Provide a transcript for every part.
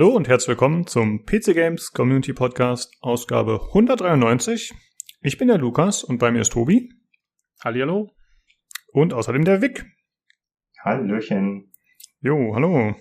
Hallo und herzlich willkommen zum PC Games Community Podcast Ausgabe 193. Ich bin der Lukas und bei mir ist Tobi. Hallihallo. Und außerdem der Vic. Hallöchen. Jo, hallo.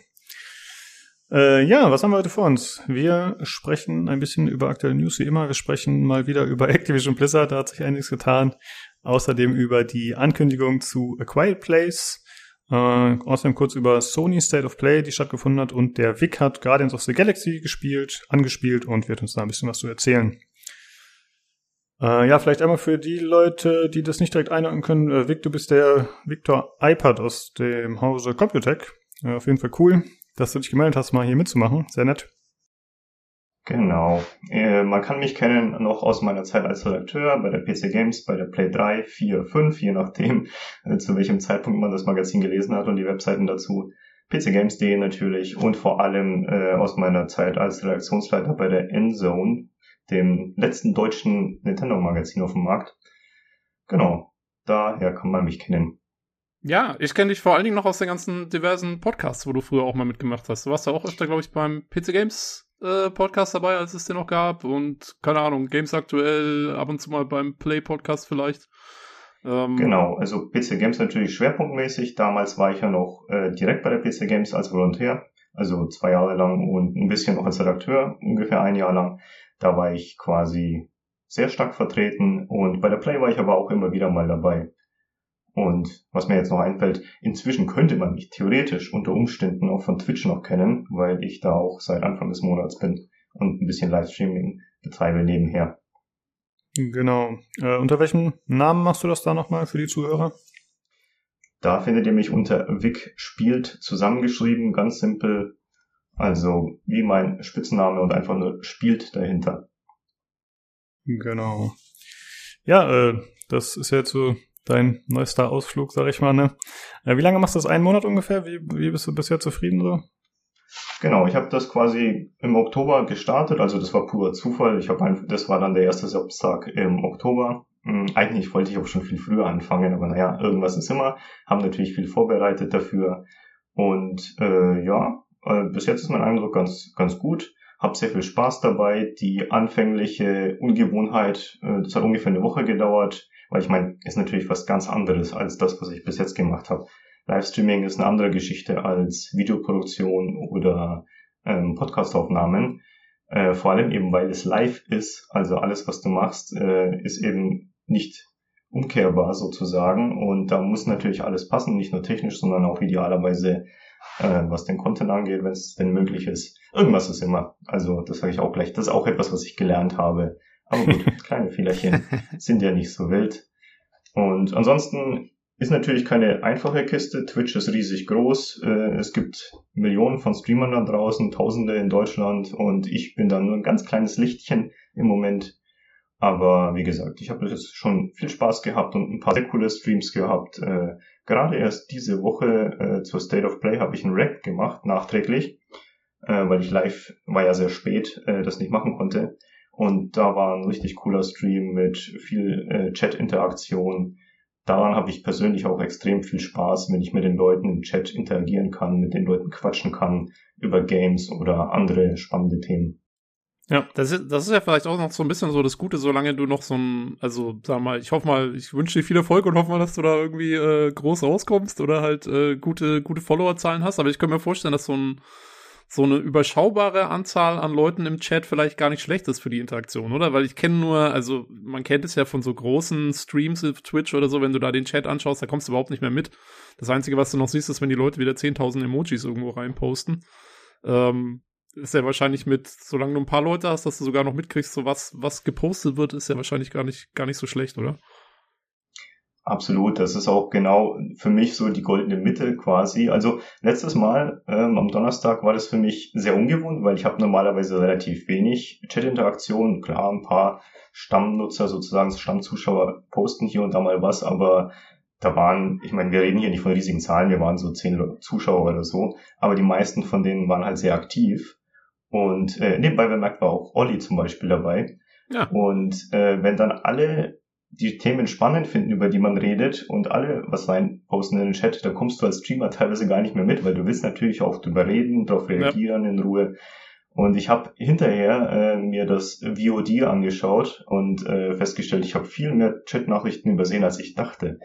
Äh, ja, was haben wir heute vor uns? Wir sprechen ein bisschen über aktuelle News wie immer. Wir sprechen mal wieder über Activision Blizzard, da hat sich einiges getan. Außerdem über die Ankündigung zu A Quiet Place. Äh, außerdem kurz über Sony State of Play, die stattgefunden hat. Und der Vic hat Guardians of the Galaxy gespielt, angespielt und wird uns da ein bisschen was zu erzählen. Äh, ja, vielleicht einmal für die Leute, die das nicht direkt einordnen können. Äh, Vic, du bist der Victor iPad aus dem Hause Computech. Äh, auf jeden Fall cool dass du dich gemeldet hast, mal hier mitzumachen. Sehr nett. Genau. Äh, man kann mich kennen noch aus meiner Zeit als Redakteur bei der PC Games, bei der Play 3, 4, 5, je nachdem, äh, zu welchem Zeitpunkt man das Magazin gelesen hat und die Webseiten dazu. PCGames.de natürlich und vor allem äh, aus meiner Zeit als Redaktionsleiter bei der Endzone, dem letzten deutschen Nintendo-Magazin auf dem Markt. Genau, daher kann man mich kennen. Ja, ich kenne dich vor allen Dingen noch aus den ganzen diversen Podcasts, wo du früher auch mal mitgemacht hast. Du warst ja auch öfter, glaube ich, beim PC Games äh, Podcast dabei, als es den noch gab. Und keine Ahnung, Games aktuell, ab und zu mal beim Play Podcast vielleicht. Ähm, genau, also PC Games natürlich schwerpunktmäßig. Damals war ich ja noch äh, direkt bei der PC Games als Volontär, also zwei Jahre lang und ein bisschen noch als Redakteur, ungefähr ein Jahr lang. Da war ich quasi sehr stark vertreten und bei der Play war ich aber auch immer wieder mal dabei. Und was mir jetzt noch einfällt, inzwischen könnte man mich theoretisch unter Umständen auch von Twitch noch kennen, weil ich da auch seit Anfang des Monats bin und ein bisschen Livestreaming betreibe nebenher. Genau. Äh, unter welchem Namen machst du das da nochmal für die Zuhörer? Da findet ihr mich unter Vic spielt zusammengeschrieben, ganz simpel. Also wie mein Spitzname und einfach nur spielt dahinter. Genau. Ja, äh, das ist ja jetzt so dein neuester Ausflug, sag ich mal, ne? Äh, wie lange machst du das? Einen Monat ungefähr? Wie, wie bist du bisher zufrieden so? Genau, ich habe das quasi im Oktober gestartet, also das war purer Zufall. Ich habe das war dann der erste Samstag im Oktober. Hm, eigentlich wollte ich auch schon viel früher anfangen, aber naja, irgendwas ist immer. Haben natürlich viel vorbereitet dafür. Und äh, ja, äh, bis jetzt ist mein Eindruck ganz, ganz gut. Hab sehr viel Spaß dabei. Die anfängliche Ungewohnheit, äh, das hat ungefähr eine Woche gedauert weil ich meine, ist natürlich was ganz anderes als das, was ich bis jetzt gemacht habe. Livestreaming ist eine andere Geschichte als Videoproduktion oder ähm, Podcastaufnahmen. Äh, vor allem eben, weil es live ist. Also alles, was du machst, äh, ist eben nicht umkehrbar sozusagen. Und da muss natürlich alles passen, nicht nur technisch, sondern auch idealerweise, äh, was den Content angeht, wenn es denn möglich ist. Irgendwas ist immer. Also das sage ich auch gleich. Das ist auch etwas, was ich gelernt habe aber gut, kleine Fehlerchen sind ja nicht so wild. Und ansonsten ist natürlich keine einfache Kiste. Twitch ist riesig groß. Äh, es gibt Millionen von Streamern da draußen, Tausende in Deutschland und ich bin da nur ein ganz kleines Lichtchen im Moment. Aber wie gesagt, ich habe jetzt schon viel Spaß gehabt und ein paar sehr coole Streams gehabt. Äh, gerade erst diese Woche äh, zur State of Play habe ich einen Rack gemacht, nachträglich, weil ich live war ja sehr spät, das nicht machen konnte. Und da war ein richtig cooler Stream mit viel äh, Chat-Interaktion. Daran habe ich persönlich auch extrem viel Spaß, wenn ich mit den Leuten im Chat interagieren kann, mit den Leuten quatschen kann über Games oder andere spannende Themen. Ja, das ist, das ist ja vielleicht auch noch so ein bisschen so das Gute, solange du noch so ein, also sag mal, ich hoffe mal, ich wünsche dir viel Erfolg und hoffe mal, dass du da irgendwie äh, groß rauskommst oder halt äh, gute, gute Followerzahlen hast. Aber ich könnte mir vorstellen, dass so ein so eine überschaubare Anzahl an Leuten im Chat vielleicht gar nicht schlecht ist für die Interaktion, oder? Weil ich kenne nur, also man kennt es ja von so großen Streams auf Twitch oder so, wenn du da den Chat anschaust, da kommst du überhaupt nicht mehr mit. Das Einzige, was du noch siehst, ist, wenn die Leute wieder 10.000 Emojis irgendwo reinposten. Ähm, ist ja wahrscheinlich mit, solange du ein paar Leute hast, dass du sogar noch mitkriegst, so was, was gepostet wird, ist ja wahrscheinlich gar nicht, gar nicht so schlecht, oder? Absolut, das ist auch genau für mich so die goldene Mitte quasi. Also letztes Mal ähm, am Donnerstag war das für mich sehr ungewohnt, weil ich habe normalerweise relativ wenig Chat-Interaktion. Klar, ein paar Stammnutzer sozusagen, Stammzuschauer posten hier und da mal was, aber da waren, ich meine, wir reden hier nicht von riesigen Zahlen, wir waren so zehn Zuschauer oder so, aber die meisten von denen waren halt sehr aktiv. Und äh, nebenbei bemerkt war auch Olli zum Beispiel dabei. Ja. Und äh, wenn dann alle die Themen spannend finden, über die man redet und alle was rein posten in den Chat, da kommst du als Streamer teilweise gar nicht mehr mit, weil du willst natürlich auch drüber reden, darauf reagieren ja. in Ruhe. Und ich habe hinterher äh, mir das VOD angeschaut und äh, festgestellt, ich habe viel mehr Chat-Nachrichten übersehen, als ich dachte.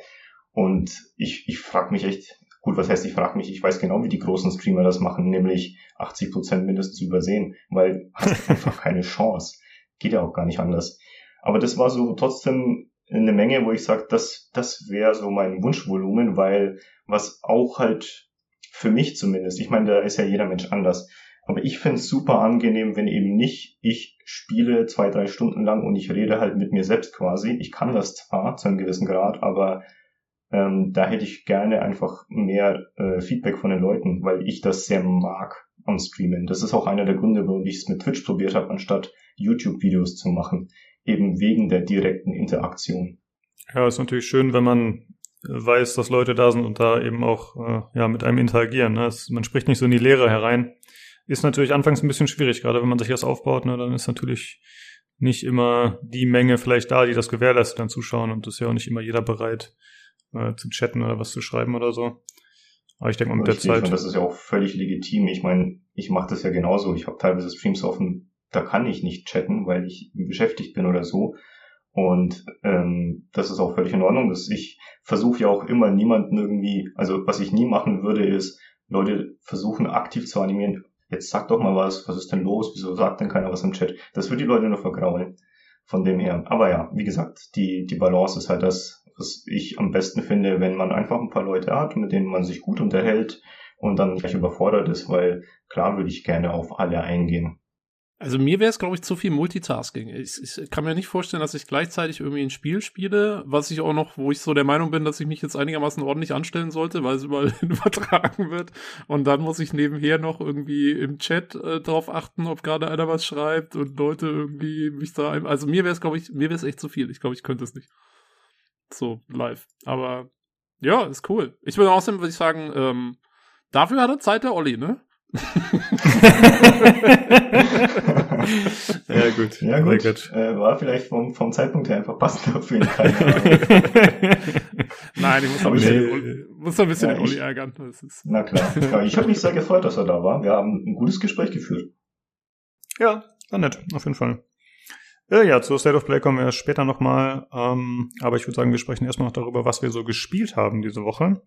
Und ich, ich frage mich echt, gut, was heißt, ich frage mich, ich weiß genau, wie die großen Streamer das machen, nämlich 80 Prozent mindestens übersehen, weil hast einfach keine Chance. Geht ja auch gar nicht anders. Aber das war so trotzdem eine Menge, wo ich sage, das, das wäre so mein Wunschvolumen, weil was auch halt für mich zumindest, ich meine, da ist ja jeder Mensch anders, aber ich finde es super angenehm, wenn eben nicht ich spiele zwei, drei Stunden lang und ich rede halt mit mir selbst quasi. Ich kann das zwar zu einem gewissen Grad, aber ähm, da hätte ich gerne einfach mehr äh, Feedback von den Leuten, weil ich das sehr mag am Streamen. Das ist auch einer der Gründe, warum ich es mit Twitch probiert habe, anstatt YouTube-Videos zu machen eben wegen der direkten Interaktion. Ja, ist natürlich schön, wenn man weiß, dass Leute da sind und da eben auch äh, ja mit einem interagieren. Ne? Man spricht nicht so in die Leere herein. Ist natürlich anfangs ein bisschen schwierig, gerade wenn man sich das aufbaut, ne, dann ist natürlich nicht immer die Menge vielleicht da, die das gewährleistet dann zuschauen und ist ja auch nicht immer jeder bereit äh, zu chatten oder was zu schreiben oder so. Aber ich denke mal mit der Zeit. Und das ist ja auch völlig legitim. Ich meine, ich mache das ja genauso. Ich habe teilweise Streams offen, da kann ich nicht chatten, weil ich beschäftigt bin oder so. Und ähm, das ist auch völlig in Ordnung. Dass ich versuche ja auch immer niemanden irgendwie, also was ich nie machen würde, ist Leute versuchen aktiv zu animieren. Jetzt sag doch mal was, was ist denn los? Wieso sagt denn keiner was im Chat? Das wird die Leute nur vergraulen. Von dem her. Aber ja, wie gesagt, die, die Balance ist halt das, was ich am besten finde, wenn man einfach ein paar Leute hat, mit denen man sich gut unterhält und dann gleich überfordert ist, weil klar würde ich gerne auf alle eingehen. Also mir wäre es, glaube ich, zu viel Multitasking. Ich, ich, kann mir nicht vorstellen, dass ich gleichzeitig irgendwie ein Spiel spiele, was ich auch noch, wo ich so der Meinung bin, dass ich mich jetzt einigermaßen ordentlich anstellen sollte, weil es überall übertragen wird. Und dann muss ich nebenher noch irgendwie im Chat äh, drauf achten, ob gerade einer was schreibt und Leute irgendwie mich da. Also mir wäre es, glaube ich, mir wäre es echt zu viel. Ich glaube, ich könnte es nicht. So live. Aber ja, ist cool. Ich würde außerdem, würde ich sagen, ähm, dafür hat er Zeit der Olli, ne? ja, gut. Ja, gut. gut. Äh, war vielleicht vom, vom Zeitpunkt her einfach passender für ihn. Nein, ich muss, ein bisschen, muss ein bisschen ja, den Olli ärgern. na klar. Ich habe mich sehr gefreut, dass er da war. Wir haben ein gutes Gespräch geführt. Ja, war nett, auf jeden Fall. Äh, ja, zu State of Play kommen wir später nochmal. Ähm, aber ich würde sagen, wir sprechen erstmal noch darüber, was wir so gespielt haben diese Woche.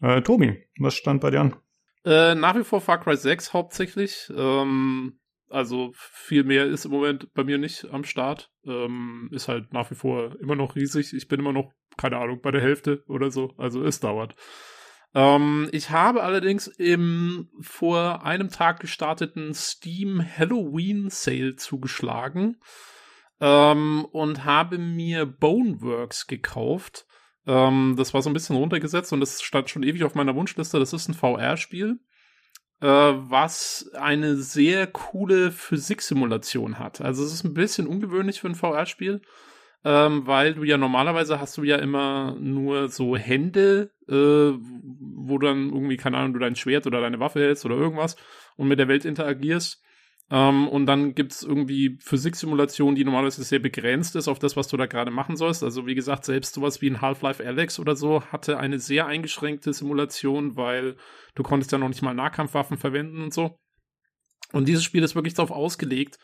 Äh, Tobi, was stand bei dir an? Äh, nach wie vor Far Cry 6 hauptsächlich. Ähm, also viel mehr ist im Moment bei mir nicht am Start. Ähm, ist halt nach wie vor immer noch riesig. Ich bin immer noch, keine Ahnung, bei der Hälfte oder so. Also es dauert. Ähm, ich habe allerdings im vor einem Tag gestarteten Steam Halloween Sale zugeschlagen ähm, und habe mir Boneworks gekauft. Ähm, das war so ein bisschen runtergesetzt und das stand schon ewig auf meiner Wunschliste. Das ist ein VR-Spiel, was eine sehr coole Physiksimulation hat. Also es ist ein bisschen ungewöhnlich für ein VR-Spiel, ähm, weil du ja normalerweise hast du ja immer nur so Hände, äh, wo dann irgendwie, keine Ahnung, du dein Schwert oder deine Waffe hältst oder irgendwas und mit der Welt interagierst. Ähm, und dann gibt's irgendwie Physiksimulationen, die normalerweise sehr begrenzt ist auf das, was du da gerade machen sollst. Also wie gesagt, selbst sowas wie ein Half-Life Alex oder so hatte eine sehr eingeschränkte Simulation, weil du konntest ja noch nicht mal Nahkampfwaffen verwenden und so. Und dieses Spiel ist wirklich darauf ausgelegt,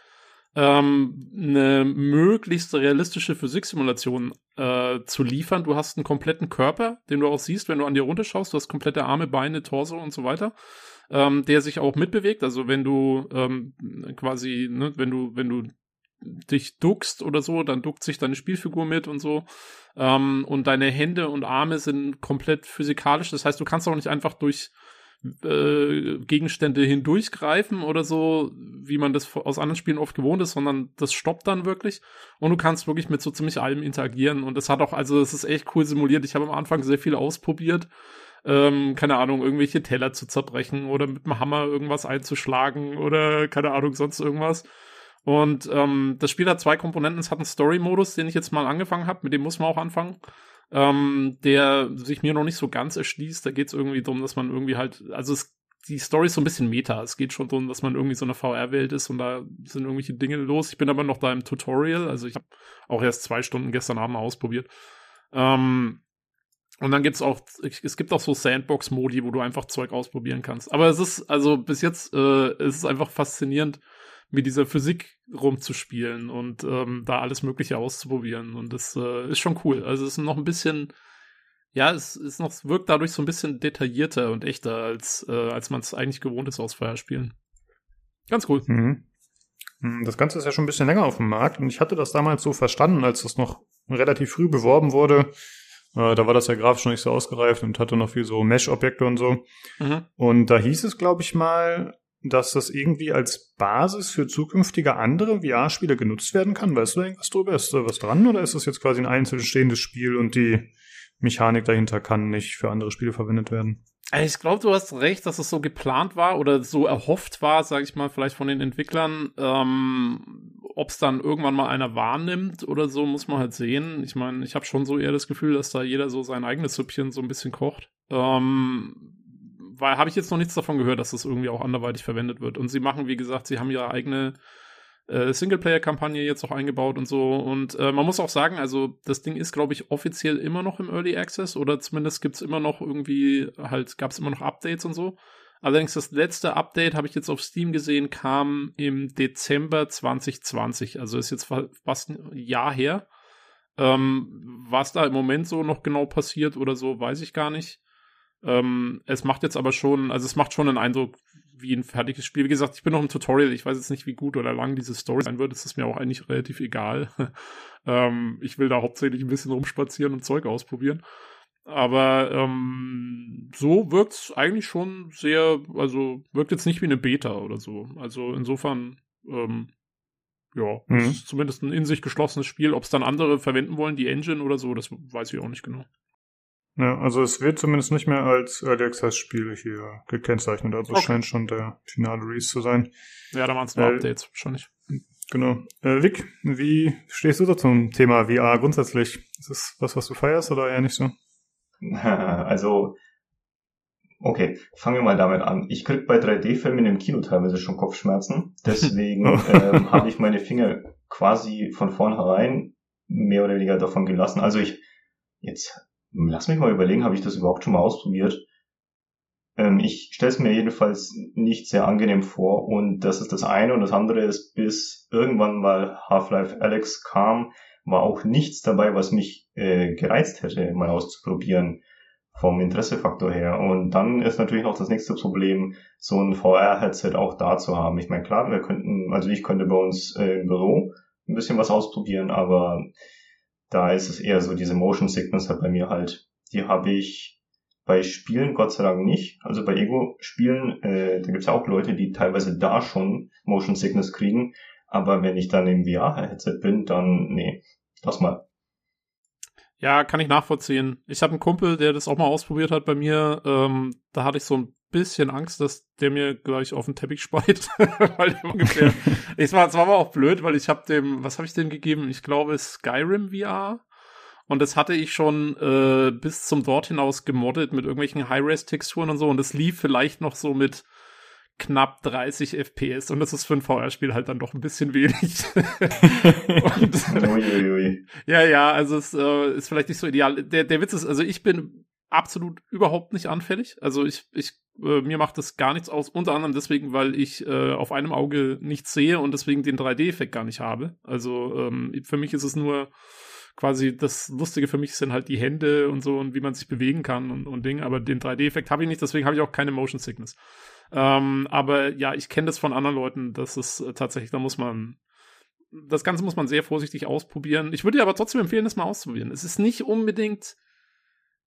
ähm, eine möglichst realistische Physiksimulation äh, zu liefern. Du hast einen kompletten Körper, den du auch siehst, wenn du an dir runterschaust. Du hast komplette Arme, Beine, Torso und so weiter ähm, der sich auch mitbewegt. Also wenn du ähm, quasi, ne, wenn du, wenn du dich duckst oder so, dann duckt sich deine Spielfigur mit und so. Ähm, und deine Hände und Arme sind komplett physikalisch. Das heißt, du kannst auch nicht einfach durch äh, Gegenstände hindurchgreifen oder so, wie man das aus anderen Spielen oft gewohnt ist, sondern das stoppt dann wirklich. Und du kannst wirklich mit so ziemlich allem interagieren. Und es hat auch, also es ist echt cool simuliert. Ich habe am Anfang sehr viel ausprobiert ähm, keine Ahnung, irgendwelche Teller zu zerbrechen oder mit dem Hammer irgendwas einzuschlagen oder keine Ahnung, sonst irgendwas. Und ähm, das Spiel hat zwei Komponenten. Es hat einen Story-Modus, den ich jetzt mal angefangen habe, mit dem muss man auch anfangen. Ähm, der sich mir noch nicht so ganz erschließt. Da geht es irgendwie darum, dass man irgendwie halt, also es die Story ist so ein bisschen Meta. Es geht schon darum, dass man irgendwie so eine VR-Welt ist und da sind irgendwelche Dinge los. Ich bin aber noch da im Tutorial, also ich habe auch erst zwei Stunden gestern Abend ausprobiert. Ähm, und dann gibt's auch, es gibt auch so Sandbox-Modi, wo du einfach Zeug ausprobieren kannst. Aber es ist, also bis jetzt, äh, es ist einfach faszinierend, mit dieser Physik rumzuspielen und ähm, da alles Mögliche auszuprobieren. Und das äh, ist schon cool. Also es ist noch ein bisschen, ja, es ist noch, wirkt dadurch so ein bisschen detaillierter und echter, als, äh, als man es eigentlich gewohnt ist aus Feuerspielen. Ganz cool. Mhm. Hm, das Ganze ist ja schon ein bisschen länger auf dem Markt und ich hatte das damals so verstanden, als das noch relativ früh beworben wurde. Äh, da war das ja grafisch noch nicht so ausgereift und hatte noch viel so Mesh-Objekte und so. Mhm. Und da hieß es, glaube ich mal, dass das irgendwie als Basis für zukünftige andere VR-Spiele genutzt werden kann. Weißt du irgendwas drüber? Ist da was dran oder ist das jetzt quasi ein einzeln stehendes Spiel und die Mechanik dahinter kann nicht für andere Spiele verwendet werden? Also ich glaube, du hast recht, dass es so geplant war oder so erhofft war, sage ich mal, vielleicht von den Entwicklern. Ähm, Ob es dann irgendwann mal einer wahrnimmt oder so, muss man halt sehen. Ich meine, ich habe schon so eher das Gefühl, dass da jeder so sein eigenes Süppchen so ein bisschen kocht. Ähm, weil habe ich jetzt noch nichts davon gehört, dass das irgendwie auch anderweitig verwendet wird. Und sie machen, wie gesagt, sie haben ihre eigene äh, Singleplayer-Kampagne jetzt auch eingebaut und so. Und äh, man muss auch sagen, also das Ding ist, glaube ich, offiziell immer noch im Early Access oder zumindest gibt es immer noch irgendwie, halt gab es immer noch Updates und so. Allerdings das letzte Update habe ich jetzt auf Steam gesehen, kam im Dezember 2020. Also ist jetzt fast ein Jahr her. Ähm, was da im Moment so noch genau passiert oder so, weiß ich gar nicht. Ähm, es macht jetzt aber schon, also es macht schon einen Eindruck wie ein fertiges Spiel. Wie gesagt, ich bin noch im Tutorial, ich weiß jetzt nicht, wie gut oder lang diese Story sein wird. Es ist mir auch eigentlich relativ egal. ähm, ich will da hauptsächlich ein bisschen rumspazieren und Zeug ausprobieren. Aber ähm, so wirkt's eigentlich schon sehr, also wirkt jetzt nicht wie eine Beta oder so. Also insofern, ähm, ja, mhm. ist zumindest ein in sich geschlossenes Spiel. Ob es dann andere verwenden wollen, die Engine oder so, das weiß ich auch nicht genau. Ja, also es wird zumindest nicht mehr als Early Access Spiel hier gekennzeichnet. Also okay. es scheint schon der finale Release zu sein. Ja, da waren es nur äh, Updates wahrscheinlich. Genau. Äh, Vic, wie stehst du da zum Thema VR grundsätzlich? Ist das was, was du feierst oder eher nicht so? Also, okay, fangen wir mal damit an. Ich krieg bei 3D-Filmen im Kino teilweise schon Kopfschmerzen. Deswegen oh. ähm, habe ich meine Finger quasi von vornherein mehr oder weniger davon gelassen. Also ich, jetzt Lass mich mal überlegen, habe ich das überhaupt schon mal ausprobiert? Ähm, ich stelle es mir jedenfalls nicht sehr angenehm vor und das ist das eine und das andere ist, bis irgendwann mal Half-Life Alex kam, war auch nichts dabei, was mich äh, gereizt hätte, mal auszuprobieren vom Interessefaktor her. Und dann ist natürlich noch das nächste Problem, so ein VR-Headset auch da zu haben. Ich meine, klar, wir könnten, also ich könnte bei uns äh, im Büro ein bisschen was ausprobieren, aber da ist es eher so, diese Motion Sickness hat bei mir halt, die habe ich bei Spielen Gott sei Dank nicht. Also bei Ego-Spielen, äh, da gibt's ja auch Leute, die teilweise da schon Motion Sickness kriegen. Aber wenn ich dann im VR-Headset bin, dann, nee, lass mal. Ja, kann ich nachvollziehen. Ich habe einen Kumpel, der das auch mal ausprobiert hat bei mir. Ähm, da hatte ich so ein bisschen Angst, dass der mir gleich auf den Teppich speit, weil der ungefähr. es war, es war aber auch blöd, weil ich habe dem, was habe ich dem gegeben? Ich glaube Skyrim VR. Und das hatte ich schon äh, bis zum dort hinaus gemoddet mit irgendwelchen High-Res-Texturen und so. Und das lief vielleicht noch so mit knapp 30 FPS. Und das ist für ein VR-Spiel halt dann doch ein bisschen wenig. und, ui, ui. ja, ja, also es äh, ist vielleicht nicht so ideal. Der, der Witz ist, also ich bin absolut überhaupt nicht anfällig. Also ich, ich äh, mir macht das gar nichts aus, unter anderem deswegen, weil ich äh, auf einem Auge nichts sehe und deswegen den 3D-Effekt gar nicht habe. Also ähm, für mich ist es nur quasi das Lustige für mich sind halt die Hände und so und wie man sich bewegen kann und, und Ding, aber den 3D-Effekt habe ich nicht, deswegen habe ich auch keine Motion Sickness. Ähm, aber ja, ich kenne das von anderen Leuten, das ist äh, tatsächlich, da muss man das Ganze muss man sehr vorsichtig ausprobieren. Ich würde dir aber trotzdem empfehlen, das mal auszuprobieren. Es ist nicht unbedingt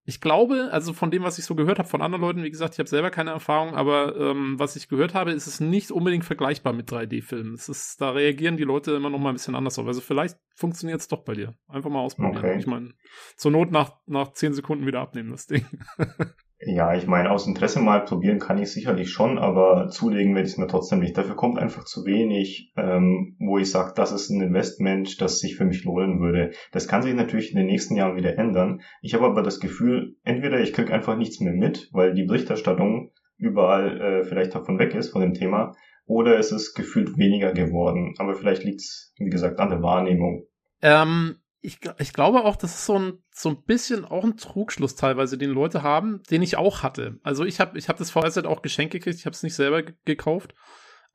ich glaube, also von dem, was ich so gehört habe von anderen Leuten, wie gesagt, ich habe selber keine Erfahrung, aber ähm, was ich gehört habe, ist es nicht unbedingt vergleichbar mit 3D-Filmen. Es ist, da reagieren die Leute immer noch mal ein bisschen anders auf. Also vielleicht funktioniert es doch bei dir. Einfach mal ausprobieren. Okay. Ich meine, zur Not nach, nach 10 Sekunden wieder abnehmen, das Ding. Ja, ich meine, aus Interesse mal probieren kann ich sicherlich schon, aber zulegen werde ich es mir trotzdem nicht. Dafür kommt einfach zu wenig, ähm, wo ich sage, das ist ein Investment, das sich für mich lohnen würde. Das kann sich natürlich in den nächsten Jahren wieder ändern. Ich habe aber das Gefühl, entweder ich kriege einfach nichts mehr mit, weil die Berichterstattung überall äh, vielleicht davon weg ist, von dem Thema, oder ist es gefühlt weniger geworden. Aber vielleicht liegt es, wie gesagt, an der Wahrnehmung. Ähm, ich, ich glaube auch, das ist so ein, so ein bisschen auch ein Trugschluss teilweise, den Leute haben, den ich auch hatte. Also ich habe ich hab das VS auch geschenkt gekriegt, ich habe es nicht selber gekauft.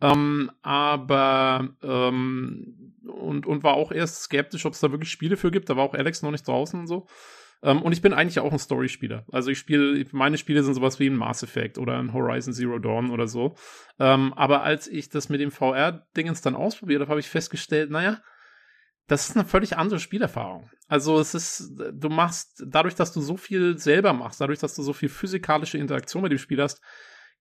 Ähm, aber ähm, und, und war auch erst skeptisch, ob es da wirklich Spiele für gibt. Da war auch Alex noch nicht draußen und so. Ähm, und ich bin eigentlich auch ein Story-Spieler. Also ich spiele, meine Spiele sind sowas wie ein Mass Effect oder ein Horizon Zero Dawn oder so. Ähm, aber als ich das mit dem VR-Dingens dann ausprobiert habe, habe ich festgestellt, naja, das ist eine völlig andere Spielerfahrung. Also es ist, du machst, dadurch, dass du so viel selber machst, dadurch, dass du so viel physikalische Interaktion mit dem Spiel hast,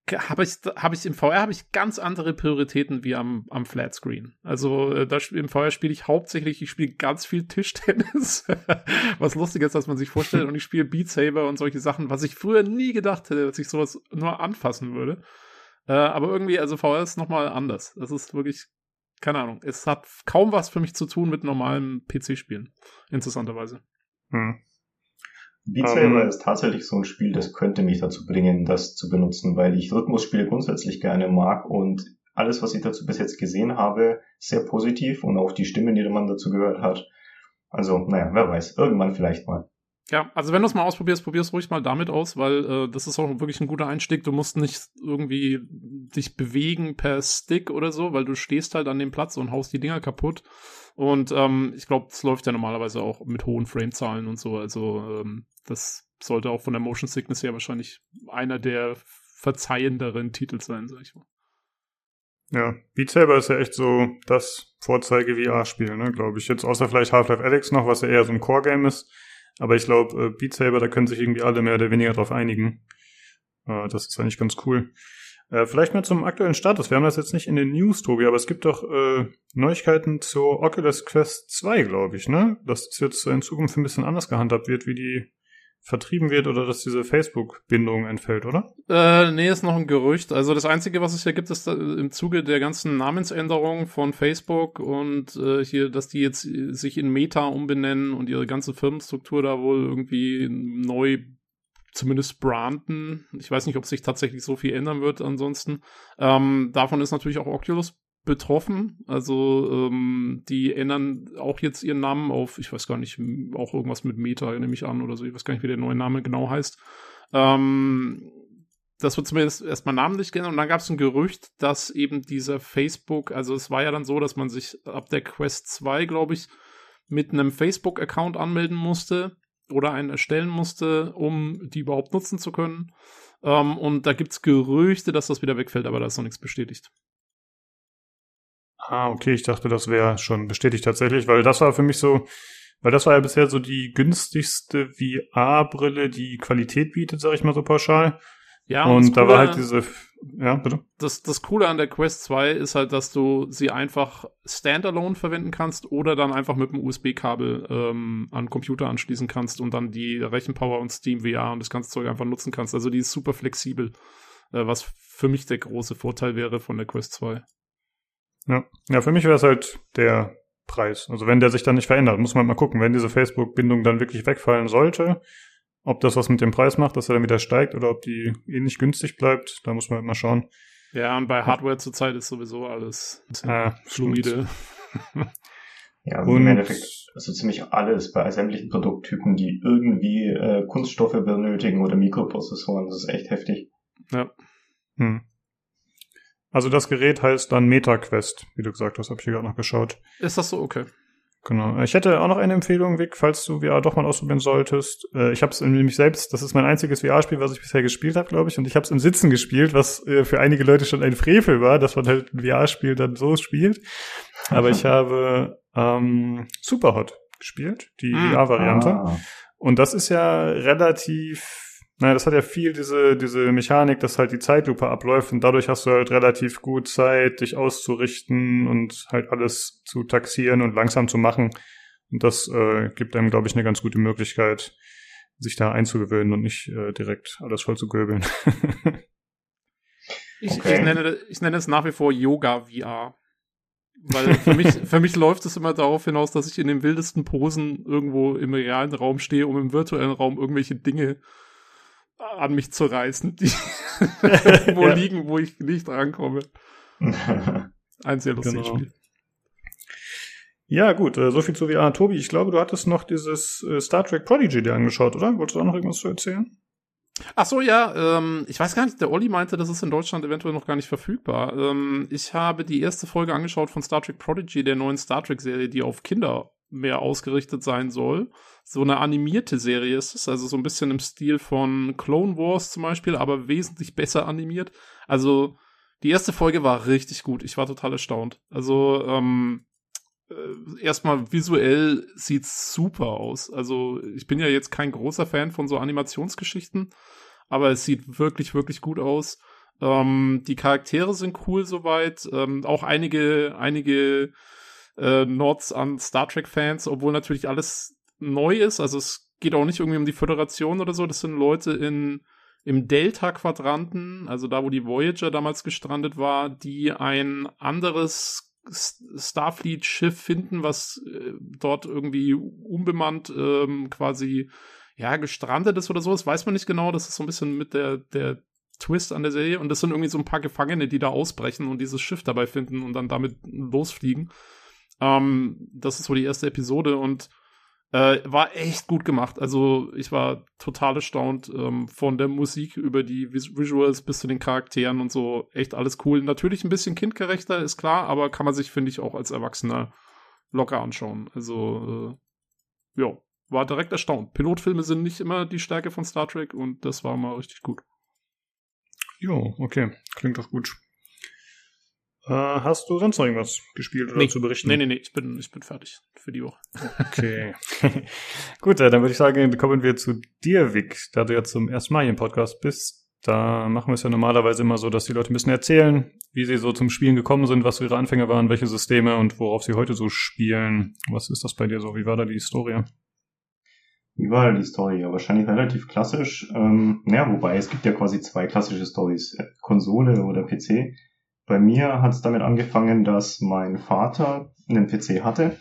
habe ich, hab ich im VR habe ich ganz andere Prioritäten wie am, am Flatscreen. Also äh, da, im VR spiele ich hauptsächlich, ich spiele ganz viel Tischtennis, was lustig ist, als man sich vorstellt, und ich spiele Beat Saber und solche Sachen, was ich früher nie gedacht hätte, dass ich sowas nur anfassen würde. Äh, aber irgendwie, also VR ist nochmal anders. Das ist wirklich, keine Ahnung, es hat kaum was für mich zu tun mit normalem PC-Spielen, interessanterweise. Hm. Beat Saber um, ist tatsächlich so ein Spiel, das könnte mich dazu bringen, das zu benutzen, weil ich Rhythmusspiele grundsätzlich gerne mag und alles, was ich dazu bis jetzt gesehen habe, sehr positiv und auch die Stimmen, die man dazu gehört hat. Also, naja, wer weiß, irgendwann vielleicht mal. Ja, also wenn du es mal ausprobierst, probier's ruhig mal damit aus, weil äh, das ist auch wirklich ein guter Einstieg. Du musst nicht irgendwie dich bewegen per Stick oder so, weil du stehst halt an dem Platz und haust die Dinger kaputt. Und ähm, ich glaube, das läuft ja normalerweise auch mit hohen Framezahlen und so. Also ähm, das sollte auch von der Motion Sickness her wahrscheinlich einer der verzeihenderen Titel sein, sag ich mal. Ja, Beat Saber ist ja echt so das Vorzeige-VR-Spiel, ne, glaube ich. Jetzt außer vielleicht Half-Life Alyx noch, was ja eher so ein Core-Game ist. Aber ich glaube, äh, Beat Saber, da können sich irgendwie alle mehr oder weniger drauf einigen. Äh, das ist eigentlich ganz cool. Äh, vielleicht mal zum aktuellen Status. Wir haben das jetzt nicht in den News, Tobi, aber es gibt doch äh, Neuigkeiten zur Oculus Quest 2, glaube ich, ne? Dass es jetzt in Zukunft ein bisschen anders gehandhabt wird, wie die vertrieben wird oder dass diese Facebook-Bindung entfällt, oder? Äh, nee, ist noch ein Gerücht. Also das Einzige, was es hier gibt, ist im Zuge der ganzen Namensänderung von Facebook und äh, hier, dass die jetzt sich in Meta umbenennen und ihre ganze Firmenstruktur da wohl irgendwie neu zumindest branden. Ich weiß nicht, ob sich tatsächlich so viel ändern wird ansonsten. Ähm, davon ist natürlich auch Oculus betroffen. Also ähm, die ändern auch jetzt ihren Namen auf, ich weiß gar nicht, auch irgendwas mit Meta, nehme ich an oder so. Ich weiß gar nicht, wie der neue Name genau heißt. Ähm, das wird zumindest erstmal namentlich geändert. Und dann gab es ein Gerücht, dass eben dieser Facebook, also es war ja dann so, dass man sich ab der Quest 2, glaube ich, mit einem Facebook-Account anmelden musste oder einen erstellen musste, um die überhaupt nutzen zu können. Ähm, und da gibt es Gerüchte, dass das wieder wegfällt, aber da ist noch nichts bestätigt. Ah, okay, ich dachte, das wäre schon bestätigt tatsächlich, weil das war für mich so, weil das war ja bisher so die günstigste VR-Brille, die Qualität bietet, sag ich mal so pauschal. Ja, und, und da war halt diese, ja, bitte. Das, das Coole an der Quest 2 ist halt, dass du sie einfach standalone verwenden kannst oder dann einfach mit dem USB-Kabel ähm, an Computer anschließen kannst und dann die Rechenpower und Steam VR und das ganze Zeug einfach nutzen kannst. Also die ist super flexibel, äh, was für mich der große Vorteil wäre von der Quest 2. Ja, ja für mich wäre es halt der Preis. Also wenn der sich dann nicht verändert, muss man mal gucken, wenn diese Facebook-Bindung dann wirklich wegfallen sollte, ob das was mit dem Preis macht, dass er dann wieder steigt oder ob die ähnlich günstig bleibt, da muss man halt mal schauen. Ja, und bei Hardware zurzeit ist sowieso alles ah, fluide. ja, und im Endeffekt so ziemlich alles bei sämtlichen Produkttypen, die irgendwie äh, Kunststoffe benötigen oder Mikroprozessoren. Das ist echt heftig. Ja. Hm. Also das Gerät heißt dann MetaQuest, wie du gesagt hast, habe ich hier gerade noch geschaut. Ist das so? Okay. Genau. Ich hätte auch noch eine Empfehlung, Vic, falls du VR doch mal ausprobieren solltest. Äh, ich habe es nämlich selbst, das ist mein einziges VR-Spiel, was ich bisher gespielt habe, glaube ich, und ich habe es im Sitzen gespielt, was äh, für einige Leute schon ein Frevel war, dass man halt ein VR-Spiel dann so spielt. Aber ich habe ähm, Superhot gespielt, die mm. VR-Variante. Ah. Und das ist ja relativ naja, das hat ja viel diese, diese Mechanik, dass halt die Zeitlupe abläuft und dadurch hast du halt relativ gut Zeit, dich auszurichten und halt alles zu taxieren und langsam zu machen. Und das äh, gibt einem, glaube ich, eine ganz gute Möglichkeit, sich da einzugewöhnen und nicht äh, direkt alles voll zu göbeln. ich, okay. ich, nenne, ich nenne es nach wie vor Yoga VR. Weil für mich, für mich läuft es immer darauf hinaus, dass ich in den wildesten Posen irgendwo im realen Raum stehe, um im virtuellen Raum irgendwelche Dinge an mich zu reißen, die wo ja. liegen, wo ich nicht rankomme. Ein sehr lustiges genau. Spiel. Ja, gut, äh, so viel zu VR. Tobi, ich glaube, du hattest noch dieses äh, Star Trek Prodigy dir angeschaut, oder? Wolltest du auch noch irgendwas zu erzählen? Ach so, ja, ähm, ich weiß gar nicht, der Olli meinte, das ist in Deutschland eventuell noch gar nicht verfügbar. Ähm, ich habe die erste Folge angeschaut von Star Trek Prodigy, der neuen Star Trek-Serie, die auf Kinder mehr ausgerichtet sein soll. So eine animierte Serie ist es, also so ein bisschen im Stil von Clone Wars zum Beispiel, aber wesentlich besser animiert. Also die erste Folge war richtig gut. Ich war total erstaunt. Also ähm, äh, erstmal visuell sieht's super aus. Also ich bin ja jetzt kein großer Fan von so Animationsgeschichten, aber es sieht wirklich, wirklich gut aus. Ähm, die Charaktere sind cool soweit. Ähm, auch einige, einige äh, Nods an Star Trek-Fans, obwohl natürlich alles neu ist. Also es geht auch nicht irgendwie um die Föderation oder so. Das sind Leute in im Delta-Quadranten, also da, wo die Voyager damals gestrandet war, die ein anderes Starfleet-Schiff finden, was äh, dort irgendwie unbemannt ähm, quasi ja gestrandet ist oder so. Das weiß man nicht genau. Das ist so ein bisschen mit der der Twist an der Serie. Und das sind irgendwie so ein paar Gefangene, die da ausbrechen und dieses Schiff dabei finden und dann damit losfliegen. Ähm, das ist so die erste Episode und äh, war echt gut gemacht. Also ich war total erstaunt ähm, von der Musik über die Vis Visuals bis zu den Charakteren und so. Echt alles cool. Natürlich ein bisschen kindgerechter, ist klar, aber kann man sich, finde ich, auch als Erwachsener locker anschauen. Also, äh, ja, war direkt erstaunt. Pilotfilme sind nicht immer die Stärke von Star Trek und das war mal richtig gut. Jo, okay. Klingt doch gut. Äh, hast du sonst noch irgendwas gespielt oder nee. zu berichten? Nee, nee, nee, ich bin, ich bin fertig für die Woche. Okay. Gut, äh, dann würde ich sagen, kommen wir zu dir, Vic, da du jetzt zum ersten Mal hier im Podcast bist. Da machen wir es ja normalerweise immer so, dass die Leute ein bisschen erzählen, wie sie so zum Spielen gekommen sind, was so ihre Anfänge waren, welche Systeme und worauf sie heute so spielen. Was ist das bei dir so? Wie war da die Historie? Wie war die Story? Ja, wahrscheinlich relativ klassisch. Ähm, naja, wobei es gibt ja quasi zwei klassische Stories, Konsole oder PC. Bei mir hat es damit angefangen, dass mein Vater einen PC hatte.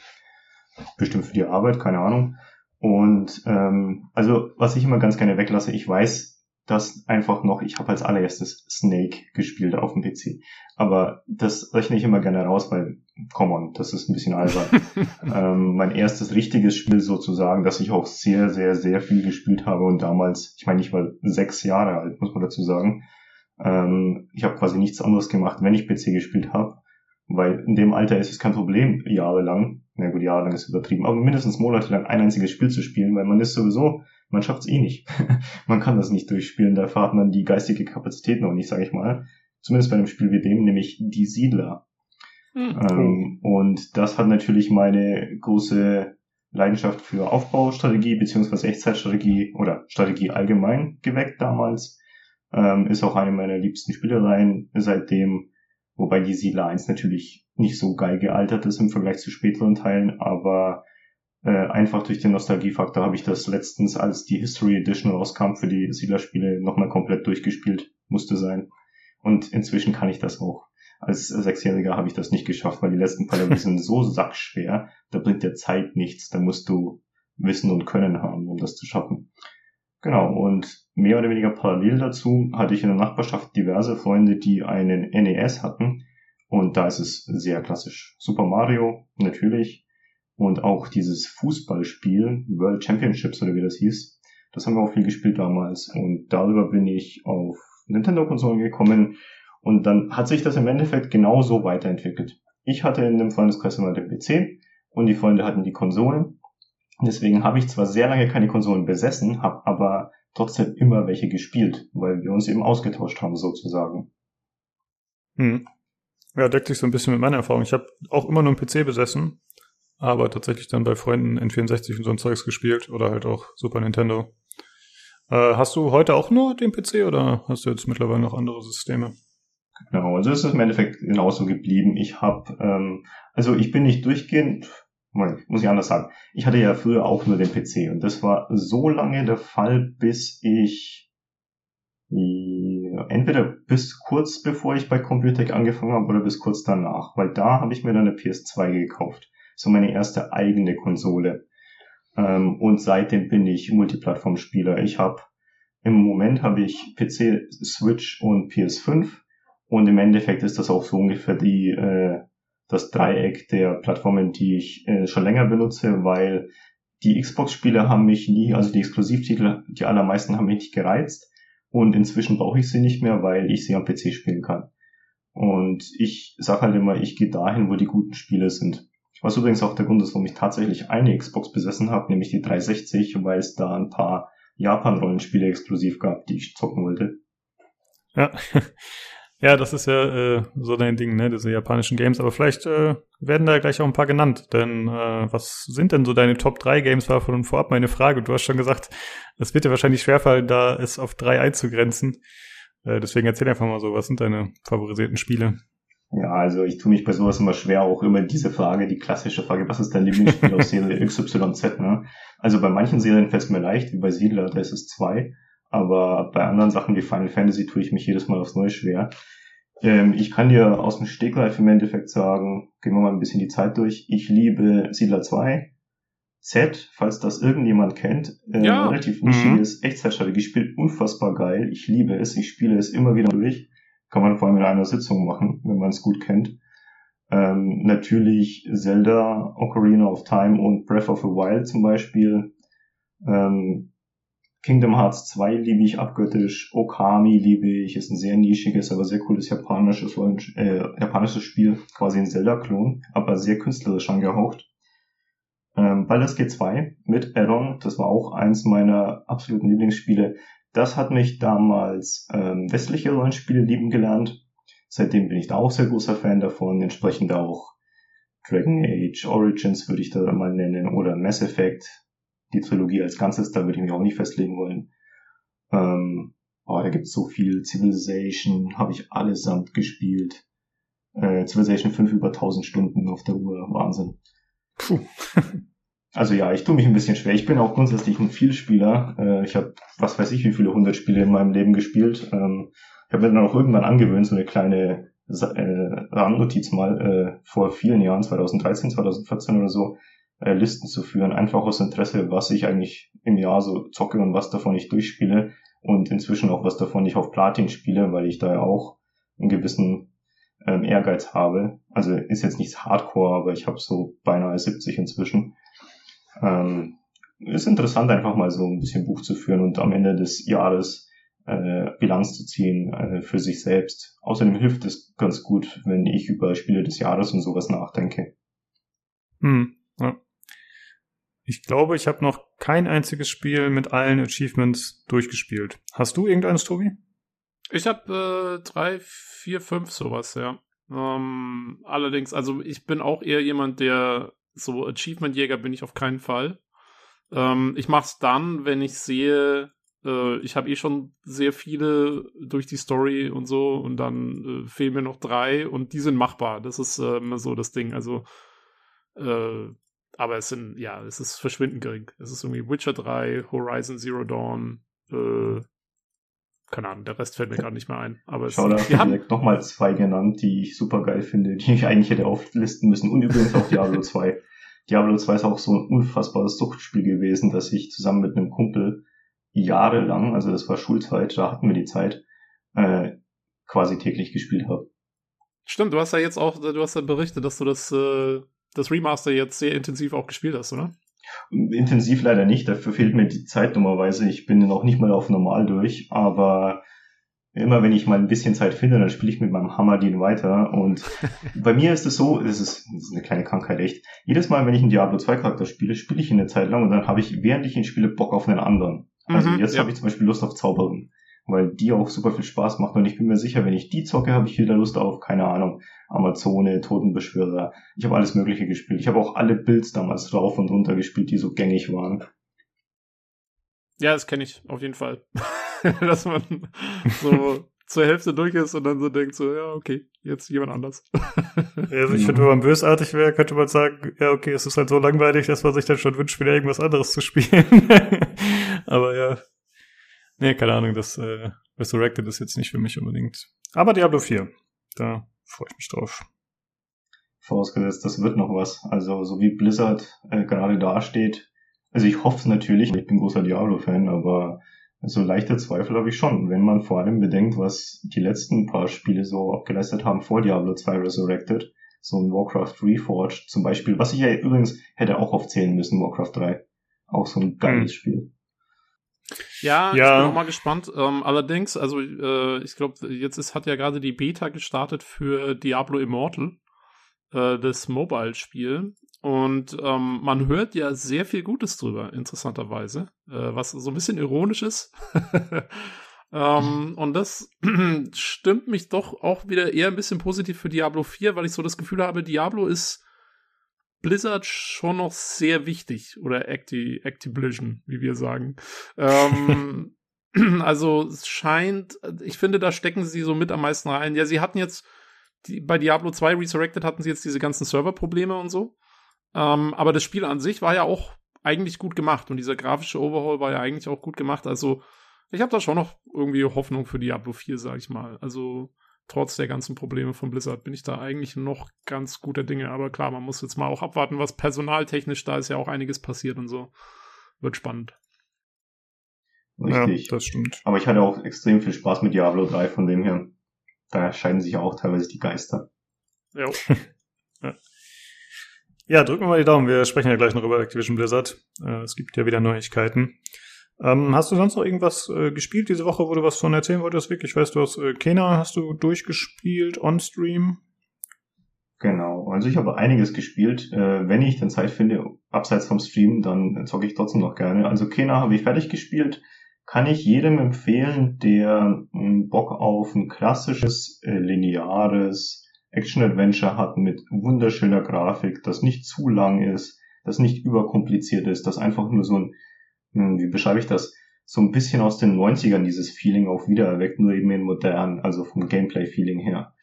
Bestimmt für die Arbeit, keine Ahnung. Und ähm, also, was ich immer ganz gerne weglasse, ich weiß, dass einfach noch, ich habe als allererstes Snake gespielt auf dem PC. Aber das rechne ich immer gerne raus, weil, come on, das ist ein bisschen albern. ähm, mein erstes richtiges Spiel sozusagen, das ich auch sehr, sehr, sehr viel gespielt habe und damals, ich meine, ich war sechs Jahre alt, muss man dazu sagen, ähm, ich habe quasi nichts anderes gemacht, wenn ich PC gespielt habe, weil in dem Alter ist es kein Problem, jahrelang, na gut, jahrelang ist übertrieben, aber mindestens monatelang ein einziges Spiel zu spielen, weil man ist sowieso, man schafft es eh nicht. man kann das nicht durchspielen, da erfahrt man die geistige Kapazität noch nicht, sage ich mal. Zumindest bei einem Spiel wie dem, nämlich Die Siedler. Mhm. Ähm, und das hat natürlich meine große Leidenschaft für Aufbaustrategie beziehungsweise Echtzeitstrategie oder Strategie allgemein geweckt damals. Ähm, ist auch eine meiner liebsten Spielereien seitdem, wobei die Siedler 1 natürlich nicht so geil gealtert ist im Vergleich zu späteren Teilen, aber äh, einfach durch den Nostalgiefaktor habe ich das letztens, als die History Edition rauskam für die Siedler-Spiele, nochmal komplett durchgespielt, musste sein. Und inzwischen kann ich das auch. Als Sechsjähriger habe ich das nicht geschafft, weil die letzten Teile sind so sackschwer, da bringt der Zeit nichts, da musst du Wissen und Können haben, um das zu schaffen. Genau, und mehr oder weniger parallel dazu hatte ich in der Nachbarschaft diverse Freunde, die einen NES hatten. Und da ist es sehr klassisch. Super Mario, natürlich. Und auch dieses Fußballspiel, World Championships oder wie das hieß, das haben wir auch viel gespielt damals. Und darüber bin ich auf Nintendo-Konsolen gekommen. Und dann hat sich das im Endeffekt genauso weiterentwickelt. Ich hatte in dem Freundeskreis immer den PC und die Freunde hatten die Konsolen. Deswegen habe ich zwar sehr lange keine Konsolen besessen, habe aber trotzdem immer welche gespielt, weil wir uns eben ausgetauscht haben sozusagen. Hm. Ja, deckt sich so ein bisschen mit meiner Erfahrung. Ich habe auch immer nur einen PC besessen, aber tatsächlich dann bei Freunden N64 und so ein Zeugs gespielt oder halt auch Super Nintendo. Äh, hast du heute auch nur den PC oder hast du jetzt mittlerweile noch andere Systeme? Genau, also ist es im Endeffekt genauso geblieben. Ich habe, ähm, also ich bin nicht durchgehend muss ich anders sagen. Ich hatte ja früher auch nur den PC und das war so lange der Fall, bis ich entweder bis kurz bevor ich bei Computec angefangen habe oder bis kurz danach, weil da habe ich mir dann eine PS2 gekauft. So meine erste eigene Konsole. Ähm, und seitdem bin ich Multiplattform-Spieler. Ich habe Im Moment habe ich PC, Switch und PS5 und im Endeffekt ist das auch so ungefähr die äh, das Dreieck der Plattformen, die ich äh, schon länger benutze, weil die Xbox-Spiele haben mich nie, also die Exklusivtitel, die allermeisten haben mich nicht gereizt und inzwischen brauche ich sie nicht mehr, weil ich sie am PC spielen kann. Und ich sage halt immer, ich gehe dahin, wo die guten Spiele sind. Was übrigens auch der Grund ist, warum ich tatsächlich eine Xbox besessen habe, nämlich die 360, weil es da ein paar Japan-Rollenspiele exklusiv gab, die ich zocken wollte. Ja. Ja, das ist ja äh, so dein Ding, ne, diese japanischen Games. Aber vielleicht äh, werden da gleich auch ein paar genannt. Denn äh, was sind denn so deine Top 3 Games? War von vorab meine Frage. Du hast schon gesagt, es wird dir wahrscheinlich schwerfallen, da es auf drei einzugrenzen. Äh, deswegen erzähl einfach mal so, was sind deine favorisierten Spiele? Ja, also ich tue mich bei sowas immer schwer, auch immer diese Frage, die klassische Frage, was ist dein Lieblingsspiel aus Serie XYZ, ne? Also bei manchen Serien fällt es mir leicht, wie bei Siedler, da ist es zwei. Aber bei anderen Sachen wie Final Fantasy tue ich mich jedes Mal aufs Neue schwer. Ähm, ich kann dir aus dem Stegreif im Endeffekt sagen, gehen wir mal ein bisschen die Zeit durch. Ich liebe Siedler 2. Z, falls das irgendjemand kennt, äh, ja. relativ nischiges mhm. Echtzeitstrategiespiel, unfassbar geil. Ich liebe es, ich spiele es immer wieder durch. Kann man vor allem in einer Sitzung machen, wenn man es gut kennt. Ähm, natürlich Zelda, Ocarina of Time und Breath of the Wild zum Beispiel. Ähm, Kingdom Hearts 2 liebe ich abgöttisch, Okami liebe ich, ist ein sehr nischiges, aber sehr cooles japanisches, äh, japanisches Spiel, quasi ein Zelda-Klon, aber sehr künstlerisch angehaucht. Ähm, Baldur's Gate 2 mit Addon, das war auch eins meiner absoluten Lieblingsspiele. Das hat mich damals ähm, westliche Rollenspiele lieben gelernt. Seitdem bin ich da auch sehr großer Fan davon, entsprechend auch Dragon Age Origins würde ich da mal nennen oder Mass Effect, die Trilogie als Ganzes, da würde ich mich auch nicht festlegen wollen. Ähm, oh, da gibt's so viel. Civilization habe ich allesamt gespielt. Äh, Civilization 5 über 1000 Stunden auf der Uhr. Wahnsinn. Puh. Also ja, ich tue mich ein bisschen schwer. Ich bin auch grundsätzlich ein Vielspieler. Äh, ich habe, was weiß ich, wie viele hundert Spiele in meinem Leben gespielt. Ähm, ich habe mir dann auch irgendwann angewöhnt, so eine kleine äh, Randnotiz mal äh, vor vielen Jahren, 2013, 2014 oder so, äh, Listen zu führen, einfach aus Interesse, was ich eigentlich im Jahr so zocke und was davon ich durchspiele und inzwischen auch was davon ich auf Platin spiele, weil ich da ja auch einen gewissen ähm, Ehrgeiz habe. Also ist jetzt nichts Hardcore, aber ich habe so beinahe 70 inzwischen. Ähm, ist interessant, einfach mal so ein bisschen Buch zu führen und am Ende des Jahres äh, Bilanz zu ziehen äh, für sich selbst. Außerdem hilft es ganz gut, wenn ich über Spiele des Jahres und sowas nachdenke. Hm, ja. Ich glaube, ich habe noch kein einziges Spiel mit allen Achievements durchgespielt. Hast du irgendeines, Tobi? Ich habe äh, drei, vier, fünf sowas, ja. Ähm, allerdings, also ich bin auch eher jemand, der so Achievement-Jäger bin ich auf keinen Fall. Ähm, ich mach's dann, wenn ich sehe, äh, ich habe eh schon sehr viele durch die Story und so und dann äh, fehlen mir noch drei und die sind machbar. Das ist äh, immer so das Ding. Also äh, aber es sind, ja, es ist verschwindend gering. Es ist irgendwie Witcher 3, Horizon Zero Dawn, äh, keine Ahnung, der Rest fällt mir gerade nicht mehr ein. Aber es, Schau, da hast du direkt nochmal zwei genannt, die ich super geil finde, die ich eigentlich hätte auflisten müssen. Und übrigens auch Diablo 2. Diablo 2 ist auch so ein unfassbares Suchtspiel gewesen, dass ich zusammen mit einem Kumpel jahrelang, also das war Schulzeit, da hatten wir die Zeit, äh, quasi täglich gespielt habe. Stimmt, du hast ja jetzt auch, du hast ja berichtet, dass du das äh, das Remaster jetzt sehr intensiv auch gespielt hast, oder? Intensiv leider nicht, dafür fehlt mir die Zeit dummerweise. Ich bin noch nicht mal auf normal durch, aber immer wenn ich mal ein bisschen Zeit finde, dann spiele ich mit meinem Hammerdin weiter. Und bei mir ist es so, es ist, das ist eine kleine Krankheit echt. Jedes Mal, wenn ich einen Diablo 2 Charakter spiele, spiele ich ihn eine Zeit lang und dann habe ich, während ich ihn spiele, Bock auf einen anderen. Also mhm, jetzt ja. habe ich zum Beispiel Lust auf Zauberin weil die auch super viel Spaß macht. Und ich bin mir sicher, wenn ich die zocke, habe ich wieder Lust auf, keine Ahnung, Amazone, Totenbeschwörer. Ich habe alles Mögliche gespielt. Ich habe auch alle Builds damals rauf und runter gespielt, die so gängig waren. Ja, das kenne ich auf jeden Fall. Dass man so zur Hälfte durch ist und dann so denkt so, ja, okay, jetzt jemand anders. also ich finde, wenn man bösartig wäre, könnte man sagen, ja, okay, es ist halt so langweilig, dass man sich dann schon wünscht, wieder irgendwas anderes zu spielen. Aber ja, Nee, keine Ahnung, das äh, Resurrected ist jetzt nicht für mich unbedingt. Aber Diablo 4, da freue ich mich drauf. Vorausgesetzt, das wird noch was. Also so wie Blizzard äh, gerade dasteht. Also ich hoffe es natürlich, ich bin großer Diablo-Fan, aber Also leichte Zweifel habe ich schon, wenn man vor allem bedenkt, was die letzten paar Spiele so abgeleistet haben vor Diablo 2 Resurrected. So ein Warcraft Reforged zum Beispiel, was ich ja übrigens hätte auch aufzählen müssen, Warcraft 3. Auch so ein geiles hm. Spiel. Ja, ja, ich bin auch mal gespannt. Ähm, allerdings, also äh, ich glaube, jetzt ist, hat ja gerade die Beta gestartet für Diablo Immortal, äh, das Mobile-Spiel. Und ähm, man hört ja sehr viel Gutes drüber, interessanterweise, äh, was so ein bisschen ironisch ist. ähm, und das stimmt mich doch auch wieder eher ein bisschen positiv für Diablo 4, weil ich so das Gefühl habe, Diablo ist Blizzard schon noch sehr wichtig oder Acti Activision, wie wir sagen. ähm, also es scheint, ich finde, da stecken sie so mit am meisten rein. Ja, sie hatten jetzt die, bei Diablo 2 Resurrected hatten sie jetzt diese ganzen Serverprobleme und so. Ähm, aber das Spiel an sich war ja auch eigentlich gut gemacht und dieser grafische Overhaul war ja eigentlich auch gut gemacht. Also ich habe da schon noch irgendwie Hoffnung für Diablo 4, sag ich mal. Also trotz der ganzen Probleme von Blizzard bin ich da eigentlich noch ganz guter Dinge. Aber klar, man muss jetzt mal auch abwarten, was personaltechnisch da ist ja auch einiges passiert und so. Wird spannend. Richtig. Ja, das stimmt. Aber ich hatte auch extrem viel Spaß mit Diablo 3, von dem her. Da scheiden sich auch teilweise die Geister. Ja. ja. Ja, drücken wir mal die Daumen. Wir sprechen ja gleich noch über Activision Blizzard. Äh, es gibt ja wieder Neuigkeiten. Ähm, hast du sonst noch irgendwas äh, gespielt diese Woche, wo du was von erzählen wolltest? Wirklich, ich weiß, du hast äh, Kena hast du durchgespielt on Stream. Genau, also ich habe einiges gespielt. Äh, wenn ich dann Zeit finde, abseits vom Stream, dann zocke ich trotzdem noch gerne. Also Kena habe ich fertig gespielt. Kann ich jedem empfehlen, der äh, Bock auf ein klassisches, äh, lineares Action-Adventure hat mit wunderschöner Grafik, das nicht zu lang ist, das nicht überkompliziert ist, das einfach nur so ein, hm, wie beschreibe ich das, so ein bisschen aus den 90ern dieses Feeling auch wieder erweckt, nur eben in modern, also vom Gameplay-Feeling her.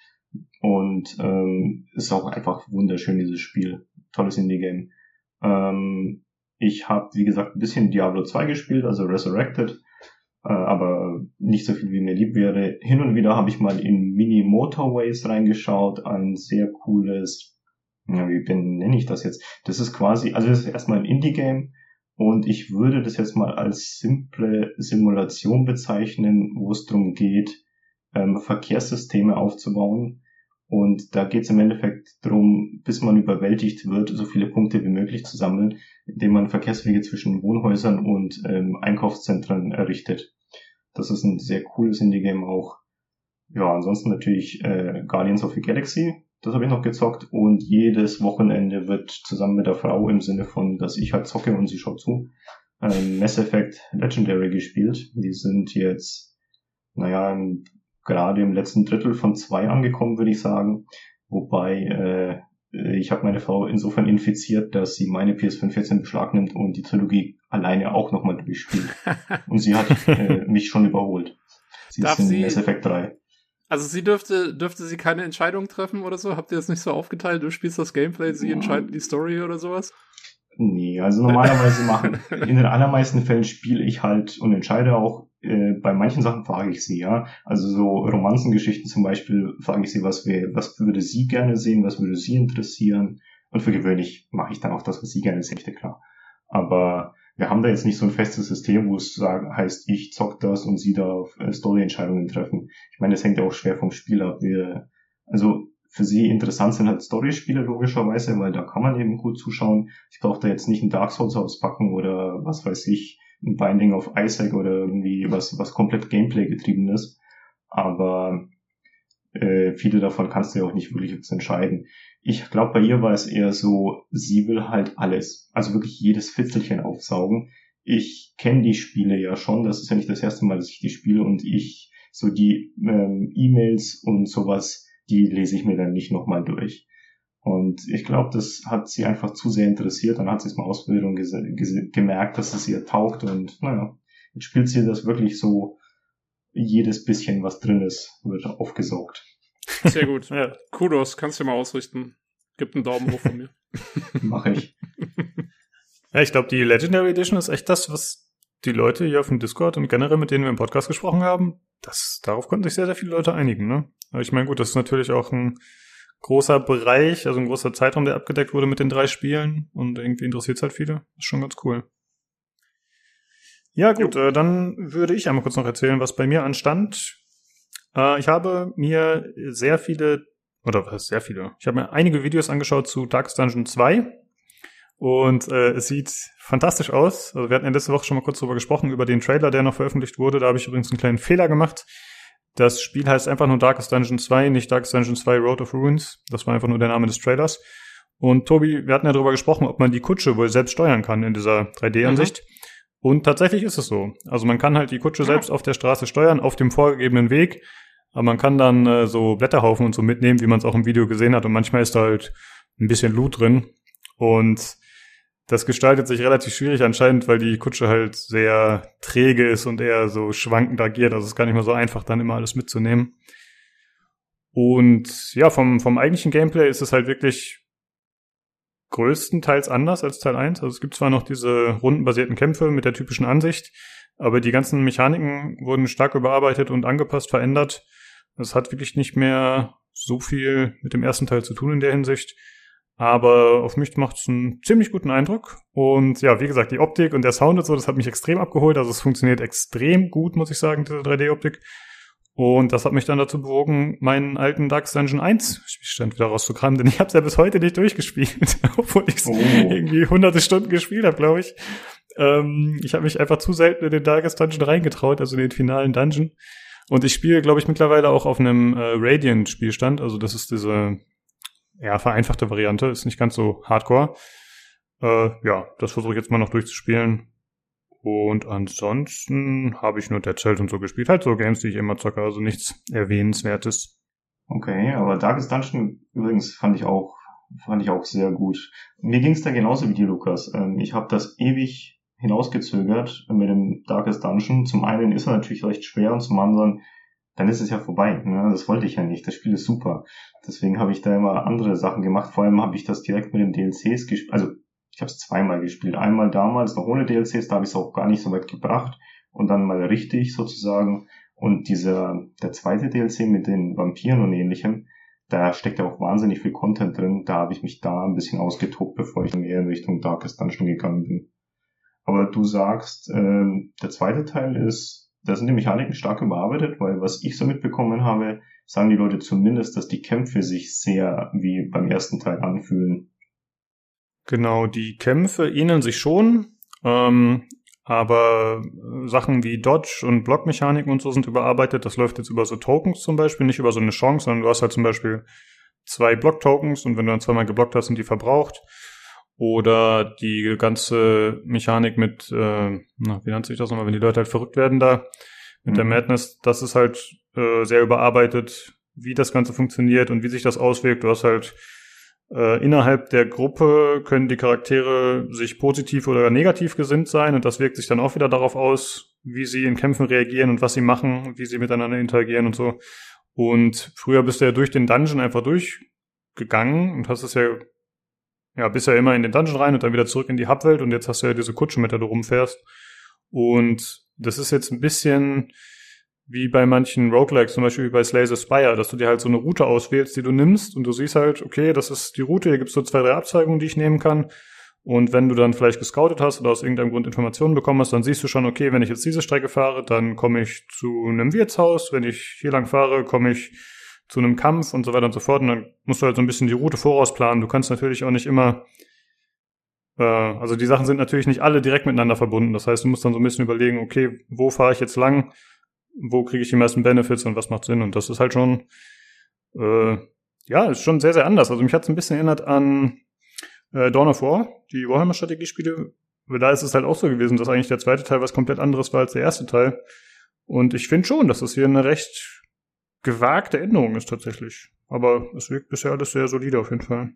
Und ähm, ist auch einfach wunderschön, dieses Spiel. Tolles Indie-Game. Ähm, ich habe, wie gesagt, ein bisschen Diablo 2 gespielt, also Resurrected äh, aber nicht so viel wie mir lieb wäre. Hin und wieder habe ich mal in Mini Motorways reingeschaut, ein sehr cooles, ja, wie nenne ich das jetzt? Das ist quasi, also das ist erstmal ein Indie-Game und ich würde das jetzt mal als simple Simulation bezeichnen, wo es darum geht, ähm, Verkehrssysteme aufzubauen. Und da geht es im Endeffekt darum, bis man überwältigt wird, so viele Punkte wie möglich zu sammeln, indem man Verkehrswege zwischen Wohnhäusern und ähm, Einkaufszentren errichtet. Das ist ein sehr cooles Indie-Game auch. Ja, ansonsten natürlich äh, Guardians of the Galaxy. Das habe ich noch gezockt und jedes Wochenende wird zusammen mit der Frau im Sinne von, dass ich halt zocke und sie schaut zu, äh, Mass Effect Legendary gespielt. Die sind jetzt, naja, gerade im letzten Drittel von zwei angekommen, würde ich sagen. Wobei äh, ich habe meine Frau insofern infiziert, dass sie meine PS5 jetzt in Beschlag nimmt und die Trilogie alleine auch nochmal durchspielt. und sie hat äh, mich schon überholt. Sie Darf ist in sie, Mass Effect 3. Also sie dürfte, dürfte sie keine Entscheidung treffen oder so? Habt ihr das nicht so aufgeteilt? Du spielst das Gameplay, sie entscheidet die Story oder sowas? Nee, also normalerweise machen, in den allermeisten Fällen spiele ich halt und entscheide auch, äh, bei manchen Sachen frage ich sie, ja. Also so Romanzengeschichten zum Beispiel frage ich sie, was, wir, was würde sie gerne sehen, was würde sie interessieren. Und für gewöhnlich mache ich dann auch das, was sie gerne sehen möchte, klar. Aber wir haben da jetzt nicht so ein festes System, wo es heißt, ich zock das und sie darf äh, Story-Entscheidungen treffen. Ich meine, das hängt ja auch schwer vom Spiel ab. Wir, also für sie interessant sind halt Story-Spiele logischerweise, weil da kann man eben gut zuschauen. Ich brauche da jetzt nicht ein Dark Souls auspacken oder was weiß ich, ein Binding of Isaac oder irgendwie was, was komplett Gameplay getrieben ist. Aber äh, viele davon kannst du ja auch nicht wirklich jetzt entscheiden. Ich glaube, bei ihr war es eher so, sie will halt alles, also wirklich jedes Fitzelchen aufsaugen. Ich kenne die Spiele ja schon, das ist ja nicht das erste Mal, dass ich die spiele und ich so die ähm, E-Mails und sowas die lese ich mir dann nicht nochmal durch. Und ich glaube, das hat sie einfach zu sehr interessiert. Dann hat sie es mal ausprobiert und gemerkt, dass es ihr taugt. Und naja, jetzt spielt sie das wirklich so, jedes bisschen, was drin ist, wird aufgesaugt. Sehr gut. ja. Kudos, kannst du mal ausrichten. Gib einen Daumen hoch von mir. Mache ich. Ja, ich glaube, die Legendary Edition ist echt das, was die Leute hier auf dem Discord und generell mit denen wir im Podcast gesprochen haben, das, darauf konnten sich sehr, sehr viele Leute einigen, ne? Ich meine, gut, das ist natürlich auch ein großer Bereich, also ein großer Zeitraum, der abgedeckt wurde mit den drei Spielen und irgendwie interessiert es halt viele. Das ist schon ganz cool. Ja, gut, äh, dann würde ich einmal kurz noch erzählen, was bei mir anstand. Äh, ich habe mir sehr viele, oder was heißt sehr viele? Ich habe mir einige Videos angeschaut zu Darkest Dungeon 2 und äh, es sieht fantastisch aus. Also wir hatten ja letzte Woche schon mal kurz darüber gesprochen, über den Trailer, der noch veröffentlicht wurde. Da habe ich übrigens einen kleinen Fehler gemacht. Das Spiel heißt einfach nur Darkest Dungeon 2, nicht Darkest Dungeon 2 Road of Ruins. Das war einfach nur der Name des Trailers. Und Tobi, wir hatten ja darüber gesprochen, ob man die Kutsche wohl selbst steuern kann in dieser 3D-Ansicht. Mhm. Und tatsächlich ist es so. Also man kann halt die Kutsche ja. selbst auf der Straße steuern, auf dem vorgegebenen Weg. Aber man kann dann äh, so Blätterhaufen und so mitnehmen, wie man es auch im Video gesehen hat. Und manchmal ist da halt ein bisschen Loot drin. Und das gestaltet sich relativ schwierig anscheinend, weil die Kutsche halt sehr träge ist und eher so schwankend agiert. Also es ist gar nicht mehr so einfach, dann immer alles mitzunehmen. Und ja, vom, vom eigentlichen Gameplay ist es halt wirklich größtenteils anders als Teil 1. Also es gibt zwar noch diese rundenbasierten Kämpfe mit der typischen Ansicht, aber die ganzen Mechaniken wurden stark überarbeitet und angepasst, verändert. Es hat wirklich nicht mehr so viel mit dem ersten Teil zu tun in der Hinsicht. Aber auf mich macht es einen ziemlich guten Eindruck. Und ja, wie gesagt, die Optik und der Sound und so, das hat mich extrem abgeholt. Also es funktioniert extrem gut, muss ich sagen, diese 3D-Optik. Und das hat mich dann dazu bewogen, meinen alten Dark Dungeon 1 Spielstand wieder rauszukramen, denn ich habe es ja bis heute nicht durchgespielt, obwohl ich oh. irgendwie hunderte Stunden gespielt habe, glaube ich. Ähm, ich habe mich einfach zu selten in den Darkest Dungeon reingetraut, also in den finalen Dungeon. Und ich spiele, glaube ich, mittlerweile auch auf einem äh, Radiant-Spielstand. Also das ist diese ja, vereinfachte Variante, ist nicht ganz so hardcore. Äh, ja, das versuche ich jetzt mal noch durchzuspielen. Und ansonsten habe ich nur Dead Cell und so gespielt. Halt so Games, die ich immer zocke, also nichts Erwähnenswertes. Okay, aber Darkest Dungeon übrigens fand ich auch, fand ich auch sehr gut. Mir ging es da genauso wie dir, Lukas. Ähm, ich habe das ewig hinausgezögert mit dem Darkest Dungeon. Zum einen ist er natürlich recht schwer und zum anderen dann ist es ja vorbei. Ne? Das wollte ich ja nicht. Das Spiel ist super. Deswegen habe ich da immer andere Sachen gemacht. Vor allem habe ich das direkt mit den DLCs gespielt. Also ich habe es zweimal gespielt. Einmal damals noch ohne DLCs, da habe ich es auch gar nicht so weit gebracht. Und dann mal richtig sozusagen. Und dieser, der zweite DLC mit den Vampiren und ähnlichem, da steckt ja auch wahnsinnig viel Content drin. Da habe ich mich da ein bisschen ausgetobt, bevor ich eher in Richtung Darkest Dungeon gegangen bin. Aber du sagst, äh, der zweite Teil ist da sind die Mechaniken stark überarbeitet, weil was ich so mitbekommen habe, sagen die Leute zumindest, dass die Kämpfe sich sehr wie beim ersten Teil anfühlen. Genau, die Kämpfe ähneln sich schon, ähm, aber Sachen wie Dodge und Blockmechaniken und so sind überarbeitet. Das läuft jetzt über so Tokens zum Beispiel, nicht über so eine Chance, sondern du hast halt zum Beispiel zwei Block-Tokens und wenn du dann zweimal geblockt hast, sind die verbraucht. Oder die ganze Mechanik mit, äh, na, wie nennt sich das nochmal, wenn die Leute halt verrückt werden da, mit mhm. der Madness, das ist halt äh, sehr überarbeitet, wie das Ganze funktioniert und wie sich das auswirkt. Du hast halt äh, innerhalb der Gruppe können die Charaktere sich positiv oder negativ gesinnt sein und das wirkt sich dann auch wieder darauf aus, wie sie in Kämpfen reagieren und was sie machen, wie sie miteinander interagieren und so. Und früher bist du ja durch den Dungeon einfach durchgegangen und hast es ja ja, bist ja immer in den Dungeon rein und dann wieder zurück in die Hubwelt und jetzt hast du ja diese Kutsche, mit der du rumfährst. Und das ist jetzt ein bisschen wie bei manchen Roguelikes, zum Beispiel wie bei Slay the Spire, dass du dir halt so eine Route auswählst, die du nimmst und du siehst halt, okay, das ist die Route, hier gibt's so zwei, drei Abzweigungen, die ich nehmen kann. Und wenn du dann vielleicht gescoutet hast oder aus irgendeinem Grund Informationen bekommen hast, dann siehst du schon, okay, wenn ich jetzt diese Strecke fahre, dann komme ich zu einem Wirtshaus. Wenn ich hier lang fahre, komme ich zu einem Kampf und so weiter und so fort. Und dann musst du halt so ein bisschen die Route vorausplanen. Du kannst natürlich auch nicht immer, äh, also die Sachen sind natürlich nicht alle direkt miteinander verbunden. Das heißt, du musst dann so ein bisschen überlegen, okay, wo fahre ich jetzt lang? Wo kriege ich die meisten Benefits und was macht Sinn? Und das ist halt schon, äh, ja, ist schon sehr, sehr anders. Also mich hat es ein bisschen erinnert an äh, Dawn of War, die Warhammer-Strategiespiele. Da ist es halt auch so gewesen, dass eigentlich der zweite Teil was komplett anderes war als der erste Teil. Und ich finde schon, dass das hier eine recht gewagte Änderung ist tatsächlich. Aber es wirkt bisher alles sehr solide auf jeden Fall.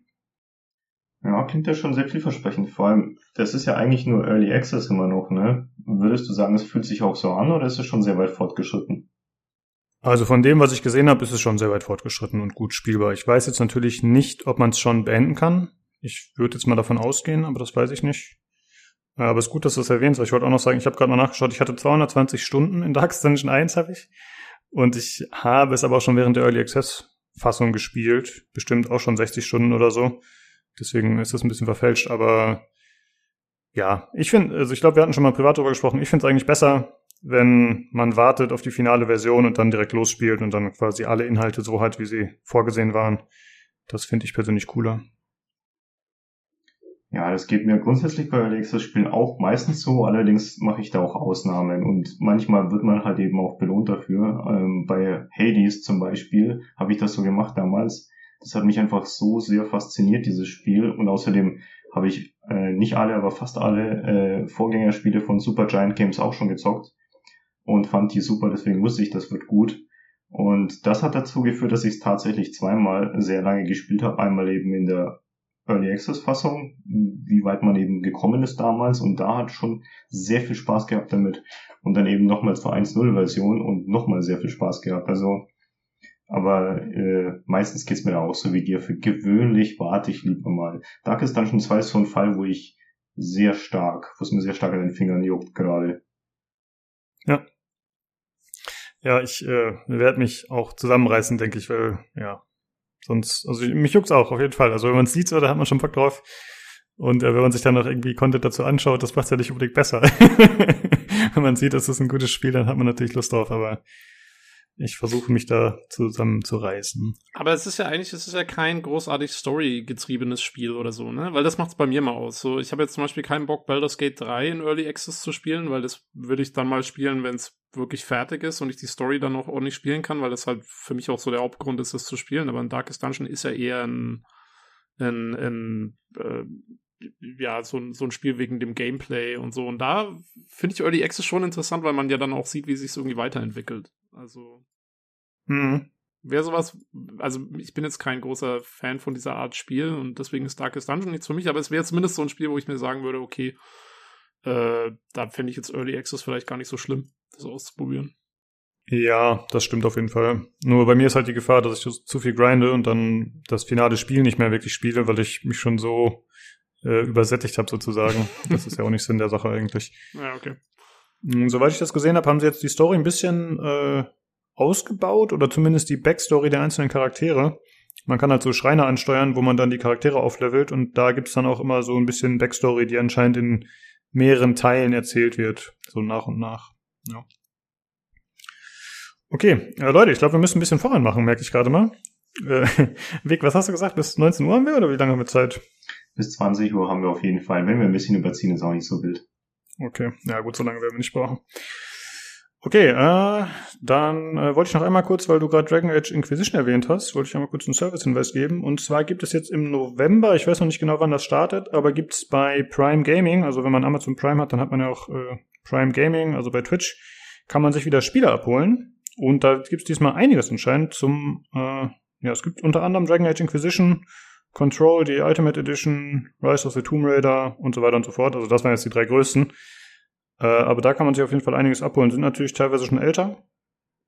Ja, klingt ja schon sehr vielversprechend. Vor allem, das ist ja eigentlich nur Early Access immer noch, ne? Würdest du sagen, es fühlt sich auch so an oder ist es schon sehr weit fortgeschritten? Also von dem, was ich gesehen habe, ist es schon sehr weit fortgeschritten und gut spielbar. Ich weiß jetzt natürlich nicht, ob man es schon beenden kann. Ich würde jetzt mal davon ausgehen, aber das weiß ich nicht. Aber es ist gut, dass du es erwähnst. Ich wollte auch noch sagen, ich habe gerade mal nachgeschaut, ich hatte 220 Stunden in Dark Dungeon 1 habe ich. Und ich habe es aber auch schon während der Early Access Fassung gespielt. Bestimmt auch schon 60 Stunden oder so. Deswegen ist das ein bisschen verfälscht, aber ja, ich finde, also ich glaube, wir hatten schon mal privat darüber gesprochen. Ich finde es eigentlich besser, wenn man wartet auf die finale Version und dann direkt losspielt und dann quasi alle Inhalte so hat, wie sie vorgesehen waren. Das finde ich persönlich cooler. Ja, das geht mir grundsätzlich bei Early Access Spielen auch meistens so, allerdings mache ich da auch Ausnahmen und manchmal wird man halt eben auch belohnt dafür. Ähm, bei Hades zum Beispiel habe ich das so gemacht damals. Das hat mich einfach so sehr fasziniert, dieses Spiel und außerdem habe ich äh, nicht alle, aber fast alle äh, Vorgängerspiele von Super Giant Games auch schon gezockt und fand die super, deswegen wusste ich, das wird gut. Und das hat dazu geführt, dass ich es tatsächlich zweimal sehr lange gespielt habe. Einmal eben in der Early Access Fassung, wie weit man eben gekommen ist damals und da hat schon sehr viel Spaß gehabt damit und dann eben nochmals zur 1.0 Version und nochmal sehr viel Spaß gehabt. Also, aber äh, meistens geht's mir da auch so wie dir. Für gewöhnlich warte ich lieber mal. Darkest Dungeon 2 ist so ein Fall, wo ich sehr stark, wo es mir sehr stark an den Fingern juckt gerade. Ja. Ja, ich äh, werde mich auch zusammenreißen, denke ich, weil, ja, Sonst, also mich juckt's auch, auf jeden Fall. Also wenn man es sieht, so, da hat man schon Bock drauf. Und äh, wenn man sich dann noch irgendwie Content dazu anschaut, das macht's ja nicht unbedingt besser. wenn man sieht, das ist ein gutes Spiel, dann hat man natürlich Lust drauf, aber ich versuche mich da zusammenzureißen. Aber es ist ja eigentlich, es ist ja kein großartig Story-getriebenes Spiel oder so, ne? Weil das macht's bei mir mal aus. So, ich habe jetzt zum Beispiel keinen Bock, Baldur's Gate 3 in Early Access zu spielen, weil das würde ich dann mal spielen, wenn es wirklich fertig ist und ich die Story dann auch ordentlich spielen kann, weil das halt für mich auch so der Hauptgrund ist, das zu spielen. Aber ein Darkest Dungeon ist ja eher ein, ein, ein äh, ja, so, so ein Spiel wegen dem Gameplay und so. Und da finde ich Early Access schon interessant, weil man ja dann auch sieht, wie sich es irgendwie weiterentwickelt. Also. Mhm. Wäre sowas, also ich bin jetzt kein großer Fan von dieser Art Spiel und deswegen ist Darkest Dungeon nichts für mich, aber es wäre zumindest so ein Spiel, wo ich mir sagen würde, okay, äh, da fände ich jetzt Early Access vielleicht gar nicht so schlimm, das auszuprobieren. Ja, das stimmt auf jeden Fall. Nur bei mir ist halt die Gefahr, dass ich zu viel grinde und dann das finale Spiel nicht mehr wirklich spiele, weil ich mich schon so äh, übersättigt habe sozusagen. das ist ja auch nicht Sinn der Sache eigentlich. Ja, okay. Hm, soweit ich das gesehen habe, haben sie jetzt die Story ein bisschen äh, ausgebaut oder zumindest die Backstory der einzelnen Charaktere. Man kann halt so Schreine ansteuern, wo man dann die Charaktere auflevelt und da gibt's dann auch immer so ein bisschen Backstory, die anscheinend in mehreren Teilen erzählt wird, so nach und nach. Ja. Okay, äh, Leute, ich glaube, wir müssen ein bisschen voran machen, merke ich gerade mal. Äh, Vic, was hast du gesagt? Bis 19 Uhr haben wir oder wie lange haben wir Zeit? Bis 20 Uhr haben wir auf jeden Fall. Wenn wir ein bisschen überziehen, ist auch nicht so wild. Okay, ja gut, so lange werden wir nicht brauchen. Okay, äh, dann äh, wollte ich noch einmal kurz, weil du gerade Dragon Age Inquisition erwähnt hast, wollte ich einmal kurz einen Service-Hinweis geben. Und zwar gibt es jetzt im November, ich weiß noch nicht genau, wann das startet, aber gibt es bei Prime Gaming, also wenn man Amazon Prime hat, dann hat man ja auch äh, Prime Gaming, also bei Twitch, kann man sich wieder Spiele abholen. Und da gibt es diesmal einiges anscheinend zum, äh, ja, es gibt unter anderem Dragon Age Inquisition, Control, die Ultimate Edition, Rise of the Tomb Raider und so weiter und so fort. Also das waren jetzt die drei größten. Äh, aber da kann man sich auf jeden Fall einiges abholen. Sind natürlich teilweise schon älter,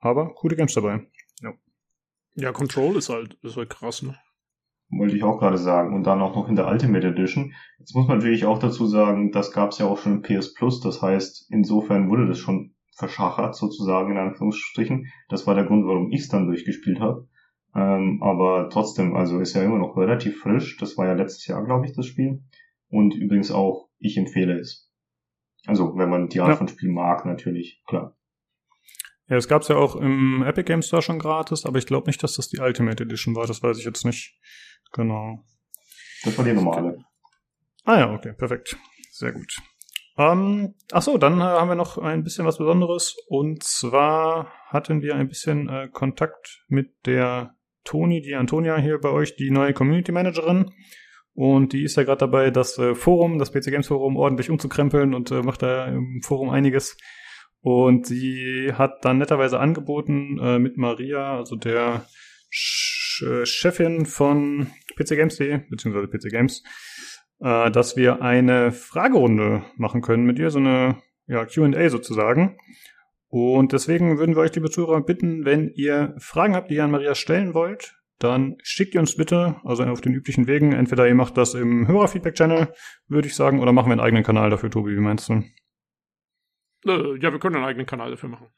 aber coole Games dabei. Ja, ja Control ist halt, ist halt krass, ne? Wollte ich auch gerade sagen. Und dann auch noch in der Ultimate Edition. Jetzt muss man natürlich auch dazu sagen, das gab es ja auch schon in PS Plus. Das heißt, insofern wurde das schon verschachert, sozusagen, in Anführungsstrichen. Das war der Grund, warum ich es dann durchgespielt habe. Ähm, aber trotzdem, also ist ja immer noch relativ frisch. Das war ja letztes Jahr, glaube ich, das Spiel. Und übrigens auch, ich empfehle es. Also, wenn man die Art ja. von Spiel mag, natürlich, klar. Ja, es gab's ja auch im Epic Games Store schon gratis, aber ich glaube nicht, dass das die Ultimate Edition war. Das weiß ich jetzt nicht. Genau. Das war die normale. Ah ja, okay, perfekt. Sehr gut. Ähm, ach so, dann äh, haben wir noch ein bisschen was Besonderes. Und zwar hatten wir ein bisschen äh, Kontakt mit der Toni, die Antonia hier bei euch, die neue Community Managerin. Und die ist ja gerade dabei, das äh, Forum, das PC Games Forum ordentlich umzukrempeln und äh, macht da im Forum einiges. Und sie hat dann netterweise angeboten, äh, mit Maria, also der Sch Chefin von PCGames.de, beziehungsweise PC Games, dass wir eine Fragerunde machen können mit ihr, so eine ja, QA sozusagen. Und deswegen würden wir euch, liebe Zuhörer, bitten, wenn ihr Fragen habt, die ihr an Maria stellen wollt, dann schickt ihr uns bitte, also auf den üblichen Wegen, entweder ihr macht das im Hörerfeedback-Channel, würde ich sagen, oder machen wir einen eigenen Kanal dafür, Tobi, wie meinst du? Äh, ja, wir können einen eigenen Kanal dafür machen.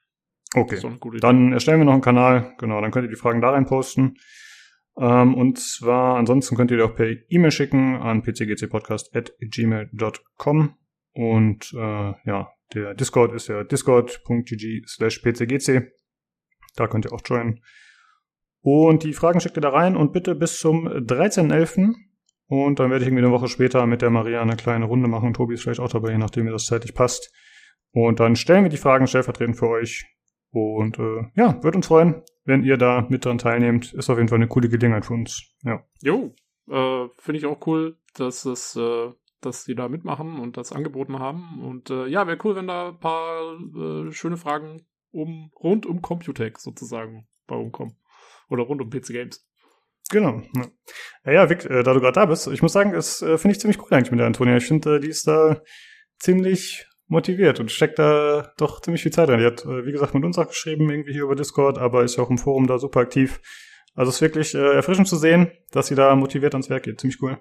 Okay, dann erstellen wir noch einen Kanal, genau, dann könnt ihr die Fragen da rein posten. Ähm, und zwar, ansonsten könnt ihr die auch per E-Mail schicken an pcgcpodcast.gmail.com Und äh, ja, der Discord ist ja discord.gg slash pcgc. Da könnt ihr auch joinen. Und die Fragen schickt ihr da rein und bitte bis zum 13.11. Und dann werde ich irgendwie eine Woche später mit der Maria eine kleine Runde machen. Tobi ist vielleicht auch dabei, je nachdem, wie das zeitlich passt. Und dann stellen wir die Fragen stellvertretend für euch. Und äh, ja, würde uns freuen, wenn ihr da mit dran teilnehmt. Ist auf jeden Fall eine coole Gelegenheit für uns. Ja. Jo, äh, finde ich auch cool, dass es, äh, dass die da mitmachen und das angeboten haben. Und äh, ja, wäre cool, wenn da ein paar äh, schöne Fragen um rund um Computec sozusagen bei rumkommen. Oder rund um PC Games. Genau. Ja, ja Vic, äh, da du gerade da bist, ich muss sagen, das äh, finde ich ziemlich cool eigentlich mit der Antonia. Ich finde, äh, die ist da ziemlich motiviert und steckt da doch ziemlich viel Zeit rein. Die hat, äh, wie gesagt, mit uns auch geschrieben, irgendwie hier über Discord, aber ist ja auch im Forum da super aktiv. Also es ist wirklich äh, erfrischend zu sehen, dass sie da motiviert ans Werk geht. Ziemlich cool.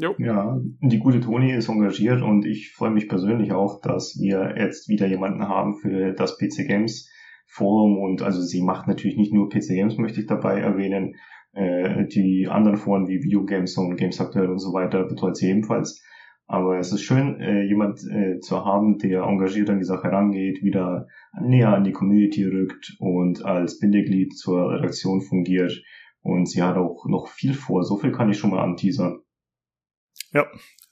Jo. Ja, die gute Toni ist engagiert und ich freue mich persönlich auch, dass wir jetzt wieder jemanden haben für das PC Games Forum und also sie macht natürlich nicht nur PC Games, möchte ich dabei erwähnen, äh, die anderen Foren wie Video Games und Games Aktuell und so weiter betreut sie ebenfalls. Aber es ist schön, äh, jemand äh, zu haben, der engagiert an die Sache rangeht, wieder näher an die Community rückt und als Bindeglied zur Redaktion fungiert. Und sie hat auch noch viel vor. So viel kann ich schon mal anteasern. Ja,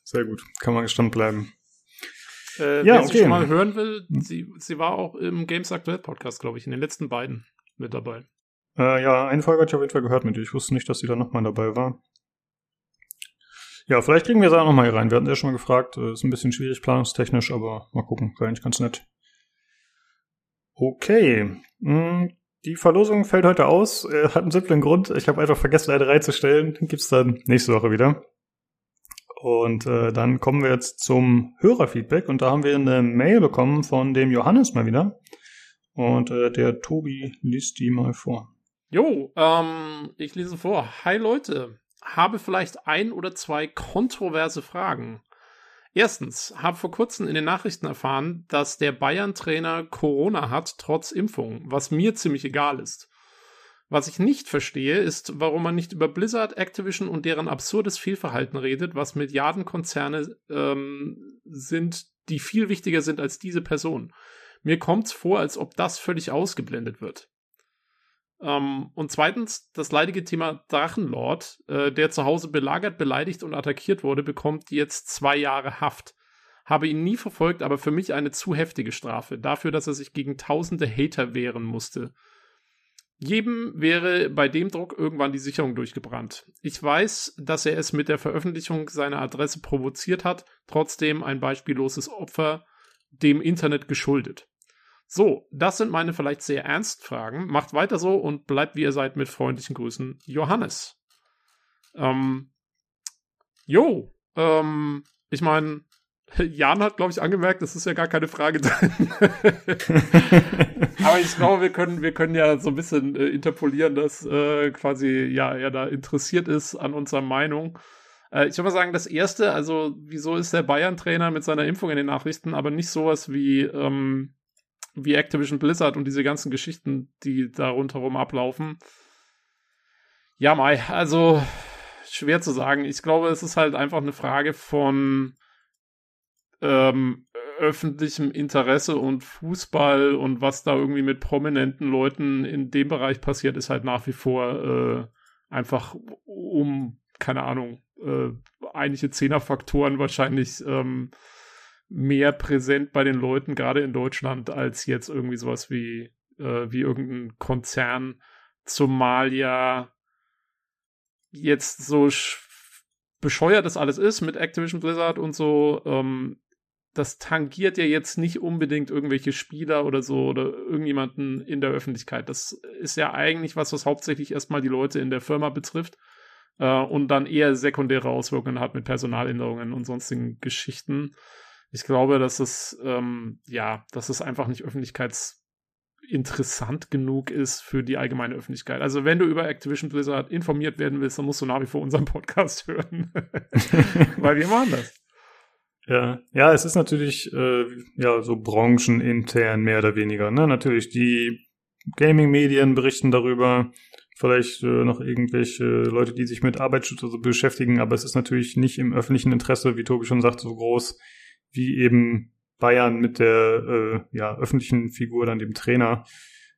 sehr gut. Kann man gespannt bleiben. Äh, ja, wer okay. sie schon mal hören will, sie, sie war auch im Games Aktuell Podcast, glaube ich, in den letzten beiden mit dabei. Äh, ja, eine Folge hatte ich auf jeden Fall gehört mit ihr. Ich wusste nicht, dass sie da nochmal dabei war. Ja, vielleicht kriegen wir sie auch nochmal hier rein. Wir hatten ja schon mal gefragt. Äh, ist ein bisschen schwierig planungstechnisch, aber mal gucken. Wäre eigentlich ganz nett. Okay. Hm, die Verlosung fällt heute aus. Äh, hat einen simplen Grund. Ich habe einfach vergessen, eine reinzustellen. Gibt's dann nächste Woche wieder. Und äh, dann kommen wir jetzt zum Hörerfeedback. Und da haben wir eine Mail bekommen von dem Johannes mal wieder. Und äh, der Tobi liest die mal vor. Jo, ähm, ich lese vor. Hi Leute habe vielleicht ein oder zwei kontroverse Fragen. Erstens, habe vor kurzem in den Nachrichten erfahren, dass der Bayern-Trainer Corona hat, trotz Impfung, was mir ziemlich egal ist. Was ich nicht verstehe, ist, warum man nicht über Blizzard, Activision und deren absurdes Fehlverhalten redet, was Milliardenkonzerne ähm, sind, die viel wichtiger sind als diese Person. Mir kommt's vor, als ob das völlig ausgeblendet wird. Ähm, und zweitens, das leidige Thema Drachenlord, äh, der zu Hause belagert, beleidigt und attackiert wurde, bekommt jetzt zwei Jahre Haft. Habe ihn nie verfolgt, aber für mich eine zu heftige Strafe. Dafür, dass er sich gegen tausende Hater wehren musste. Jedem wäre bei dem Druck irgendwann die Sicherung durchgebrannt. Ich weiß, dass er es mit der Veröffentlichung seiner Adresse provoziert hat, trotzdem ein beispielloses Opfer dem Internet geschuldet. So, das sind meine vielleicht sehr ernst Fragen. Macht weiter so und bleibt wie ihr seid mit freundlichen Grüßen, Johannes. Ähm, jo, ähm, ich meine, Jan hat, glaube ich, angemerkt, das ist ja gar keine Frage drin. Aber ich glaube, wir können, wir können ja so ein bisschen äh, interpolieren, dass äh, quasi, ja, er da interessiert ist an unserer Meinung. Äh, ich würde mal sagen, das erste, also, wieso ist der Bayern-Trainer mit seiner Impfung in den Nachrichten, aber nicht sowas wie, ähm, wie Activision Blizzard und diese ganzen Geschichten, die da rundherum ablaufen. Ja, Mai, also schwer zu sagen. Ich glaube, es ist halt einfach eine Frage von ähm, öffentlichem Interesse und Fußball und was da irgendwie mit prominenten Leuten in dem Bereich passiert, ist halt nach wie vor äh, einfach um, keine Ahnung, äh, einige Zehnerfaktoren wahrscheinlich ähm, mehr präsent bei den Leuten, gerade in Deutschland, als jetzt irgendwie sowas wie, äh, wie irgendein Konzern, zumal ja jetzt so bescheuert das alles ist mit Activision Blizzard und so, ähm, das tangiert ja jetzt nicht unbedingt irgendwelche Spieler oder so oder irgendjemanden in der Öffentlichkeit. Das ist ja eigentlich was, was hauptsächlich erstmal die Leute in der Firma betrifft äh, und dann eher sekundäre Auswirkungen hat mit Personaländerungen und sonstigen Geschichten. Ich glaube, dass es, ähm, ja, dass es einfach nicht öffentlichkeitsinteressant genug ist für die allgemeine Öffentlichkeit. Also wenn du über Activision Blizzard informiert werden willst, dann musst du nach wie vor unseren Podcast hören. Weil wir machen das. Ja, ja, es ist natürlich äh, ja so branchenintern mehr oder weniger. Ne? Natürlich die Gaming-Medien berichten darüber, vielleicht äh, noch irgendwelche Leute, die sich mit Arbeitsschutz so beschäftigen, aber es ist natürlich nicht im öffentlichen Interesse, wie Tobi schon sagt, so groß wie eben Bayern mit der äh, ja, öffentlichen Figur, dann dem Trainer.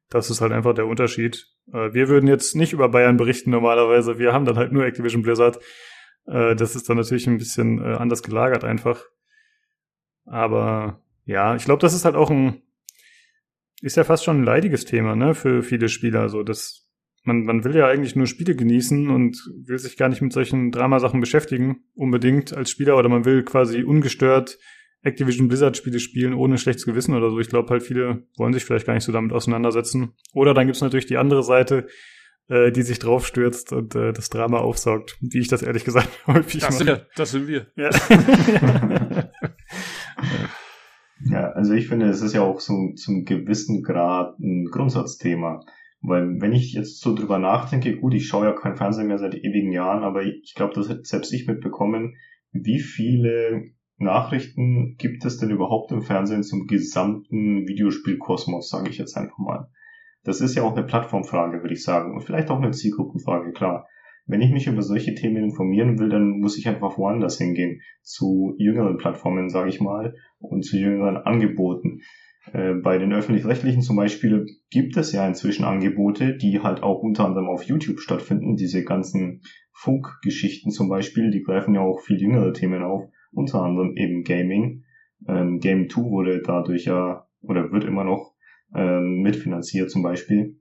Das ist halt einfach der Unterschied. Äh, wir würden jetzt nicht über Bayern berichten normalerweise. Wir haben dann halt nur Activision Blizzard. Äh, das ist dann natürlich ein bisschen äh, anders gelagert einfach. Aber ja, ich glaube, das ist halt auch ein, ist ja fast schon ein leidiges Thema, ne, für viele Spieler. So, das man, man will ja eigentlich nur Spiele genießen und will sich gar nicht mit solchen Dramasachen beschäftigen, unbedingt als Spieler, oder man will quasi ungestört Activision Blizzard Spiele spielen, ohne schlechtes Gewissen oder so. Ich glaube halt, viele wollen sich vielleicht gar nicht so damit auseinandersetzen. Oder dann gibt's natürlich die andere Seite, äh, die sich draufstürzt und äh, das Drama aufsaugt, wie ich das ehrlich gesagt häufig das mache. Sind, das sind wir. Ja. ja, also ich finde, es ist ja auch so zum gewissen Grad ein Grundsatzthema. Weil wenn ich jetzt so drüber nachdenke, gut, ich schaue ja kein Fernsehen mehr seit ewigen Jahren, aber ich glaube, das hat selbst ich mitbekommen, wie viele Nachrichten gibt es denn überhaupt im Fernsehen zum gesamten Videospielkosmos, sage ich jetzt einfach mal. Das ist ja auch eine Plattformfrage, würde ich sagen, und vielleicht auch eine Zielgruppenfrage, klar. Wenn ich mich über solche Themen informieren will, dann muss ich einfach woanders hingehen, zu jüngeren Plattformen, sage ich mal, und zu jüngeren Angeboten. Äh, bei den öffentlich-rechtlichen zum Beispiel gibt es ja inzwischen Angebote, die halt auch unter anderem auf YouTube stattfinden. Diese ganzen Funkgeschichten zum Beispiel, die greifen ja auch viel jüngere Themen auf, unter anderem eben Gaming. Ähm, Game 2 wurde dadurch ja, oder wird immer noch ähm, mitfinanziert zum Beispiel.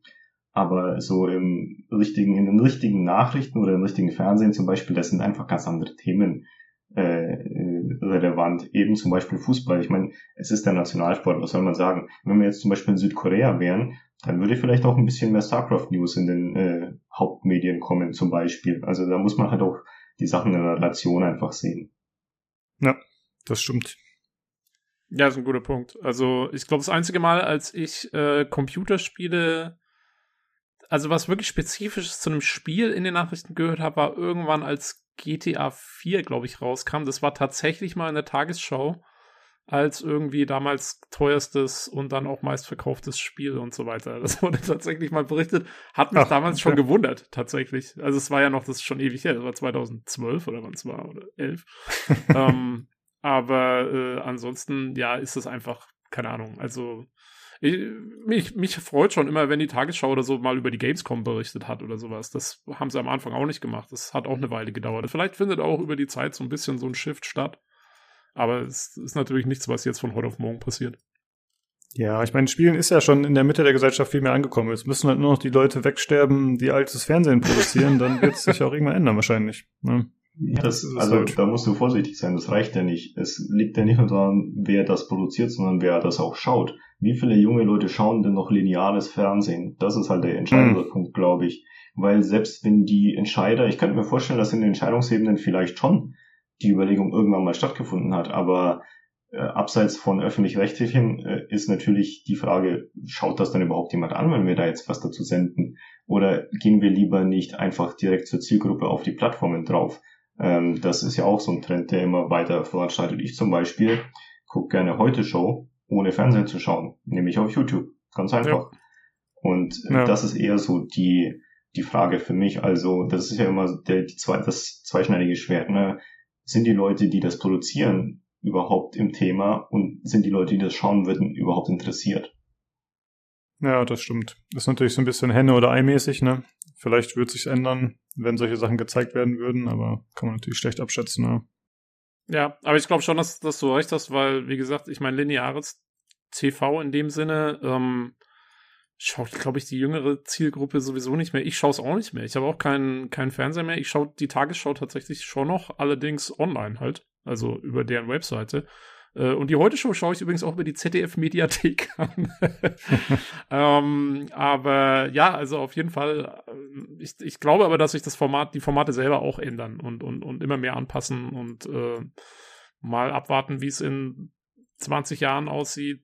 Aber so im richtigen, in den richtigen Nachrichten oder im richtigen Fernsehen zum Beispiel, das sind einfach ganz andere Themen äh, relevant. Eben zum Beispiel Fußball. Ich meine, es ist der Nationalsport, was soll man sagen? Wenn wir jetzt zum Beispiel in Südkorea wären, dann würde vielleicht auch ein bisschen mehr StarCraft-News in den äh, Hauptmedien kommen, zum Beispiel. Also da muss man halt auch die Sachen in Relation einfach sehen. Ja, das stimmt. Ja, das ist ein guter Punkt. Also ich glaube, das einzige Mal, als ich äh, Computerspiele, also was wirklich Spezifisches zu einem Spiel in den Nachrichten gehört habe, war irgendwann, als GTA 4, glaube ich, rauskam. Das war tatsächlich mal in der Tagesschau als irgendwie damals teuerstes und dann auch meistverkauftes Spiel und so weiter. Das wurde tatsächlich mal berichtet. Hat mich Ach, damals schon gewundert, tatsächlich. Also es war ja noch, das ist schon ewig her, das war 2012 oder wann es war, oder 11. ähm, aber äh, ansonsten, ja, ist es einfach, keine Ahnung, also ich, mich, mich freut schon immer, wenn die Tagesschau oder so mal über die Gamescom berichtet hat oder sowas. Das haben sie am Anfang auch nicht gemacht. Das hat auch eine Weile gedauert. Vielleicht findet auch über die Zeit so ein bisschen so ein Shift statt. Aber es ist natürlich nichts, was jetzt von heute auf morgen passiert. Ja, ich meine, Spielen ist ja schon in der Mitte der Gesellschaft viel mehr angekommen. Es müssen halt nur noch die Leute wegsterben, die altes Fernsehen produzieren, dann wird es sich auch irgendwann ändern wahrscheinlich. Ne? Ja, das, das also halt. da musst du vorsichtig sein, das reicht ja nicht. Es liegt ja nicht nur daran, wer das produziert, sondern wer das auch schaut wie viele junge Leute schauen denn noch lineares Fernsehen? Das ist halt der entscheidende mhm. Punkt, glaube ich. Weil selbst wenn die Entscheider, ich könnte mir vorstellen, dass in den Entscheidungsebenen vielleicht schon die Überlegung irgendwann mal stattgefunden hat, aber äh, abseits von öffentlich-rechtlichen äh, ist natürlich die Frage, schaut das dann überhaupt jemand an, wenn wir da jetzt was dazu senden? Oder gehen wir lieber nicht einfach direkt zur Zielgruppe auf die Plattformen drauf? Ähm, das ist ja auch so ein Trend, der immer weiter voranschreitet. Ich zum Beispiel gucke gerne Heute Show ohne Fernsehen zu schauen, nämlich auf YouTube. Ganz einfach. Ja. Und ja. das ist eher so die, die Frage für mich. Also, das ist ja immer der, die zwei, das zweischneidige Schwert. Ne? Sind die Leute, die das produzieren, überhaupt im Thema und sind die Leute, die das schauen würden, überhaupt interessiert? Ja, das stimmt. Das ist natürlich so ein bisschen Henne- oder Ei-mäßig, ne? Vielleicht wird sich ändern, wenn solche Sachen gezeigt werden würden, aber kann man natürlich schlecht abschätzen, ne? Ja, aber ich glaube schon, dass, dass du recht hast, weil, wie gesagt, ich meine, lineares TV in dem Sinne, ähm, schaut, glaube ich, die jüngere Zielgruppe sowieso nicht mehr. Ich schaue es auch nicht mehr. Ich habe auch keinen keinen Fernseher mehr. Ich schaue die Tagesschau tatsächlich schon noch, allerdings online halt, also über deren Webseite. Äh, und die Heute-Show schaue ich übrigens auch über die ZDF-Mediathek an. ähm, aber ja, also auf jeden Fall, äh, ich, ich glaube aber, dass sich das Format, die Formate selber auch ändern und, und, und immer mehr anpassen und äh, mal abwarten, wie es in 20 Jahren aussieht.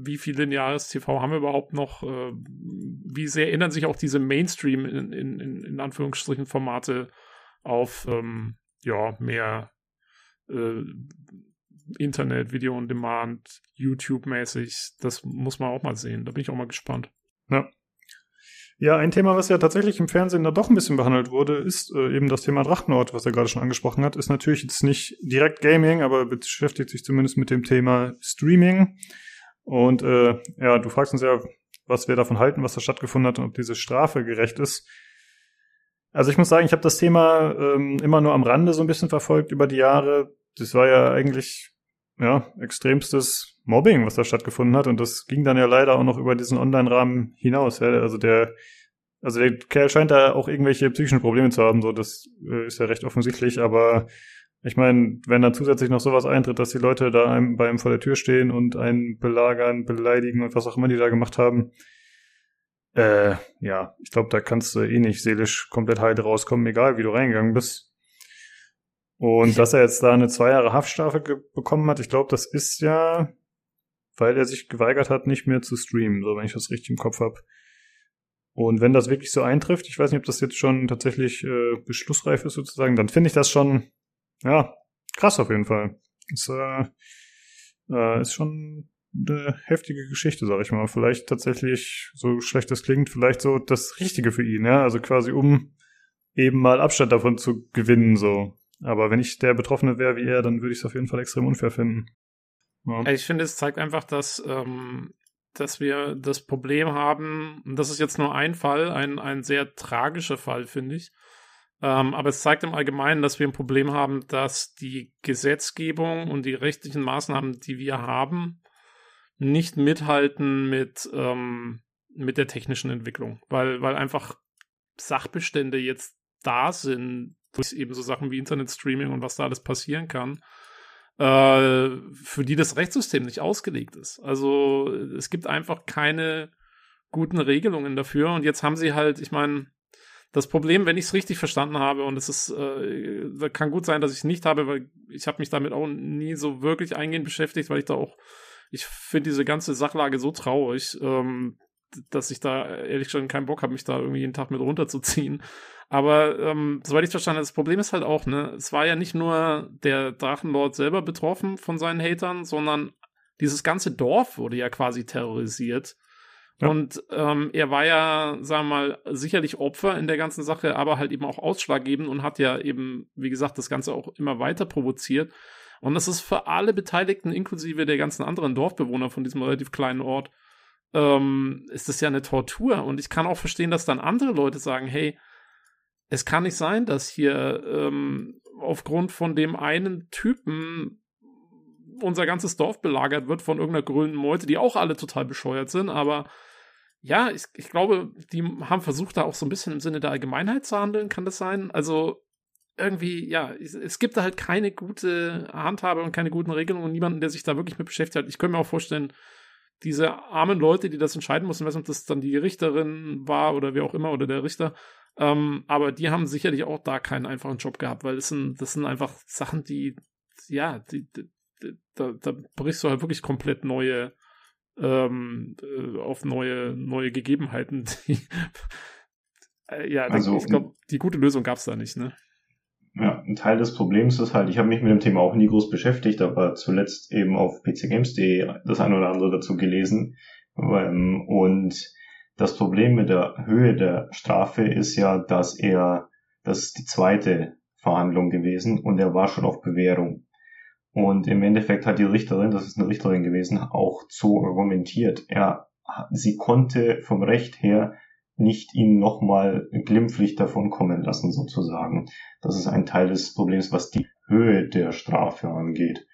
Wie viel lineares TV haben wir überhaupt noch? Äh, wie sehr ändern sich auch diese Mainstream in, in, in Anführungsstrichen Formate auf ähm, ja mehr äh, Internet, Video on Demand, YouTube-mäßig. Das muss man auch mal sehen. Da bin ich auch mal gespannt. Ja. Ja, ein Thema, was ja tatsächlich im Fernsehen da doch ein bisschen behandelt wurde, ist äh, eben das Thema Drachenort, was er gerade schon angesprochen hat. Ist natürlich jetzt nicht direkt Gaming, aber beschäftigt sich zumindest mit dem Thema Streaming. Und äh, ja, du fragst uns ja, was wir davon halten, was da stattgefunden hat und ob diese Strafe gerecht ist. Also ich muss sagen, ich habe das Thema ähm, immer nur am Rande so ein bisschen verfolgt über die Jahre. Das war ja eigentlich ja extremstes Mobbing, was da stattgefunden hat. Und das ging dann ja leider auch noch über diesen Online-Rahmen hinaus. Ja? Also der, also der Kerl scheint da auch irgendwelche psychischen Probleme zu haben. So, das äh, ist ja recht offensichtlich. Aber ich meine, wenn dann zusätzlich noch sowas eintritt, dass die Leute da einem, bei einem vor der Tür stehen und einen belagern, beleidigen und was auch immer die da gemacht haben, äh, ja, ich glaube, da kannst du eh nicht seelisch komplett heil rauskommen, egal wie du reingegangen bist. Und dass er jetzt da eine zwei Jahre Haftstrafe bekommen hat, ich glaube, das ist ja, weil er sich geweigert hat, nicht mehr zu streamen, so wenn ich das richtig im Kopf habe. Und wenn das wirklich so eintrifft, ich weiß nicht, ob das jetzt schon tatsächlich äh, beschlussreif ist sozusagen, dann finde ich das schon, ja, krass auf jeden Fall. Ist, äh, äh, ist schon eine heftige Geschichte, sag ich mal. Vielleicht tatsächlich, so schlecht das klingt, vielleicht so das Richtige für ihn, ja. Also quasi um eben mal Abstand davon zu gewinnen, so. Aber wenn ich der Betroffene wäre wie er, dann würde ich es auf jeden Fall extrem unfair finden. Ja. Ich finde, es zeigt einfach, dass, ähm, dass wir das Problem haben, und das ist jetzt nur ein Fall, ein, ein sehr tragischer Fall, finde ich. Ähm, aber es zeigt im Allgemeinen, dass wir ein Problem haben, dass die Gesetzgebung und die rechtlichen Maßnahmen, die wir haben, nicht mithalten mit, ähm, mit der technischen Entwicklung, weil, weil einfach Sachbestände jetzt da sind, durch eben so Sachen wie Internetstreaming und was da alles passieren kann, äh, für die das Rechtssystem nicht ausgelegt ist. Also es gibt einfach keine guten Regelungen dafür und jetzt haben sie halt, ich meine, das Problem, wenn ich es richtig verstanden habe, und es ist, äh, kann gut sein, dass ich es nicht habe, weil ich habe mich damit auch nie so wirklich eingehend beschäftigt, weil ich da auch ich finde diese ganze Sachlage so traurig, ähm, dass ich da ehrlich gesagt keinen Bock habe, mich da irgendwie jeden Tag mit runterzuziehen. Aber ähm, soweit ich verstanden habe, das Problem ist halt auch, ne, es war ja nicht nur der Drachenlord selber betroffen von seinen Hatern, sondern dieses ganze Dorf wurde ja quasi terrorisiert. Ja. Und ähm, er war ja, sagen wir mal, sicherlich Opfer in der ganzen Sache, aber halt eben auch ausschlaggebend und hat ja eben, wie gesagt, das Ganze auch immer weiter provoziert. Und das ist für alle Beteiligten, inklusive der ganzen anderen Dorfbewohner von diesem relativ kleinen Ort, ähm, ist das ja eine Tortur. Und ich kann auch verstehen, dass dann andere Leute sagen, hey, es kann nicht sein, dass hier ähm, aufgrund von dem einen Typen unser ganzes Dorf belagert wird von irgendeiner grünen Meute, die auch alle total bescheuert sind, aber ja, ich, ich glaube, die haben versucht, da auch so ein bisschen im Sinne der Allgemeinheit zu handeln, kann das sein? Also, irgendwie, ja, es, gibt da halt keine gute Handhabe und keine guten Regelungen und niemanden, der sich da wirklich mit beschäftigt hat. Ich könnte mir auch vorstellen, diese armen Leute, die das entscheiden mussten, weiß nicht, ob das dann die Richterin war oder wer auch immer oder der Richter, ähm, aber die haben sicherlich auch da keinen einfachen Job gehabt, weil das sind, das sind einfach Sachen, die, ja, die, die, da, da brichst du halt wirklich komplett neue, ähm, äh, auf neue, neue Gegebenheiten. Die, äh, ja, also, ich glaube, die gute Lösung gab es da nicht, ne? Ja, ein Teil des Problems ist halt, ich habe mich mit dem Thema auch nie groß beschäftigt, aber zuletzt eben auf pcgames.de das eine oder andere dazu gelesen. Ähm, und das Problem mit der Höhe der Strafe ist ja, dass er, das ist die zweite Verhandlung gewesen und er war schon auf Bewährung. Und im Endeffekt hat die Richterin, das ist eine Richterin gewesen, auch so argumentiert. Er, sie konnte vom Recht her nicht ihn nochmal glimpflich davon kommen lassen, sozusagen. Das ist ein Teil des Problems, was die Höhe der Strafe angeht.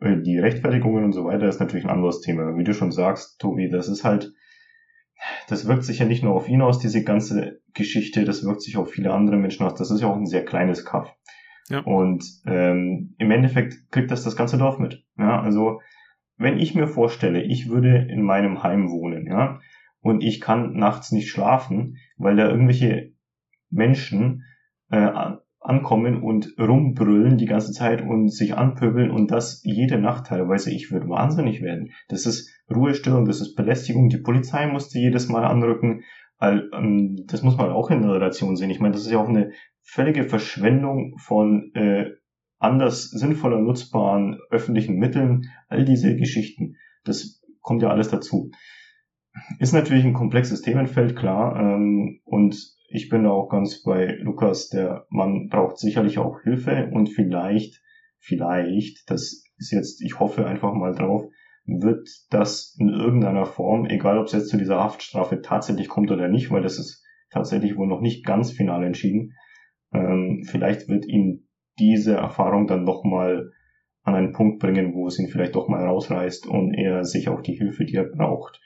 Äh, die Rechtfertigungen und so weiter ist natürlich ein anderes Thema. Wie du schon sagst, Tobi, das ist halt, das wirkt sich ja nicht nur auf ihn aus, diese ganze Geschichte, das wirkt sich auf viele andere Menschen aus. Das ist ja auch ein sehr kleines Kaff. Ja. Und ähm, im Endeffekt kriegt das das ganze Dorf mit. Ja, also wenn ich mir vorstelle, ich würde in meinem Heim wohnen, ja, und ich kann nachts nicht schlafen, weil da irgendwelche Menschen äh, ankommen und rumbrüllen die ganze Zeit und sich anpöbeln und das jede Nacht teilweise. Ich würde wahnsinnig werden. Das ist Ruhestörung, das ist Belästigung. Die Polizei musste jedes Mal anrücken. Ähm, das muss man auch in Relation sehen. Ich meine, das ist ja auch eine völlige Verschwendung von äh, anders sinnvoller nutzbaren öffentlichen Mitteln. All diese Geschichten, das kommt ja alles dazu. Ist natürlich ein komplexes Themenfeld, klar. Ähm, und ich bin auch ganz bei Lukas, der man braucht sicherlich auch Hilfe und vielleicht, vielleicht, das ist jetzt, ich hoffe einfach mal drauf, wird das in irgendeiner Form, egal ob es jetzt zu dieser Haftstrafe tatsächlich kommt oder nicht, weil das ist tatsächlich wohl noch nicht ganz final entschieden, ähm, vielleicht wird ihn diese Erfahrung dann nochmal an einen Punkt bringen, wo es ihn vielleicht doch mal rausreißt und er sich auch die Hilfe, die er braucht,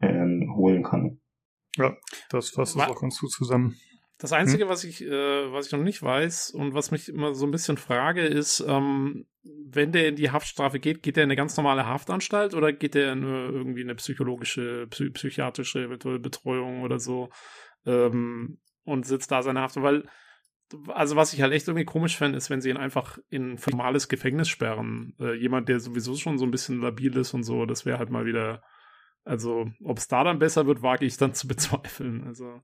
ähm, holen kann. Ja, das fasst es auch ganz gut zusammen. Das Einzige, hm? was ich, äh, was ich noch nicht weiß und was mich immer so ein bisschen frage, ist, ähm, wenn der in die Haftstrafe geht, geht der in eine ganz normale Haftanstalt oder geht der in eine, irgendwie eine psychologische, psy psychiatrische Betreuung oder so ähm, und sitzt da seine Haft? Weil also was ich halt echt irgendwie komisch fände, ist, wenn sie ihn einfach in ein formales Gefängnis sperren. Äh, jemand, der sowieso schon so ein bisschen labil ist und so, das wäre halt mal wieder, also ob es da dann besser wird, wage ich dann zu bezweifeln. Also,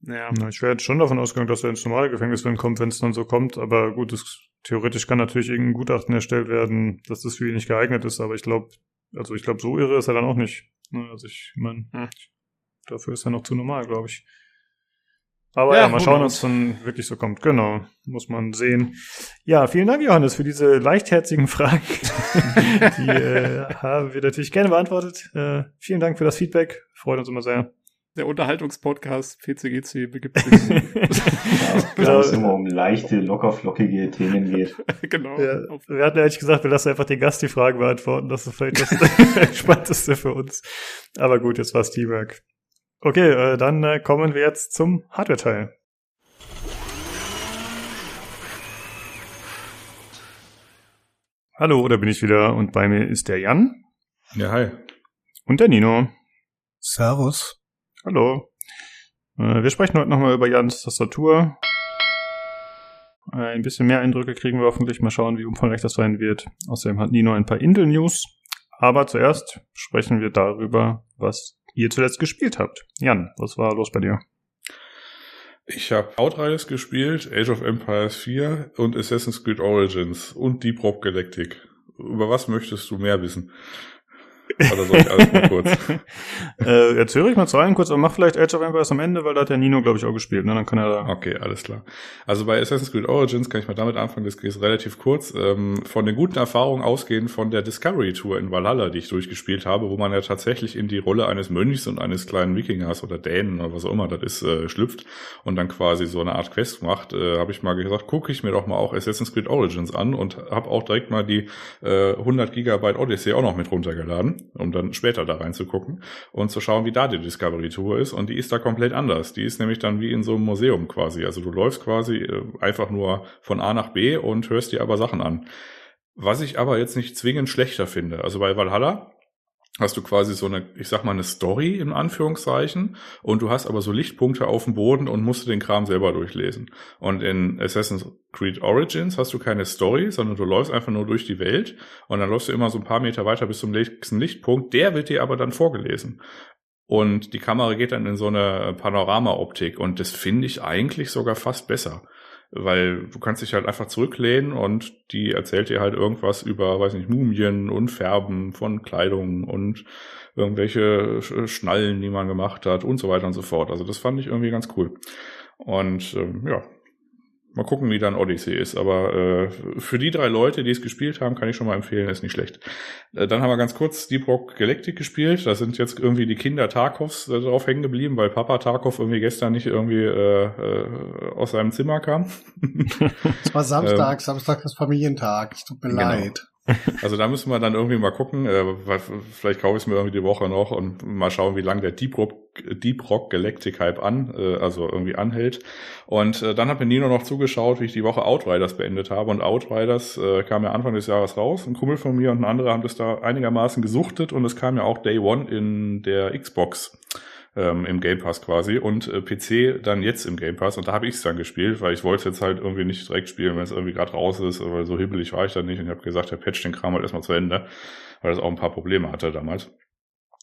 ja. Na, ich wäre jetzt schon davon ausgegangen, dass er ins normale Gefängnis kommt, wenn es dann so kommt, aber gut, das, theoretisch kann natürlich irgendein Gutachten erstellt werden, dass das für ihn nicht geeignet ist, aber ich glaube, also ich glaube, so irre ist er dann auch nicht. Ne, also ich meine, hm. dafür ist er noch zu normal, glaube ich. Aber ja, ja mal schauen, ob es dann wirklich so kommt. Genau, muss man sehen. Ja, vielen Dank, Johannes, für diese leichtherzigen Fragen. Die äh, haben wir natürlich gerne beantwortet. Äh, vielen Dank für das Feedback. Freut uns immer sehr. Der Unterhaltungspodcast PCGC begibt sich. ja, genau. es immer um leichte, lockerflockige Themen geht. genau. Ja, wir hatten ehrlich gesagt, wir lassen einfach den Gast die Fragen beantworten. Das ist vielleicht das Entspannteste für uns. Aber gut, jetzt war's Teamwork. Okay, äh, dann äh, kommen wir jetzt zum Hardware-Teil. Hallo, da bin ich wieder und bei mir ist der Jan. Ja, hi. Und der Nino. Servus. Hallo. Äh, wir sprechen heute nochmal über Jans Tastatur. Äh, ein bisschen mehr Eindrücke kriegen wir hoffentlich. Mal schauen, wie umfangreich das sein wird. Außerdem hat Nino ein paar Intel-News. Aber zuerst sprechen wir darüber, was ihr zuletzt gespielt habt. Jan, was war los bei dir? Ich habe Outriders gespielt, Age of Empires 4 und Assassin's Creed Origins und Deep Rock Galactic. Über was möchtest du mehr wissen? Oder soll ich alles mal kurz? äh, jetzt höre ich mal zu einem kurz, aber mach vielleicht Age of Empires am Ende, weil da hat der Nino, glaube ich, auch gespielt. Ne? Dann kann er da. Okay, alles klar. Also bei Assassin's Creed Origins kann ich mal damit anfangen, das geht relativ kurz. Ähm, von den guten Erfahrungen ausgehen von der Discovery Tour in Valhalla, die ich durchgespielt habe, wo man ja tatsächlich in die Rolle eines Mönchs und eines kleinen Wikingers oder Dänen oder was auch immer das ist, äh, schlüpft und dann quasi so eine Art Quest macht, äh, habe ich mal gesagt, gucke ich mir doch mal auch Assassin's Creed Origins an und habe auch direkt mal die äh, 100 Gigabyte Odyssey auch noch mit runtergeladen um dann später da reinzugucken und zu schauen, wie da die Discovery Tour ist. Und die ist da komplett anders. Die ist nämlich dann wie in so einem Museum quasi. Also du läufst quasi äh, einfach nur von A nach B und hörst dir aber Sachen an. Was ich aber jetzt nicht zwingend schlechter finde. Also bei Valhalla hast du quasi so eine, ich sag mal, eine Story in Anführungszeichen und du hast aber so Lichtpunkte auf dem Boden und musst den Kram selber durchlesen. Und in Assassin's Creed Origins hast du keine Story, sondern du läufst einfach nur durch die Welt und dann läufst du immer so ein paar Meter weiter bis zum nächsten Lichtpunkt. Der wird dir aber dann vorgelesen. Und die Kamera geht dann in so eine Panoramaoptik und das finde ich eigentlich sogar fast besser weil du kannst dich halt einfach zurücklehnen und die erzählt dir halt irgendwas über, weiß nicht, Mumien und Färben von Kleidung und irgendwelche Schnallen, die man gemacht hat und so weiter und so fort. Also das fand ich irgendwie ganz cool. Und ähm, ja, Mal gucken, wie dann Odyssey ist. Aber äh, für die drei Leute, die es gespielt haben, kann ich schon mal empfehlen, ist nicht schlecht. Äh, dann haben wir ganz kurz Deep Rock Galactic gespielt. Da sind jetzt irgendwie die Kinder Tarkovs äh, drauf hängen geblieben, weil Papa Tarkov irgendwie gestern nicht irgendwie äh, äh, aus seinem Zimmer kam. es war Samstag, ähm, Samstag ist Familientag. Es tut mir genau. leid. Also da müssen wir dann irgendwie mal gucken, äh, vielleicht kaufe ich es mir irgendwie die Woche noch und mal schauen, wie lange der Deep Rock, Deep Rock Galactic Hype an, äh, also irgendwie anhält. Und äh, dann hat mir Nino noch zugeschaut, wie ich die Woche Outriders beendet habe. Und Outriders äh, kam ja Anfang des Jahres raus. Ein Kumpel von mir und ein anderer haben das da einigermaßen gesuchtet und es kam ja auch Day One in der Xbox ähm, im Game Pass quasi und äh, PC dann jetzt im Game Pass und da habe ich es dann gespielt, weil ich wollte jetzt halt irgendwie nicht direkt spielen, wenn es irgendwie gerade raus ist, weil so hibbelig war ich dann nicht und ich habe gesagt, der Patch den Kram halt erstmal zu Ende, weil das auch ein paar Probleme hatte damals.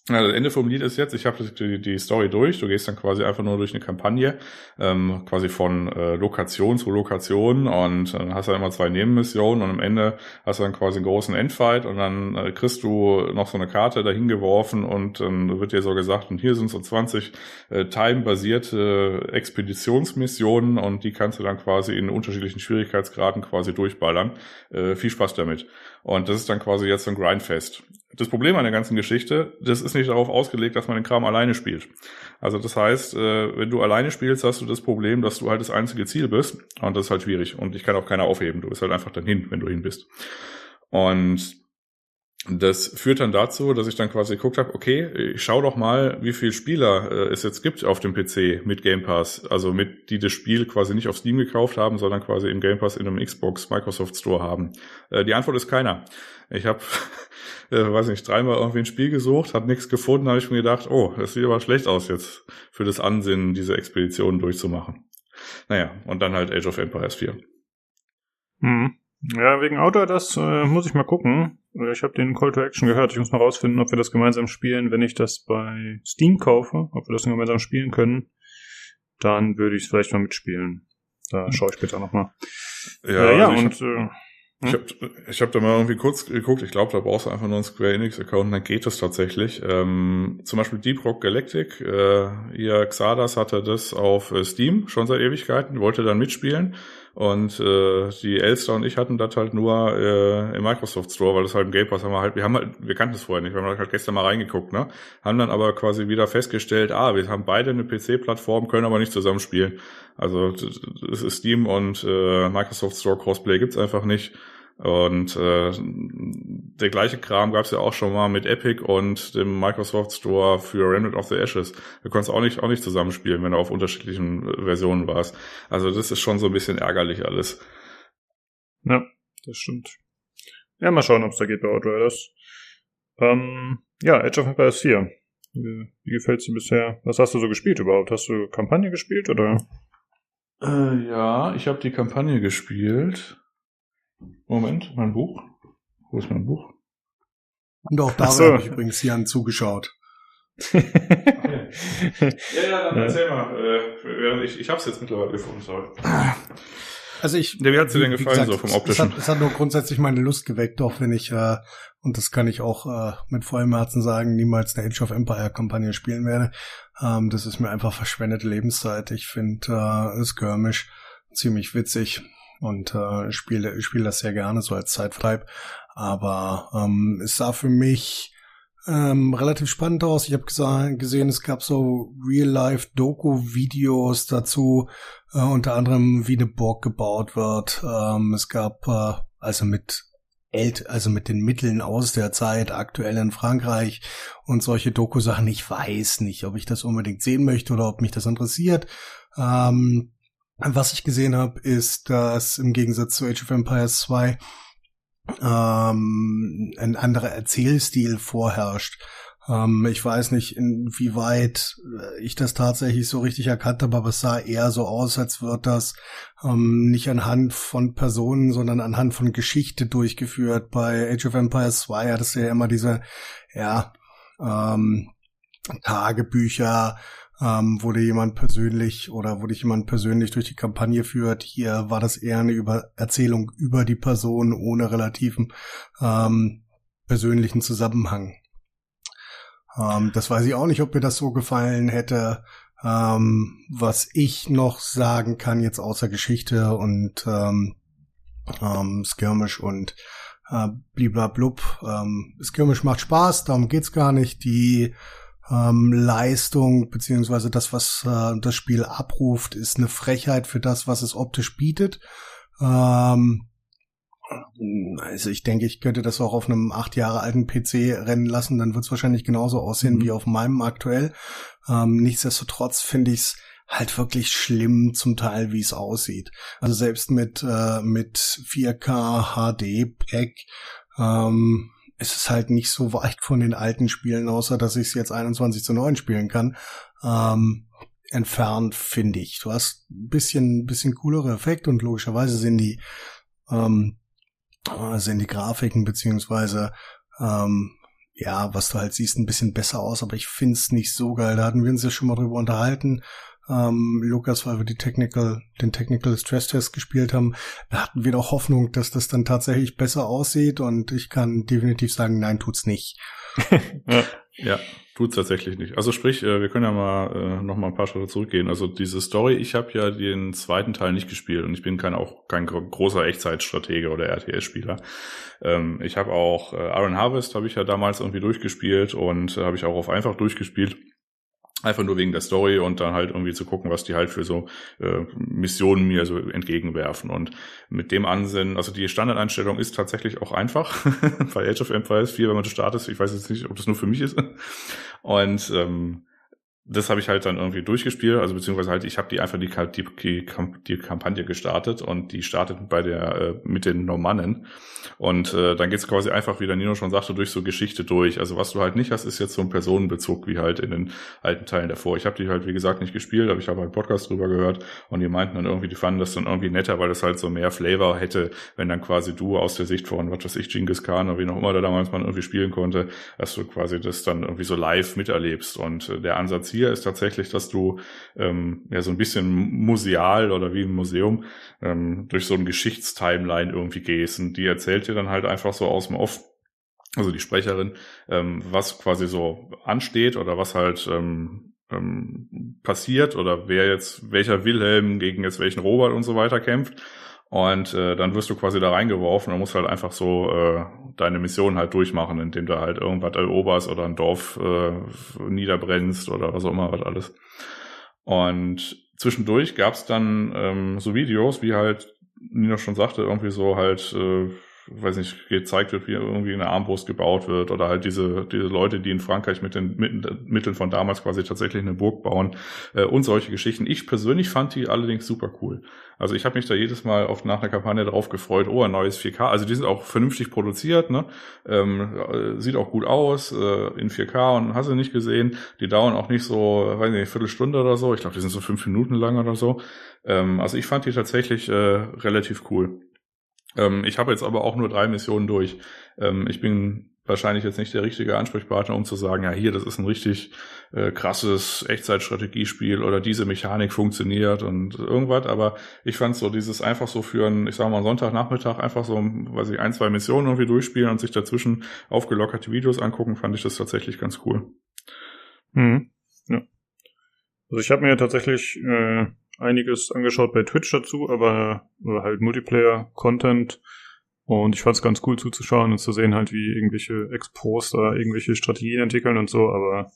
Also das Ende vom Lied ist jetzt, ich habe die, die Story durch, du gehst dann quasi einfach nur durch eine Kampagne, ähm, quasi von äh, Lokation zu Lokation und dann hast du dann immer zwei Nebenmissionen und am Ende hast du dann quasi einen großen Endfight und dann äh, kriegst du noch so eine Karte dahin geworfen und dann wird dir so gesagt, und hier sind so 20 äh, time-basierte Expeditionsmissionen und die kannst du dann quasi in unterschiedlichen Schwierigkeitsgraden quasi durchballern. Äh, viel Spaß damit. Und das ist dann quasi jetzt so ein Grindfest. Das Problem an der ganzen Geschichte, das ist nicht darauf ausgelegt, dass man den Kram alleine spielt. Also das heißt, äh, wenn du alleine spielst, hast du das Problem, dass du halt das einzige Ziel bist. Und das ist halt schwierig. Und ich kann auch keiner aufheben. Du bist halt einfach dann hin, wenn du hin bist. Und das führt dann dazu, dass ich dann quasi geguckt habe, okay, ich schau doch mal, wie viel Spieler äh, es jetzt gibt auf dem PC mit Game Pass, also mit die das Spiel quasi nicht auf Steam gekauft haben, sondern quasi im Game Pass in einem Xbox Microsoft Store haben. Äh, die Antwort ist keiner. Ich habe, äh, weiß nicht, dreimal irgendwie ein Spiel gesucht, habe nichts gefunden, habe ich mir gedacht, oh, das sieht aber schlecht aus jetzt für das Ansinnen, diese Expeditionen durchzumachen. Naja, und dann halt Age of Empires 4. Hm. Ja, wegen Auto, das äh, muss ich mal gucken. Äh, ich habe den Call to Action gehört. Ich muss mal rausfinden, ob wir das gemeinsam spielen. Wenn ich das bei Steam kaufe, ob wir das gemeinsam spielen können, dann würde ich es vielleicht mal mitspielen. Da schaue ich später nochmal. Ja, äh, ja also und äh, ich habe ich hab da mal irgendwie kurz geguckt, ich glaube, da brauchst du einfach nur einen Square Enix-Account, dann geht das tatsächlich. Ähm, zum Beispiel Deep Rock Galactic, äh, ihr Xardas hatte das auf äh, Steam schon seit Ewigkeiten, wollte dann mitspielen. Und äh, die Elster und ich hatten das halt nur äh, im Microsoft Store, weil das halt im Game Pass haben wir halt, wir haben halt, wir kannten das vorher nicht, wir haben halt gestern mal reingeguckt, ne? Haben dann aber quasi wieder festgestellt, ah, wir haben beide eine PC-Plattform, können aber nicht zusammen spielen. Also es ist Steam und äh, Microsoft Store Crossplay gibt's einfach nicht. Und äh, der gleiche Kram gab es ja auch schon mal mit Epic und dem Microsoft Store für Remnant of the Ashes. Du konntest auch nicht auch nicht zusammenspielen, wenn du auf unterschiedlichen Versionen warst. Also das ist schon so ein bisschen ärgerlich alles. Ja, das stimmt. Ja, mal schauen, ob es da geht bei Outriders. Ähm, ja, Edge of Empires 4. Wie, wie gefällt's dir bisher? Was hast du so gespielt überhaupt? Hast du Kampagne gespielt oder? Äh, ja, ich habe die Kampagne gespielt. Moment, mein Buch. Wo ist mein Buch? Und auch da so. habe ich übrigens Jan zugeschaut. ja, ja, dann erzähl mal. Äh, ich ich habe es jetzt mittlerweile gefunden, sorry. Also ich. wie hat dir denn gefallen, gesagt, so vom optischen? Es hat, es hat nur grundsätzlich meine Lust geweckt, auch wenn ich, äh, und das kann ich auch äh, mit vollem Herzen sagen, niemals eine Age of Empire Kampagne spielen werde. Ähm, das ist mir einfach verschwendete Lebenszeit. Ich finde äh, Skirmish ziemlich witzig und äh, spiele spiele das sehr gerne so als Zeitvertreib. Aber ähm, es sah für mich ähm, relativ spannend aus. Ich habe gesehen, es gab so Real-Life-Doku-Videos dazu, äh, unter anderem wie eine Burg gebaut wird. Ähm, es gab äh, also mit also mit den Mitteln aus der Zeit aktuell in Frankreich und solche Doku-Sachen. Ich weiß nicht, ob ich das unbedingt sehen möchte oder ob mich das interessiert. Ähm, was ich gesehen habe, ist, dass im Gegensatz zu Age of Empires 2 ähm, ein anderer Erzählstil vorherrscht. Ähm, ich weiß nicht, inwieweit ich das tatsächlich so richtig erkannt habe, aber es sah eher so aus, als wird das ähm, nicht anhand von Personen, sondern anhand von Geschichte durchgeführt. Bei Age of Empires 2 hat es ja immer diese, ja, ähm, Tagebücher, ähm, dir jemand persönlich oder dich jemand persönlich durch die Kampagne führt. Hier war das eher eine über Erzählung über die Person ohne relativen ähm, persönlichen Zusammenhang. Ähm, das weiß ich auch nicht, ob mir das so gefallen hätte. Ähm, was ich noch sagen kann jetzt außer Geschichte und ähm, ähm, Skirmish und äh, bliblablub. Ähm, Skirmish macht Spaß, darum geht's gar nicht. Die ähm, Leistung beziehungsweise das, was äh, das Spiel abruft, ist eine Frechheit für das, was es optisch bietet. Ähm, also ich denke, ich könnte das auch auf einem acht Jahre alten PC rennen lassen, dann wird es wahrscheinlich genauso aussehen mhm. wie auf meinem aktuell. Ähm, nichtsdestotrotz finde ich es halt wirklich schlimm zum Teil, wie es aussieht. Also selbst mit äh, mit 4K HD Pack ähm, ist es halt nicht so weit von den alten Spielen, außer dass ich es jetzt 21 zu 9 spielen kann, ähm, entfernt, finde ich. Du hast ein bisschen, bisschen coolere Effekte und logischerweise sind die, ähm, sind die Grafiken beziehungsweise ähm, ja, was du halt siehst, ein bisschen besser aus, aber ich find's nicht so geil. Da hatten wir uns ja schon mal drüber unterhalten. Ähm, Lukas, weil wir die Technical, den Technical Stress Test gespielt haben, da hatten wir doch Hoffnung, dass das dann tatsächlich besser aussieht und ich kann definitiv sagen, nein, tut's nicht. ja. ja, tut's tatsächlich nicht. Also sprich, äh, wir können ja mal äh, noch mal ein paar Schritte zurückgehen. Also diese Story, ich habe ja den zweiten Teil nicht gespielt und ich bin kein auch kein großer Echtzeitstratege oder RTS-Spieler. Ähm, ich habe auch äh, Iron Harvest habe ich ja damals irgendwie durchgespielt und äh, habe ich auch auf einfach durchgespielt. Einfach nur wegen der Story und dann halt irgendwie zu gucken, was die halt für so äh, Missionen mir so entgegenwerfen. Und mit dem Ansinnen, also die Standardeinstellung ist tatsächlich auch einfach bei Age of Empires 4, wenn man startet. Ich weiß jetzt nicht, ob das nur für mich ist. Und ähm, das habe ich halt dann irgendwie durchgespielt, also beziehungsweise halt, ich habe die einfach die, die, die, Kampagne gestartet und die startet bei der äh, mit den Normannen. Und äh, dann geht's quasi einfach, wie der Nino schon sagte, durch so Geschichte durch. Also was du halt nicht hast, ist jetzt so ein Personenbezug wie halt in den alten Teilen davor. Ich habe die halt, wie gesagt, nicht gespielt, aber ich habe halt Podcast drüber gehört und die meinten dann irgendwie, die fanden das dann irgendwie netter, weil das halt so mehr Flavor hätte, wenn dann quasi du aus der Sicht von, was weiß ich, Genghis Khan oder wie noch immer da damals man irgendwie spielen konnte, dass du quasi das dann irgendwie so live miterlebst. Und äh, der Ansatz hier ist tatsächlich, dass du ähm, ja so ein bisschen museal oder wie ein Museum ähm, durch so ein Geschichtstimeline irgendwie gehst. Und die erzählt dir dann halt einfach so aus dem Off, also die Sprecherin, ähm, was quasi so ansteht oder was halt ähm, ähm, passiert oder wer jetzt, welcher Wilhelm gegen jetzt welchen Robert und so weiter kämpft. Und äh, dann wirst du quasi da reingeworfen und musst halt einfach so äh, deine Mission halt durchmachen, indem du halt irgendwas eroberst oder ein Dorf äh, niederbrennst oder was auch immer was alles. Und zwischendurch gab's dann ähm, so Videos, wie halt Nina schon sagte, irgendwie so halt äh, weiß nicht, gezeigt wird, wie irgendwie eine Armbrust gebaut wird oder halt diese, diese Leute, die in Frankreich mit den Mitteln von damals quasi tatsächlich eine Burg bauen äh, und solche Geschichten. Ich persönlich fand die allerdings super cool. Also ich habe mich da jedes Mal auf nach einer Kampagne drauf gefreut, oh, ein neues 4K. Also die sind auch vernünftig produziert, ne? Ähm, äh, sieht auch gut aus, äh, in 4K und hast du nicht gesehen. Die dauern auch nicht so, weiß nicht, eine Viertelstunde oder so. Ich glaube, die sind so fünf Minuten lang oder so. Ähm, also ich fand die tatsächlich äh, relativ cool. Ähm, ich habe jetzt aber auch nur drei Missionen durch. Ähm, ich bin wahrscheinlich jetzt nicht der richtige Ansprechpartner, um zu sagen, ja, hier, das ist ein richtig äh, krasses Echtzeitstrategiespiel oder diese Mechanik funktioniert und irgendwas, aber ich fand so dieses einfach so für einen, ich sag mal, Sonntagnachmittag einfach so, weiß ich, ein, zwei Missionen irgendwie durchspielen und sich dazwischen aufgelockerte Videos angucken, fand ich das tatsächlich ganz cool. Mhm. Ja. Also ich habe mir tatsächlich äh, einiges angeschaut bei Twitch dazu, aber halt Multiplayer-Content. Und ich fand es ganz cool zuzuschauen und zu sehen halt, wie irgendwelche Expos da irgendwelche Strategien entwickeln und so, aber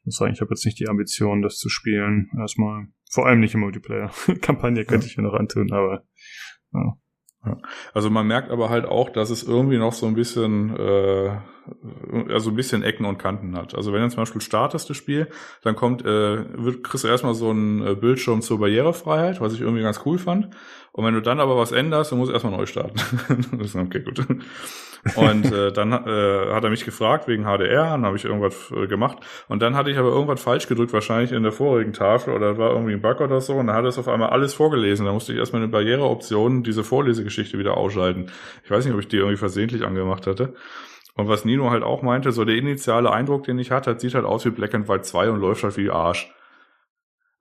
ich muss sagen, ich habe jetzt nicht die Ambition, das zu spielen. Erstmal, vor allem nicht im Multiplayer. Kampagne könnte ja. ich mir noch antun, aber ja. Ja. Also man merkt aber halt auch, dass es irgendwie noch so ein bisschen, äh, also ein bisschen Ecken und Kanten hat. Also wenn du zum Beispiel startest das Spiel, dann kommt, äh, wird, kriegst du erstmal so einen äh, Bildschirm zur Barrierefreiheit, was ich irgendwie ganz cool fand. Und wenn du dann aber was änderst, dann musst du erstmal neu starten. okay, gut. Und äh, dann äh, hat er mich gefragt wegen HDR, dann habe ich irgendwas äh, gemacht. Und dann hatte ich aber irgendwas falsch gedrückt, wahrscheinlich in der vorigen Tafel oder war irgendwie ein Bug oder so. Und dann hat er es auf einmal alles vorgelesen. Da musste ich erstmal eine Barriereoption, diese Vorlesegeschichte wieder ausschalten. Ich weiß nicht, ob ich die irgendwie versehentlich angemacht hatte. Und was Nino halt auch meinte, so der initiale Eindruck, den ich hatte, sieht halt aus wie Black and White 2 und läuft halt wie Arsch.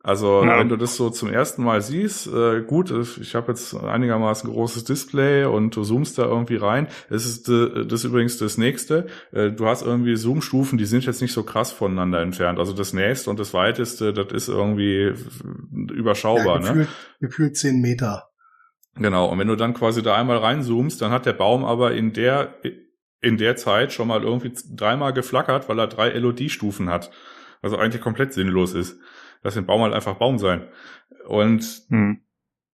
Also ja. wenn du das so zum ersten Mal siehst, äh, gut, ich habe jetzt einigermaßen großes Display und du zoomst da irgendwie rein. Es ist äh, das ist übrigens das nächste. Äh, du hast irgendwie Zoom-Stufen, die sind jetzt nicht so krass voneinander entfernt. Also das nächste und das weiteste, das ist irgendwie überschaubar. Ja, gefühlt, ne? gefühlt zehn Meter. Genau, und wenn du dann quasi da einmal reinzoomst, dann hat der Baum aber in der in der Zeit schon mal irgendwie dreimal geflackert, weil er drei LOD-Stufen hat. Also eigentlich komplett sinnlos ist. Lass den Baum halt einfach Baum sein. Und hm.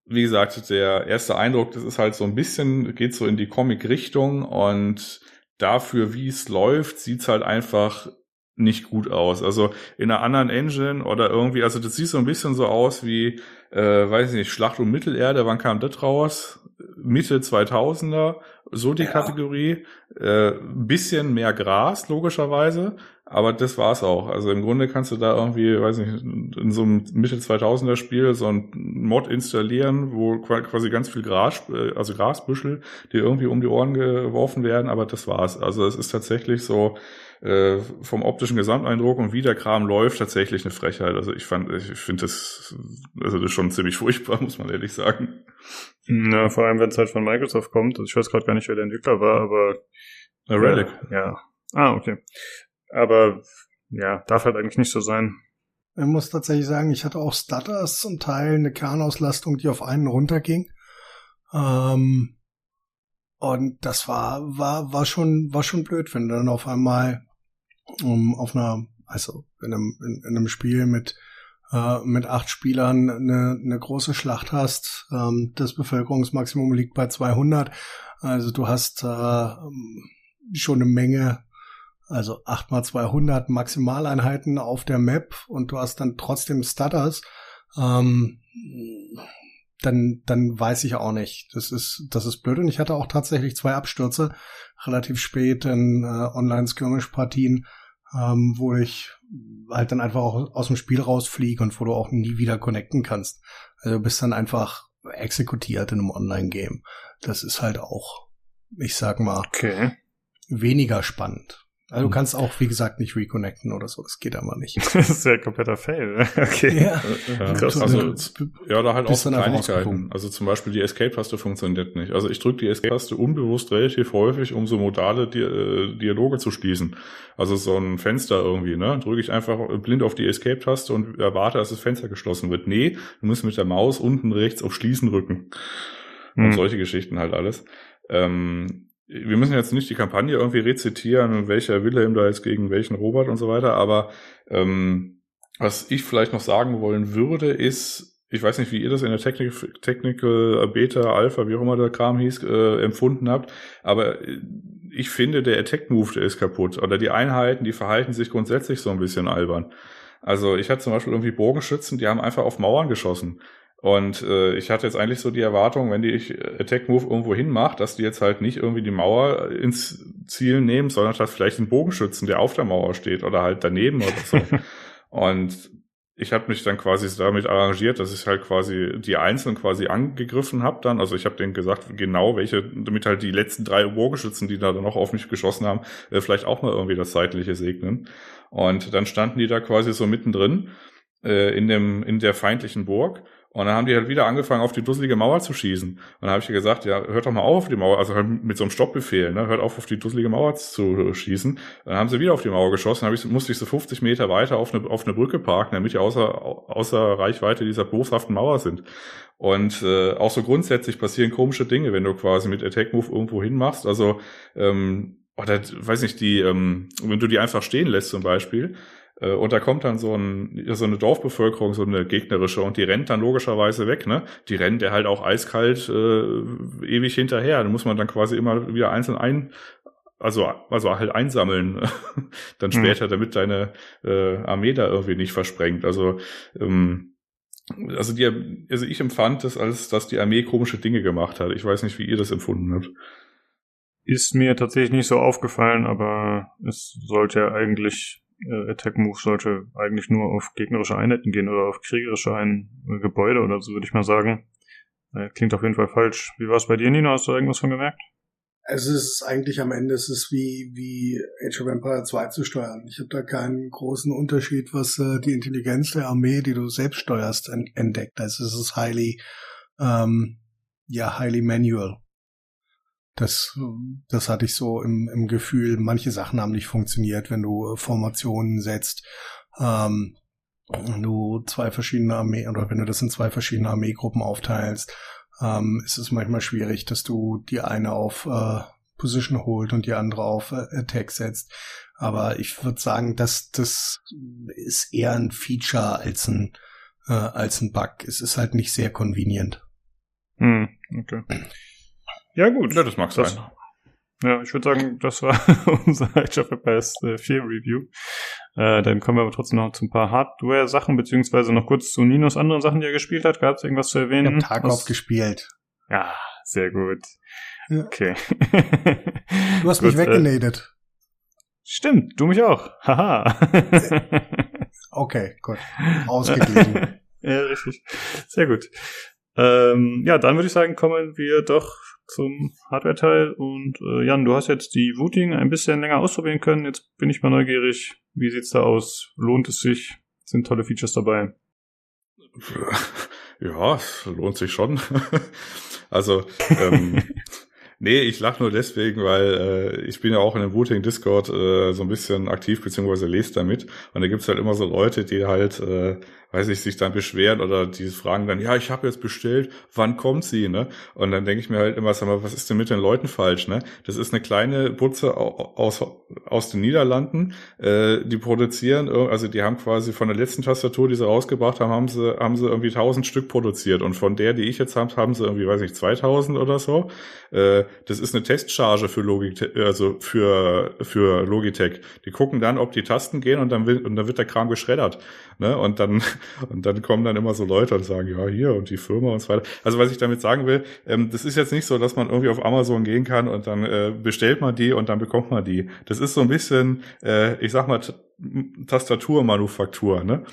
wie gesagt, der erste Eindruck, das ist halt so ein bisschen, geht so in die Comic-Richtung und dafür, wie es läuft, sieht's halt einfach nicht gut aus. Also in einer anderen Engine oder irgendwie, also das sieht so ein bisschen so aus wie, äh, weiß ich nicht, Schlacht um Mittelerde, wann kam das raus? Mitte 2000er, so die ja. Kategorie. Äh, bisschen mehr Gras, logischerweise. aber das war's auch. Also im Grunde kannst du da irgendwie, weiß nicht, in so einem Mitte 2000er Spiel so ein Mod installieren, wo quasi ganz viel Gras, äh, also Grasbüschel, die irgendwie um die Ohren geworfen werden, aber das war's. Also es ist tatsächlich so äh, vom optischen Gesamteindruck und wie der Kram läuft, tatsächlich eine Frechheit. Also ich fand, ich finde das, also das ist schon ziemlich furchtbar, muss man ehrlich sagen. Na, vor allem, wenn es halt von Microsoft kommt. Also ich weiß gerade gar nicht, wer der Entwickler war, aber Relic. Ja, ja. Ah, okay. Aber ja, darf halt eigentlich nicht so sein. Ich muss tatsächlich sagen, ich hatte auch Stutters zum Teil eine Kernauslastung, die auf einen runterging. Ähm, und das war, war, war schon, war schon blöd, wenn du dann auf einmal um, auf einer, also in einem, in, in einem Spiel mit, äh, mit acht Spielern eine, eine große Schlacht hast. Ähm, das Bevölkerungsmaximum liegt bei 200. Also du hast äh, schon eine Menge also 8 mal 200 Maximaleinheiten auf der Map und du hast dann trotzdem Stutters, ähm, dann, dann weiß ich auch nicht. Das ist, das ist blöd. Und ich hatte auch tatsächlich zwei Abstürze relativ spät in äh, Online-Skirmish-Partien, ähm, wo ich halt dann einfach auch aus dem Spiel rausfliege und wo du auch nie wieder connecten kannst. Also du bist dann einfach exekutiert in einem Online-Game. Das ist halt auch, ich sag mal, okay. weniger spannend. Also du hm. kannst auch, wie gesagt, nicht reconnecten oder so. Das geht aber nicht. das ist ja ein kompletter Fail. Okay. Ja, ja. Krass, also, ja da halt auch so Kleinigkeiten. Also zum Beispiel die Escape-Taste funktioniert nicht. Also ich drücke die Escape-Taste unbewusst relativ häufig, um so modale Di äh, Dialoge zu schließen. Also so ein Fenster irgendwie, ne? Drücke ich einfach blind auf die Escape-Taste und erwarte, dass das Fenster geschlossen wird. Nee, du musst mit der Maus unten rechts auf Schließen drücken. Und hm. solche Geschichten halt alles. Ähm, wir müssen jetzt nicht die Kampagne irgendwie rezitieren, welcher Wilhelm da jetzt gegen welchen Robert und so weiter, aber ähm, was ich vielleicht noch sagen wollen würde, ist, ich weiß nicht, wie ihr das in der Technik Technical Beta, Alpha, wie auch immer der Kram hieß, äh, empfunden habt, aber ich finde, der Attack-Move, der ist kaputt. Oder die Einheiten, die verhalten sich grundsätzlich so ein bisschen albern. Also ich hatte zum Beispiel irgendwie Bogenschützen, die haben einfach auf Mauern geschossen. Und äh, ich hatte jetzt eigentlich so die Erwartung, wenn die ich Attack Move irgendwo hinmacht, dass die jetzt halt nicht irgendwie die Mauer ins Ziel nehmen, sondern halt vielleicht den Bogenschützen, der auf der Mauer steht oder halt daneben oder so. Und ich habe mich dann quasi damit arrangiert, dass ich halt quasi die Einzelnen quasi angegriffen habe dann. Also ich habe denen gesagt, genau welche, damit halt die letzten drei Bogenschützen, die da dann noch auf mich geschossen haben, äh, vielleicht auch mal irgendwie das Zeitliche segnen. Und dann standen die da quasi so mittendrin äh, in dem in der feindlichen Burg und dann haben die halt wieder angefangen, auf die dusselige Mauer zu schießen. Und dann habe ich gesagt, ja, hört doch mal auf auf die Mauer, also halt mit so einem Stoppbefehl, ne, hört auf auf die dusselige Mauer zu schießen. Dann haben sie wieder auf die Mauer geschossen, dann ich, musste ich so 50 Meter weiter auf eine, auf eine Brücke parken, damit die außer, außer Reichweite dieser boshaften Mauer sind. Und äh, auch so grundsätzlich passieren komische Dinge, wenn du quasi mit Attack Move irgendwo hinmachst. Also, ähm, oder weiß nicht, die, ähm, wenn du die einfach stehen lässt zum Beispiel, und da kommt dann so, ein, so eine Dorfbevölkerung, so eine gegnerische, und die rennt dann logischerweise weg, ne? Die rennt der halt auch eiskalt äh, ewig hinterher. Da muss man dann quasi immer wieder einzeln ein, also, also halt einsammeln, dann mhm. später, mhm. damit deine äh, Armee da irgendwie nicht versprengt. Also, ähm, also die, also ich empfand das als, dass die Armee komische Dinge gemacht hat. Ich weiß nicht, wie ihr das empfunden habt. Ist mir tatsächlich nicht so aufgefallen, aber es sollte ja eigentlich äh, Attack Move sollte eigentlich nur auf gegnerische Einheiten gehen oder auf kriegerische Ein äh, Gebäude oder so, würde ich mal sagen. Äh, klingt auf jeden Fall falsch. Wie war es bei dir, Nino? Hast du irgendwas von gemerkt? Es ist eigentlich am Ende es ist wie, wie Age of Empire 2 zu steuern. Ich habe da keinen großen Unterschied, was äh, die Intelligenz der Armee, die du selbst steuerst, entdeckt. Also es ist highly, ähm, ja, highly manual. Das, das hatte ich so im, im Gefühl. Manche Sachen haben nicht funktioniert, wenn du Formationen setzt. Ähm, wenn du zwei verschiedene Armee oder wenn du das in zwei verschiedene Armeegruppen aufteilst, ähm, ist es manchmal schwierig, dass du die eine auf äh, Position holt und die andere auf äh, Attack setzt. Aber ich würde sagen, dass das ist eher ein Feature als ein äh, als ein Bug. Es ist halt nicht sehr convenient. Hm, okay. Ja, gut. Ja, das mag das, sein. Ja, ich würde sagen, das war unser Age of Empires 4 Review. Äh, dann kommen wir aber trotzdem noch zu ein paar Hardware-Sachen, beziehungsweise noch kurz zu Ninos anderen Sachen, die er gespielt hat. Gab es irgendwas zu erwähnen? Ich habe Tarkov gespielt. Ja, sehr gut. Ja. Okay. du hast mich äh, weggenadet. Stimmt, du mich auch. Haha. okay, gut. Ausgeglichen. ja, richtig. Sehr gut. Ähm, ja, dann würde ich sagen, kommen wir doch zum Hardware-Teil. Und äh, Jan, du hast jetzt die Wooting ein bisschen länger ausprobieren können. Jetzt bin ich mal neugierig. Wie sieht's da aus? Lohnt es sich? Sind tolle Features dabei? Ja, lohnt sich schon. also ähm, Nee, ich lach nur deswegen, weil äh, ich bin ja auch in dem Wooting Discord äh, so ein bisschen aktiv, beziehungsweise lese damit. Und da gibt's halt immer so Leute, die halt äh, weiß ich, sich dann beschweren oder die fragen dann, ja, ich habe jetzt bestellt, wann kommt sie, ne? Und dann denke ich mir halt immer, sag mal, was ist denn mit den Leuten falsch, ne? Das ist eine kleine Butze aus, aus den Niederlanden, äh, die produzieren, also die haben quasi von der letzten Tastatur, die sie rausgebracht haben, haben sie, haben sie irgendwie 1000 Stück produziert und von der, die ich jetzt habe, haben sie irgendwie, weiß ich, 2000 oder so. Äh, das ist eine Testcharge für Logitech, also für, für Logitech. Die gucken dann, ob die Tasten gehen und dann, will, und dann wird der Kram geschreddert, ne? Und dann und dann kommen dann immer so Leute und sagen, ja, hier und die Firma und so weiter. Also was ich damit sagen will, ähm, das ist jetzt nicht so, dass man irgendwie auf Amazon gehen kann und dann äh, bestellt man die und dann bekommt man die. Das ist so ein bisschen, äh, ich sag mal, Tastaturmanufaktur, ne?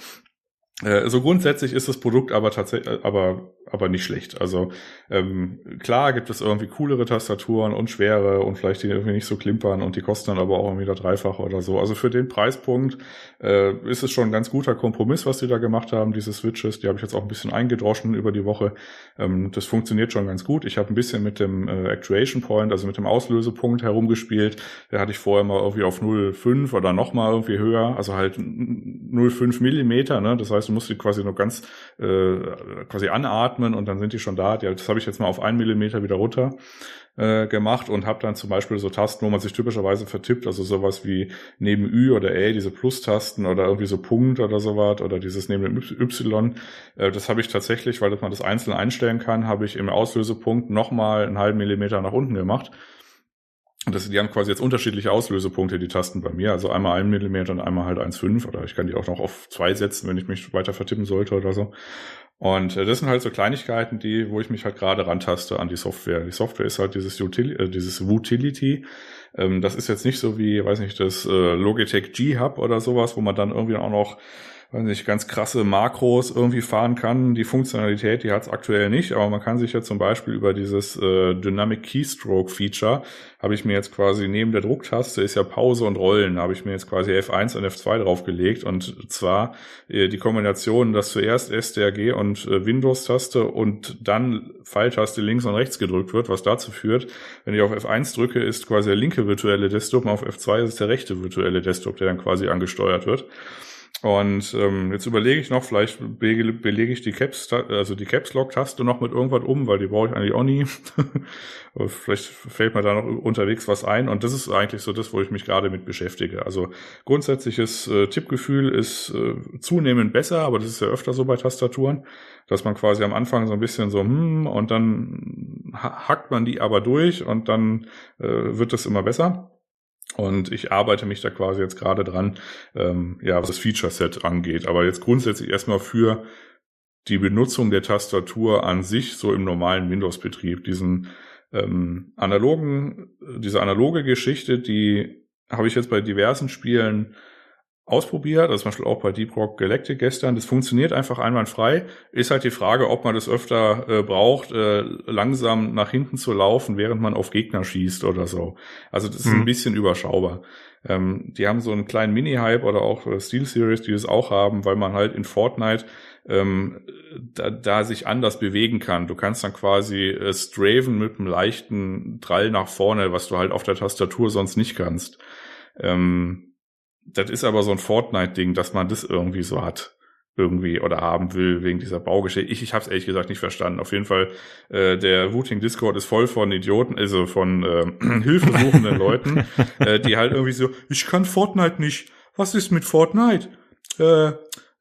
Äh, so grundsätzlich ist das Produkt aber tatsächlich, aber aber nicht schlecht. Also ähm, klar gibt es irgendwie coolere Tastaturen und schwere und vielleicht die irgendwie nicht so klimpern und die kosten dann aber auch irgendwie wieder dreifach oder so. Also für den Preispunkt äh, ist es schon ein ganz guter Kompromiss, was die da gemacht haben, diese Switches. Die habe ich jetzt auch ein bisschen eingedroschen über die Woche. Ähm, das funktioniert schon ganz gut. Ich habe ein bisschen mit dem äh, Actuation Point, also mit dem Auslösepunkt herumgespielt. Der hatte ich vorher mal irgendwie auf 0,5 oder noch mal irgendwie höher, also halt 0,5 Millimeter. Ne? Das heißt, du musst die quasi nur ganz äh, quasi anatmen atmen und dann sind die schon da. Das habe ich jetzt mal auf einen Millimeter wieder runter äh, gemacht und habe dann zum Beispiel so Tasten, wo man sich typischerweise vertippt, also sowas wie neben Ü oder Ä, diese Plus-Tasten oder irgendwie so Punkt oder sowas oder dieses neben dem Y. Äh, das habe ich tatsächlich, weil man das einzeln einstellen kann, habe ich im Auslösepunkt nochmal einen halben Millimeter nach unten gemacht. Und das, die haben quasi jetzt unterschiedliche Auslösepunkte, die Tasten bei mir. Also einmal ein Millimeter und einmal halt 1,5 oder ich kann die auch noch auf zwei setzen, wenn ich mich weiter vertippen sollte oder so. Und äh, das sind halt so Kleinigkeiten, die, wo ich mich halt gerade rantaste an die Software. Die Software ist halt dieses Util äh, dieses Utility. Ähm, das ist jetzt nicht so wie, weiß nicht, das äh, Logitech G Hub oder sowas, wo man dann irgendwie auch noch weiß nicht, ganz krasse Makros irgendwie fahren kann. Die Funktionalität, die hat es aktuell nicht, aber man kann sich ja zum Beispiel über dieses äh, Dynamic Keystroke Feature, habe ich mir jetzt quasi neben der Drucktaste ist ja Pause und Rollen, habe ich mir jetzt quasi F1 und F2 draufgelegt und zwar äh, die Kombination, dass zuerst STRG und äh, Windows-Taste und dann Pfeiltaste links und rechts gedrückt wird, was dazu führt, wenn ich auf F1 drücke, ist quasi der linke virtuelle Desktop und auf F2 ist es der rechte virtuelle Desktop, der dann quasi angesteuert wird. Und ähm, jetzt überlege ich noch, vielleicht be belege ich die Caps, also die Caps Lock Taste noch mit irgendwas um, weil die brauche ich eigentlich auch nie. vielleicht fällt mir da noch unterwegs was ein. Und das ist eigentlich so das, wo ich mich gerade mit beschäftige. Also grundsätzliches äh, Tippgefühl ist äh, zunehmend besser, aber das ist ja öfter so bei Tastaturen, dass man quasi am Anfang so ein bisschen so hm und dann hackt man die aber durch und dann äh, wird das immer besser. Und ich arbeite mich da quasi jetzt gerade dran, ähm, ja, was das Feature-Set angeht. Aber jetzt grundsätzlich erstmal für die Benutzung der Tastatur an sich, so im normalen Windows-Betrieb. Diesen ähm, analogen, diese analoge Geschichte, die habe ich jetzt bei diversen Spielen ausprobiert, also zum Beispiel auch bei Deep Rock Galactic gestern. Das funktioniert einfach einwandfrei. Ist halt die Frage, ob man das öfter äh, braucht, äh, langsam nach hinten zu laufen, während man auf Gegner schießt oder so. Also das ist hm. ein bisschen überschaubar. Ähm, die haben so einen kleinen Mini-Hype oder auch äh, Steel Series, die das auch haben, weil man halt in Fortnite ähm, da, da sich anders bewegen kann. Du kannst dann quasi äh, straven mit einem leichten Drall nach vorne, was du halt auf der Tastatur sonst nicht kannst. Ähm, das ist aber so ein Fortnite-Ding, dass man das irgendwie so hat irgendwie oder haben will wegen dieser Baugeschichte. Ich, ich habe es ehrlich gesagt nicht verstanden. Auf jeden Fall, äh, der Routing Discord ist voll von Idioten, also von äh, hilfesuchenden Leuten, äh, die halt irgendwie so, ich kann Fortnite nicht. Was ist mit Fortnite? Äh,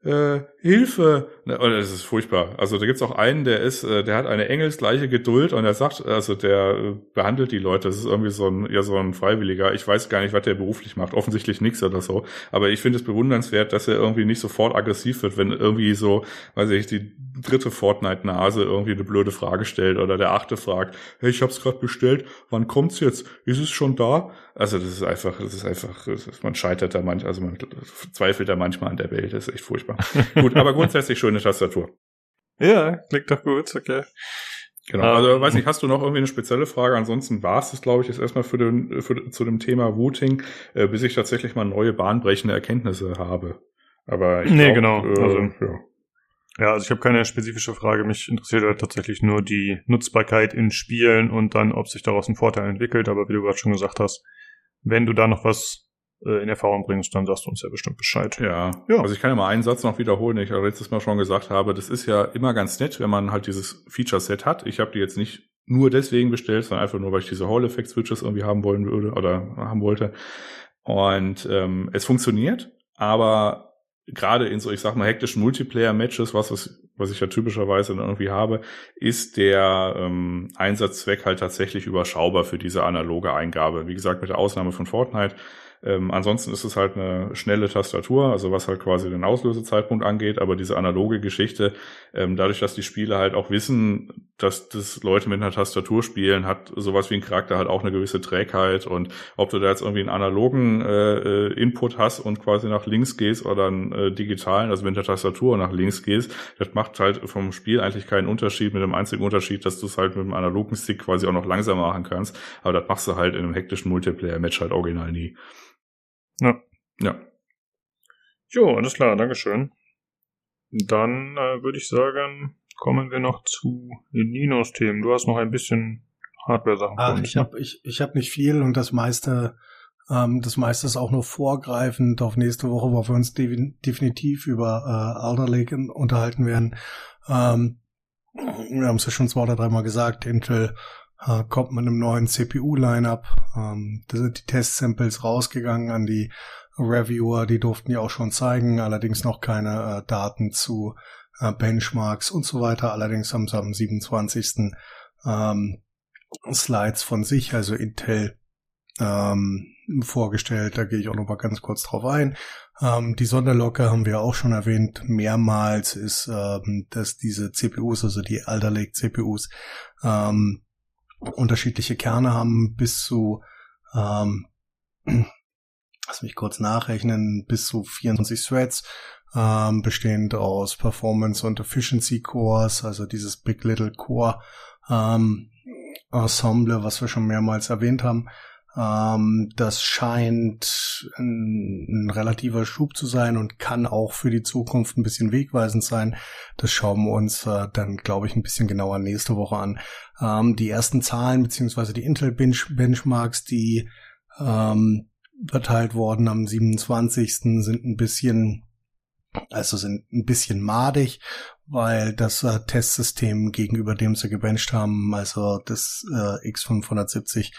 äh, Hilfe. Ne, oh, das ist furchtbar. Also da gibt's auch einen, der ist, äh, der hat eine engelsgleiche Geduld und er sagt, also der äh, behandelt die Leute. Das ist irgendwie so ein, ja so ein Freiwilliger. Ich weiß gar nicht, was der beruflich macht. Offensichtlich nichts oder so. Aber ich finde es bewundernswert, dass er irgendwie nicht sofort aggressiv wird, wenn irgendwie so, weiß ich, die dritte Fortnite-Nase irgendwie eine blöde Frage stellt oder der achte fragt, hey, ich hab's gerade bestellt, wann kommt's jetzt? Ist es schon da? Also das ist einfach, das ist einfach, das ist, man scheitert da manchmal, also man zweifelt da manchmal an der Welt, das ist echt furchtbar. gut, aber grundsätzlich schöne Tastatur. Ja, klingt doch gut, okay. Genau, also weiß nicht, hast du noch irgendwie eine spezielle Frage? Ansonsten war es das, glaube ich, jetzt erstmal für den, für, zu dem Thema Routing, äh, bis ich tatsächlich mal neue bahnbrechende Erkenntnisse habe. Aber ich nee, glaub, genau. Äh, also, ja. Ja, also ich habe keine spezifische Frage. Mich interessiert halt tatsächlich nur die Nutzbarkeit in Spielen und dann, ob sich daraus ein Vorteil entwickelt. Aber wie du gerade schon gesagt hast, wenn du da noch was äh, in Erfahrung bringst, dann sagst du uns ja bestimmt Bescheid. Ja. Ja. also ich kann ja mal einen Satz noch wiederholen, den ich letztes Mal schon gesagt habe. Das ist ja immer ganz nett, wenn man halt dieses Feature-Set hat. Ich habe die jetzt nicht nur deswegen bestellt, sondern einfach nur, weil ich diese Hall-Effect-Switches irgendwie haben wollen würde oder haben wollte. Und ähm, es funktioniert, aber gerade in so, ich sag mal, hektischen Multiplayer-Matches, was, was ich ja typischerweise dann irgendwie habe, ist der ähm, Einsatzzweck halt tatsächlich überschaubar für diese analoge Eingabe. Wie gesagt, mit der Ausnahme von Fortnite ähm, ansonsten ist es halt eine schnelle Tastatur, also was halt quasi den Auslösezeitpunkt angeht, aber diese analoge Geschichte, ähm, dadurch, dass die Spieler halt auch wissen, dass das Leute mit einer Tastatur spielen, hat sowas wie ein Charakter halt auch eine gewisse Trägheit. Und ob du da jetzt irgendwie einen analogen äh, äh, Input hast und quasi nach links gehst oder einen äh, digitalen, also mit der Tastatur nach links gehst, das macht halt vom Spiel eigentlich keinen Unterschied, mit dem einzigen Unterschied, dass du es halt mit dem analogen Stick quasi auch noch langsamer machen kannst, aber das machst du halt in einem hektischen Multiplayer-Match halt original nie. Ja. Ja. Jo, alles klar, Dankeschön. Dann äh, würde ich sagen, kommen wir noch zu den Ninos-Themen. Du hast noch ein bisschen Hardware-Sachen. Ah, uns, ich ne? habe ich, ich hab nicht viel und das meiste, ähm, das meiste ist auch nur vorgreifend auf nächste Woche, wo wir uns de definitiv über äh, Alder Lake unterhalten werden. Ähm, wir haben es ja schon zwei oder dreimal gesagt, Intel äh, kommt mit einem neuen CPU-Lineup. Ähm, da sind die Test-Samples rausgegangen an die Reviewer, die durften ja auch schon zeigen, allerdings noch keine äh, Daten zu äh, Benchmarks und so weiter. Allerdings haben sie am 27. Ähm, Slides von sich, also Intel, ähm, vorgestellt. Da gehe ich auch noch mal ganz kurz drauf ein. Ähm, die Sonderlocke haben wir auch schon erwähnt mehrmals, ist, ähm, dass diese CPUs, also die Alder Lake CPUs, ähm, unterschiedliche Kerne haben bis zu ähm, lass mich kurz nachrechnen, bis zu 24 Threads, ähm, bestehend aus Performance und Efficiency Cores, also dieses Big Little Core ähm, Ensemble, was wir schon mehrmals erwähnt haben. Ähm, das scheint ein, ein relativer Schub zu sein und kann auch für die Zukunft ein bisschen wegweisend sein. Das schauen wir uns äh, dann, glaube ich, ein bisschen genauer nächste Woche an. Ähm, die ersten Zahlen beziehungsweise die Intel Bench Benchmarks, die ähm, verteilt worden am 27. sind ein bisschen, also sind ein bisschen madig, weil das äh, Testsystem gegenüber dem sie gebencht haben, also das äh, X570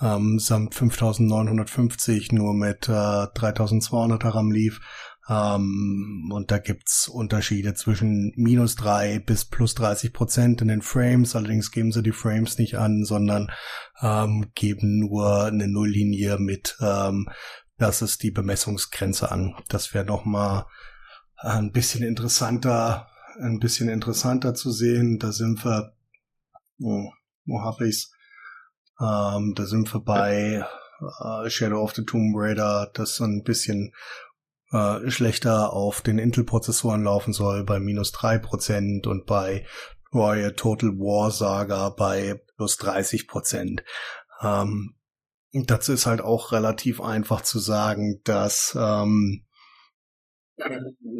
ähm, samt 5950 nur mit äh, 3200er RAM lief. Ähm, und da gibt's Unterschiede zwischen minus drei bis plus 30 Prozent in den Frames. Allerdings geben sie die Frames nicht an, sondern ähm, geben nur eine Nulllinie mit, ähm, das ist die Bemessungsgrenze an. Das wäre noch mal ein bisschen interessanter, ein bisschen interessanter zu sehen. Da sind wir, oh, wo habe ich's? Ähm, da sind wir bei äh, Shadow of the Tomb Raider, das so ein bisschen äh, schlechter auf den Intel-Prozessoren laufen soll, bei minus drei Prozent und bei Royal Total War Saga bei plus 30 Prozent. Ähm, dazu ist halt auch relativ einfach zu sagen, dass ähm,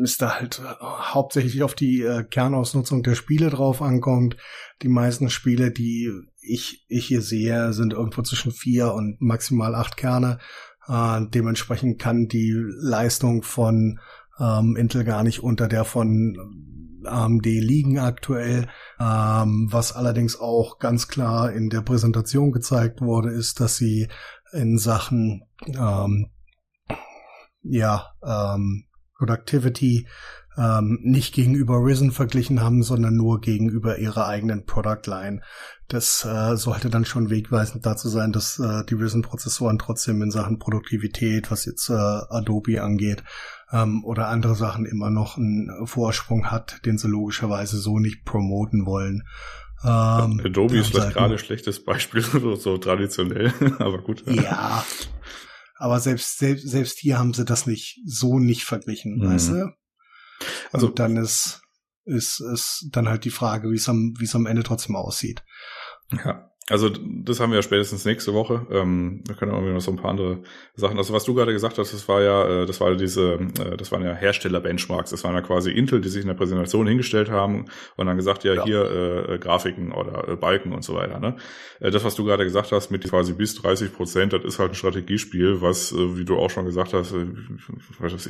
es da halt äh, hauptsächlich auf die äh, Kernausnutzung der Spiele drauf ankommt. Die meisten Spiele, die ich, ich hier sehe, sind irgendwo zwischen vier und maximal acht Kerne. Äh, dementsprechend kann die Leistung von ähm, Intel gar nicht unter der von AMD liegen aktuell. Ähm, was allerdings auch ganz klar in der Präsentation gezeigt wurde, ist, dass sie in Sachen ähm, ja, ähm, Productivity ähm, nicht gegenüber Risen verglichen haben, sondern nur gegenüber ihrer eigenen Product Line. Das äh, sollte dann schon wegweisend dazu sein, dass äh, die Risen-Prozessoren trotzdem in Sachen Produktivität, was jetzt äh, Adobe angeht, ähm, oder andere Sachen immer noch einen Vorsprung hat, den sie logischerweise so nicht promoten wollen. Ähm, Adobe ist vielleicht gerade ein schlechtes Beispiel, so, so traditionell, aber gut. Ja, aber selbst, selbst, selbst hier haben sie das nicht so nicht verglichen, mhm. weißt du? Also Und dann ist, ist, ist dann halt die Frage, wie es am, wie es am Ende trotzdem aussieht. Ja. Also das haben wir ja spätestens nächste Woche. Ähm, wir können irgendwie noch so ein paar andere Sachen. Also was du gerade gesagt hast, das war ja, äh, das war diese, äh, das waren ja Hersteller-Benchmarks. Das waren ja quasi Intel, die sich in der Präsentation hingestellt haben und dann gesagt, ja, ja. hier äh, Grafiken oder äh, Balken und so weiter. Ne? Äh, das, was du gerade gesagt hast, mit quasi bis 30 Prozent, das ist halt ein Strategiespiel, was, wie du auch schon gesagt hast, äh,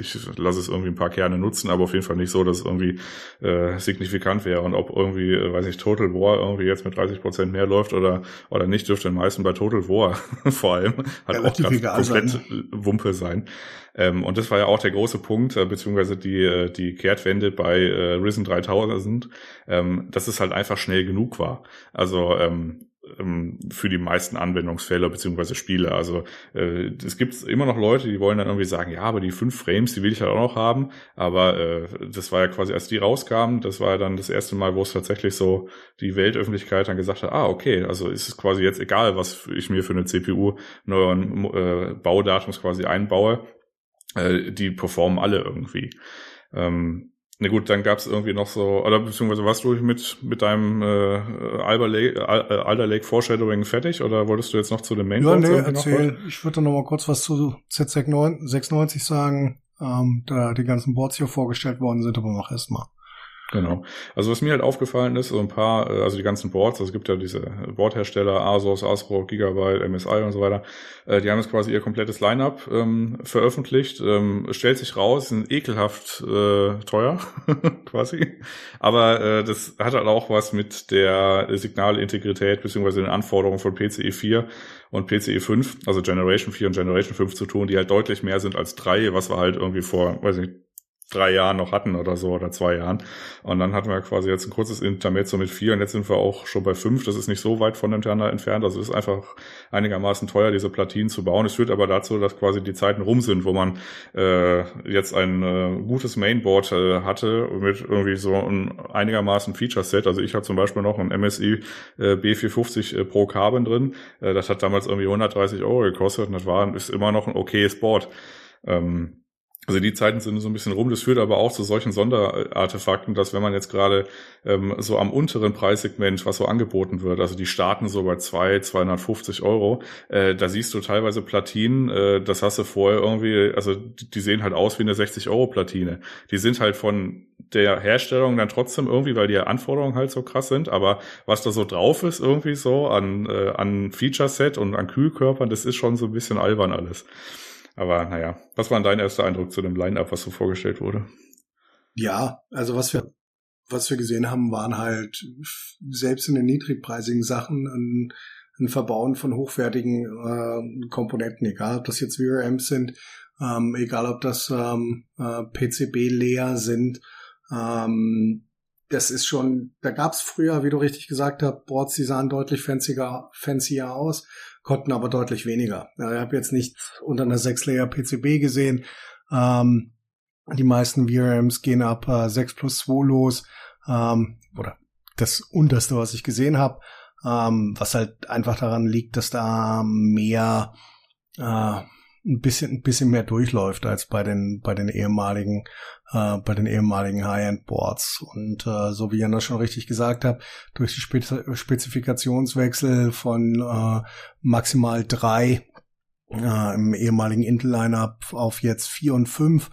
ich, lass es irgendwie ein paar Kerne nutzen, aber auf jeden Fall nicht so, dass es irgendwie äh, signifikant wäre. Und ob irgendwie, weiß ich, Total War irgendwie jetzt mit 30 Prozent mehr läuft oder oder nicht, dürfte den meisten bei Total War vor allem halt ja, auch komplett sein. Wumpe sein. Ähm, und das war ja auch der große Punkt, äh, beziehungsweise die, äh, die Kehrtwende bei äh, Risen 3000, ähm, dass es halt einfach schnell genug war. Also ähm, für die meisten Anwendungsfälle beziehungsweise Spiele. Also äh, es gibt immer noch Leute, die wollen dann irgendwie sagen, ja, aber die fünf Frames, die will ich halt auch noch haben. Aber äh, das war ja quasi, als die rauskamen, das war ja dann das erste Mal, wo es tatsächlich so die Weltöffentlichkeit dann gesagt hat, ah, okay, also ist es quasi jetzt egal, was ich mir für eine CPU neuen äh, Baudatums quasi einbaue. Äh, die performen alle irgendwie. Ähm, na gut, dann gab es irgendwie noch so, oder beziehungsweise warst du mit, mit deinem äh, Alder Lake, äh, Alder Lake Foreshadowing fertig oder wolltest du jetzt noch zu dem Mainboard? Ja, nee, erzähl. Ich würde noch mal kurz was zu Z96 sagen, ähm, da die ganzen Boards hier vorgestellt worden sind, aber mach erst mal. Genau. Also was mir halt aufgefallen ist, so ein paar, äh, also die ganzen Boards, also es gibt ja diese Boardhersteller, Asos, Astro, Gigabyte, MSI und so weiter, äh, die haben jetzt quasi ihr komplettes Line-Up ähm, veröffentlicht. Ähm, stellt sich raus, sind ekelhaft äh, teuer, quasi. Aber äh, das hat halt auch was mit der Signalintegrität beziehungsweise den Anforderungen von PCE 4 und PCE 5, also Generation 4 und Generation 5 zu tun, die halt deutlich mehr sind als drei, was wir halt irgendwie vor, weiß nicht, drei Jahren noch hatten oder so oder zwei Jahren. Und dann hatten wir quasi jetzt ein kurzes Intermezzo mit vier und jetzt sind wir auch schon bei fünf. Das ist nicht so weit voneinander entfernt. Also es ist einfach einigermaßen teuer, diese Platinen zu bauen. Es führt aber dazu, dass quasi die Zeiten rum sind, wo man äh, jetzt ein äh, gutes Mainboard äh, hatte mit irgendwie so ein einigermaßen Feature-Set. Also ich habe zum Beispiel noch ein MSI äh, B450 äh, Pro Carbon drin. Äh, das hat damals irgendwie 130 Euro gekostet und das war ist immer noch ein okayes Board. Ähm, also die Zeiten sind so ein bisschen rum. Das führt aber auch zu solchen Sonderartefakten, dass wenn man jetzt gerade ähm, so am unteren Preissegment, was so angeboten wird, also die starten so bei zwei, 250 Euro, äh, da siehst du teilweise Platinen, äh, das hast du vorher irgendwie, also die, sehen halt aus wie eine 60 Euro Platine. Die sind halt von der Herstellung dann trotzdem irgendwie, weil die Anforderungen halt so krass sind, aber was da so drauf ist irgendwie so an, äh, an Feature-Set und an Kühlkörpern, das ist schon so ein bisschen albern alles. Aber naja, was war dein erster Eindruck zu dem Line-Up, was so vorgestellt wurde? Ja, also was wir, was wir gesehen haben, waren halt selbst in den niedrigpreisigen Sachen ein, ein Verbauen von hochwertigen äh, Komponenten, egal ob das jetzt VRMs sind, ähm, egal ob das ähm, äh, PCB-Layer sind. Ähm, das ist schon, da gab's früher, wie du richtig gesagt hast, Boards, die sahen deutlich fancier, fancier aus konnten aber deutlich weniger. Ja, ich habe jetzt nicht unter einer 6-Layer PCB gesehen. Ähm, die meisten VRMs gehen ab äh, 6 plus 2 los. Ähm, oder das unterste, was ich gesehen habe. Ähm, was halt einfach daran liegt, dass da mehr äh, ein bisschen ein bisschen mehr durchläuft als bei den bei den ehemaligen äh, bei den ehemaligen High-End Boards und äh, so wie Jana schon richtig gesagt hat durch die Spez Spezifikationswechsel von äh, maximal drei äh, im ehemaligen Intel Lineup auf jetzt vier und fünf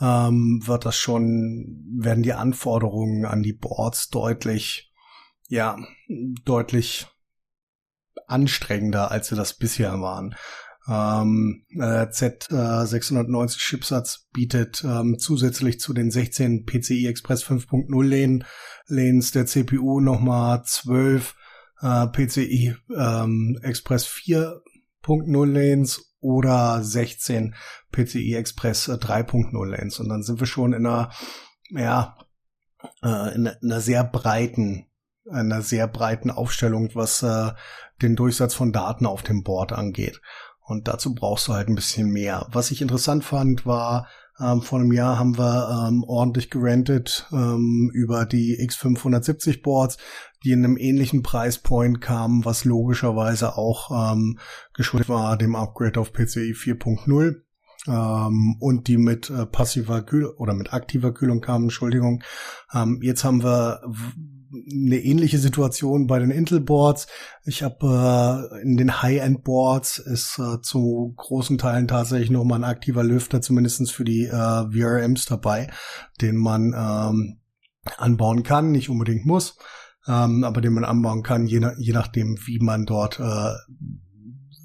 ähm, wird das schon werden die Anforderungen an die Boards deutlich ja deutlich anstrengender als sie das bisher waren. Ähm, äh, Z690 äh, Chipsatz bietet ähm, zusätzlich zu den 16 PCI Express 5.0 Lehnen, Lanes der CPU nochmal 12 äh, PCI ähm, Express 4.0 Lanes oder 16 PCI Express 3.0 Lanes. Und dann sind wir schon in einer ja, äh, in einer sehr breiten, einer sehr breiten Aufstellung, was äh, den Durchsatz von Daten auf dem Board angeht. Und dazu brauchst du halt ein bisschen mehr. Was ich interessant fand, war, ähm, vor einem Jahr haben wir ähm, ordentlich gerentet ähm, über die X570 Boards, die in einem ähnlichen Preispoint kamen, was logischerweise auch ähm, geschuldet war dem Upgrade auf PCI 4.0 ähm, und die mit äh, passiver Kühlung oder mit aktiver Kühlung kamen, Entschuldigung. Ähm, jetzt haben wir eine ähnliche Situation bei den Intel-Boards. Ich habe äh, in den High-End-Boards ist äh, zu großen Teilen tatsächlich noch mal ein aktiver Lüfter, zumindestens für die äh, VRMs dabei, den man ähm, anbauen kann, nicht unbedingt muss, ähm, aber den man anbauen kann, je, nach, je nachdem, wie man dort äh,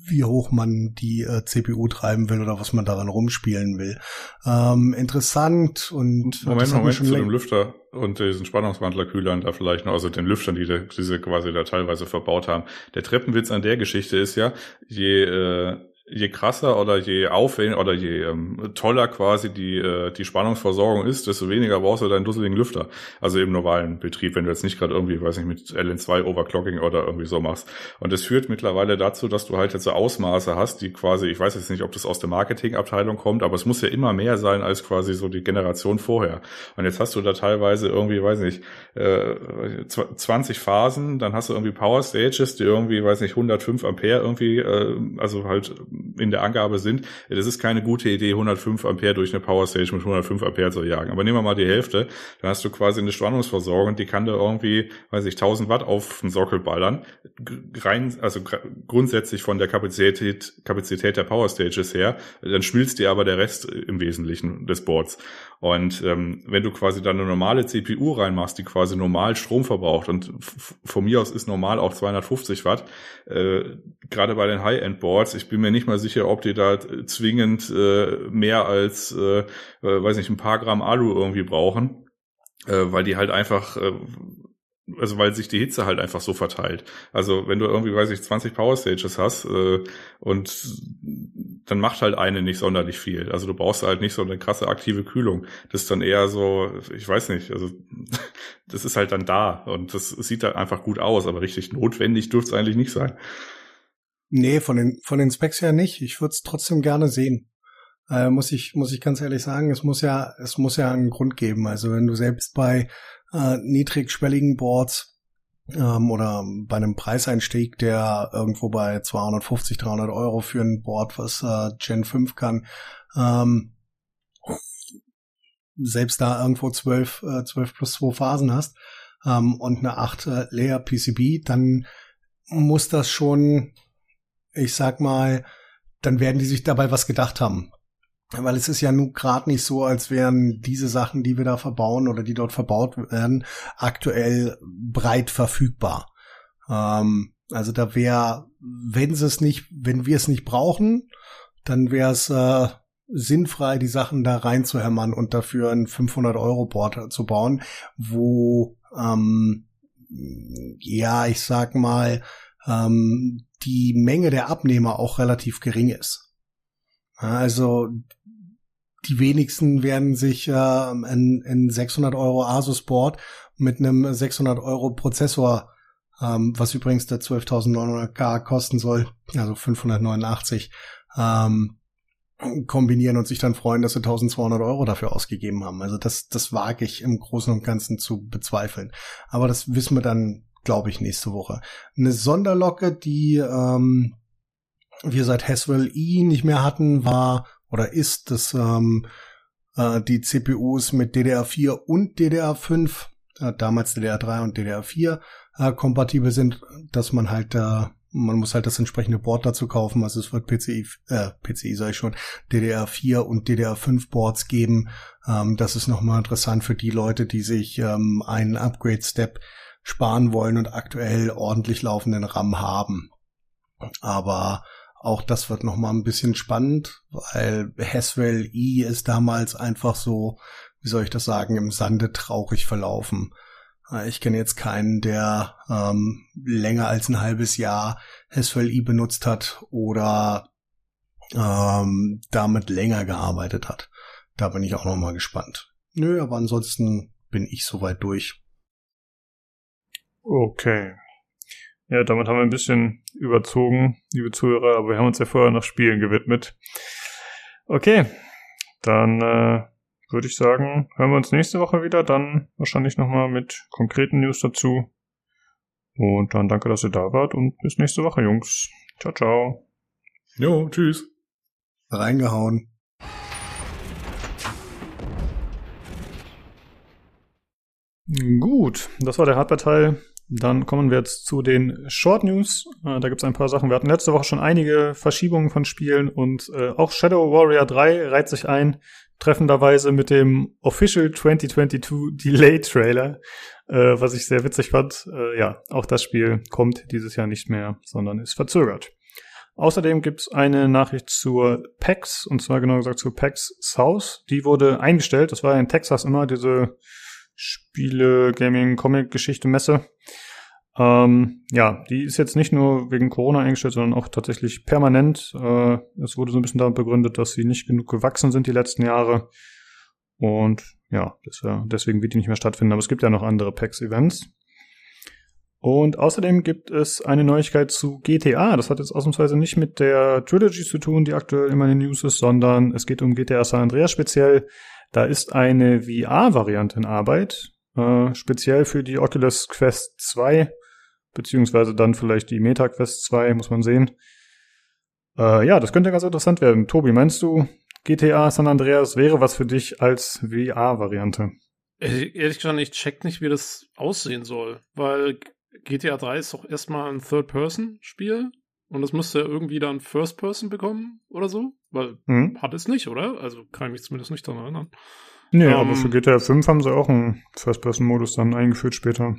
wie hoch man die äh, CPU treiben will oder was man daran rumspielen will. Ähm, interessant und Moment, Moment zu dem Lüfter und diesen Spannungswandlerkühlern da vielleicht noch, also den Lüftern, die diese quasi da teilweise verbaut haben. Der Treppenwitz an der Geschichte ist ja, je äh, je krasser oder je aufwendiger oder je ähm, toller quasi die, äh, die Spannungsversorgung ist, desto weniger brauchst du deinen dusseligen Lüfter. Also im normalen Betrieb, wenn du jetzt nicht gerade irgendwie, weiß nicht, mit LN2 Overclocking oder irgendwie so machst. Und das führt mittlerweile dazu, dass du halt jetzt so Ausmaße hast, die quasi, ich weiß jetzt nicht, ob das aus der Marketingabteilung kommt, aber es muss ja immer mehr sein als quasi so die Generation vorher. Und jetzt hast du da teilweise irgendwie, weiß nicht, äh, 20 Phasen, dann hast du irgendwie Power Stages, die irgendwie, weiß nicht, 105 Ampere irgendwie, äh, also halt in der Angabe sind, das ist keine gute Idee, 105 Ampere durch eine Power Stage mit 105 Ampere zu jagen. Aber nehmen wir mal die Hälfte, dann hast du quasi eine Spannungsversorgung, die kann da irgendwie, weiß ich, 1000 Watt auf den Sockel ballern. Rein, also grundsätzlich von der Kapazität, Kapazität der Power Stages her, dann schmilzt dir aber der Rest im Wesentlichen des Boards. Und ähm, wenn du quasi dann eine normale CPU reinmachst, die quasi normal Strom verbraucht und von mir aus ist normal auch 250 Watt, äh, gerade bei den High-End-Boards, ich bin mir nicht mal sicher, ob die da zwingend äh, mehr als, äh, äh, weiß nicht, ein paar Gramm Alu irgendwie brauchen, äh, weil die halt einfach äh, also weil sich die Hitze halt einfach so verteilt. Also wenn du irgendwie, weiß ich, 20 Power Stages hast äh, und dann macht halt eine nicht sonderlich viel. Also du brauchst halt nicht so eine krasse aktive Kühlung. Das ist dann eher so, ich weiß nicht, also das ist halt dann da und das sieht halt einfach gut aus, aber richtig notwendig dürfte es eigentlich nicht sein. Nee, von den, von den Specs her nicht. Ich würde es trotzdem gerne sehen. Äh, muss ich, muss ich ganz ehrlich sagen, es muss ja, es muss ja einen Grund geben. Also wenn du selbst bei äh, niedrigschwelligen Boards ähm, oder bei einem Preiseinstieg, der irgendwo bei 250, 300 Euro für ein Board, was äh, Gen 5 kann, ähm, selbst da irgendwo 12, äh, 12 plus 2 Phasen hast ähm, und eine 8 äh, Layer PCB, dann muss das schon, ich sag mal, dann werden die sich dabei was gedacht haben. Weil es ist ja nun gerade nicht so, als wären diese Sachen, die wir da verbauen oder die dort verbaut werden, aktuell breit verfügbar. Ähm, also da wäre, wenn sie es nicht, wenn wir es nicht brauchen, dann wäre es äh, sinnfrei, die Sachen da reinzuhämmern und dafür ein 500 Euro Board zu bauen, wo ähm, ja, ich sag mal, ähm, die Menge der Abnehmer auch relativ gering ist. Also die wenigsten werden sich äh, ein, ein 600 Euro Asus Board mit einem 600 Euro Prozessor, ähm, was übrigens der 12.900K kosten soll, also 589, ähm, kombinieren und sich dann freuen, dass sie 1200 Euro dafür ausgegeben haben. Also das, das wage ich im Großen und Ganzen zu bezweifeln. Aber das wissen wir dann, glaube ich, nächste Woche. Eine Sonderlocke, die ähm, wir seit Haswell E nicht mehr hatten, war oder ist, dass ähm, äh, die CPUs mit DDR4 und DDR5, äh, damals DDR3 und DDR4 äh, kompatibel sind, dass man halt äh, man muss halt das entsprechende Board dazu kaufen, also es wird PCI, äh, PCI sage ich schon, DDR4 und DDR5 Boards geben. Ähm, das ist nochmal interessant für die Leute, die sich ähm, einen Upgrade-Step sparen wollen und aktuell ordentlich laufenden RAM haben. Aber auch das wird noch mal ein bisschen spannend, weil Haswell E ist damals einfach so, wie soll ich das sagen, im Sande traurig verlaufen. Äh, ich kenne jetzt keinen, der ähm, länger als ein halbes Jahr Haswell E benutzt hat oder ähm, damit länger gearbeitet hat. Da bin ich auch noch mal gespannt. Nö, aber ansonsten bin ich soweit durch. Okay. Ja, damit haben wir ein bisschen überzogen, liebe Zuhörer, aber wir haben uns ja vorher noch Spielen gewidmet. Okay, dann äh, würde ich sagen, hören wir uns nächste Woche wieder, dann wahrscheinlich nochmal mit konkreten News dazu. Und dann danke, dass ihr da wart und bis nächste Woche, Jungs. Ciao, ciao. Jo, tschüss. Reingehauen. Gut, das war der Hardware-Teil. Dann kommen wir jetzt zu den Short News. Äh, da gibt es ein paar Sachen. Wir hatten letzte Woche schon einige Verschiebungen von Spielen und äh, auch Shadow Warrior 3 reiht sich ein, treffenderweise mit dem Official 2022 Delay Trailer, äh, was ich sehr witzig fand. Äh, ja, auch das Spiel kommt dieses Jahr nicht mehr, sondern ist verzögert. Außerdem gibt es eine Nachricht zur PAX, und zwar genau gesagt zur PAX South. Die wurde eingestellt. Das war in Texas immer diese Spiele, Gaming, Comic, Geschichte, Messe. Ähm, ja, die ist jetzt nicht nur wegen Corona eingestellt, sondern auch tatsächlich permanent. Äh, es wurde so ein bisschen damit begründet, dass sie nicht genug gewachsen sind die letzten Jahre. Und ja, deswegen wird die nicht mehr stattfinden. Aber es gibt ja noch andere PAX-Events. Und außerdem gibt es eine Neuigkeit zu GTA. Das hat jetzt ausnahmsweise nicht mit der Trilogy zu tun, die aktuell immer in den News ist, sondern es geht um GTA San Andreas speziell. Da ist eine VR-Variante in Arbeit, äh, speziell für die Oculus Quest 2, beziehungsweise dann vielleicht die Meta Quest 2, muss man sehen. Äh, ja, das könnte ganz interessant werden. Tobi, meinst du, GTA San Andreas wäre was für dich als VR-Variante? Ehrlich gesagt, ich check nicht, wie das aussehen soll, weil GTA 3 ist doch erstmal ein Third-Person-Spiel und das müsste ja irgendwie dann First-Person bekommen oder so, weil hm? hat es nicht, oder? Also kann ich mich zumindest nicht daran erinnern. Nee, ähm, aber für GTA 5 haben sie auch einen First-Person-Modus dann eingeführt später.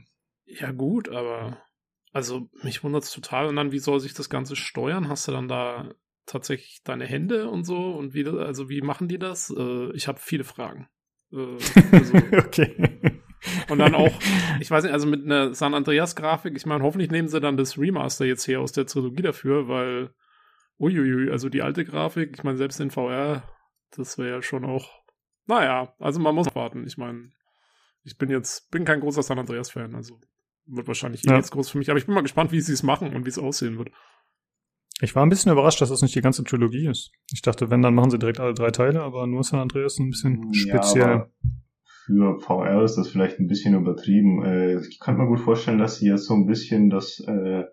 Ja gut, aber also mich wundert es total. Und dann, wie soll sich das Ganze steuern? Hast du dann da tatsächlich deine Hände und so? Und wie, also wie machen die das? Äh, ich habe viele Fragen. Äh, also, okay. Und dann auch, ich weiß nicht, also mit einer San Andreas Grafik, ich meine, hoffentlich nehmen sie dann das Remaster jetzt hier aus der Trilogie dafür, weil, uiuiui, also die alte Grafik, ich meine, selbst in VR, das wäre ja schon auch, naja, also man muss warten. Ich meine, ich bin jetzt, bin kein großer San Andreas Fan, also wird wahrscheinlich eh ja. jetzt groß für mich, aber ich bin mal gespannt, wie sie es machen und wie es aussehen wird. Ich war ein bisschen überrascht, dass das nicht die ganze Trilogie ist. Ich dachte, wenn, dann machen sie direkt alle drei Teile, aber nur San Andreas ein bisschen speziell. Ja, für VR ist das vielleicht ein bisschen übertrieben. Äh, ich kann mir gut vorstellen, dass sie jetzt so ein bisschen das, äh,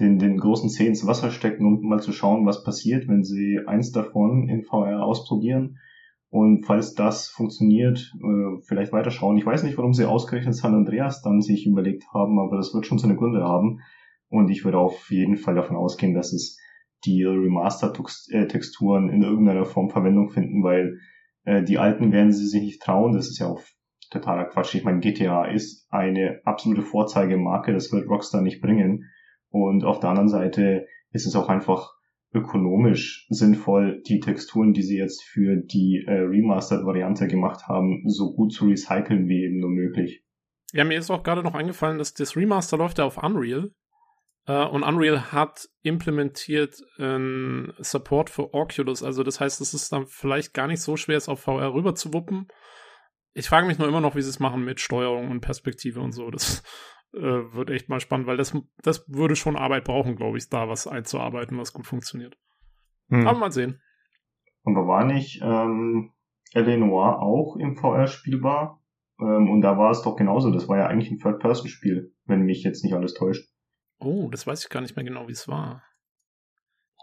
den, den großen Zeh ins Wasser stecken, um mal zu schauen, was passiert, wenn sie eins davon in VR ausprobieren. Und falls das funktioniert, äh, vielleicht weiterschauen. Ich weiß nicht, warum sie ausgerechnet San Andreas dann sich überlegt haben, aber das wird schon seine Gründe haben. Und ich würde auf jeden Fall davon ausgehen, dass es die Remaster-Texturen in irgendeiner Form Verwendung finden, weil äh, die alten werden sie sich nicht trauen. Das ist ja auch totaler Quatsch. Ich meine, GTA ist eine absolute Vorzeigemarke, das wird Rockstar nicht bringen. Und auf der anderen Seite ist es auch einfach ökonomisch sinnvoll, die Texturen, die sie jetzt für die äh, Remastered-Variante gemacht haben, so gut zu recyceln wie eben nur möglich. Ja, mir ist auch gerade noch eingefallen, dass das Remaster läuft ja auf Unreal. Uh, und Unreal hat implementiert äh, Support für Oculus. Also das heißt, es ist dann vielleicht gar nicht so schwer, es auf VR rüber zu wuppen. Ich frage mich nur immer noch, wie sie es machen mit Steuerung und Perspektive und so. Das äh, wird echt mal spannend, weil das, das würde schon Arbeit brauchen, glaube ich, da was einzuarbeiten, was gut funktioniert. Hm. Aber mal sehen. Und da war nicht ähm, L.A. Noir auch im VR spielbar? Ähm, und da war es doch genauso. Das war ja eigentlich ein Third-Person-Spiel, wenn mich jetzt nicht alles täuscht. Oh, das weiß ich gar nicht mehr genau, wie es war.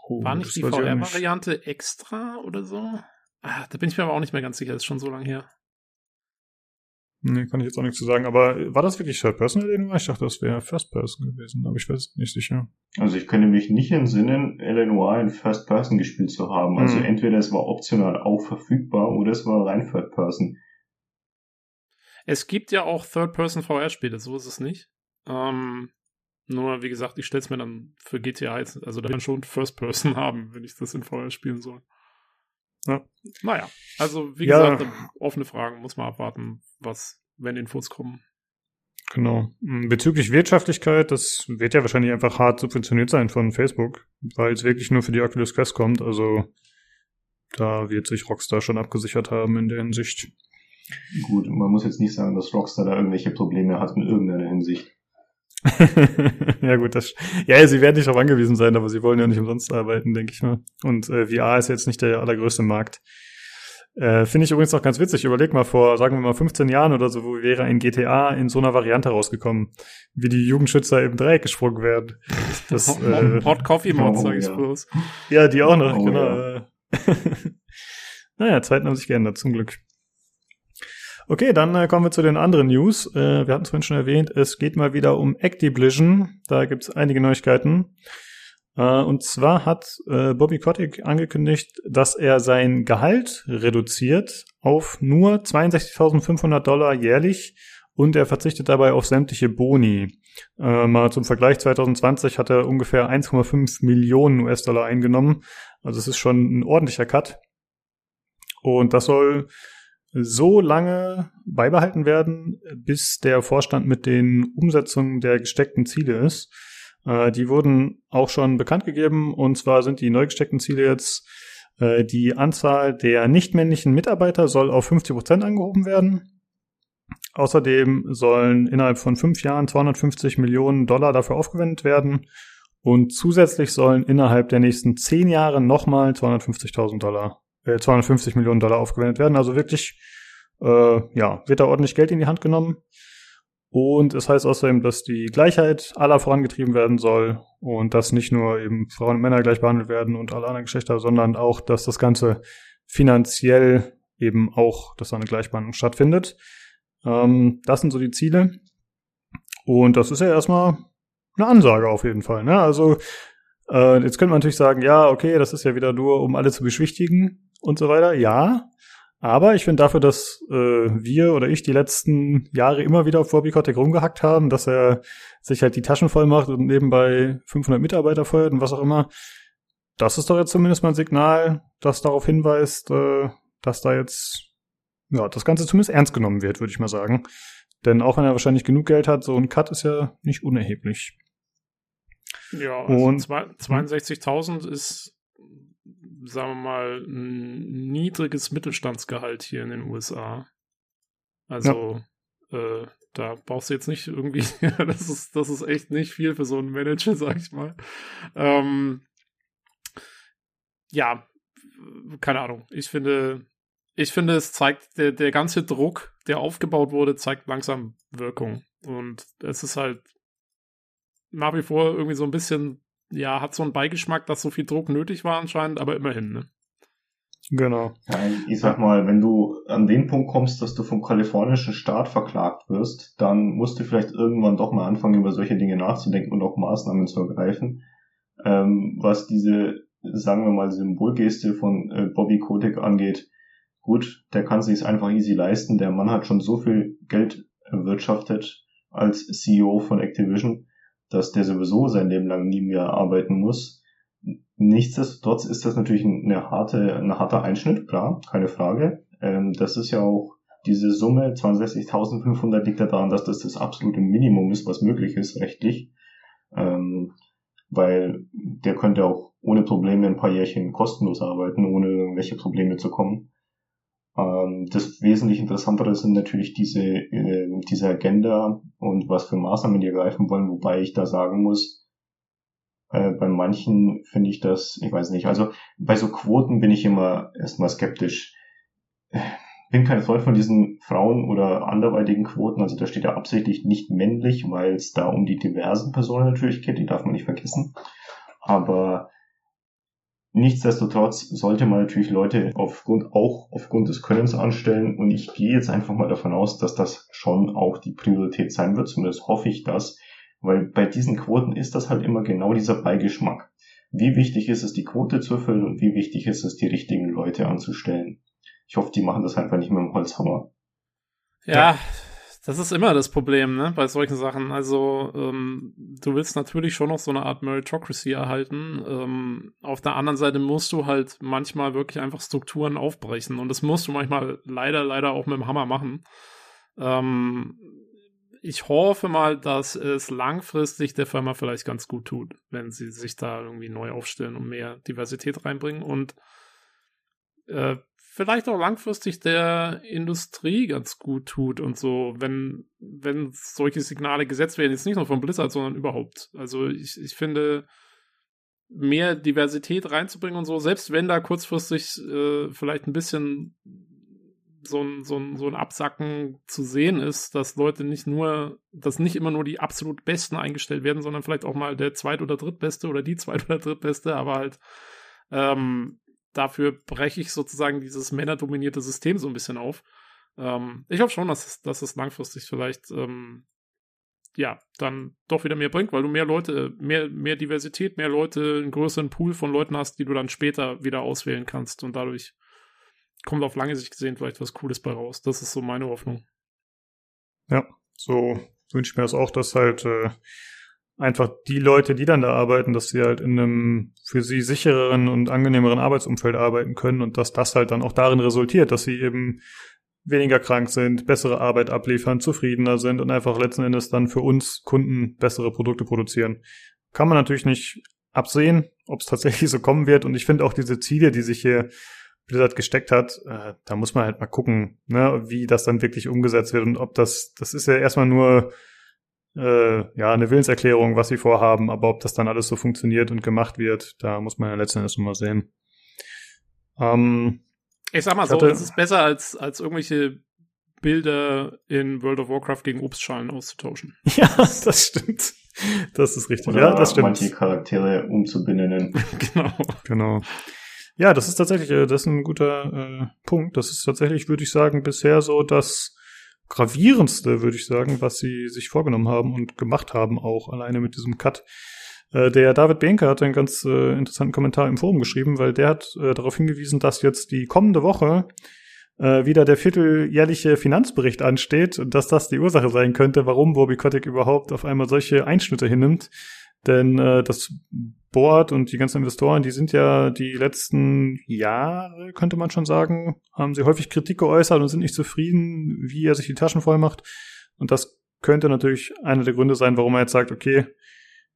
Oh, war nicht die VR-Variante extra oder so? Ah, da bin ich mir aber auch nicht mehr ganz sicher, das ist schon so lange her. Nee, kann ich jetzt auch nichts zu sagen. Aber war das wirklich Third Person Eleanor? Ich dachte, das wäre First Person gewesen, aber ich weiß nicht sicher. Also ich könnte mich nicht entsinnen, Eleanor in First Person gespielt zu haben. Also mhm. entweder es war optional auch verfügbar oder es war rein Third Person. Es gibt ja auch Third Person VR-Spiele, so ist es nicht. Ähm, nur, wie gesagt, ich stelle es mir dann für GTA jetzt, also da kann schon First Person haben, wenn ich das in VR spielen soll. Ja. Naja, also wie ja. gesagt, offene Fragen, muss man abwarten, was, wenn Infos kommen. Genau. Hm, bezüglich Wirtschaftlichkeit, das wird ja wahrscheinlich einfach hart subventioniert sein von Facebook, weil es wirklich nur für die Oculus Quest kommt. Also da wird sich Rockstar schon abgesichert haben in der Hinsicht. Gut, man muss jetzt nicht sagen, dass Rockstar da irgendwelche Probleme hat in irgendeiner Hinsicht. ja gut, das ja, sie werden nicht darauf angewiesen sein, aber sie wollen ja nicht umsonst arbeiten, denke ich mal. Und äh, VR ist jetzt nicht der allergrößte Markt. Äh, Finde ich übrigens auch ganz witzig. Überleg mal, vor, sagen wir mal, 15 Jahren oder so, wo wäre ein GTA in so einer Variante rausgekommen, wie die Jugendschützer im Dreieck gesprungen werden. Das, äh, Hot Coffee Mods, oh, sag ich ja. bloß. Ja, die auch noch, oh, genau. Ja. naja, Zeiten haben sich geändert, zum Glück. Okay, dann äh, kommen wir zu den anderen News. Äh, wir hatten es vorhin schon erwähnt, es geht mal wieder um Activision. Da gibt es einige Neuigkeiten. Äh, und zwar hat äh, Bobby Kotick angekündigt, dass er sein Gehalt reduziert auf nur 62.500 Dollar jährlich und er verzichtet dabei auf sämtliche Boni. Äh, mal zum Vergleich, 2020 hat er ungefähr 1,5 Millionen US-Dollar eingenommen. Also es ist schon ein ordentlicher Cut. Und das soll so lange beibehalten werden, bis der Vorstand mit den Umsetzungen der gesteckten Ziele ist. Äh, die wurden auch schon bekannt gegeben und zwar sind die neu gesteckten Ziele jetzt äh, die Anzahl der nichtmännlichen Mitarbeiter soll auf 50 Prozent angehoben werden. Außerdem sollen innerhalb von fünf Jahren 250 Millionen Dollar dafür aufgewendet werden und zusätzlich sollen innerhalb der nächsten zehn Jahre nochmal 250.000 Dollar 250 äh, Millionen Dollar aufgewendet werden. Also wirklich, äh, ja, wird da ordentlich Geld in die Hand genommen. Und es heißt außerdem, dass die Gleichheit aller vorangetrieben werden soll und dass nicht nur eben Frauen und Männer gleich behandelt werden und alle anderen Geschlechter, sondern auch, dass das Ganze finanziell eben auch, dass da eine Gleichbehandlung stattfindet. Ähm, das sind so die Ziele. Und das ist ja erstmal eine Ansage auf jeden Fall. Ne? Also äh, jetzt könnte man natürlich sagen, ja, okay, das ist ja wieder nur, um alle zu beschwichtigen und so weiter. Ja, aber ich finde dafür, dass äh, wir oder ich die letzten Jahre immer wieder auf Bobby Kotick rumgehackt haben, dass er sich halt die Taschen voll macht und nebenbei 500 Mitarbeiter feuert und was auch immer, das ist doch jetzt zumindest mal ein Signal, das darauf hinweist, äh, dass da jetzt ja das Ganze zumindest ernst genommen wird, würde ich mal sagen. Denn auch wenn er wahrscheinlich genug Geld hat, so ein Cut ist ja nicht unerheblich. Ja, also und 62.000 ist sagen wir mal, ein niedriges Mittelstandsgehalt hier in den USA. Also, ja. äh, da brauchst du jetzt nicht irgendwie, das ist, das ist echt nicht viel für so einen Manager, sag ich mal. Ähm, ja, keine Ahnung. Ich finde, ich finde, es zeigt, der, der ganze Druck, der aufgebaut wurde, zeigt langsam Wirkung. Und es ist halt nach wie vor irgendwie so ein bisschen ja, hat so einen Beigeschmack, dass so viel Druck nötig war anscheinend, aber immerhin, ne? Genau. Ja, ich sag mal, wenn du an den Punkt kommst, dass du vom kalifornischen Staat verklagt wirst, dann musst du vielleicht irgendwann doch mal anfangen, über solche Dinge nachzudenken und auch Maßnahmen zu ergreifen. Ähm, was diese, sagen wir mal, Symbolgeste von äh, Bobby Kotick angeht, gut, der kann sich einfach easy leisten. Der Mann hat schon so viel Geld erwirtschaftet als CEO von Activision dass der sowieso sein Leben lang nie mehr arbeiten muss. Nichtsdestotrotz ist das natürlich eine harte, ein harter Einschnitt, klar, keine Frage. Ähm, das ist ja auch diese Summe, 62.500 liegt ja daran, dass das das absolute Minimum ist, was möglich ist rechtlich. Ähm, weil der könnte auch ohne Probleme ein paar Jährchen kostenlos arbeiten, ohne irgendwelche Probleme zu kommen. Ähm, das wesentlich interessantere sind natürlich diese, äh, diese Agenda und was für Maßnahmen die ergreifen wollen, wobei ich da sagen muss, äh, bei manchen finde ich das, ich weiß nicht, also bei so Quoten bin ich immer erstmal skeptisch. Bin kein Freund von diesen Frauen- oder anderweitigen Quoten, also da steht ja absichtlich nicht männlich, weil es da um die diversen Personen natürlich geht, die darf man nicht vergessen. Aber Nichtsdestotrotz sollte man natürlich Leute aufgrund, auch aufgrund des Könnens anstellen und ich gehe jetzt einfach mal davon aus, dass das schon auch die Priorität sein wird, zumindest hoffe ich das, weil bei diesen Quoten ist das halt immer genau dieser Beigeschmack. Wie wichtig ist es, die Quote zu erfüllen und wie wichtig ist es, die richtigen Leute anzustellen. Ich hoffe, die machen das einfach nicht mit dem Holzhammer. Ja, ja. Das ist immer das Problem, ne, bei solchen Sachen. Also, ähm, du willst natürlich schon noch so eine Art Meritocracy erhalten. Ähm, auf der anderen Seite musst du halt manchmal wirklich einfach Strukturen aufbrechen. Und das musst du manchmal leider, leider auch mit dem Hammer machen. Ähm, ich hoffe mal, dass es langfristig der Firma vielleicht ganz gut tut, wenn sie sich da irgendwie neu aufstellen und mehr Diversität reinbringen. Und äh, vielleicht auch langfristig der Industrie ganz gut tut und so, wenn, wenn solche Signale gesetzt werden, jetzt nicht nur von Blizzard, sondern überhaupt. Also ich, ich finde, mehr Diversität reinzubringen und so, selbst wenn da kurzfristig äh, vielleicht ein bisschen so ein, so, ein, so ein Absacken zu sehen ist, dass Leute nicht nur, dass nicht immer nur die absolut Besten eingestellt werden, sondern vielleicht auch mal der Zweit- oder Drittbeste oder die Zweit- oder Drittbeste, aber halt ähm, dafür breche ich sozusagen dieses männerdominierte System so ein bisschen auf. Ähm, ich hoffe schon, dass es, dass es langfristig vielleicht ähm, ja, dann doch wieder mehr bringt, weil du mehr Leute, mehr, mehr Diversität, mehr Leute, einen größeren Pool von Leuten hast, die du dann später wieder auswählen kannst und dadurch kommt auf lange Sicht gesehen vielleicht was Cooles bei raus. Das ist so meine Hoffnung. Ja, so wünsche ich mir das auch, dass halt äh, einfach die Leute, die dann da arbeiten, dass sie halt in einem für sie sichereren und angenehmeren Arbeitsumfeld arbeiten können und dass das halt dann auch darin resultiert, dass sie eben weniger krank sind, bessere Arbeit abliefern, zufriedener sind und einfach letzten Endes dann für uns Kunden bessere Produkte produzieren. Kann man natürlich nicht absehen, ob es tatsächlich so kommen wird und ich finde auch diese Ziele, die sich hier Blizzard gesteckt hat, äh, da muss man halt mal gucken, ne, wie das dann wirklich umgesetzt wird und ob das, das ist ja erstmal nur äh, ja eine Willenserklärung, was sie vorhaben, aber ob das dann alles so funktioniert und gemacht wird, da muss man ja letzten Endes mal sehen. Ähm, ich sag mal ich so, es ist besser als, als irgendwelche Bilder in World of Warcraft gegen Obstschalen auszutauschen. Ja, das stimmt. Das ist richtig. Oder ja, das stimmt. Manche Charaktere umzubenennen. genau. Genau. Ja, das ist tatsächlich, äh, das ist ein guter äh, Punkt. Das ist tatsächlich, würde ich sagen, bisher so das gravierendste, würde ich sagen, was sie sich vorgenommen haben und gemacht haben, auch alleine mit diesem Cut. Äh, der David Behnke hat einen ganz äh, interessanten Kommentar im Forum geschrieben, weil der hat äh, darauf hingewiesen, dass jetzt die kommende Woche äh, wieder der vierteljährliche Finanzbericht ansteht und dass das die Ursache sein könnte, warum Bobby Kotick überhaupt auf einmal solche Einschnitte hinnimmt. Denn äh, das Board und die ganzen Investoren, die sind ja die letzten Jahre, könnte man schon sagen, haben sie häufig Kritik geäußert und sind nicht zufrieden, wie er sich die Taschen voll macht. Und das könnte natürlich einer der Gründe sein, warum er jetzt sagt, okay,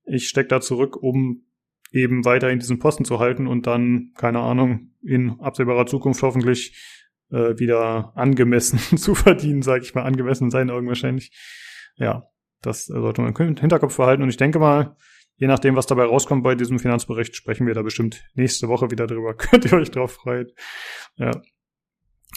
ich stecke da zurück, um eben weiterhin diesen Posten zu halten und dann, keine Ahnung, in absehbarer Zukunft hoffentlich äh, wieder angemessen zu verdienen, sage ich mal, angemessen in seinen Augen wahrscheinlich. Ja, das sollte man im Hinterkopf verhalten und ich denke mal, je nachdem, was dabei rauskommt bei diesem Finanzbericht, sprechen wir da bestimmt nächste Woche wieder drüber. Könnt ihr euch drauf freuen. Ja.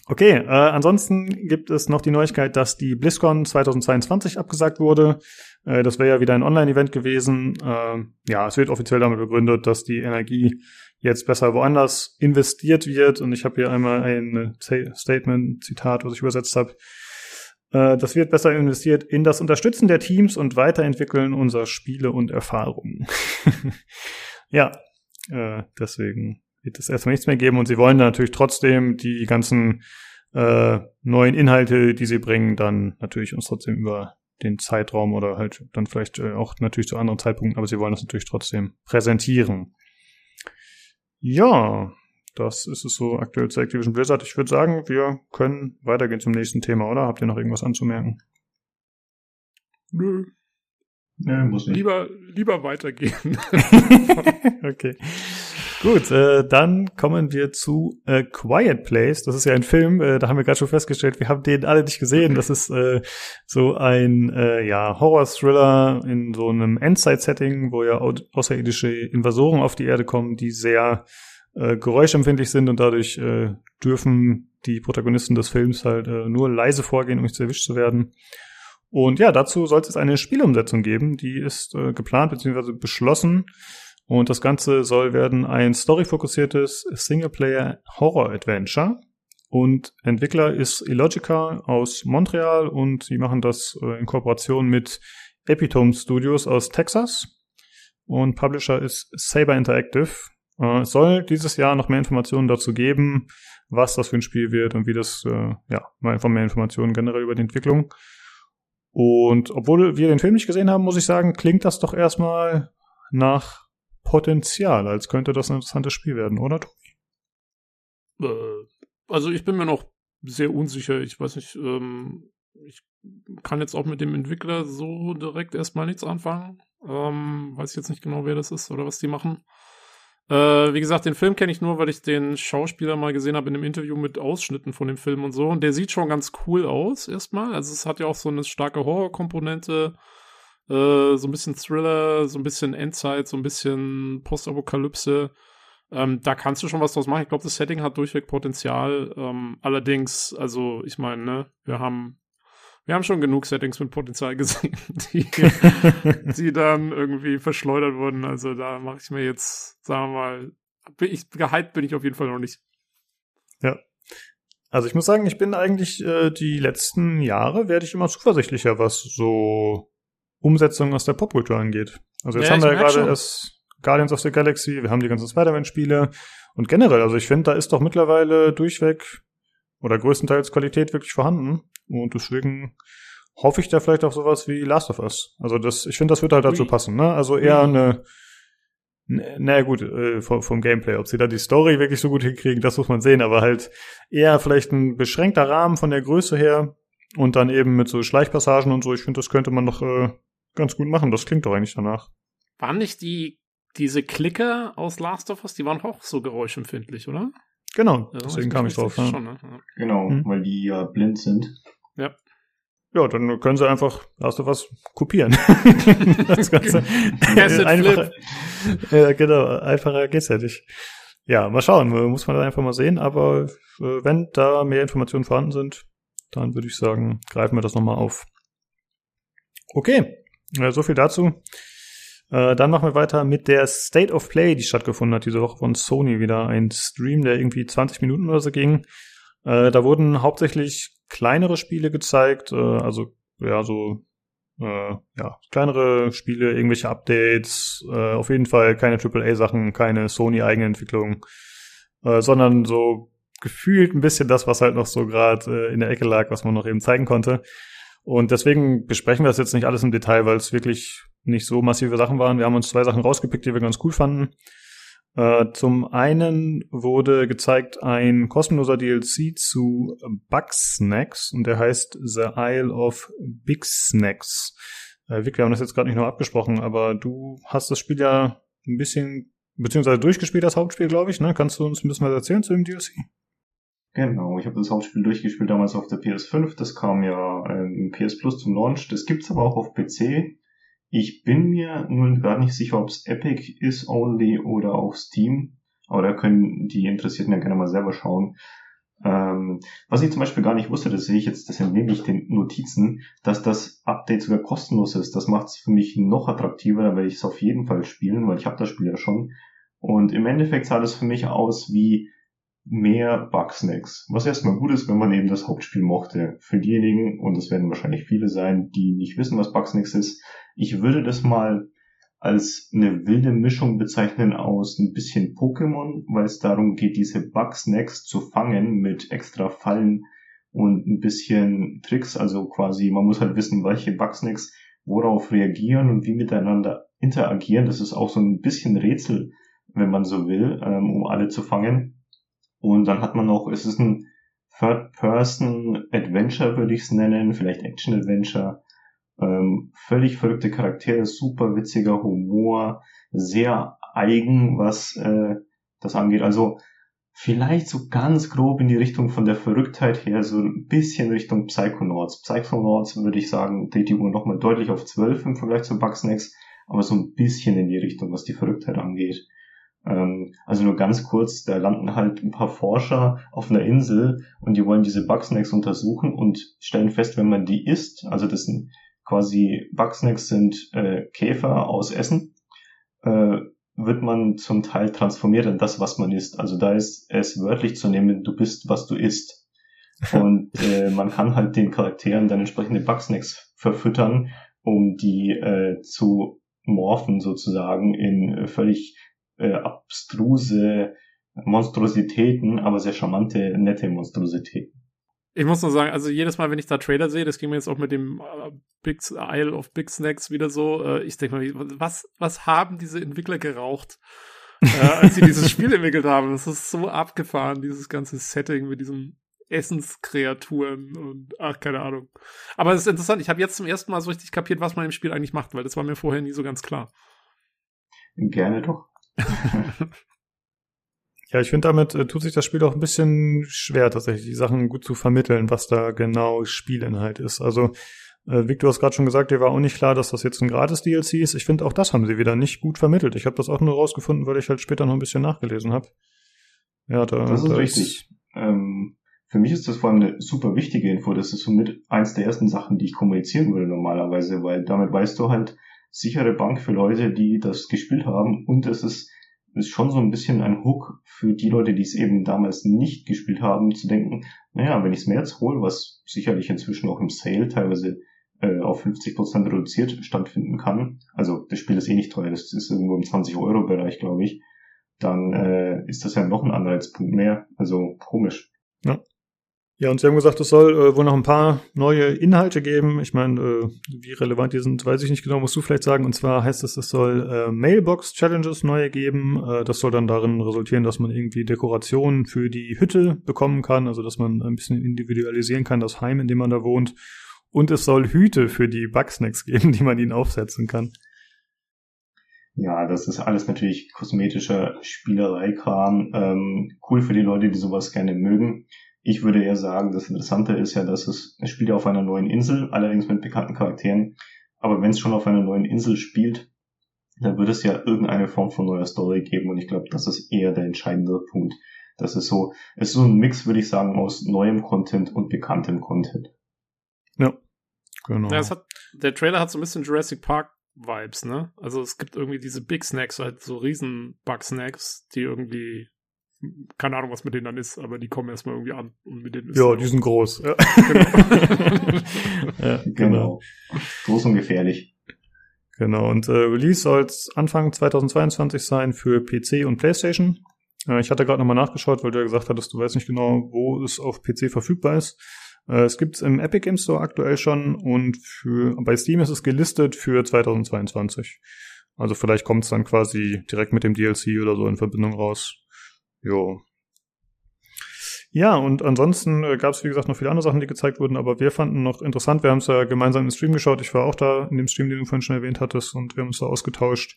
Okay, äh, ansonsten gibt es noch die Neuigkeit, dass die BlizzCon 2022 abgesagt wurde. Äh, das wäre ja wieder ein Online-Event gewesen. Äh, ja, es wird offiziell damit begründet, dass die Energie jetzt besser woanders investiert wird. Und ich habe hier einmal ein Statement, Zitat, was ich übersetzt habe. Äh, das wird besser investiert in das Unterstützen der Teams und Weiterentwickeln unserer Spiele und Erfahrungen. ja, äh, deswegen wird es erstmal nichts mehr geben und sie wollen natürlich trotzdem die ganzen äh, neuen Inhalte, die sie bringen, dann natürlich uns trotzdem über den Zeitraum oder halt dann vielleicht äh, auch natürlich zu anderen Zeitpunkten, aber sie wollen das natürlich trotzdem präsentieren. Ja, das ist es so aktuell zu Activision Blizzard. Ich würde sagen, wir können weitergehen zum nächsten Thema, oder? Habt ihr noch irgendwas anzumerken? Nö. Nö, muss nicht. Lieber, lieber weitergehen. okay. Gut, äh, dann kommen wir zu äh, Quiet Place. Das ist ja ein Film, äh, da haben wir gerade schon festgestellt, wir haben den alle nicht gesehen. Das ist äh, so ein äh, ja, Horror-Thriller in so einem Endzeit-Setting, wo ja außerirdische Invasoren auf die Erde kommen, die sehr äh, geräuschempfindlich sind und dadurch äh, dürfen die Protagonisten des Films halt äh, nur leise vorgehen, um nicht erwischt zu werden. Und ja, dazu soll es eine Spielumsetzung geben, die ist äh, geplant bzw. beschlossen. Und das Ganze soll werden ein storyfokussiertes Singleplayer-Horror-Adventure. Und Entwickler ist Illogica aus Montreal und sie machen das äh, in Kooperation mit Epitome Studios aus Texas. Und Publisher ist Saber Interactive. Äh, es soll dieses Jahr noch mehr Informationen dazu geben, was das für ein Spiel wird und wie das, äh, ja, mal einfach mehr Informationen generell über die Entwicklung. Und obwohl wir den Film nicht gesehen haben, muss ich sagen, klingt das doch erstmal nach Potenzial, als könnte das ein interessantes Spiel werden, oder Tobi? Äh, also ich bin mir noch sehr unsicher. Ich weiß nicht, ähm, ich kann jetzt auch mit dem Entwickler so direkt erstmal nichts anfangen. Ähm, weiß jetzt nicht genau, wer das ist oder was die machen. Äh, wie gesagt, den Film kenne ich nur, weil ich den Schauspieler mal gesehen habe in einem Interview mit Ausschnitten von dem Film und so. Und der sieht schon ganz cool aus, erstmal. Also es hat ja auch so eine starke Horrorkomponente, äh, so ein bisschen Thriller, so ein bisschen Endzeit, so ein bisschen Postapokalypse. Ähm, da kannst du schon was draus machen. Ich glaube, das Setting hat durchweg Potenzial. Ähm, allerdings, also ich meine, ne, wir haben wir haben schon genug Settings mit Potenzial gesehen, die, die dann irgendwie verschleudert wurden. Also da mache ich mir jetzt, sagen wir mal, bin ich, gehypt bin ich auf jeden Fall noch nicht. Ja. Also ich muss sagen, ich bin eigentlich äh, die letzten Jahre werde ich immer zuversichtlicher, was so Umsetzung aus der Popkultur angeht. Also jetzt ja, haben wir ja gerade erst Guardians of the Galaxy, wir haben die ganzen Spider-Man-Spiele und generell, also ich finde, da ist doch mittlerweile durchweg oder größtenteils Qualität wirklich vorhanden. Und deswegen hoffe ich da vielleicht auf sowas wie Last of Us. Also das, ich finde, das wird halt dazu passen, ne? Also eher eine, naja gut, äh, vom, vom Gameplay. Ob sie da die Story wirklich so gut hinkriegen, das muss man sehen, aber halt eher vielleicht ein beschränkter Rahmen von der Größe her und dann eben mit so Schleichpassagen und so. Ich finde, das könnte man doch äh, ganz gut machen. Das klingt doch eigentlich danach. Waren nicht die, diese Klicker aus Last of Us, die waren auch so geräuschempfindlich, oder? Genau, ja, deswegen kam ich drauf. Ja. Schon, ne? Genau, hm. weil die ja blind sind. Ja. Ja, dann können sie einfach, hast du was, kopieren. das Ganze. einfacher, ja, genau, einfacher geht's ja nicht. Ja, mal schauen, muss man da einfach mal sehen, aber äh, wenn da mehr Informationen vorhanden sind, dann würde ich sagen, greifen wir das nochmal auf. Okay, so viel dazu. Äh, dann machen wir weiter mit der State of Play, die stattgefunden hat diese Woche von Sony wieder. Ein Stream, der irgendwie 20 Minuten oder so ging. Äh, da wurden hauptsächlich kleinere Spiele gezeigt, äh, also ja, so äh, ja, kleinere Spiele, irgendwelche Updates, äh, auf jeden Fall keine AAA-Sachen, keine Sony-Eigenentwicklung, sondern so gefühlt ein bisschen das, was halt noch so gerade in der Ecke lag, was man noch eben zeigen konnte. Und deswegen besprechen wir das jetzt nicht alles im Detail, weil es wirklich nicht so massive Sachen waren. Wir haben uns zwei Sachen rausgepickt, die wir ganz cool fanden. Äh, zum einen wurde gezeigt ein kostenloser DLC zu Bugsnacks und der heißt The Isle of Big Snacks. Äh, Vic, wir haben das jetzt gerade nicht noch abgesprochen, aber du hast das Spiel ja ein bisschen, beziehungsweise durchgespielt, das Hauptspiel, glaube ich, ne? Kannst du uns ein bisschen was erzählen zu dem DLC? Genau, ich habe das Hauptspiel durchgespielt damals auf der PS5. Das kam ja im PS Plus zum Launch. Das gibt's aber auch auf PC. Ich bin mir nun gar nicht sicher, ob es Epic ist only oder auch Steam. Aber da können die Interessierten ja gerne mal selber schauen. Ähm, was ich zum Beispiel gar nicht wusste, das sehe ich jetzt, das entnehme ich den Notizen, dass das Update sogar kostenlos ist. Das macht es für mich noch attraktiver, da werde ich es auf jeden Fall spielen, weil ich habe das Spiel ja schon. Und im Endeffekt sah das für mich aus wie mehr Bugsnacks. Was erstmal gut ist, wenn man eben das Hauptspiel mochte. Für diejenigen, und das werden wahrscheinlich viele sein, die nicht wissen, was Bugsnacks ist, ich würde das mal als eine wilde Mischung bezeichnen aus ein bisschen Pokémon, weil es darum geht, diese Bugsnacks zu fangen mit extra Fallen und ein bisschen Tricks. Also quasi, man muss halt wissen, welche Bugsnacks worauf reagieren und wie miteinander interagieren. Das ist auch so ein bisschen Rätsel, wenn man so will, ähm, um alle zu fangen. Und dann hat man noch, es ist ein Third-Person-Adventure, würde ich es nennen, vielleicht Action-Adventure. Ähm, völlig verrückte Charaktere, super witziger Humor, sehr eigen, was äh, das angeht. Also vielleicht so ganz grob in die Richtung von der Verrücktheit her, so ein bisschen Richtung Psychonauts. Psychonauts würde ich sagen, dreht die Uhr nochmal deutlich auf 12 im Vergleich zu Bugsnacks, aber so ein bisschen in die Richtung, was die Verrücktheit angeht. Ähm, also nur ganz kurz, da landen halt ein paar Forscher auf einer Insel und die wollen diese Bugsnacks untersuchen und stellen fest, wenn man die isst, also das sind quasi Bugsnacks sind äh, Käfer aus Essen, äh, wird man zum Teil transformiert in das, was man isst. Also da ist es wörtlich zu nehmen, du bist, was du isst. Und äh, man kann halt den Charakteren dann entsprechende Bugsnacks verfüttern, um die äh, zu morphen sozusagen in völlig äh, abstruse Monstrositäten, aber sehr charmante, nette Monstrositäten. Ich muss nur sagen, also jedes Mal, wenn ich da Trailer sehe, das ging mir jetzt auch mit dem äh, Big Isle of Big Snacks wieder so, äh, ich denke mal, was, was haben diese Entwickler geraucht, äh, als sie dieses Spiel entwickelt haben? Das ist so abgefahren, dieses ganze Setting mit diesen Essenskreaturen und ach, keine Ahnung. Aber es ist interessant, ich habe jetzt zum ersten Mal so richtig kapiert, was man im Spiel eigentlich macht, weil das war mir vorher nie so ganz klar. Gerne doch. Ja, ich finde, damit äh, tut sich das Spiel auch ein bisschen schwer, tatsächlich die Sachen gut zu vermitteln, was da genau Spielinhalt ist. Also, äh, Victor hast gerade schon gesagt, dir war auch nicht klar, dass das jetzt ein Gratis-DLC ist. Ich finde, auch das haben sie wieder nicht gut vermittelt. Ich habe das auch nur rausgefunden, weil ich halt später noch ein bisschen nachgelesen habe. Ja, da, das ist da richtig. Ähm, für mich ist das vor allem eine super wichtige Info. Das ist somit eins der ersten Sachen, die ich kommunizieren würde normalerweise, weil damit weißt du halt sichere Bank für Leute, die das gespielt haben und es ist ist schon so ein bisschen ein Hook für die Leute, die es eben damals nicht gespielt haben, zu denken, naja, wenn ich es mir jetzt hole, was sicherlich inzwischen auch im Sale teilweise äh, auf 50% reduziert stattfinden kann, also das Spiel ist eh nicht teuer, das ist irgendwo im 20-Euro-Bereich, glaube ich, dann äh, ist das ja noch ein Anreizpunkt mehr. Also komisch. Ja. Ja, und Sie haben gesagt, es soll äh, wohl noch ein paar neue Inhalte geben. Ich meine, äh, wie relevant die sind, weiß ich nicht genau, musst du vielleicht sagen. Und zwar heißt es, es soll äh, Mailbox-Challenges neue geben. Äh, das soll dann darin resultieren, dass man irgendwie Dekorationen für die Hütte bekommen kann, also dass man ein bisschen individualisieren kann, das Heim, in dem man da wohnt. Und es soll Hüte für die Bugsnacks geben, die man ihnen aufsetzen kann. Ja, das ist alles natürlich kosmetischer Spielereikram. Ähm, cool für die Leute, die sowas gerne mögen. Ich würde eher sagen, das Interessante ist ja, dass es, es spielt ja auf einer neuen Insel, allerdings mit bekannten Charakteren. Aber wenn es schon auf einer neuen Insel spielt, dann wird es ja irgendeine Form von neuer Story geben und ich glaube, das ist eher der entscheidende Punkt. Das ist so, es ist so ein Mix, würde ich sagen, aus neuem Content und bekanntem Content. Ja, genau. Ja, hat, der Trailer hat so ein bisschen Jurassic Park Vibes, ne? Also es gibt irgendwie diese Big Snacks, halt so riesen Bug Snacks, die irgendwie keine Ahnung, was mit denen dann ist, aber die kommen erstmal irgendwie an und mit denen ist Ja, die sind groß. Ja. Genau. ja, genau. genau. Groß und gefährlich. Genau, und äh, Release soll es Anfang 2022 sein für PC und PlayStation. Äh, ich hatte gerade nochmal nachgeschaut, weil du ja gesagt hattest, du weißt nicht genau, wo es auf PC verfügbar ist. Äh, es gibt es im Epic Games Store aktuell schon und für bei Steam ist es gelistet für 2022. Also vielleicht kommt es dann quasi direkt mit dem DLC oder so in Verbindung raus. Jo. Ja, und ansonsten äh, gab es, wie gesagt, noch viele andere Sachen, die gezeigt wurden, aber wir fanden noch interessant, wir haben es ja gemeinsam im Stream geschaut, ich war auch da in dem Stream, den du vorhin schon erwähnt hattest, und wir haben uns da ausgetauscht.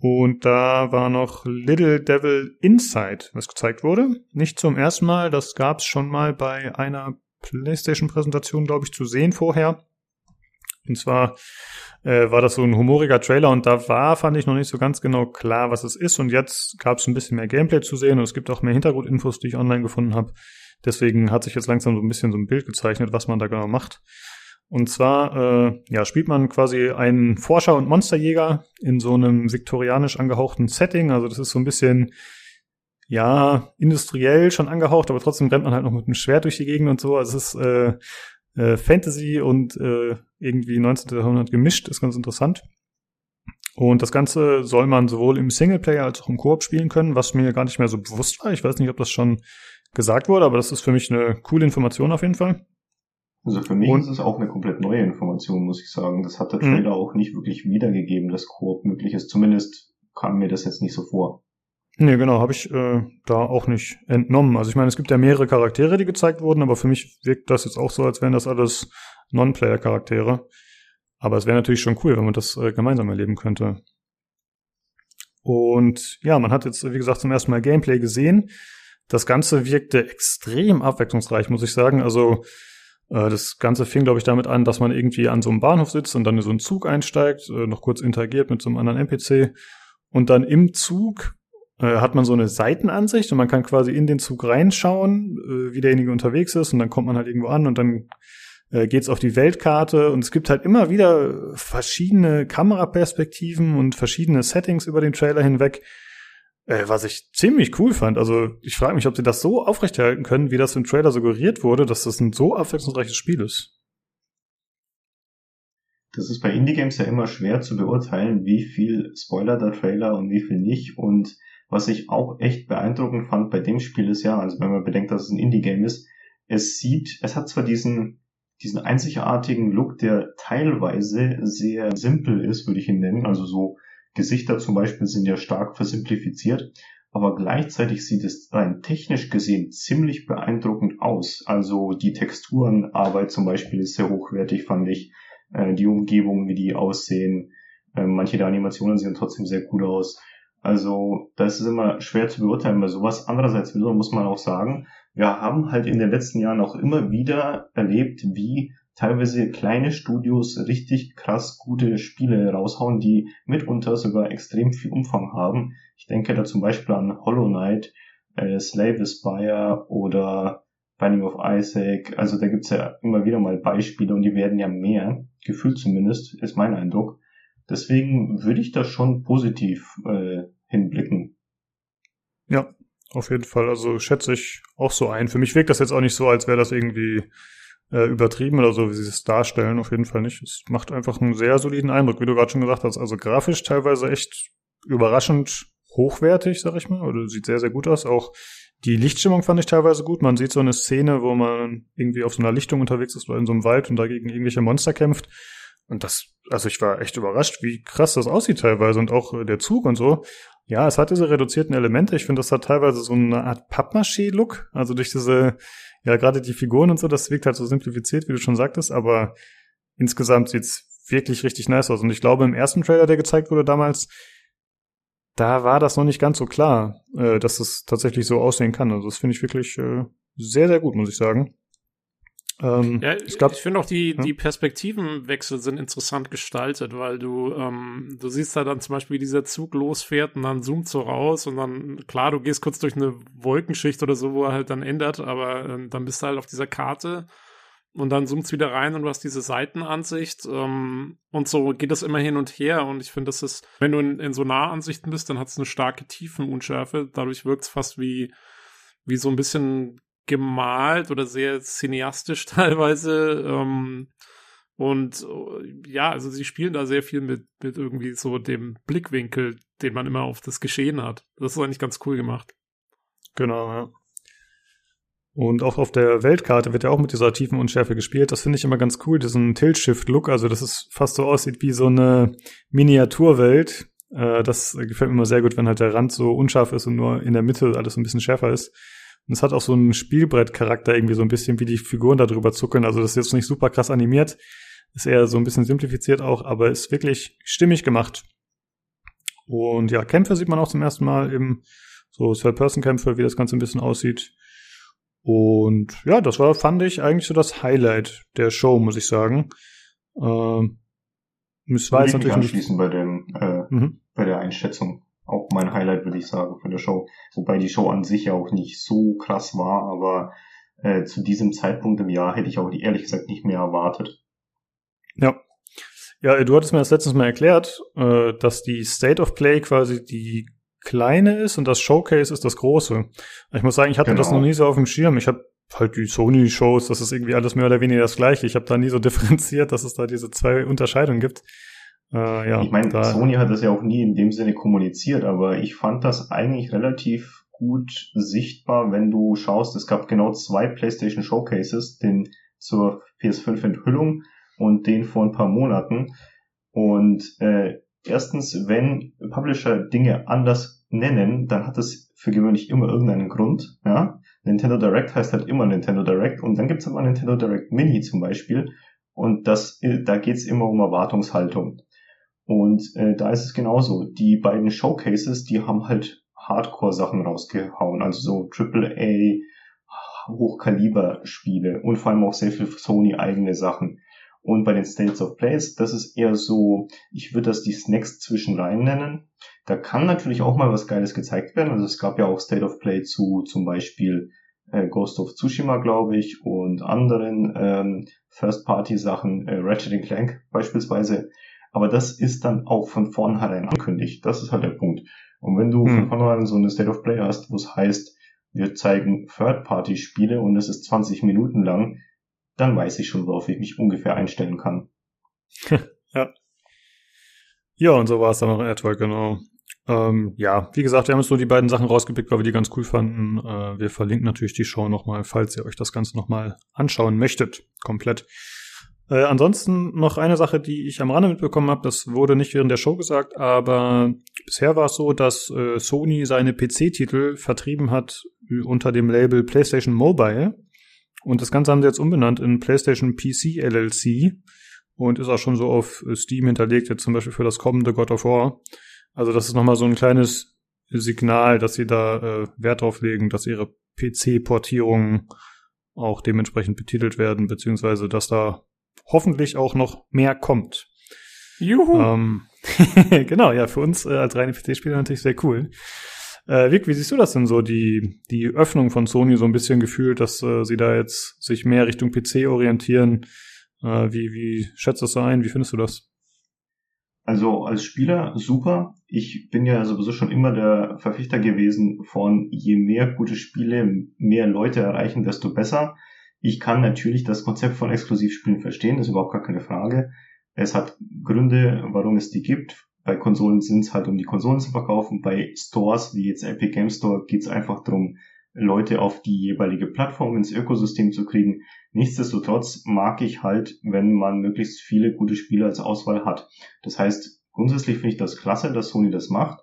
Und da war noch Little Devil Inside, was gezeigt wurde. Nicht zum ersten Mal, das gab es schon mal bei einer PlayStation-Präsentation, glaube ich, zu sehen vorher. Und zwar äh, war das so ein humoriger Trailer und da war, fand ich noch nicht so ganz genau klar, was es ist. Und jetzt gab es ein bisschen mehr Gameplay zu sehen und es gibt auch mehr Hintergrundinfos, die ich online gefunden habe. Deswegen hat sich jetzt langsam so ein bisschen so ein Bild gezeichnet, was man da genau macht. Und zwar äh, ja, spielt man quasi einen Forscher und Monsterjäger in so einem viktorianisch angehauchten Setting. Also das ist so ein bisschen ja industriell schon angehaucht, aber trotzdem rennt man halt noch mit einem Schwert durch die Gegend und so. Also es ist äh, äh, Fantasy und äh, irgendwie 19. Jahrhundert gemischt, ist ganz interessant. Und das Ganze soll man sowohl im Singleplayer als auch im Koop spielen können, was mir gar nicht mehr so bewusst war. Ich weiß nicht, ob das schon gesagt wurde, aber das ist für mich eine coole Information auf jeden Fall. Also für mich und, ist es auch eine komplett neue Information, muss ich sagen. Das hat der mhm. Trailer auch nicht wirklich wiedergegeben, dass Koop möglich ist. Zumindest kam mir das jetzt nicht so vor. Nee, genau, habe ich äh, da auch nicht entnommen. Also ich meine, es gibt ja mehrere Charaktere, die gezeigt wurden, aber für mich wirkt das jetzt auch so, als wären das alles Non-Player-Charaktere. Aber es wäre natürlich schon cool, wenn man das äh, gemeinsam erleben könnte. Und ja, man hat jetzt, wie gesagt, zum ersten Mal Gameplay gesehen. Das Ganze wirkte extrem abwechslungsreich, muss ich sagen. Also äh, das Ganze fing, glaube ich, damit an, dass man irgendwie an so einem Bahnhof sitzt und dann in so einen Zug einsteigt, äh, noch kurz interagiert mit so einem anderen NPC und dann im Zug hat man so eine Seitenansicht und man kann quasi in den Zug reinschauen, äh, wie derjenige unterwegs ist und dann kommt man halt irgendwo an und dann äh, geht's auf die Weltkarte und es gibt halt immer wieder verschiedene Kameraperspektiven und verschiedene Settings über den Trailer hinweg, äh, was ich ziemlich cool fand. Also ich frage mich, ob sie das so aufrechterhalten können, wie das im Trailer suggeriert wurde, dass das ein so abwechslungsreiches Spiel ist. Das ist bei Indie-Games ja immer schwer zu beurteilen, wie viel Spoiler der Trailer und wie viel nicht und was ich auch echt beeindruckend fand bei dem Spiel ist ja, also wenn man bedenkt, dass es ein Indie-Game ist, es sieht, es hat zwar diesen, diesen einzigartigen Look, der teilweise sehr simpel ist, würde ich ihn nennen. Also so Gesichter zum Beispiel sind ja stark versimplifiziert, aber gleichzeitig sieht es rein technisch gesehen ziemlich beeindruckend aus. Also die Texturenarbeit zum Beispiel ist sehr hochwertig, fand ich. Äh, die Umgebung, wie die aussehen. Äh, manche der Animationen sehen trotzdem sehr gut aus. Also das ist immer schwer zu beurteilen bei sowas. Andererseits muss man auch sagen, wir haben halt in den letzten Jahren auch immer wieder erlebt, wie teilweise kleine Studios richtig krass gute Spiele raushauen, die mitunter sogar extrem viel Umfang haben. Ich denke da zum Beispiel an Hollow Knight, äh, Slave Aspire oder Binding of Isaac. Also da gibt's ja immer wieder mal Beispiele und die werden ja mehr, gefühlt zumindest, ist mein Eindruck. Deswegen würde ich da schon positiv äh, hinblicken. Ja, auf jeden Fall. Also schätze ich auch so ein. Für mich wirkt das jetzt auch nicht so, als wäre das irgendwie äh, übertrieben oder so, wie sie es darstellen. Auf jeden Fall nicht. Es macht einfach einen sehr soliden Eindruck, wie du gerade schon gesagt hast. Also grafisch teilweise echt überraschend hochwertig, sag ich mal. Oder sieht sehr, sehr gut aus. Auch die Lichtstimmung fand ich teilweise gut. Man sieht so eine Szene, wo man irgendwie auf so einer Lichtung unterwegs ist oder in so einem Wald und dagegen irgendwelche Monster kämpft. Und das, also ich war echt überrascht, wie krass das aussieht teilweise und auch der Zug und so. Ja, es hat diese reduzierten Elemente. Ich finde, das hat teilweise so eine Art Pappmaché-Look. Also durch diese, ja, gerade die Figuren und so, das wirkt halt so simplifiziert, wie du schon sagtest, aber insgesamt sieht's wirklich richtig nice aus. Und ich glaube, im ersten Trailer, der gezeigt wurde damals, da war das noch nicht ganz so klar, äh, dass es tatsächlich so aussehen kann. Also das finde ich wirklich äh, sehr, sehr gut, muss ich sagen. Ähm, ja, ich, finde auch die, ja? die Perspektivenwechsel sind interessant gestaltet, weil du, ähm, du siehst da dann zum Beispiel, wie dieser Zug losfährt und dann zoomt so raus und dann, klar, du gehst kurz durch eine Wolkenschicht oder so, wo er halt dann ändert, aber äh, dann bist du halt auf dieser Karte und dann zoomt's wieder rein und du hast diese Seitenansicht ähm, und so geht das immer hin und her und ich finde, das ist, wenn du in, in so Nahansichten bist, dann hat es eine starke Tiefenunschärfe, dadurch wirkt's fast wie wie so ein bisschen gemalt oder sehr cineastisch teilweise. Ähm, und äh, ja, also sie spielen da sehr viel mit, mit irgendwie so dem Blickwinkel, den man immer auf das Geschehen hat. Das ist eigentlich ganz cool gemacht. Genau, ja. Und auch auf der Weltkarte wird ja auch mit dieser tiefen Unschärfe gespielt. Das finde ich immer ganz cool, diesen Tilt-Shift-Look. Also, dass es fast so aussieht wie so eine Miniaturwelt. Äh, das gefällt mir immer sehr gut, wenn halt der Rand so unscharf ist und nur in der Mitte alles ein bisschen schärfer ist. Und es hat auch so einen Spielbrettcharakter irgendwie so ein bisschen, wie die Figuren da drüber zuckeln. Also das ist jetzt nicht super krass animiert. Ist eher so ein bisschen simplifiziert auch, aber ist wirklich stimmig gemacht. Und ja, Kämpfe sieht man auch zum ersten Mal im so Third-Person-Kämpfe, wie das Ganze ein bisschen aussieht. Und ja, das war, fand ich, eigentlich so das Highlight der Show, muss ich sagen. Ähm, es war jetzt natürlich anschließen bei dem, äh, mhm. bei der Einschätzung auch mein Highlight, würde ich sagen, von der Show. Wobei die Show an sich ja auch nicht so krass war, aber äh, zu diesem Zeitpunkt im Jahr hätte ich auch ehrlich gesagt nicht mehr erwartet. Ja. Ja, du hattest mir das letztens mal erklärt, äh, dass die State of Play quasi die kleine ist und das Showcase ist das große. Ich muss sagen, ich hatte genau. das noch nie so auf dem Schirm. Ich habe halt die Sony-Shows, das ist irgendwie alles mehr oder weniger das gleiche. Ich habe da nie so differenziert, dass es da diese zwei Unterscheidungen gibt. Äh, ja, ich meine, Sony hat das ja auch nie in dem Sinne kommuniziert, aber ich fand das eigentlich relativ gut sichtbar, wenn du schaust, es gab genau zwei PlayStation Showcases, den zur PS5 Enthüllung und den vor ein paar Monaten. Und äh, erstens, wenn Publisher Dinge anders nennen, dann hat das für gewöhnlich immer irgendeinen Grund. Ja? Nintendo Direct heißt halt immer Nintendo Direct und dann gibt's aber Nintendo Direct Mini zum Beispiel. Und das, äh, da geht's immer um Erwartungshaltung. Und äh, da ist es genauso. Die beiden Showcases, die haben halt Hardcore-Sachen rausgehauen, also so AAA, Hochkaliber-Spiele und vor allem auch sehr viel Sony-eigene Sachen. Und bei den States of Plays, das ist eher so, ich würde das die Snacks zwischen rein nennen. Da kann natürlich auch mal was Geiles gezeigt werden. Also es gab ja auch State of Play zu zum Beispiel äh, Ghost of Tsushima, glaube ich, und anderen ähm, First-Party-Sachen, äh, Ratchet Clank beispielsweise. Aber das ist dann auch von vornherein angekündigt. Das ist halt der Punkt. Und wenn du hm. von vornherein so eine State of Play hast, wo es heißt, wir zeigen Third-Party-Spiele und es ist 20 Minuten lang, dann weiß ich schon, worauf ich mich ungefähr einstellen kann. ja. Ja, und so war es dann auch in etwa, genau. Ähm, ja, wie gesagt, wir haben jetzt nur die beiden Sachen rausgepickt, weil wir die ganz cool fanden. Äh, wir verlinken natürlich die Show nochmal, falls ihr euch das Ganze nochmal anschauen möchtet. Komplett. Äh, ansonsten noch eine Sache, die ich am Rande mitbekommen habe, das wurde nicht während der Show gesagt, aber bisher war es so, dass äh, Sony seine PC-Titel vertrieben hat unter dem Label PlayStation Mobile. Und das Ganze haben sie jetzt umbenannt in PlayStation PC LLC und ist auch schon so auf Steam hinterlegt, jetzt zum Beispiel für das kommende God of War. Also das ist nochmal so ein kleines Signal, dass sie da äh, Wert drauf legen, dass ihre PC-Portierungen auch dementsprechend betitelt werden, beziehungsweise dass da hoffentlich auch noch mehr kommt. Juhu! Ähm, genau, ja, für uns äh, als reine PC-Spieler natürlich sehr cool. Äh, Vic, wie siehst du das denn so, die, die Öffnung von Sony so ein bisschen gefühlt, dass äh, sie da jetzt sich mehr Richtung PC orientieren? Äh, wie, wie schätzt du das so ein? Wie findest du das? Also als Spieler super. Ich bin ja sowieso schon immer der Verfechter gewesen von je mehr gute Spiele mehr Leute erreichen, desto besser. Ich kann natürlich das Konzept von Exklusivspielen verstehen, das ist überhaupt gar keine Frage. Es hat Gründe, warum es die gibt. Bei Konsolen sind es halt, um die Konsolen zu verkaufen. Bei Stores, wie jetzt Epic Game Store, geht es einfach darum, Leute auf die jeweilige Plattform ins Ökosystem zu kriegen. Nichtsdestotrotz mag ich halt, wenn man möglichst viele gute Spiele als Auswahl hat. Das heißt, grundsätzlich finde ich das klasse, dass Sony das macht.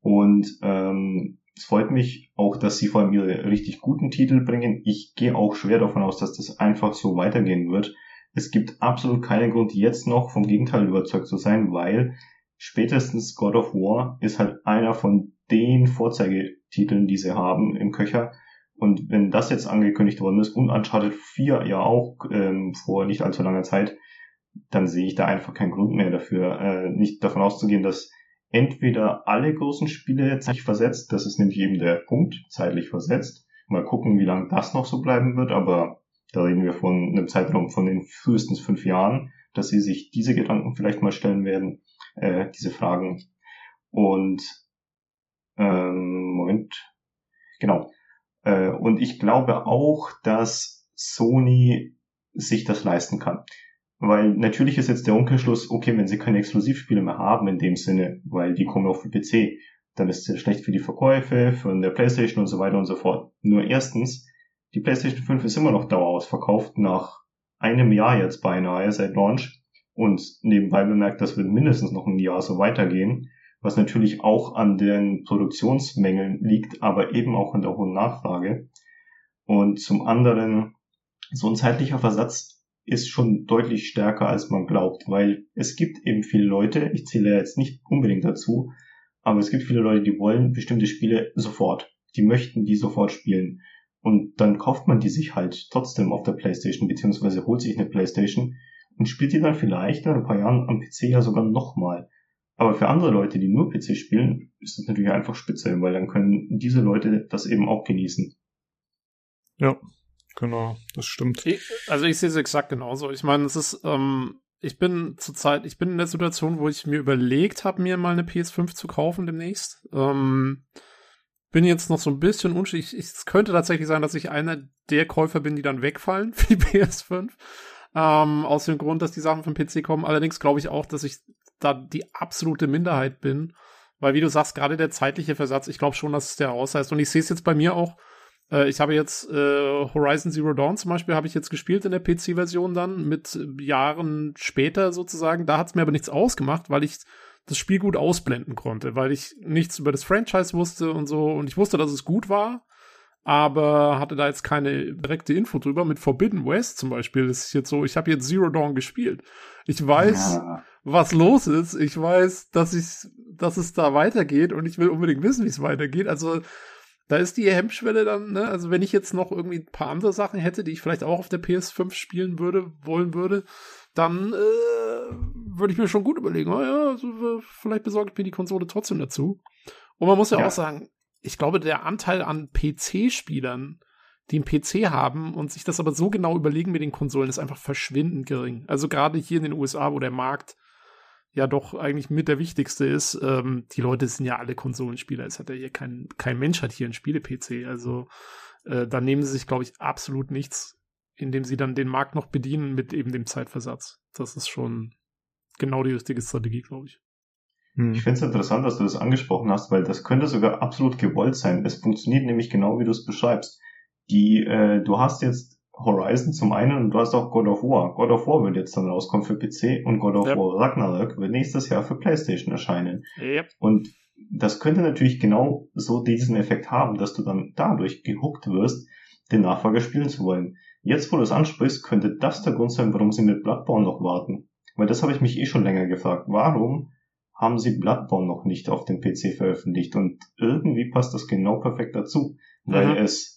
Und ähm, es freut mich auch, dass sie vor allem ihre richtig guten Titel bringen. Ich gehe auch schwer davon aus, dass das einfach so weitergehen wird. Es gibt absolut keinen Grund, jetzt noch vom Gegenteil überzeugt zu sein, weil spätestens God of War ist halt einer von den Vorzeigetiteln, die sie haben im Köcher. Und wenn das jetzt angekündigt worden ist und Uncharted 4 ja auch ähm, vor nicht allzu langer Zeit, dann sehe ich da einfach keinen Grund mehr dafür, äh, nicht davon auszugehen, dass entweder alle großen Spiele zeitlich versetzt, das ist nämlich eben der Punkt, zeitlich versetzt. Mal gucken, wie lange das noch so bleiben wird, aber da reden wir von einem Zeitraum von den frühestens fünf Jahren, dass sie sich diese Gedanken vielleicht mal stellen werden, äh, diese Fragen. Und ähm, Moment, genau. Äh, und ich glaube auch, dass Sony sich das leisten kann. Weil natürlich ist jetzt der Umkehrschluss, okay, wenn sie keine Exklusivspiele mehr haben in dem Sinne, weil die kommen auch für PC, dann ist es schlecht für die Verkäufe, für eine Playstation und so weiter und so fort. Nur erstens, die Playstation 5 ist immer noch dauerausverkauft nach einem Jahr jetzt beinahe seit Launch. Und nebenbei bemerkt, das wird mindestens noch ein Jahr so weitergehen, was natürlich auch an den Produktionsmängeln liegt, aber eben auch an der hohen Nachfrage. Und zum anderen, so ein zeitlicher Versatz ist schon deutlich stärker, als man glaubt, weil es gibt eben viele Leute, ich zähle jetzt nicht unbedingt dazu, aber es gibt viele Leute, die wollen bestimmte Spiele sofort. Die möchten die sofort spielen. Und dann kauft man die sich halt trotzdem auf der Playstation, beziehungsweise holt sich eine Playstation und spielt die dann vielleicht in ein paar Jahren am PC ja sogar nochmal. Aber für andere Leute, die nur PC spielen, ist das natürlich einfach spitze, weil dann können diese Leute das eben auch genießen. Ja, genau, das stimmt. Ich, also ich sehe es exakt genauso. Ich meine, es ist, ähm, ich bin zurzeit, ich bin in der Situation, wo ich mir überlegt habe, mir mal eine PS5 zu kaufen demnächst. Ähm, bin jetzt noch so ein bisschen unschuldig. Es könnte tatsächlich sein, dass ich einer der Käufer bin, die dann wegfallen für die PS5. Ähm, aus dem Grund, dass die Sachen vom PC kommen. Allerdings glaube ich auch, dass ich da die absolute Minderheit bin. Weil, wie du sagst, gerade der zeitliche Versatz, ich glaube schon, dass es der ausheißt. Und ich sehe es jetzt bei mir auch. Äh, ich habe jetzt äh, Horizon Zero Dawn zum Beispiel, habe ich jetzt gespielt in der PC-Version dann, mit Jahren später sozusagen. Da hat es mir aber nichts ausgemacht, weil ich das Spiel gut ausblenden konnte, weil ich nichts über das Franchise wusste und so. Und ich wusste, dass es gut war aber hatte da jetzt keine direkte Info drüber. Mit Forbidden West zum Beispiel ist es jetzt so, ich habe jetzt Zero Dawn gespielt. Ich weiß, ja. was los ist. Ich weiß, dass ich, dass es da weitergeht und ich will unbedingt wissen, wie es weitergeht. Also da ist die Hemmschwelle dann, ne? Also wenn ich jetzt noch irgendwie ein paar andere Sachen hätte, die ich vielleicht auch auf der PS5 spielen würde, wollen würde, dann äh, würde ich mir schon gut überlegen, oh ja, also, äh, vielleicht besorge ich mir die Konsole trotzdem dazu. Und man muss ja, ja. auch sagen, ich glaube, der Anteil an PC-Spielern, die einen PC haben und sich das aber so genau überlegen mit den Konsolen, ist einfach verschwindend gering. Also gerade hier in den USA, wo der Markt ja doch eigentlich mit der wichtigste ist, ähm, die Leute sind ja alle Konsolenspieler. Es hat ja hier kein, kein Mensch hat hier einen Spiele-PC. Also äh, da nehmen sie sich, glaube ich, absolut nichts, indem sie dann den Markt noch bedienen mit eben dem Zeitversatz. Das ist schon genau die richtige Strategie, glaube ich. Hm. Ich finde es interessant, dass du das angesprochen hast, weil das könnte sogar absolut gewollt sein. Es funktioniert nämlich genau, wie du es beschreibst. Die, äh, du hast jetzt Horizon zum einen und du hast auch God of War. God of War wird jetzt dann rauskommen für PC und God of yep. War Ragnarök wird nächstes Jahr für PlayStation erscheinen. Yep. Und das könnte natürlich genau so diesen Effekt haben, dass du dann dadurch gehuckt wirst, den Nachfolger spielen zu wollen. Jetzt, wo du es ansprichst, könnte das der Grund sein, warum sie mit Bloodborne noch warten. Weil das habe ich mich eh schon länger gefragt. Warum haben sie Bloodborne noch nicht auf dem PC veröffentlicht und irgendwie passt das genau perfekt dazu, weil mhm. es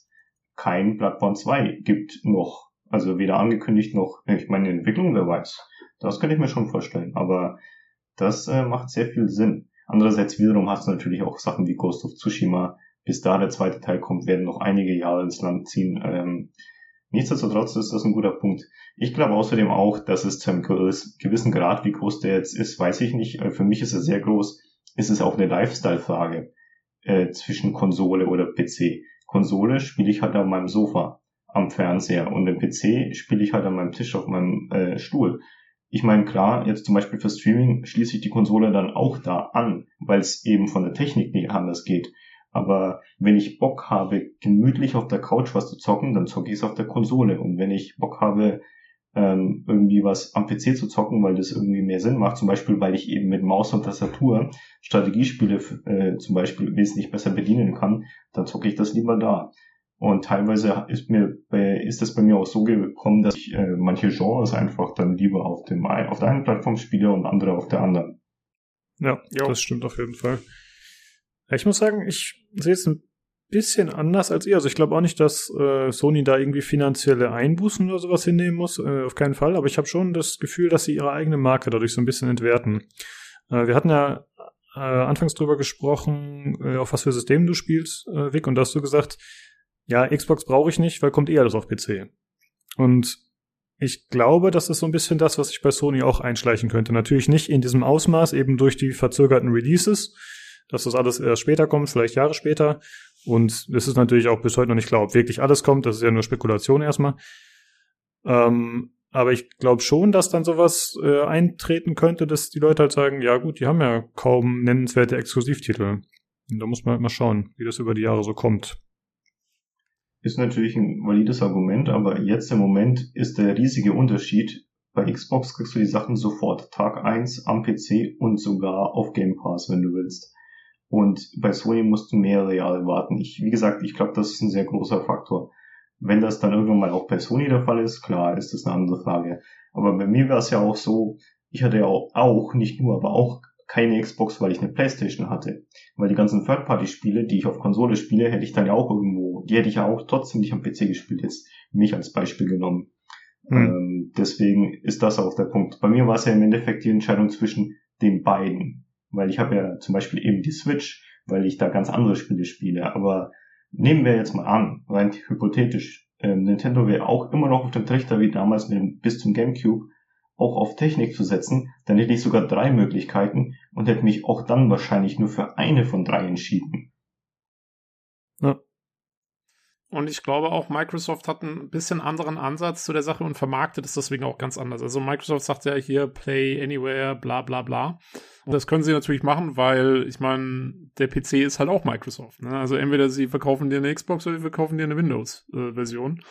kein Bloodborne 2 gibt noch. Also weder angekündigt noch, ich meine, Entwicklung, wer weiß. Das könnte ich mir schon vorstellen, aber das äh, macht sehr viel Sinn. Andererseits wiederum hast du natürlich auch Sachen wie Ghost of Tsushima. Bis da der zweite Teil kommt, werden noch einige Jahre ins Land ziehen. Ähm, nichtsdestotrotz ist das ein guter Punkt. Ich glaube außerdem auch, dass es zu einem gewissen Grad, wie groß der jetzt ist, weiß ich nicht. Äh, für mich ist er sehr groß. Ist es auch eine Lifestyle-Frage äh, zwischen Konsole oder PC. Konsole spiele ich halt auf meinem Sofa am Fernseher und im PC spiele ich halt an meinem Tisch auf meinem äh, Stuhl. Ich meine, klar, jetzt zum Beispiel für Streaming schließe ich die Konsole dann auch da an, weil es eben von der Technik nicht anders geht. Aber wenn ich Bock habe, gemütlich auf der Couch was zu zocken, dann zocke ich es auf der Konsole. Und wenn ich Bock habe, ähm, irgendwie was am PC zu zocken, weil das irgendwie mehr Sinn macht, zum Beispiel, weil ich eben mit Maus und Tastatur Strategiespiele äh, zum Beispiel wesentlich besser bedienen kann, dann zocke ich das lieber da. Und teilweise ist mir bei, ist das bei mir auch so gekommen, dass ich äh, manche Genres einfach dann lieber auf dem auf der einen Plattform spiele und andere auf der anderen. Ja, jo. das stimmt auf jeden Fall. Ich muss sagen, ich sehe es ein bisschen anders als ihr. Also ich glaube auch nicht, dass äh, Sony da irgendwie finanzielle Einbußen oder sowas hinnehmen muss. Äh, auf keinen Fall. Aber ich habe schon das Gefühl, dass sie ihre eigene Marke dadurch so ein bisschen entwerten. Äh, wir hatten ja äh, anfangs drüber gesprochen, äh, auf was für System du spielst, äh, Vic, und da hast du gesagt, ja, Xbox brauche ich nicht, weil kommt eh alles auf PC. Und ich glaube, das ist so ein bisschen das, was sich bei Sony auch einschleichen könnte. Natürlich nicht in diesem Ausmaß, eben durch die verzögerten Releases, dass das alles erst später kommt, vielleicht Jahre später. Und es ist natürlich auch bis heute noch nicht klar, ob wirklich alles kommt. Das ist ja nur Spekulation erstmal. Ähm, aber ich glaube schon, dass dann sowas äh, eintreten könnte, dass die Leute halt sagen, ja gut, die haben ja kaum nennenswerte Exklusivtitel. Und da muss man halt mal schauen, wie das über die Jahre so kommt. Ist natürlich ein valides Argument, aber jetzt im Moment ist der riesige Unterschied. Bei Xbox kriegst du die Sachen sofort, Tag eins am PC und sogar auf Game Pass, wenn du willst. Und bei Sony musst du mehrere Jahre warten. Ich, wie gesagt, ich glaube, das ist ein sehr großer Faktor. Wenn das dann irgendwann mal auch bei Sony der Fall ist, klar, ist das eine andere Frage. Aber bei mir war es ja auch so, ich hatte ja auch, auch, nicht nur, aber auch keine Xbox, weil ich eine Playstation hatte. Weil die ganzen Third-Party-Spiele, die ich auf Konsole spiele, hätte ich dann ja auch irgendwo, die hätte ich ja auch trotzdem nicht am PC gespielt, jetzt mich als Beispiel genommen. Hm. Ähm, deswegen ist das auch der Punkt. Bei mir war es ja im Endeffekt die Entscheidung zwischen den beiden. Weil ich habe ja zum Beispiel eben die Switch, weil ich da ganz andere Spiele spiele. Aber nehmen wir jetzt mal an, rein hypothetisch, äh, Nintendo wäre auch immer noch auf dem Trichter wie damals mit dem, bis zum GameCube auch auf Technik zu setzen, dann hätte ich sogar drei Möglichkeiten und hätte mich auch dann wahrscheinlich nur für eine von drei entschieden. Ja. Und ich glaube auch, Microsoft hat ein bisschen anderen Ansatz zu der Sache und vermarktet es deswegen auch ganz anders. Also Microsoft sagt ja hier Play Anywhere, bla bla bla. Und das können sie natürlich machen, weil ich meine, der PC ist halt auch Microsoft. Ne? Also entweder sie verkaufen dir eine Xbox oder sie verkaufen dir eine Windows-Version.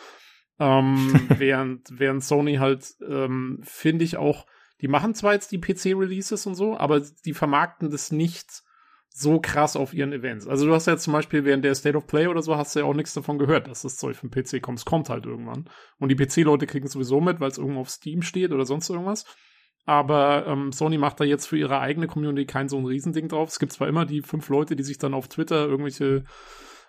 Äh, ähm, während, während Sony halt, ähm, finde ich auch, die machen zwar jetzt die PC-Releases und so, aber die vermarkten das nicht so krass auf ihren Events. Also du hast ja zum Beispiel während der State of Play oder so hast du ja auch nichts davon gehört, dass das Zeug vom PC kommt. Es kommt halt irgendwann. Und die PC-Leute kriegen es sowieso mit, weil es irgendwo auf Steam steht oder sonst irgendwas. Aber ähm, Sony macht da jetzt für ihre eigene Community kein so ein Riesending drauf. Es gibt zwar immer die fünf Leute, die sich dann auf Twitter irgendwelche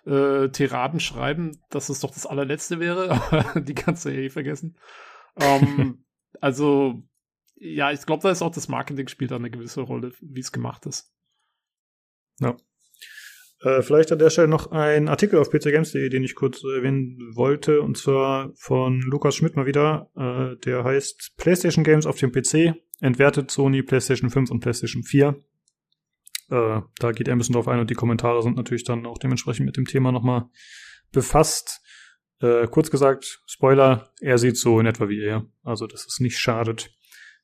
äh, Tiraden schreiben, dass es doch das allerletzte wäre, aber die kannst du ja eh vergessen. Ähm, also, ja, ich glaube, da ist auch das Marketing spielt da eine gewisse Rolle, wie es gemacht ist. Ja. Äh, vielleicht an der Stelle noch ein Artikel auf pcgames.de, den ich kurz erwähnen wollte, und zwar von Lukas Schmidt mal wieder. Äh, der heißt PlayStation Games auf dem PC, entwertet Sony PlayStation 5 und PlayStation 4. Äh, da geht er ein bisschen drauf ein und die Kommentare sind natürlich dann auch dementsprechend mit dem Thema nochmal befasst. Äh, kurz gesagt, Spoiler, er sieht so in etwa wie er. Also, dass es nicht schadet.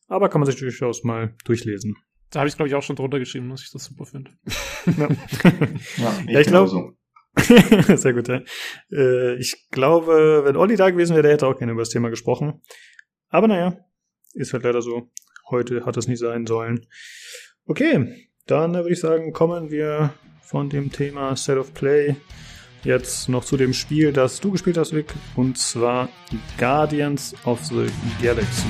Aber kann man sich durchaus mal durchlesen. Da habe ich, glaube ich, auch schon drunter geschrieben, dass ich das super finde. ja. ja, ich, ja, ich glaube. Sehr gut, ja. Äh, ich glaube, wenn Olli da gewesen wäre, der hätte auch gerne über das Thema gesprochen. Aber naja, ist halt leider so. Heute hat es nicht sein sollen. Okay, dann würde ich sagen, kommen wir von dem Thema Set of Play jetzt noch zu dem Spiel, das du gespielt hast, Vic, und zwar Guardians of the Galaxy.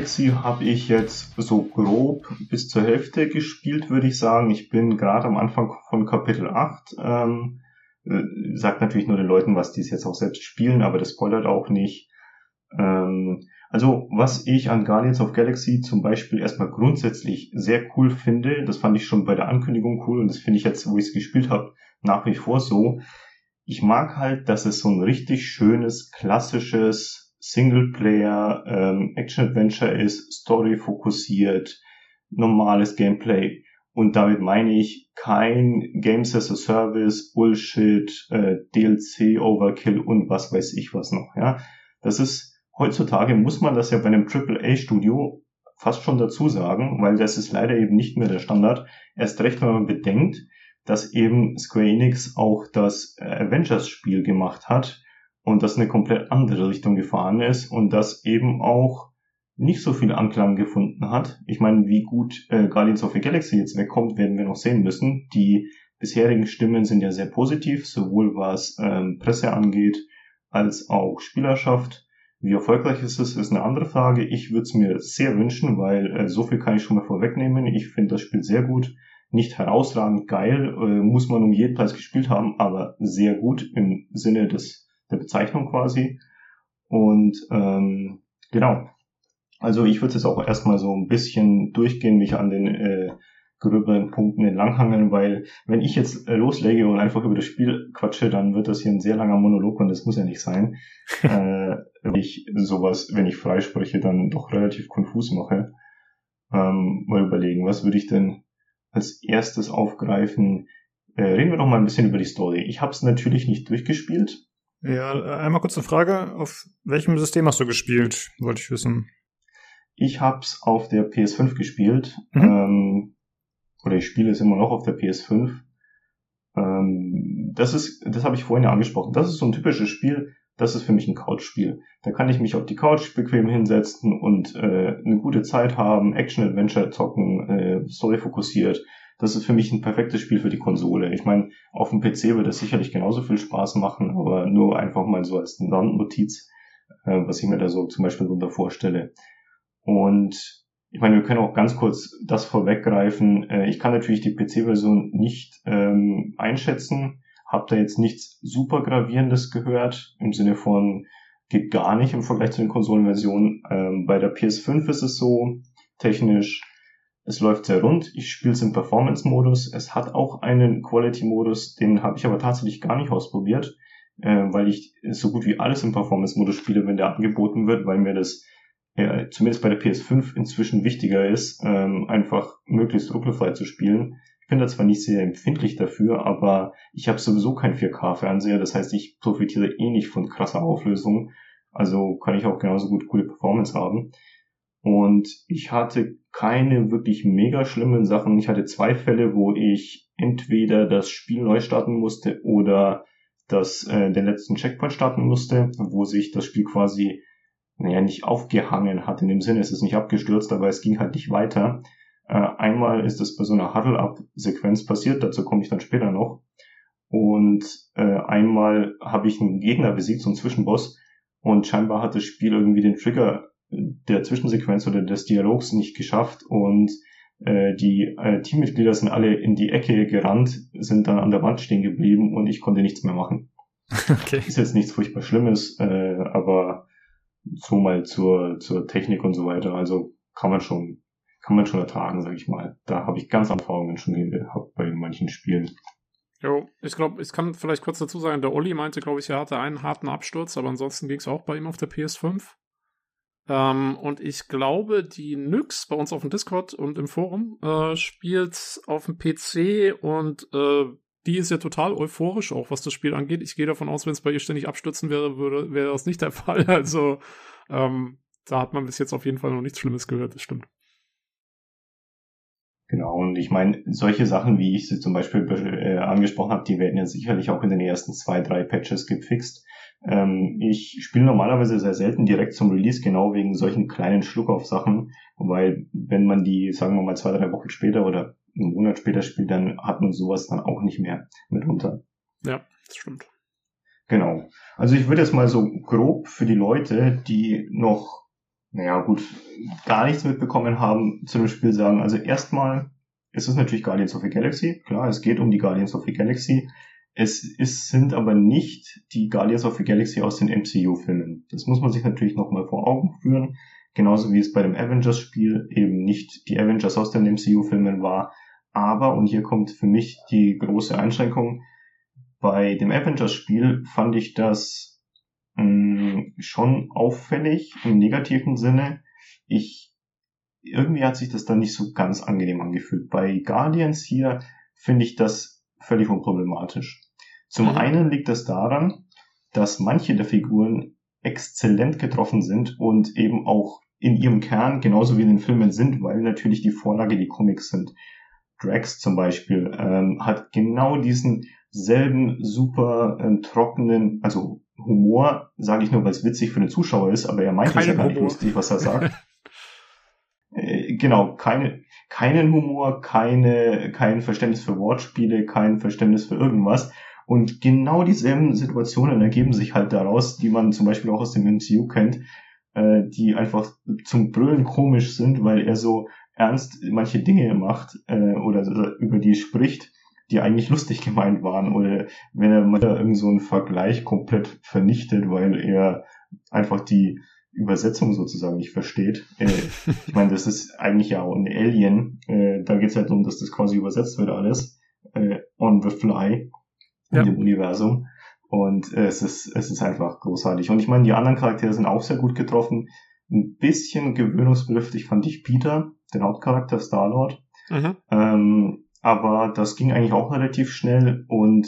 Galaxy habe ich jetzt so grob bis zur Hälfte gespielt, würde ich sagen. Ich bin gerade am Anfang von Kapitel 8. Ähm, äh, sagt natürlich nur den Leuten, was die es jetzt auch selbst spielen, aber das spoilert auch nicht. Ähm, also, was ich an Guardians of Galaxy zum Beispiel erstmal grundsätzlich sehr cool finde, das fand ich schon bei der Ankündigung cool und das finde ich jetzt, wo ich es gespielt habe, nach wie vor so. Ich mag halt, dass es so ein richtig schönes, klassisches Singleplayer ähm, Action-Adventure ist, Story fokussiert, normales Gameplay. Und damit meine ich kein Games as a Service, Bullshit, äh, DLC, Overkill und was weiß ich was noch. Ja, das ist heutzutage muss man das ja bei einem AAA-Studio fast schon dazu sagen, weil das ist leider eben nicht mehr der Standard. Erst recht, wenn man bedenkt, dass eben Square Enix auch das äh, Avengers-Spiel gemacht hat und das eine komplett andere Richtung gefahren ist und das eben auch nicht so viel Anklang gefunden hat. Ich meine, wie gut äh, Guardians of the Galaxy jetzt wegkommt, werden wir noch sehen müssen. Die bisherigen Stimmen sind ja sehr positiv, sowohl was ähm, Presse angeht, als auch Spielerschaft. Wie erfolgreich ist es, ist eine andere Frage. Ich würde es mir sehr wünschen, weil äh, so viel kann ich schon mal vorwegnehmen. Ich finde das Spiel sehr gut. Nicht herausragend geil, äh, muss man um jeden Preis gespielt haben, aber sehr gut im Sinne des der Bezeichnung quasi. Und ähm, genau. Also ich würde jetzt auch erstmal so ein bisschen durchgehen, mich an den äh, gröberen Punkten entlanghangeln, weil wenn ich jetzt loslege und einfach über das Spiel quatsche, dann wird das hier ein sehr langer Monolog und das muss ja nicht sein. äh, wenn ich sowas, wenn ich freispreche, dann doch relativ konfus mache. Ähm, mal überlegen, was würde ich denn als erstes aufgreifen? Äh, reden wir doch mal ein bisschen über die Story. Ich habe es natürlich nicht durchgespielt, ja, einmal kurz eine Frage. Auf welchem System hast du gespielt? Wollte ich wissen. Ich hab's auf der PS5 gespielt. Mhm. Ähm, oder ich spiele es immer noch auf der PS5. Ähm, das ist, das habe ich vorhin ja angesprochen. Das ist so ein typisches Spiel. Das ist für mich ein Couch-Spiel. Da kann ich mich auf die Couch bequem hinsetzen und äh, eine gute Zeit haben, Action-Adventure zocken, äh, Story fokussiert das ist für mich ein perfektes Spiel für die Konsole. Ich meine, auf dem PC wird das sicherlich genauso viel Spaß machen, aber nur einfach mal so als Randnotiz, äh, was ich mir da so zum Beispiel drunter vorstelle. Und ich meine, wir können auch ganz kurz das vorweggreifen. Äh, ich kann natürlich die PC-Version nicht ähm, einschätzen, habe da jetzt nichts super gravierendes gehört, im Sinne von geht gar nicht im Vergleich zu den Konsolenversionen. Ähm, bei der PS5 ist es so, technisch es läuft sehr rund. Ich spiele es im Performance-Modus. Es hat auch einen Quality-Modus, den habe ich aber tatsächlich gar nicht ausprobiert, äh, weil ich so gut wie alles im Performance-Modus spiele, wenn der angeboten wird, weil mir das äh, zumindest bei der PS5 inzwischen wichtiger ist, ähm, einfach möglichst ruckelfrei zu spielen. Ich bin da zwar nicht sehr empfindlich dafür, aber ich habe sowieso kein 4K-Fernseher, das heißt, ich profitiere eh nicht von krasser Auflösung. Also kann ich auch genauso gut coole Performance haben. Und ich hatte keine wirklich mega schlimmen Sachen. Ich hatte zwei Fälle, wo ich entweder das Spiel neu starten musste oder das, äh, den letzten Checkpoint starten musste, wo sich das Spiel quasi, naja, nicht aufgehangen hat. In dem Sinne ist es nicht abgestürzt, aber es ging halt nicht weiter. Äh, einmal ist es bei so einer Huddle-Up-Sequenz passiert, dazu komme ich dann später noch. Und äh, einmal habe ich einen Gegner besiegt, so einen Zwischenboss, und scheinbar hat das Spiel irgendwie den Trigger der Zwischensequenz oder des Dialogs nicht geschafft und äh, die äh, Teammitglieder sind alle in die Ecke gerannt, sind dann an der Wand stehen geblieben und ich konnte nichts mehr machen. Okay. Ist jetzt nichts furchtbar Schlimmes, äh, aber so mal zur, zur Technik und so weiter. Also kann man schon, kann man schon ertragen, sag ich mal. Da habe ich ganz Erfahrungen schon gehabt bei manchen Spielen. Jo, ich glaube, ich kann vielleicht kurz dazu sagen, der Olli meinte, glaube ich, er hatte einen harten Absturz, aber ansonsten ging es auch bei ihm auf der PS5. Ähm, und ich glaube, die Nyx bei uns auf dem Discord und im Forum äh, spielt auf dem PC und äh, die ist ja total euphorisch auch, was das Spiel angeht. Ich gehe davon aus, wenn es bei ihr ständig abstürzen wäre, würde, wäre das nicht der Fall. Also ähm, da hat man bis jetzt auf jeden Fall noch nichts Schlimmes gehört, das stimmt. Genau, und ich meine, solche Sachen, wie ich sie zum Beispiel äh, angesprochen habe, die werden ja sicherlich auch in den ersten zwei, drei Patches gefixt. Ähm, ich spiele normalerweise sehr selten direkt zum Release, genau wegen solchen kleinen Schluckauf-Sachen, weil wenn man die, sagen wir mal, zwei, drei Wochen später oder einen Monat später spielt, dann hat man sowas dann auch nicht mehr mitunter. Ja, das stimmt. Genau. Also ich würde jetzt mal so grob für die Leute, die noch, naja gut, gar nichts mitbekommen haben zu dem Spiel sagen. Also erstmal ist es natürlich Guardians of the Galaxy. Klar, es geht um die Guardians of the Galaxy. Es ist, sind aber nicht die Guardians of the Galaxy aus den MCU-Filmen. Das muss man sich natürlich nochmal vor Augen führen. Genauso wie es bei dem Avengers-Spiel eben nicht die Avengers aus den MCU-Filmen war. Aber, und hier kommt für mich die große Einschränkung, bei dem Avengers-Spiel fand ich das mh, mm, schon auffällig im negativen Sinne. Ich, irgendwie hat sich das dann nicht so ganz angenehm angefühlt. Bei Guardians hier finde ich das völlig unproblematisch. Zum mhm. einen liegt das daran, dass manche der Figuren exzellent getroffen sind und eben auch in ihrem Kern genauso wie in den Filmen sind, weil natürlich die Vorlage die Comics sind. Drax zum Beispiel ähm, hat genau diesen selben super ähm, trockenen, also Humor, sage ich nur, weil es witzig für den Zuschauer ist, aber er meint es ja gar nicht lustig, was er sagt. äh, genau, keine, keinen Humor, keine, kein Verständnis für Wortspiele, kein Verständnis für irgendwas. Und genau dieselben Situationen ergeben sich halt daraus, die man zum Beispiel auch aus dem MCU kennt, äh, die einfach zum Brüllen komisch sind, weil er so ernst manche Dinge macht äh, oder über die spricht, die eigentlich lustig gemeint waren. Oder wenn er mal irgend so einen Vergleich komplett vernichtet, weil er einfach die Übersetzung sozusagen nicht versteht. Äh, ich meine, das ist eigentlich ja auch ein Alien. Äh, da geht es halt darum, dass das quasi übersetzt wird alles äh, on the fly in ja. dem Universum. Und es ist es ist einfach großartig. Und ich meine, die anderen Charaktere sind auch sehr gut getroffen. Ein bisschen gewöhnungsbedürftig fand ich Peter, den Hauptcharakter Star-Lord. Mhm. Ähm, aber das ging eigentlich auch relativ schnell und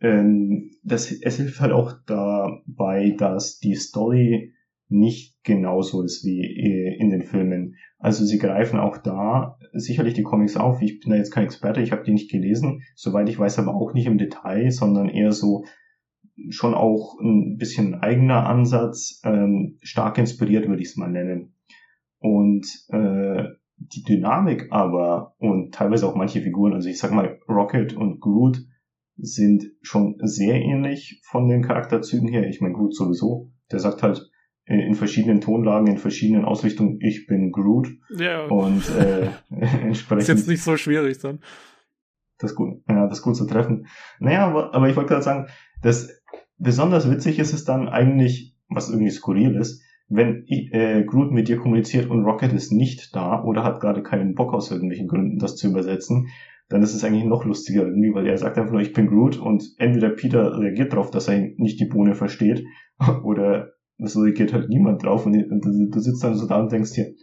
ähm, das, es hilft halt auch dabei, dass die Story nicht genauso ist wie äh, in den Filmen. Also sie greifen auch da sicherlich die Comics auf. Ich bin da jetzt kein Experte, ich habe die nicht gelesen, soweit ich weiß aber auch nicht im Detail, sondern eher so schon auch ein bisschen eigener Ansatz, ähm, stark inspiriert würde ich es mal nennen. Und äh, die Dynamik aber und teilweise auch manche Figuren, also ich sag mal, Rocket und Groot sind schon sehr ähnlich von den Charakterzügen her. Ich meine, Groot sowieso. Der sagt halt in verschiedenen Tonlagen, in verschiedenen Ausrichtungen, ich bin Groot. Ja. Und äh, entsprechend. Ist jetzt nicht so schwierig dann. Das gut, ja, das gut zu treffen. Naja, aber, aber ich wollte gerade sagen, das besonders witzig ist es dann eigentlich, was irgendwie skurril ist, wenn äh, Groot mit dir kommuniziert und Rocket ist nicht da oder hat gerade keinen Bock aus irgendwelchen Gründen, das zu übersetzen, dann ist es eigentlich noch lustiger irgendwie, weil er sagt einfach nur, ich bin Groot und entweder Peter reagiert darauf, dass er nicht die Bohne versteht oder es reagiert halt niemand drauf und du sitzt dann so da und denkst dir,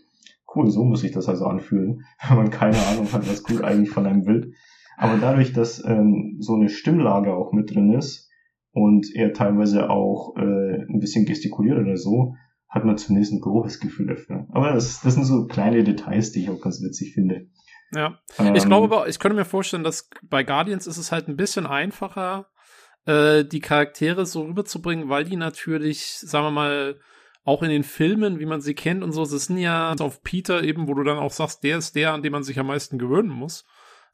cool, so muss sich das also anfühlen, wenn man keine Ahnung hat, was Groot eigentlich von einem will. Aber dadurch, dass ähm, so eine Stimmlage auch mit drin ist und er teilweise auch äh, ein bisschen gestikuliert oder so, hat man zumindest ein grobes Gefühl dafür. Aber das, das sind so kleine Details, die ich auch ganz witzig finde. Ja. Ähm, ich glaube aber, ich könnte mir vorstellen, dass bei Guardians ist es halt ein bisschen einfacher, äh, die Charaktere so rüberzubringen, weil die natürlich, sagen wir mal, auch in den Filmen, wie man sie kennt und so, es sind ja auf Peter eben, wo du dann auch sagst, der ist der, an den man sich am meisten gewöhnen muss.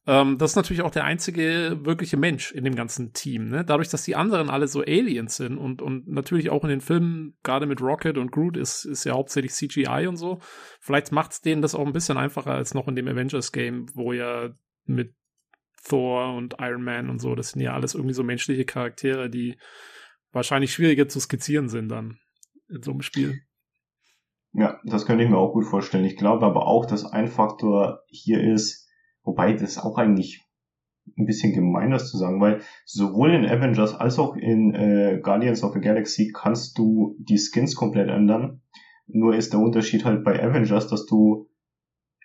Ähm, das ist natürlich auch der einzige wirkliche Mensch in dem ganzen Team. Ne? Dadurch, dass die anderen alle so Aliens sind und, und natürlich auch in den Filmen, gerade mit Rocket und Groot, ist, ist ja hauptsächlich CGI und so. Vielleicht macht es denen das auch ein bisschen einfacher als noch in dem Avengers-Game, wo ja mit Thor und Iron Man und so, das sind ja alles irgendwie so menschliche Charaktere, die wahrscheinlich schwieriger zu skizzieren sind dann in so einem Spiel. Ja, das könnte ich mir auch gut vorstellen. Ich glaube aber auch, dass ein Faktor hier ist, Wobei das auch eigentlich ein bisschen gemein das zu sagen, weil sowohl in Avengers als auch in äh, Guardians of the Galaxy kannst du die Skins komplett ändern. Nur ist der Unterschied halt bei Avengers, dass du,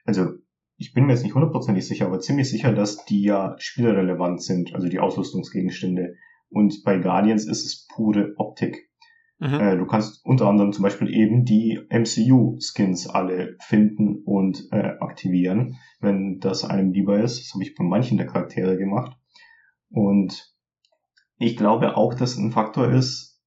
also ich bin mir jetzt nicht hundertprozentig sicher, aber ziemlich sicher, dass die ja spielerrelevant sind, also die Ausrüstungsgegenstände. Und bei Guardians ist es pure Optik. Mhm. Äh, du kannst unter anderem zum Beispiel eben die MCU-Skins alle finden und äh, aktivieren, wenn das einem lieber ist. Das habe ich bei manchen der Charaktere gemacht. Und ich glaube auch, dass ein Faktor ist,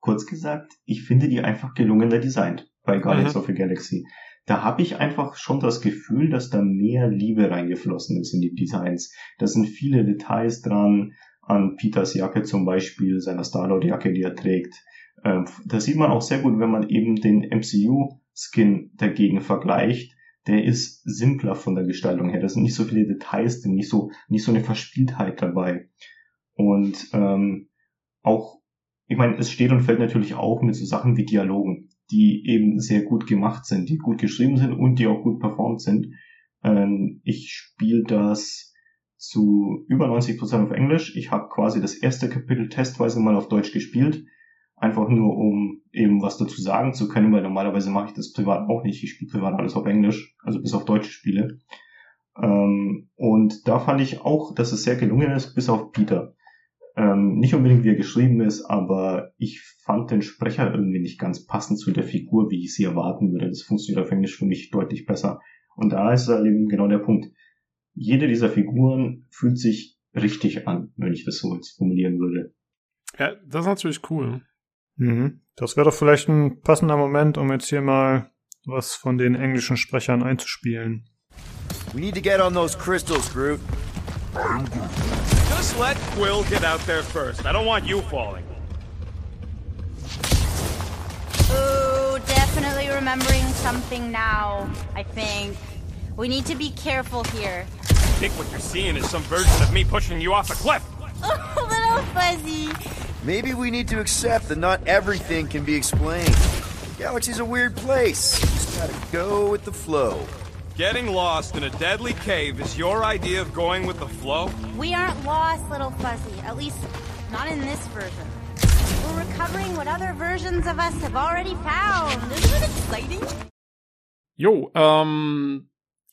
kurz gesagt, ich finde die einfach gelungener designt bei Guardians mhm. of the Galaxy. da habe ich einfach schon das Gefühl, dass da mehr Liebe reingeflossen ist in die Designs. Da sind viele Details dran, an Peters Jacke zum Beispiel, seiner Star-Lord-Jacke, die er trägt. Ähm, da sieht man auch sehr gut, wenn man eben den MCU-Skin dagegen vergleicht. Der ist simpler von der Gestaltung her. Da sind nicht so viele Details drin, nicht so, nicht so eine Verspieltheit dabei. Und ähm, auch, ich meine, es steht und fällt natürlich auch mit so Sachen wie Dialogen, die eben sehr gut gemacht sind, die gut geschrieben sind und die auch gut performt sind. Ähm, ich spiele das zu über 90 Prozent auf Englisch. Ich habe quasi das erste Kapitel testweise mal auf Deutsch gespielt. Einfach nur, um eben was dazu sagen zu können, weil normalerweise mache ich das privat auch nicht. Ich spiele privat alles auf Englisch, also bis auf deutsche Spiele. Ähm, und da fand ich auch, dass es sehr gelungen ist, bis auf Peter. Ähm, nicht unbedingt wie er geschrieben ist, aber ich fand den Sprecher irgendwie nicht ganz passend zu der Figur, wie ich sie erwarten würde. Das funktioniert auf Englisch für mich deutlich besser. Und da ist eben genau der Punkt jede dieser Figuren fühlt sich richtig an, wenn ich das so jetzt formulieren würde. Ja, das ist natürlich cool. Mhm. Das wäre doch vielleicht ein passender Moment, um jetzt hier mal was von den englischen Sprechern einzuspielen. We need to get on those crystals, Groot. Just let Quill get out there first. I don't want you falling. Ooh, definitely remembering something now, I think. We need to be careful here. I think what you're seeing is some version of me pushing you off a cliff. Oh, little fuzzy. Maybe we need to accept that not everything can be explained. The galaxy's a weird place. You just gotta go with the flow. Getting lost in a deadly cave is your idea of going with the flow? We aren't lost, little fuzzy. At least, not in this version. We're recovering what other versions of us have already found. Isn't it exciting? Jo, ähm, um,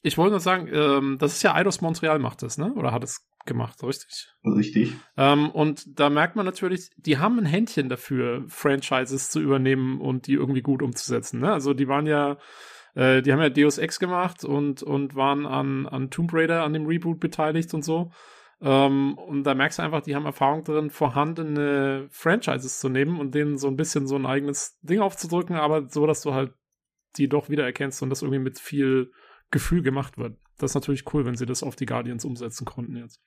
Ich wollte nur sagen, ähm, das ist ja Eidos Montreal macht das, ne? Oder hat es gemacht, richtig? Richtig. Ähm, und da merkt man natürlich, die haben ein Händchen dafür, Franchises zu übernehmen und die irgendwie gut umzusetzen. Ne? Also die waren ja, äh, die haben ja Deus Ex gemacht und, und waren an, an Tomb Raider, an dem Reboot beteiligt und so. Ähm, und da merkst du einfach, die haben Erfahrung drin, vorhandene Franchises zu nehmen und denen so ein bisschen so ein eigenes Ding aufzudrücken, aber so, dass du halt die doch wiedererkennst und das irgendwie mit viel Gefühl gemacht wird. Das ist natürlich cool, wenn sie das auf die Guardians umsetzen konnten jetzt.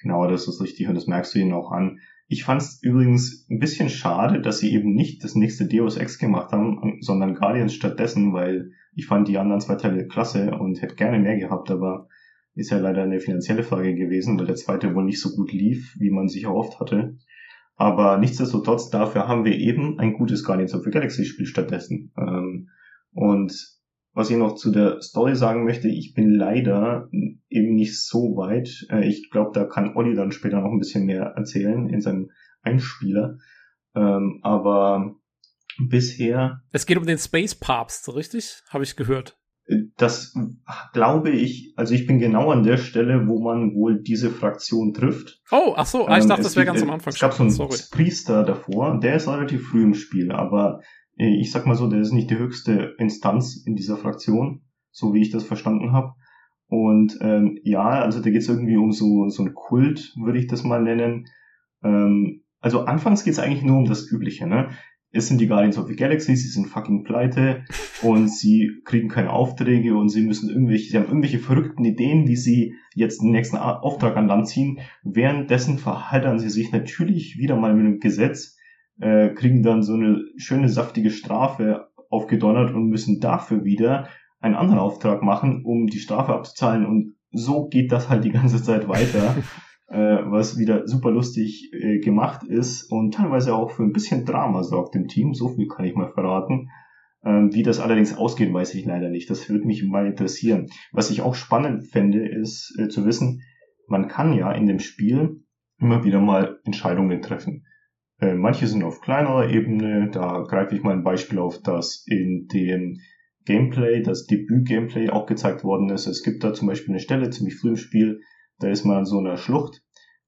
Genau, das ist richtig und das merkst du ihnen auch an. Ich fand es übrigens ein bisschen schade, dass sie eben nicht das nächste Deus Ex gemacht haben, sondern Guardians stattdessen, weil ich fand die anderen zwei Teile klasse und hätte gerne mehr gehabt, aber ist ja leider eine finanzielle Frage gewesen, weil der zweite wohl nicht so gut lief, wie man sich erhofft hatte. Aber nichtsdestotrotz, dafür haben wir eben ein gutes Guardians of the Galaxy Spiel stattdessen. Ähm, und was ich noch zu der Story sagen möchte, ich bin leider eben nicht so weit. Äh, ich glaube, da kann Olli dann später noch ein bisschen mehr erzählen in seinem Einspieler. Ähm, aber bisher. Es geht um den Space Papst, richtig? Habe ich gehört. Äh, das glaube ich, also ich bin genau an der Stelle, wo man wohl diese Fraktion trifft. Oh, ach so, ah, ich dachte, ähm, das wäre ganz am Anfang. Es gab so einen Sorry. Priester davor, der ist relativ früh im Spiel, aber äh, ich sag mal so, der ist nicht die höchste Instanz in dieser Fraktion, so wie ich das verstanden habe. Und ähm, ja, also da geht es irgendwie um so, so ein Kult, würde ich das mal nennen. Ähm, also anfangs geht es eigentlich nur um das Übliche, ne? Es sind die Guardians of the Galaxy, sie sind fucking pleite und sie kriegen keine Aufträge und sie müssen irgendwelche, sie haben irgendwelche verrückten Ideen, wie sie jetzt den nächsten Auftrag an Land ziehen. Währenddessen verhalten sie sich natürlich wieder mal mit einem Gesetz, äh, kriegen dann so eine schöne saftige Strafe aufgedonnert und müssen dafür wieder einen anderen Auftrag machen, um die Strafe abzuzahlen. Und so geht das halt die ganze Zeit weiter, äh, was wieder super lustig äh, gemacht ist und teilweise auch für ein bisschen Drama sorgt im Team. So viel kann ich mal verraten. Ähm, wie das allerdings ausgeht, weiß ich leider nicht. Das würde mich mal interessieren. Was ich auch spannend fände, ist äh, zu wissen, man kann ja in dem Spiel immer wieder mal Entscheidungen treffen. Äh, manche sind auf kleinerer Ebene. Da greife ich mal ein Beispiel auf, das in dem Gameplay, das Debüt-Gameplay auch gezeigt worden ist. Es gibt da zum Beispiel eine Stelle ziemlich früh im Spiel, da ist man an so einer Schlucht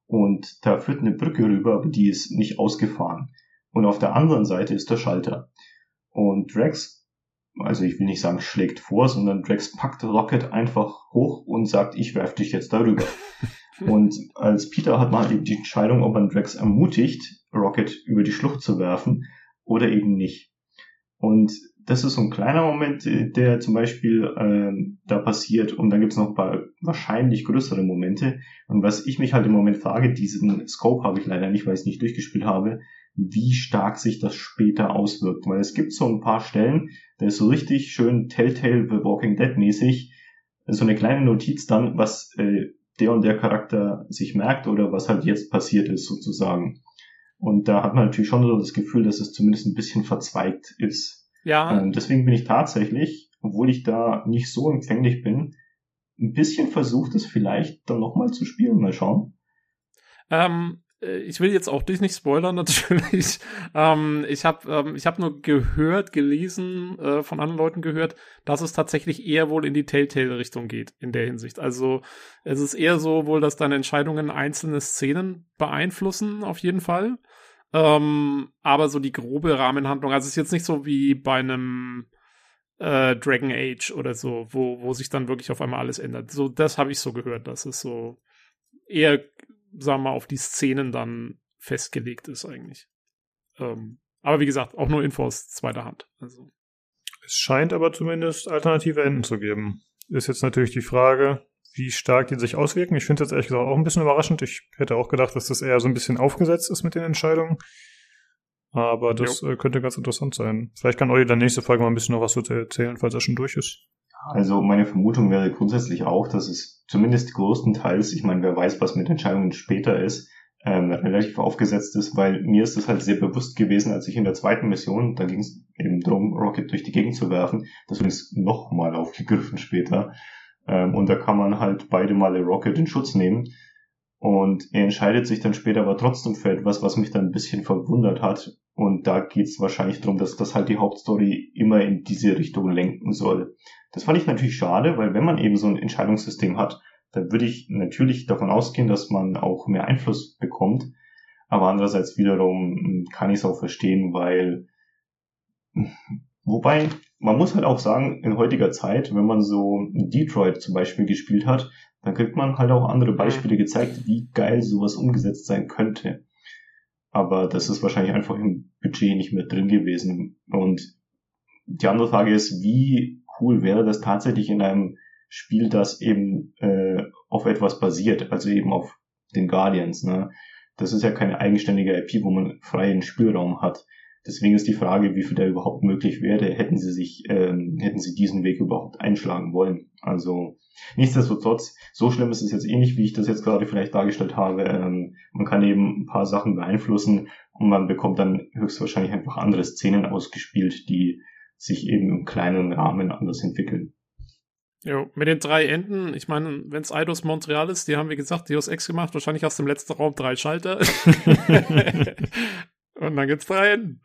und da führt eine Brücke rüber, aber die ist nicht ausgefahren. Und auf der anderen Seite ist der Schalter. Und Drax, also ich will nicht sagen schlägt vor, sondern Drax packt Rocket einfach hoch und sagt, ich werf dich jetzt darüber. Und als Peter hat man die Entscheidung, ob man Drax ermutigt, Rocket über die Schlucht zu werfen oder eben nicht. Und das ist so ein kleiner Moment, äh, der zum Beispiel ähm, da passiert. Und dann gibt es noch ein paar wahrscheinlich größere Momente. Und was ich mich halt im Moment frage, diesen Scope habe ich leider nicht, weil ich es nicht durchgespielt habe, wie stark sich das später auswirkt. Weil es gibt so ein paar Stellen, da ist so richtig schön Telltale The Walking Dead mäßig so eine kleine Notiz dann, was äh, der und der Charakter sich merkt oder was halt jetzt passiert ist sozusagen. Und da hat man natürlich schon so das Gefühl, dass es zumindest ein bisschen verzweigt ist. Ja. Ähm, deswegen bin ich tatsächlich, obwohl ich da nicht so empfänglich bin, ein bisschen versucht, es vielleicht dann nochmal zu spielen. Mal schauen. Ähm, äh, ich will jetzt auch dich nicht spoilern natürlich. ähm, ich habe ähm, ich hab nur gehört, gelesen, äh, von anderen Leuten gehört, dass es tatsächlich eher wohl in die Telltale-Richtung geht in der Hinsicht. Also es ist eher so wohl, dass deine Entscheidungen einzelne Szenen beeinflussen, auf jeden Fall. Ähm, aber so die grobe Rahmenhandlung, also es ist jetzt nicht so wie bei einem äh, Dragon Age oder so, wo, wo sich dann wirklich auf einmal alles ändert. So, das habe ich so gehört, dass es so eher sagen wir mal, auf die Szenen dann festgelegt ist eigentlich. Ähm, aber wie gesagt, auch nur Infos zweiter Hand. Also. Es scheint aber zumindest alternative Enden zu geben. Ist jetzt natürlich die Frage, wie stark die sich auswirken. Ich finde das ehrlich gesagt auch ein bisschen überraschend. Ich hätte auch gedacht, dass das eher so ein bisschen aufgesetzt ist mit den Entscheidungen. Aber das äh, könnte ganz interessant sein. Vielleicht kann Olli dann nächste Folge mal ein bisschen noch was zu erzählen, falls er schon durch ist. Also meine Vermutung wäre grundsätzlich auch, dass es zumindest größtenteils, ich meine, wer weiß, was mit Entscheidungen später ist, ähm, relativ aufgesetzt ist, weil mir ist das halt sehr bewusst gewesen, als ich in der zweiten Mission, da ging es eben darum, Rocket durch die Gegend zu werfen, das ist nochmal aufgegriffen später. Ähm, und da kann man halt beide Male Rocket in Schutz nehmen. Und er entscheidet sich dann später aber trotzdem für etwas, was mich dann ein bisschen verwundert hat. Und da geht es wahrscheinlich darum, dass das halt die Hauptstory immer in diese Richtung lenken soll. Das fand ich natürlich schade, weil wenn man eben so ein Entscheidungssystem hat, dann würde ich natürlich davon ausgehen, dass man auch mehr Einfluss bekommt. Aber andererseits wiederum kann ich es auch verstehen, weil wobei man muss halt auch sagen, in heutiger Zeit, wenn man so Detroit zum Beispiel gespielt hat, dann kriegt man halt auch andere Beispiele gezeigt, wie geil sowas umgesetzt sein könnte. Aber das ist wahrscheinlich einfach im Budget nicht mehr drin gewesen. Und die andere Frage ist, wie cool wäre das tatsächlich in einem Spiel, das eben äh, auf etwas basiert, also eben auf den Guardians. Ne? Das ist ja keine eigenständige IP, wo man freien Spielraum hat. Deswegen ist die Frage, wie viel da überhaupt möglich wäre, hätten sie sich, ähm, hätten sie diesen Weg überhaupt einschlagen wollen. Also nichtsdestotrotz, so schlimm ist es jetzt ähnlich, wie ich das jetzt gerade vielleicht dargestellt habe. Ähm, man kann eben ein paar Sachen beeinflussen und man bekommt dann höchstwahrscheinlich einfach andere Szenen ausgespielt, die sich eben im kleinen Rahmen anders entwickeln. Jo, mit den drei Enden, ich meine, wenn es Eidos Montreal ist, die haben wie gesagt Deus Ex gemacht, wahrscheinlich hast du im letzten Raum drei Schalter. und dann gibt's drei Enden.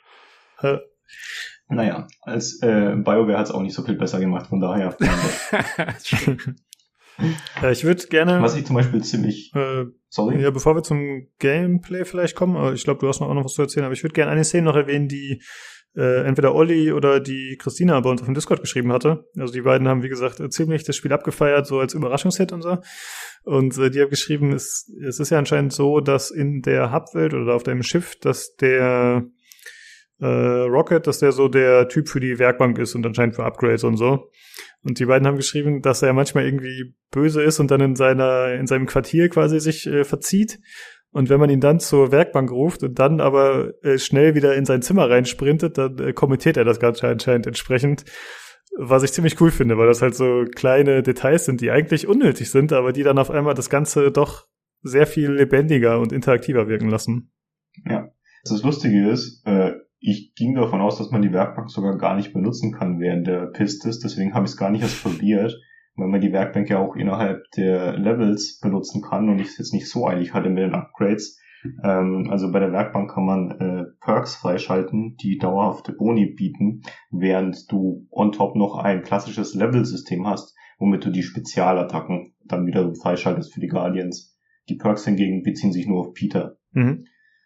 Naja, als äh, BioWare hat es auch nicht so viel besser gemacht, von daher. ja, ich würde gerne. Was ich zum Beispiel ziemlich. Äh, sorry. Ja, bevor wir zum Gameplay vielleicht kommen, ich glaube, du hast noch, auch noch was zu erzählen, aber ich würde gerne eine Szene noch erwähnen, die äh, entweder Olli oder die Christina bei uns auf dem Discord geschrieben hatte. Also die beiden haben, wie gesagt, ziemlich das Spiel abgefeiert, so als Überraschungshit und so. Und äh, die haben geschrieben, es, es ist ja anscheinend so, dass in der Hubwelt oder auf deinem Schiff, dass der äh, Rocket, dass der so der Typ für die Werkbank ist und anscheinend für Upgrades und so. Und die beiden haben geschrieben, dass er manchmal irgendwie böse ist und dann in seiner in seinem Quartier quasi sich äh, verzieht. Und wenn man ihn dann zur Werkbank ruft und dann aber äh, schnell wieder in sein Zimmer reinsprintet, dann äh, kommentiert er das Ganze anscheinend entsprechend. Was ich ziemlich cool finde, weil das halt so kleine Details sind, die eigentlich unnötig sind, aber die dann auf einmal das Ganze doch sehr viel lebendiger und interaktiver wirken lassen. Ja. Das Lustige ist, äh, ich ging davon aus, dass man die Werkbank sogar gar nicht benutzen kann während der Pistis, deswegen habe ich es gar nicht erst probiert, weil man die Werkbank ja auch innerhalb der Levels benutzen kann und ich es jetzt nicht so eilig hatte mit den Upgrades. Ähm, also bei der Werkbank kann man äh, Perks freischalten, die dauerhafte Boni bieten, während du on top noch ein klassisches Level-System hast, womit du die Spezialattacken dann wieder freischaltest für die Guardians. Die Perks hingegen beziehen sich nur auf Peter. Mhm.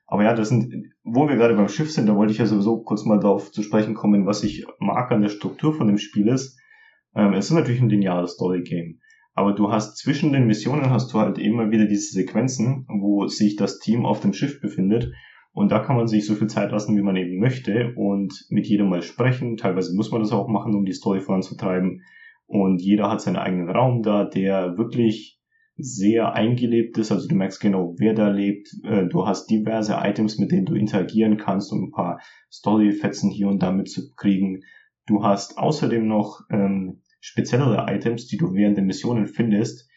Aber ja, das sind, wo wir gerade beim Schiff sind, da wollte ich ja sowieso kurz mal darauf zu sprechen kommen, was ich mag an der Struktur von dem Spiel ist. Ähm, es ist natürlich ein lineares Story-Game. Aber du hast zwischen den Missionen hast du halt immer wieder diese Sequenzen, wo sich das Team auf dem Schiff befindet Und da kann man sich so viel Zeit lassen, wie man eben möchte und mit jedem mal sprechen. Teilweise muss man das auch machen, um die Story voranzutreiben. Und jeder hat seinen eigenen Raum da, der wirklich sehr eingelebt ist. Also du merkst genau, wer da lebt. Äh, du hast diverse Items, mit denen du interagieren kannst, um ein paar Story-Fetzen hier und da mitzukriegen. Du hast außerdem noch ähm, speziellere Items, die du während der Missionen findest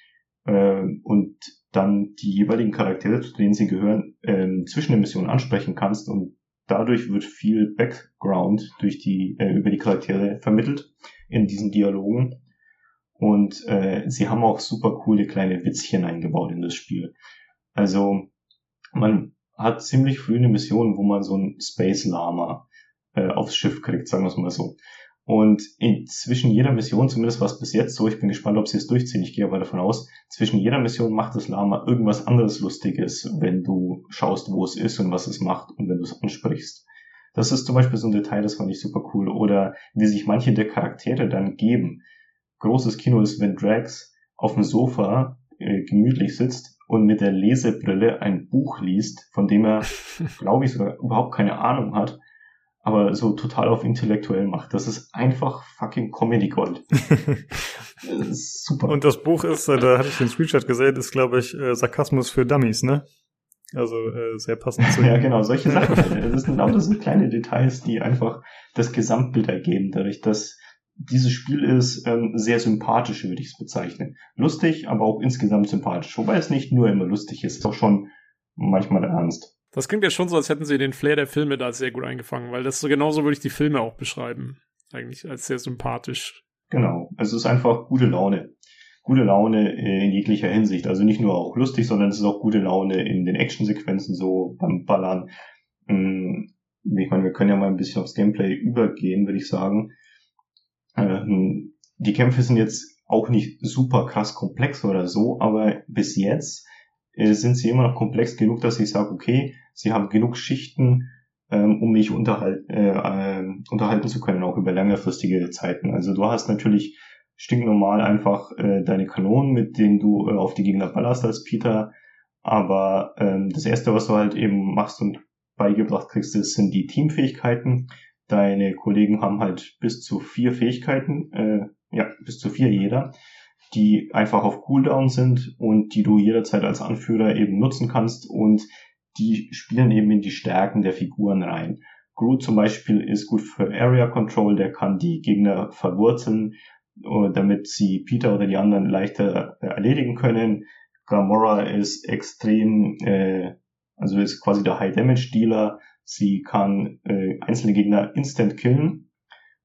äh, und dann die jeweiligen Charaktere, zu denen sie gehören, äh, zwischen den Missionen ansprechen kannst und dadurch wird viel Background durch die äh, über die Charaktere vermittelt in diesen Dialogen und äh, sie haben auch super coole kleine Witzchen eingebaut in das Spiel. Also man hat ziemlich früh eine Mission, wo man so ein Space Lama äh, aufs Schiff kriegt, sagen wir es mal so. Und in, zwischen jeder Mission, zumindest was bis jetzt so, ich bin gespannt, ob sie es durchziehen, ich gehe aber davon aus, zwischen jeder Mission macht das Lama irgendwas anderes Lustiges, wenn du schaust, wo es ist und was es macht und wenn du es ansprichst. Das ist zum Beispiel so ein Detail, das fand ich super cool. Oder wie sich manche der Charaktere dann geben. Großes Kino ist, wenn Drax auf dem Sofa äh, gemütlich sitzt und mit der Lesebrille ein Buch liest, von dem er, glaube ich, sogar überhaupt keine Ahnung hat aber so total auf intellektuell macht. Das ist einfach fucking Comedy Gold. super. Und das Buch ist, äh, da hatte ich den Screenshot gesehen, ist glaube ich äh, Sarkasmus für Dummies, ne? Also äh, sehr passend zu. ja, genau, solche Sachen. das sind lauter so kleine Details, die einfach das Gesamtbild ergeben, dadurch, dass dieses Spiel ist ähm, sehr sympathisch, würde ich es bezeichnen. Lustig, aber auch insgesamt sympathisch. Wobei es nicht nur immer lustig ist, ist auch schon manchmal ernst. Das klingt ja schon so, als hätten sie den Flair der Filme da sehr gut eingefangen, weil das so genauso würde ich die Filme auch beschreiben. Eigentlich als sehr sympathisch. Genau. Es ist einfach gute Laune. Gute Laune in jeglicher Hinsicht. Also nicht nur auch lustig, sondern es ist auch gute Laune in den Actionsequenzen, so beim Ballern. Hm, ich meine, wir können ja mal ein bisschen aufs Gameplay übergehen, würde ich sagen. Ähm, die Kämpfe sind jetzt auch nicht super krass komplex oder so, aber bis jetzt äh, sind sie immer noch komplex genug, dass ich sage, okay, sie haben genug Schichten, ähm, um mich unterhalt, äh, äh, unterhalten zu können, auch über längerfristige Zeiten. Also du hast natürlich stinknormal einfach äh, deine Kanonen, mit denen du äh, auf die Gegner ballerst als Peter. Aber ähm, das erste, was du halt eben machst und beigebracht kriegst, ist, sind die Teamfähigkeiten. Deine Kollegen haben halt bis zu vier Fähigkeiten, äh, ja, bis zu vier jeder die einfach auf Cooldown sind und die du jederzeit als Anführer eben nutzen kannst und die spielen eben in die Stärken der Figuren rein. Groot zum Beispiel ist gut für Area Control, der kann die Gegner verwurzeln, äh, damit sie Peter oder die anderen leichter äh, erledigen können. Gamora ist extrem, äh, also ist quasi der High Damage Dealer. Sie kann äh, einzelne Gegner instant killen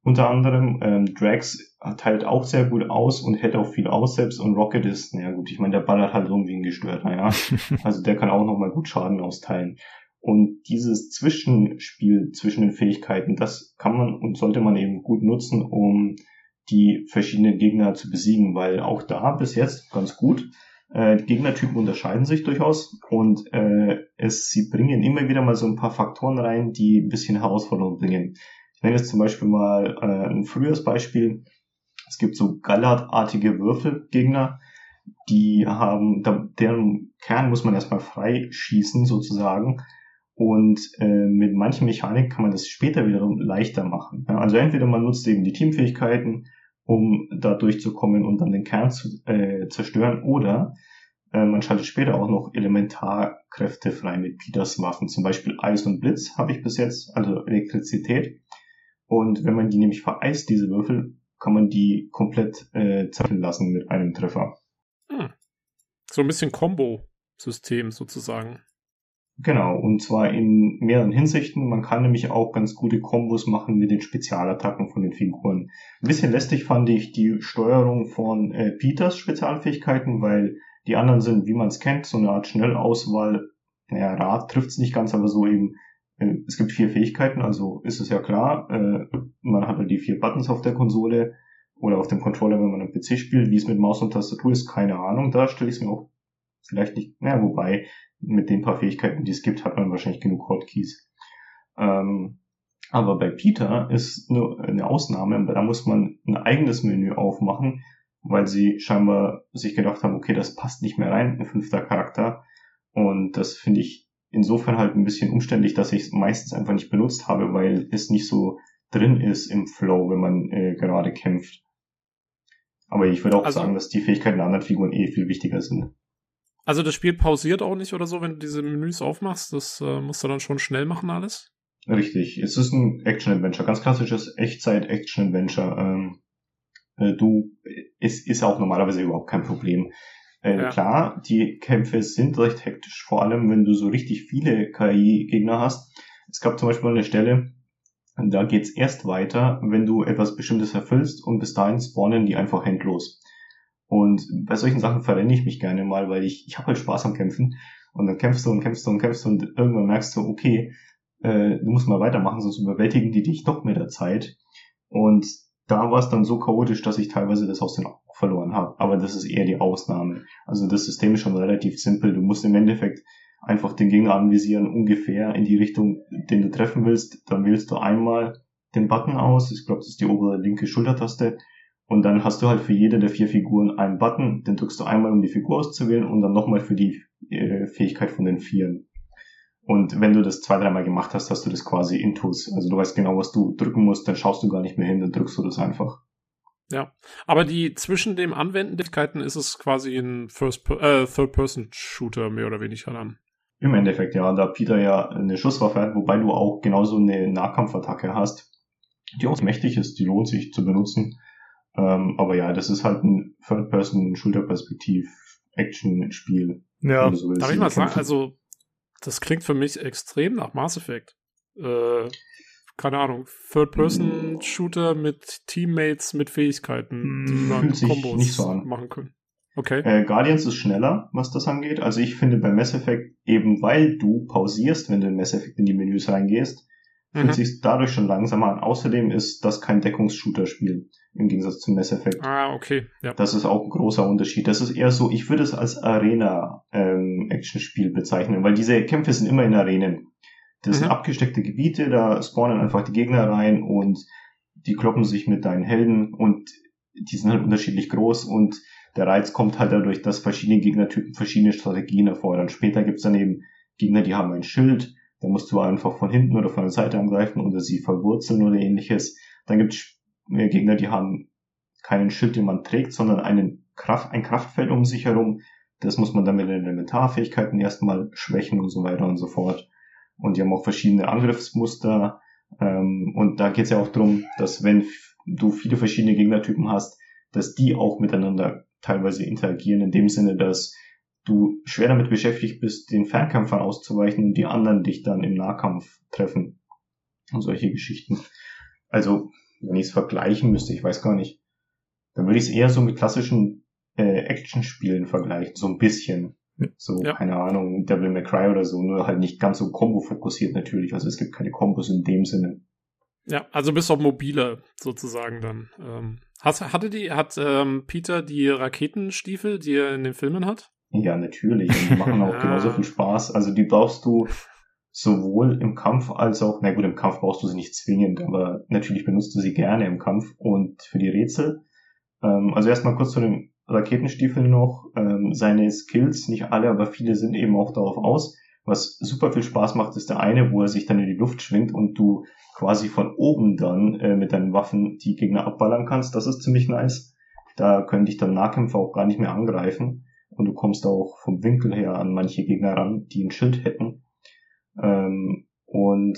unter anderem. Ähm, Drax teilt auch sehr gut aus und hält auch viel aus selbst und Rocket ist, naja gut, ich meine, der ballert halt irgendwie ein gestört, naja. also der kann auch nochmal gut Schaden austeilen. Und dieses Zwischenspiel zwischen den Fähigkeiten, das kann man und sollte man eben gut nutzen, um die verschiedenen Gegner zu besiegen, weil auch da bis jetzt ganz gut. Äh, Gegnertypen unterscheiden sich durchaus und äh, es, sie bringen immer wieder mal so ein paar Faktoren rein, die ein bisschen Herausforderungen bringen. Ich nenne jetzt zum Beispiel mal äh, ein frühes Beispiel. Es gibt so Gallard-artige Würfelgegner, die haben, deren Kern muss man erstmal freischießen sozusagen. Und äh, mit manchen Mechaniken kann man das später wiederum leichter machen. Ja, also entweder man nutzt eben die Teamfähigkeiten, um da durchzukommen und dann den Kern zu äh, zerstören, oder äh, man schaltet später auch noch Elementarkräfte frei mit Peters Waffen. Zum Beispiel Eis und Blitz habe ich bis jetzt, also Elektrizität. Und wenn man die nämlich vereist, diese Würfel, kann man die komplett äh, zerfallen lassen mit einem Treffer. Hm. So ein bisschen Combo-System sozusagen. Genau, und zwar in mehreren Hinsichten. Man kann nämlich auch ganz gute Kombos machen mit den Spezialattacken von den Figuren. Ein bisschen lästig fand ich die Steuerung von äh, Peters Spezialfähigkeiten, weil die anderen sind, wie man es kennt, so eine Art Schnellauswahl. Naja, Rad trifft es nicht ganz, aber so eben äh, es gibt vier Fähigkeiten, also ist es ja klar, äh, man hat halt die vier Buttons auf der Konsole oder auf dem Controller, wenn man am PC spielt. Wie es mit Maus und Tastatur ist, keine Ahnung. Da stelle ich es mir auch vielleicht nicht, naja, wobei mit den paar Fähigkeiten, die es gibt, hat man wahrscheinlich genug Hotkeys. Ähm, aber bei Peter ist nur eine Ausnahme, da muss man ein eigenes Menü aufmachen, weil sie scheinbar sich gedacht haben, okay, das passt nicht mehr rein, ein fünfter Charakter. Und das finde ich insofern halt ein bisschen umständlich, dass ich es meistens einfach nicht benutzt habe, weil es nicht so drin ist im Flow, wenn man äh, gerade kämpft. Aber ich würde auch Also- sagen, dass die Fähigkeiten der anderen Figuren eh viel wichtiger sind. Also das Spiel pausiert auch nicht oder so, wenn du diese Menüs aufmachst. Das äh, musst du dann schon schnell machen alles. Richtig, es ist ein Action-Adventure, ganz klassisches Echtzeit-Action-Adventure. Ähm, äh, du, es ist auch normalerweise überhaupt kein Problem. Äh, Ja. Klar, die Kämpfe sind recht hektisch, vor allem wenn du so richtig viele KI-Gegner hast. Es gab zum Beispiel eine Stelle, da geht's erst weiter, wenn du etwas Bestimmtes erfüllst und bis dahin spawnen die einfach endlos. Und bei solchen Sachen verrenne ich mich gerne mal, weil ich, ich habe halt Spaß am Kämpfen. Und dann kämpfst du und kämpfst du und kämpfst du und irgendwann merkst du, okay, äh, du musst mal weitermachen, sonst überwältigen die dich noch mit der Zeit. Und da war es dann so chaotisch, dass ich teilweise das aus den Augen verloren habe. Aber das ist eher die Ausnahme. Also das System ist schon relativ simpel. Du musst im Endeffekt einfach den Gegner anvisieren, ungefähr in die Richtung, den du treffen willst. Dann wählst du einmal den Button aus. Ich glaube, das ist die obere linke Schultertaste. Und dann hast du halt für jede der vier Figuren einen Button. Den drückst du einmal, um die Figur auszuwählen und dann nochmal für die äh, Fähigkeit von den Vieren. Und wenn du das zwei, dreimal gemacht hast, hast du das quasi intus. Also du weißt genau, was du drücken musst, dann schaust du gar nicht mehr hin, dann drückst du das einfach. Aber die zwischen dem Anwenden der Fähigkeiten ist es quasi ein First äh, Third-Person-Shooter mehr oder weniger dann. Im Endeffekt, ja, da Peter ja eine Schusswaffe hat, wobei du auch genauso eine Nahkampfattacke hast, die auch mächtig ist, die lohnt sich zu benutzen. Ähm, aber ja, das ist halt ein Third-Person-Schulterperspektiv-Action-Spiel. Ja, wenn du so willst. Darf ich mal sagen, also das klingt für mich extrem nach Mass Effect. Äh, keine Ahnung, Third-Person-Shooter mit Teammates mit Fähigkeiten, die Hm, man Kombos nicht so an. machen können. Okay. Äh, Guardians ist schneller, was das angeht. Also ich finde bei Mass Effect, eben weil du pausierst, wenn du in Mass Effect in die Menüs reingehst, fühlt Mhm. sich dadurch schon langsamer an. Außerdem ist das kein Deckungsshooter-Spiel, im Gegensatz zu Mass Effect. Ah, okay. Ja. Das ist auch ein großer Unterschied. Das ist eher so, ich würde es als Arena-Action-Spiel bezeichnen, weil diese Kämpfe sind immer in Arenen. Das sind Mhm. abgesteckte Gebiete, da spawnen einfach die Gegner rein und die kloppen sich mit deinen Helden und die sind halt unterschiedlich groß und der Reiz kommt halt dadurch, dass verschiedene Gegnertypen verschiedene Strategien erfordern. Später gibt's dann eben Gegner, die haben ein Schild, da musst du einfach von hinten oder von der Seite angreifen oder sie verwurzeln oder ähnliches. Dann gibt's Gegner, die haben keinen Schild, den man trägt, sondern einen Kraft, ein Kraftfeld um sich herum. Das muss man dann mit den Elementarfähigkeiten erstmal schwächen und so weiter und so fort. Und die haben auch verschiedene Angriffsmuster. Ähm, und da geht es ja auch darum, dass wenn du viele verschiedene Gegnertypen hast, dass die auch miteinander teilweise interagieren, in dem Sinne, dass du schwer damit beschäftigt bist, den Fernkämpfern auszuweichen und die anderen dich dann im Nahkampf treffen. Und solche Geschichten. Also, wenn ich es vergleichen müsste, ich weiß gar nicht, dann würde ich es eher so mit klassischen äh, Actionspielen vergleichen, so ein bisschen. So, Ja. keine Ahnung, Devil May Cry oder so, nur halt nicht ganz so Combo-fokussiert natürlich. Also es gibt keine Kombos in dem Sinne. Ja, also bist auch mobiler sozusagen dann. Ähm, hast, hatte die, hat ähm, Peter die Raketenstiefel, die er in den Filmen hat? Ja, natürlich. Und die machen auch genauso viel Spaß. Also die brauchst du sowohl im Kampf als auch, na gut, im Kampf brauchst du sie nicht zwingend, aber natürlich benutzt du sie gerne im Kampf und für die Rätsel. Ähm, also erstmal kurz zu den Raketenstiefeln noch. Ähm, seine Skills, nicht alle, aber viele sind eben auch darauf aus. Was super viel Spaß macht, ist der eine, wo er sich dann in die Luft schwingt und du quasi von oben dann äh, mit deinen Waffen die Gegner abballern kannst. Das ist ziemlich nice. Da können dich dann Nahkämpfer auch gar nicht mehr angreifen und du kommst auch vom Winkel her an manche Gegner ran, die ein Schild hätten. Ähm, und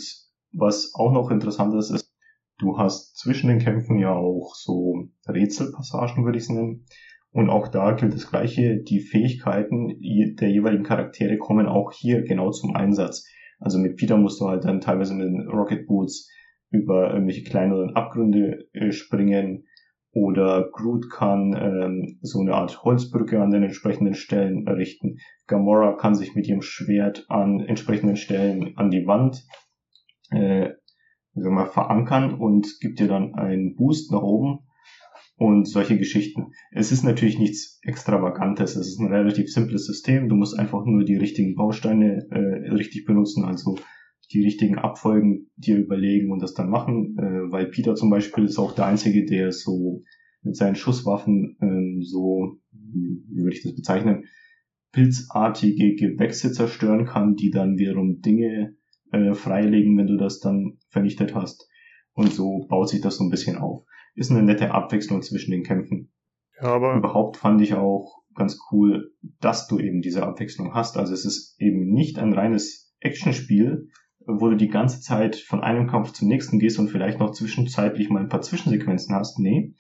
was auch noch interessant ist, ist, du hast zwischen den Kämpfen ja auch so Rätselpassagen, würde ich es nennen. Und auch da gilt das Gleiche. Die Fähigkeiten der jeweiligen Charaktere kommen auch hier genau zum Einsatz. Also mit Peter musst du halt dann teilweise mit den Rocket Boots über irgendwelche kleineren Abgründe äh, springen. Oder Groot kann ähm, so eine Art Holzbrücke an den entsprechenden Stellen errichten. Gamora kann sich mit ihrem Schwert an entsprechenden Stellen an die Wand äh, sagen wir verankern und gibt dir dann einen Boost nach oben und solche Geschichten. Es ist natürlich nichts Extravagantes, es ist ein relativ simples System. Du musst einfach nur die richtigen Bausteine äh, richtig benutzen, also die richtigen Abfolgen dir überlegen und das dann machen, äh, weil Peter zum Beispiel ist auch der Einzige, der so mit seinen Schusswaffen ähm, so, wie würde ich das bezeichnen, pilzartige Gewächse zerstören kann, die dann wiederum Dinge äh, freilegen, wenn du das dann vernichtet hast. Und so baut sich das so ein bisschen auf. Ist eine nette Abwechslung zwischen den Kämpfen. Ja, aber Überhaupt fand ich auch ganz cool, dass du eben diese Abwechslung hast. Also es ist eben nicht ein reines Actionspiel, wo du die ganze Zeit von einem Kampf zum nächsten gehst und vielleicht noch zwischenzeitlich mal ein paar Zwischensequenzen hast. Nee,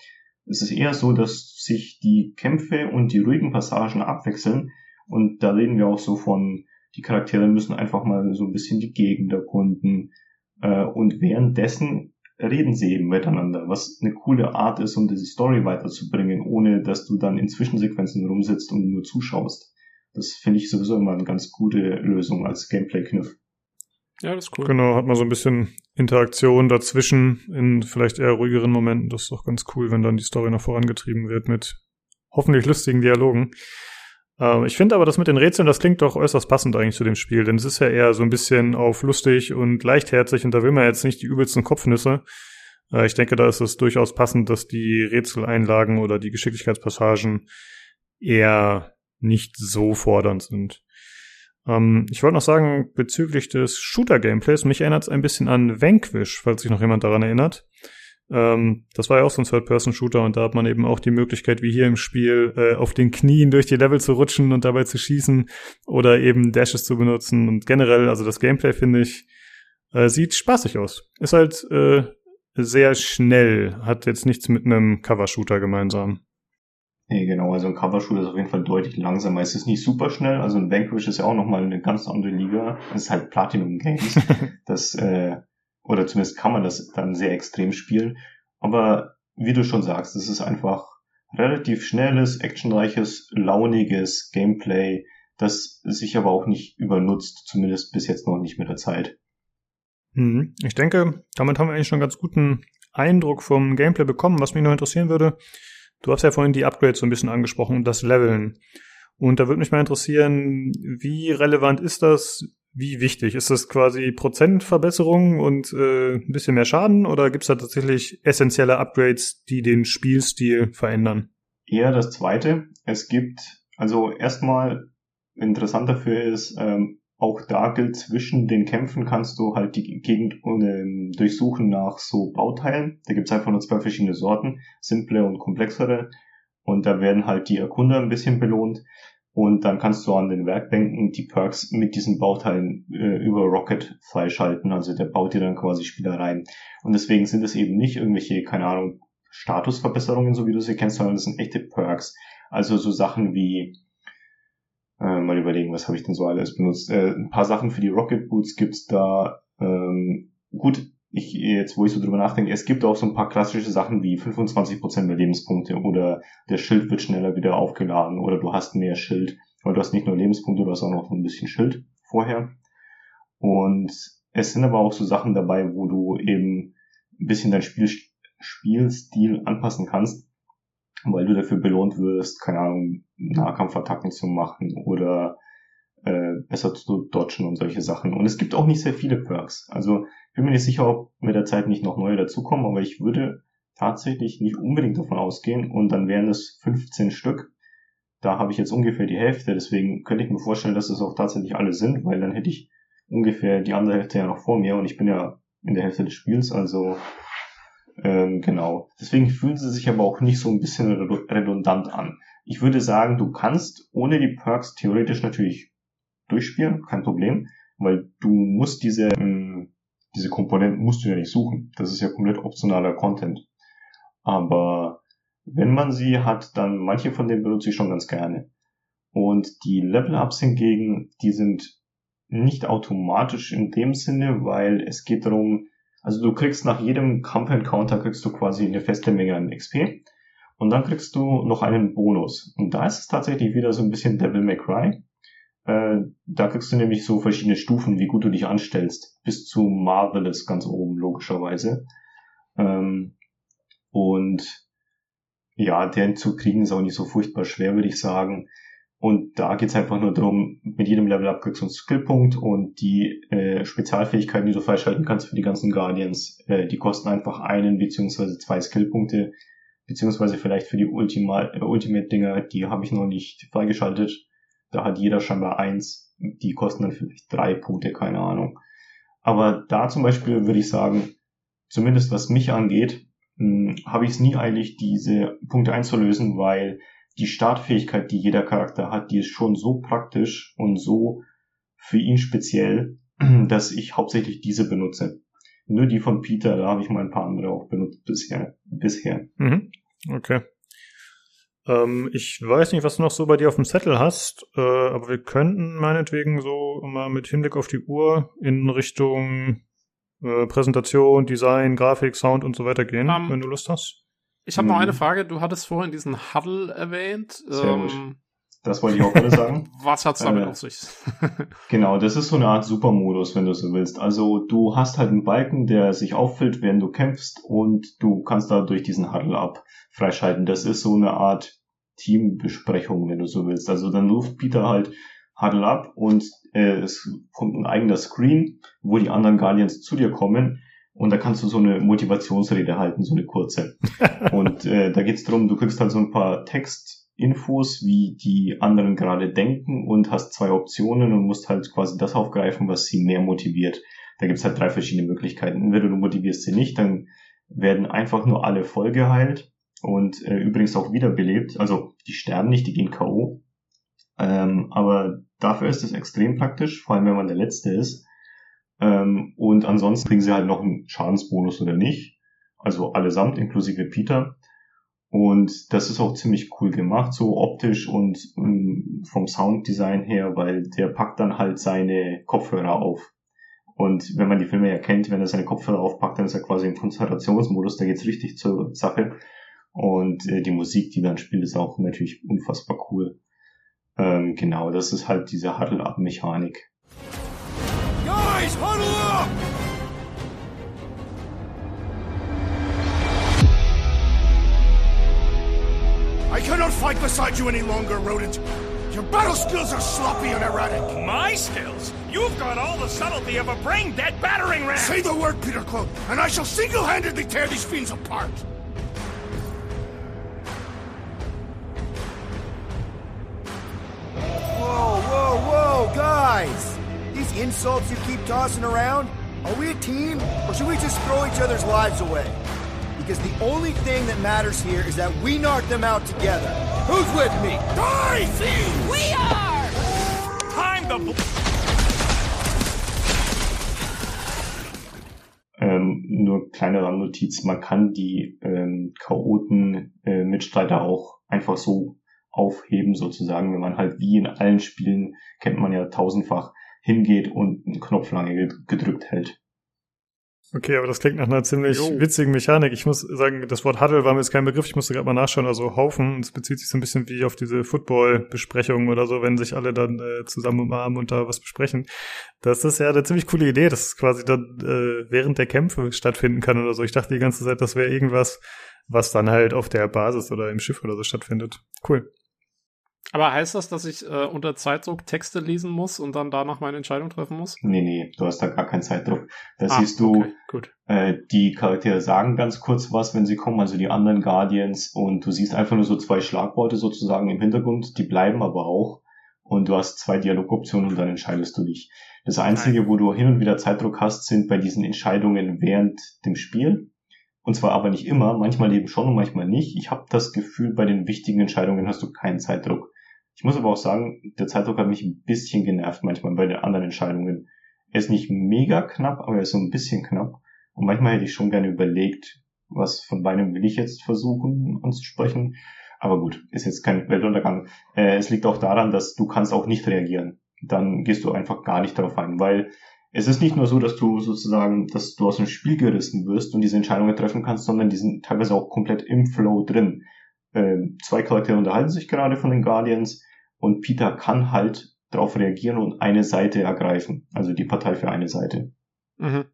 es ist eher so, dass sich die Kämpfe und die ruhigen Passagen abwechseln. Und da reden wir auch so von, die Charaktere müssen einfach mal so ein bisschen die Gegend erkunden. Äh, und währenddessen reden sie eben miteinander, was eine coole Art ist, um diese Story weiterzubringen, ohne dass du dann in Zwischensequenzen rumsitzt und nur zuschaust. Das finde ich sowieso immer eine ganz gute Lösung als Gameplay-Kniff. Ja, das ist cool. Genau, hat man so ein bisschen Interaktion dazwischen in vielleicht eher ruhigeren Momenten. Das ist doch ganz cool, wenn dann die Story noch vorangetrieben wird mit hoffentlich lustigen Dialogen. Ähm, ich finde aber das mit den Rätseln, das klingt doch äußerst passend eigentlich zu dem Spiel, denn es ist ja eher so ein bisschen auf lustig und leichtherzig und da will man jetzt nicht die übelsten Kopfnüsse. Äh, ich denke, da ist es durchaus passend, dass die Rätseleinlagen oder die Geschicklichkeitspassagen eher nicht so fordernd sind. Ähm, ich wollte noch sagen, bezüglich des Shooter-Gameplays, mich erinnert es ein bisschen an Vanquish, falls sich noch jemand daran erinnert. Ähm, das war ja auch so ein Third-Person-Shooter und da hat man eben auch die Möglichkeit, wie hier im Spiel, äh, auf den Knien durch die Level zu rutschen und dabei zu schießen oder eben Dashes zu benutzen. Und generell, also das Gameplay finde ich, äh, sieht spaßig aus. Ist halt äh, sehr schnell, hat jetzt nichts mit einem Cover-Shooter gemeinsam. Nee, genau, also ein Cover-Shooter ist auf jeden Fall deutlich langsamer. Es ist nicht super schnell, also ein Vanquish ist ja auch nochmal eine ganz andere Liga. Es ist halt Platinum Games. das, äh, oder zumindest kann man das dann sehr extrem spielen. Aber wie du schon sagst, es ist einfach relativ schnelles, actionreiches, launiges Gameplay, das sich aber auch nicht übernutzt, zumindest bis jetzt noch nicht mit der Zeit. Mhm. Ich denke, damit haben wir eigentlich schon einen ganz guten Eindruck vom Gameplay bekommen. Was mich noch interessieren würde, du hast ja vorhin die Upgrades so ein bisschen angesprochen und das Leveln. Und da würde mich mal interessieren, wie relevant ist das? Wie wichtig? Ist das quasi Prozentverbesserung und äh, ein bisschen mehr Schaden oder gibt es da tatsächlich essentielle Upgrades, die den Spielstil verändern? Eher das zweite. Es gibt, also erstmal interessant dafür ist, ähm, auch da gilt, zwischen den Kämpfen kannst du halt die Gegend ähm, durchsuchen nach so Bauteilen. Da gibt's einfach nur zwei verschiedene Sorten, simple und komplexere. Und da werden halt die Erkunder ein bisschen belohnt. Und dann kannst du an den Werkbänken die Perks mit diesen Bauteilen äh, über Rocket freischalten. Also der baut dir dann quasi Spielereien. Und deswegen sind es eben nicht irgendwelche, keine Ahnung, Statusverbesserungen, so wie du sie kennst, sondern das sind echte Perks. Also so Sachen wie äh, mal überlegen, was habe ich denn so alles benutzt. Äh, ein paar Sachen für die Rocket Boots gibt's da. Ähm, gut, ich jetzt, wo ich so drüber nachdenke, es gibt auch so ein paar klassische Sachen wie 25% mehr Lebenspunkte oder der Schild wird schneller wieder aufgeladen oder du hast mehr Schild, weil du hast nicht nur Lebenspunkte, du hast auch noch ein bisschen Schild vorher. Und es sind aber auch so Sachen dabei, wo du eben ein bisschen dein Spiel, Spielstil anpassen kannst, weil du dafür belohnt wirst, keine Ahnung, Nahkampfattacken zu machen oder äh, besser zu dodgen und solche Sachen. Und es gibt auch nicht sehr viele Perks. Also ich bin mir nicht sicher, ob mit der Zeit nicht noch neue dazukommen, aber ich würde tatsächlich nicht unbedingt davon ausgehen und dann wären es 15 Stück. Da habe ich jetzt ungefähr die Hälfte, deswegen könnte ich mir vorstellen, dass es auch tatsächlich alle sind, weil dann hätte ich ungefähr die andere Hälfte ja noch vor mir und ich bin ja in der Hälfte des Spiels, also ähm, genau. Deswegen fühlen sie sich aber auch nicht so ein bisschen redundant an. Ich würde sagen, du kannst ohne die Perks theoretisch natürlich durchspielen, kein Problem, weil du musst diese, ähm, diese Komponenten musst du ja nicht suchen. Das ist ja komplett optionaler Content. Aber wenn man sie hat, dann manche von denen benutze ich schon ganz gerne. Und die Level-Ups hingegen, die sind nicht automatisch in dem Sinne, weil es geht darum, also du kriegst nach jedem Kampf-Encounter kriegst du quasi eine feste Menge an XP. Und dann kriegst du noch einen Bonus. Und da ist es tatsächlich wieder so ein bisschen Devil May Cry. Äh, da kriegst du nämlich so verschiedene Stufen, wie gut du dich anstellst. Bis zu Marvelous ganz oben, logischerweise. Ähm, und ja, den zu kriegen ist auch nicht so furchtbar schwer, würde ich sagen. Und da geht's einfach nur darum, mit jedem Level Up kriegst du einen Skillpunkt und die äh, Spezialfähigkeiten, die du freischalten kannst für die ganzen Guardians, äh, die kosten einfach einen beziehungsweise zwei Skillpunkte, beziehungsweise vielleicht für die Ultima äh, Ultimate-Dinger, die habe ich noch nicht freigeschaltet. Da hat jeder scheinbar eins. Die kosten dann vielleicht drei Punkte, keine Ahnung. Aber da zum Beispiel würde ich sagen, zumindest was mich angeht, hm, habe ich es nie eilig, diese Punkte einzulösen, weil die Startfähigkeit, die jeder Charakter hat, die ist schon so praktisch und so für ihn speziell, dass ich hauptsächlich diese benutze. Nur die von Peter, da habe ich mal ein paar andere auch benutzt bisher. bisher. Mhm. Okay. Ähm, ich weiß nicht, was du noch so bei dir auf dem Zettel hast, äh, aber wir könnten meinetwegen so mal mit Hinblick auf die Uhr in Richtung äh, Präsentation, Design, Grafik, Sound und so weiter gehen, Um, wenn du Lust hast. Ich habe noch Mhm. eine Frage. Du hattest vorhin diesen Huddle erwähnt. Sehr gut. Ähm, Das wollte ich auch gerade sagen. was hat's damit Äh, auf sich? Genau, das ist so eine Art Supermodus, wenn du so willst. Also du hast halt einen Balken, der sich auffüllt, während du kämpfst und du kannst dadurch diesen Huddle up freischalten. Das ist so eine Art Teambesprechung, wenn du so willst. Also dann ruft Peter halt Huddle up und äh, es kommt ein eigener Screen, wo die anderen Guardians zu dir kommen und da kannst du so eine Motivationsrede halten, so eine kurze. und äh, da geht's drum, du kriegst halt so ein paar Textinfos, wie die anderen gerade denken und hast zwei Optionen und musst halt quasi das aufgreifen, was sie mehr motiviert. Da gibt's halt drei verschiedene Möglichkeiten. Entweder du motivierst sie nicht, dann werden einfach nur alle voll geheilt und äh, übrigens auch wiederbelebt. Also die sterben nicht, die gehen K.O. Ähm, aber dafür ist es extrem praktisch, vor allem wenn man der Letzte ist. Ähm, und ansonsten kriegen sie halt noch einen Schadensbonus oder nicht. Also allesamt, inklusive Peter. Und das ist auch ziemlich cool gemacht, so optisch und ähm, vom Sounddesign her, weil der packt dann halt seine Kopfhörer auf. Und wenn man die Filme ja kennt, wenn er seine Kopfhörer aufpackt, dann ist er quasi im Konzentrationsmodus, da geht's richtig zur Sache. Und äh, die Musik, die dann spielt, ist auch natürlich unfassbar cool. Ähm, genau, das ist halt diese Huddle-Up-Mechanik. Guys, huddle up! I cannot fight beside you any longer, rodent. Your battle skills are sloppy and erratic. My skills? You've got all the subtlety of a brain-dead battering ram! Say the word, Peter Cloak, and I shall single-handedly tear these fiends apart. Whoa, whoa, whoa, guys! These insults you keep tossing around, are we a team, or should we just throw each other's lives away? Because the only thing that matters here is that we knock them out together. Who's with me? Fiends! We are! Time the Ähm, nur kleine Randnotiz, man kann die ähm, chaoten äh, Mitstreiter auch einfach so aufheben sozusagen, wenn man halt wie in allen Spielen, kennt man ja tausendfach, hingeht und einen Knopf lange ge- gedrückt hält. Okay, aber das klingt nach einer ziemlich Jo. witzigen Mechanik. Ich muss sagen, das Wort Huddle war mir jetzt kein Begriff. Ich musste gerade mal nachschauen. Also Haufen, es bezieht sich so ein bisschen wie auf diese Football-Besprechungen oder so, wenn sich alle dann äh, zusammen umarmen und da was besprechen. Das ist ja eine ziemlich coole Idee, dass es quasi dann äh, während der Kämpfe stattfinden kann oder so. Ich dachte die ganze Zeit, das wäre irgendwas, was dann halt auf der Basis oder im Schiff oder so stattfindet. Cool. Aber heißt das, dass ich äh, unter Zeitdruck Texte lesen muss und dann danach meine Entscheidung treffen muss? Nee, nee, du hast da gar keinen Zeitdruck. Da Ah, siehst du, okay, äh, die Charaktere sagen ganz kurz was, wenn sie kommen, also die anderen Guardians, und du siehst einfach nur so zwei Schlagworte sozusagen im Hintergrund, die bleiben aber auch. Und du hast zwei Dialogoptionen und dann entscheidest du dich. Das Einzige, wo du hin und wieder Zeitdruck hast, sind bei diesen Entscheidungen während dem Spiel. Und zwar aber nicht immer, manchmal eben schon und manchmal nicht. Ich habe das Gefühl, bei den wichtigen Entscheidungen hast du keinen Zeitdruck. Ich muss aber auch sagen, der Zeitdruck hat mich ein bisschen genervt manchmal bei den anderen Entscheidungen. Er ist nicht mega knapp, aber er ist so ein bisschen knapp. Und manchmal hätte ich schon gerne überlegt, was von beidem will ich jetzt versuchen anzusprechen. Aber gut, ist jetzt kein Weltuntergang. Äh, es liegt auch daran, dass du kannst auch nicht reagieren. Dann gehst du einfach gar nicht darauf ein, weil es ist nicht nur so, dass du sozusagen, dass du aus dem Spiel gerissen wirst und diese Entscheidungen treffen kannst, sondern die sind teilweise auch komplett im Flow drin. Ähm, zwei Charaktere unterhalten sich gerade von den Guardians und Peter kann halt darauf reagieren und eine Seite ergreifen. Also die Partei für eine Seite. Mhm.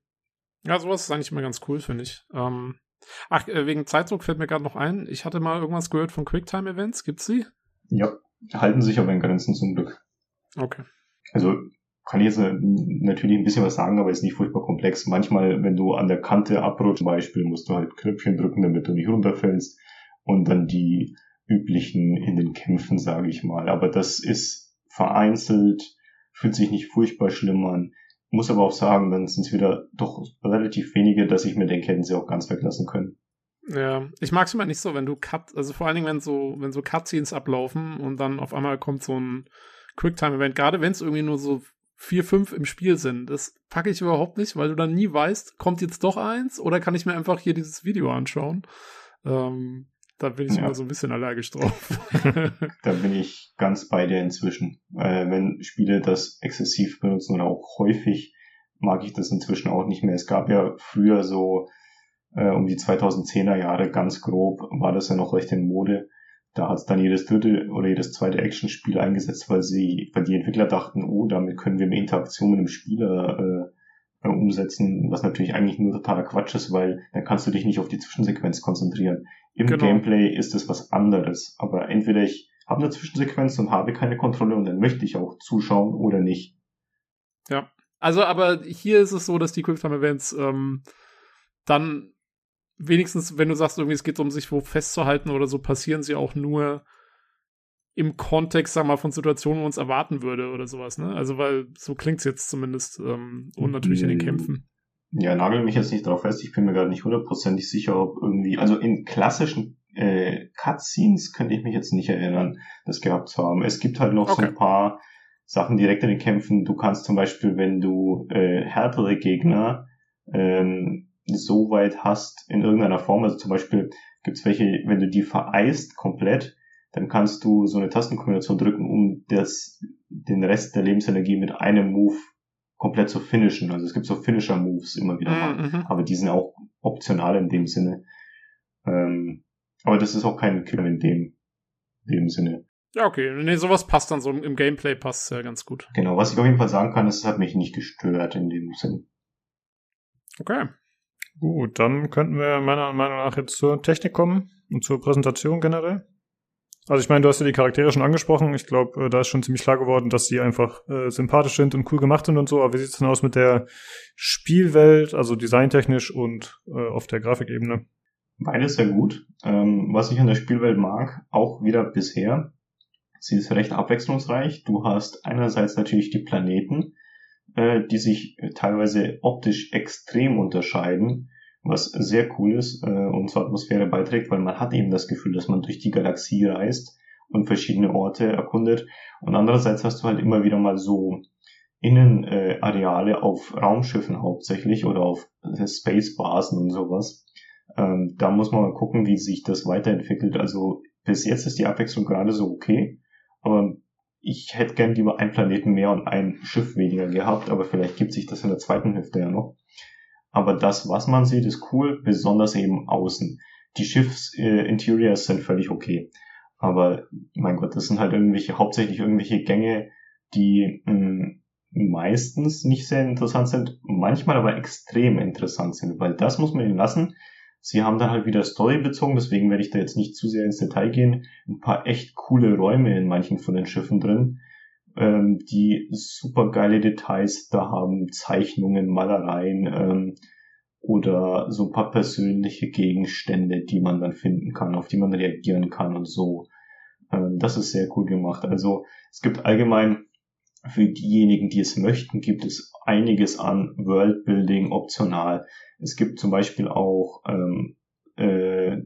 Ja, sowas ist eigentlich immer ganz cool, finde ich. Ähm, ach, äh, wegen Zeitdruck fällt mir gerade noch ein. Ich hatte mal irgendwas gehört von Quicktime-Events. Gibt's sie? Ja, halten sich aber in Grenzen zum Glück. Okay. Also kann jetzt natürlich ein bisschen was sagen, aber ist nicht furchtbar komplex. Manchmal, wenn du an der Kante abrutscht, zum Beispiel, musst du halt Knöpfchen drücken, damit du nicht runterfällst und dann die üblichen in den Kämpfen, sage ich mal. Aber das ist vereinzelt, fühlt sich nicht furchtbar schlimm an. Muss aber auch sagen, dann sind es wieder doch relativ wenige, dass ich mir denke, hätten sie auch ganz weglassen können. Ja, ich mag es immer nicht so, wenn du Cut, also vor allen Dingen, wenn so, wenn so Cutscenes ablaufen und dann auf einmal kommt so ein Quicktime-Event, gerade wenn es irgendwie nur so vier, fünf im Spiel sind. Das packe ich überhaupt nicht, weil du dann nie weißt, kommt jetzt doch eins oder kann ich mir einfach hier dieses Video anschauen. Ähm, da bin ich ja. immer so ein bisschen allergisch drauf. da bin ich ganz bei dir inzwischen. Äh, wenn Spiele das exzessiv benutzen oder auch häufig, mag ich das inzwischen auch nicht mehr. Es gab ja früher so äh, um die 2010er Jahre ganz grob, war das ja noch recht in Mode. Da hat dann jedes dritte oder jedes zweite Actionspiel eingesetzt, weil sie, weil die Entwickler dachten, oh, damit können wir mehr Interaktion mit dem Spieler äh, umsetzen, was natürlich eigentlich nur totaler Quatsch ist, weil dann kannst du dich nicht auf die Zwischensequenz konzentrieren. Im genau. Gameplay ist es was anderes. Aber entweder ich habe eine Zwischensequenz und habe keine Kontrolle und dann möchte ich auch zuschauen oder nicht. Ja. Also, aber hier ist es so, dass die Quicktime Events ähm, dann wenigstens, wenn du sagst, irgendwie es geht um sich wo festzuhalten oder so, passieren sie auch nur im Kontext, sag mal, von Situationen, wo uns erwarten würde oder sowas, ne? Also, weil so klingt's jetzt zumindest ähm, und natürlich in den Kämpfen. Ja, nagel mich jetzt nicht drauf fest, ich bin mir gerade nicht hundertprozentig sicher, ob irgendwie, also in klassischen äh, Cutscenes könnte ich mich jetzt nicht erinnern, das gehabt zu haben. Es gibt halt noch okay. so ein paar Sachen direkt in den Kämpfen. Du kannst zum Beispiel, wenn du äh, härtere Gegner ähm, so weit hast in irgendeiner Form, also zum Beispiel gibt's welche, wenn du die vereist komplett, dann kannst du so eine Tastenkombination drücken, um das, den Rest der Lebensenergie mit einem Move komplett zu finishen. Also es gibt so Finisher-Moves immer wieder mal, mhm. aber die sind auch optional in dem Sinne. Ähm, aber das ist auch kein Killer in dem, dem Sinne. Ja, okay. Nee, sowas passt dann so im Gameplay passt ja ganz gut. Genau, was ich auf jeden Fall sagen kann, ist, es hat mich nicht gestört in dem Sinne. Okay. Gut, dann könnten wir meiner Meinung nach jetzt zur Technik kommen und zur Präsentation generell. Also ich meine, du hast ja die Charaktere schon angesprochen. Ich glaube, äh, da ist schon ziemlich klar geworden, dass die einfach äh, sympathisch sind und cool gemacht sind und so. Aber wie sieht es denn aus mit der Spielwelt, also designtechnisch und äh, auf der Grafikebene? Beides sehr gut. Ähm, was ich an der Spielwelt mag, auch wieder bisher, sie ist recht abwechslungsreich. Du hast einerseits natürlich die Planeten, äh, die sich teilweise optisch extrem unterscheiden was sehr cool ist äh, und zur Atmosphäre beiträgt, weil man hat eben das Gefühl, dass man durch die Galaxie reist und verschiedene Orte erkundet. Und andererseits hast du halt immer wieder mal so Innenareale äh, auf Raumschiffen hauptsächlich oder auf äh, Spacebasen und sowas. Ähm, da muss man mal gucken, wie sich das weiterentwickelt. Also bis jetzt ist die Abwechslung gerade so okay, aber ich hätte gern lieber einen Planeten mehr und ein Schiff weniger gehabt, aber vielleicht gibt sich das in der zweiten Hälfte ja noch. Aber das, was man sieht, ist cool, besonders eben außen. Die Schiffs-Interiors äh, sind völlig okay. Aber mein Gott, das sind halt irgendwelche, hauptsächlich irgendwelche Gänge, die mh, hm, meistens nicht sehr interessant sind, manchmal aber extrem interessant sind, weil das muss man ihnen lassen. Sie haben dann halt wieder Story bezogen, deswegen werde ich da jetzt nicht zu sehr ins Detail gehen. Ein paar echt coole Räume in manchen von den Schiffen drin, ähm, die super geile Details da haben, Zeichnungen, Malereien ähm, oder so ein paar persönliche Gegenstände, die man dann finden kann, auf die man reagieren kann und so. Ähm, das ist sehr cool gemacht. Also es gibt allgemein für diejenigen, die es möchten, gibt es einiges an Worldbuilding optional. Es gibt zum Beispiel auch ähm, äh,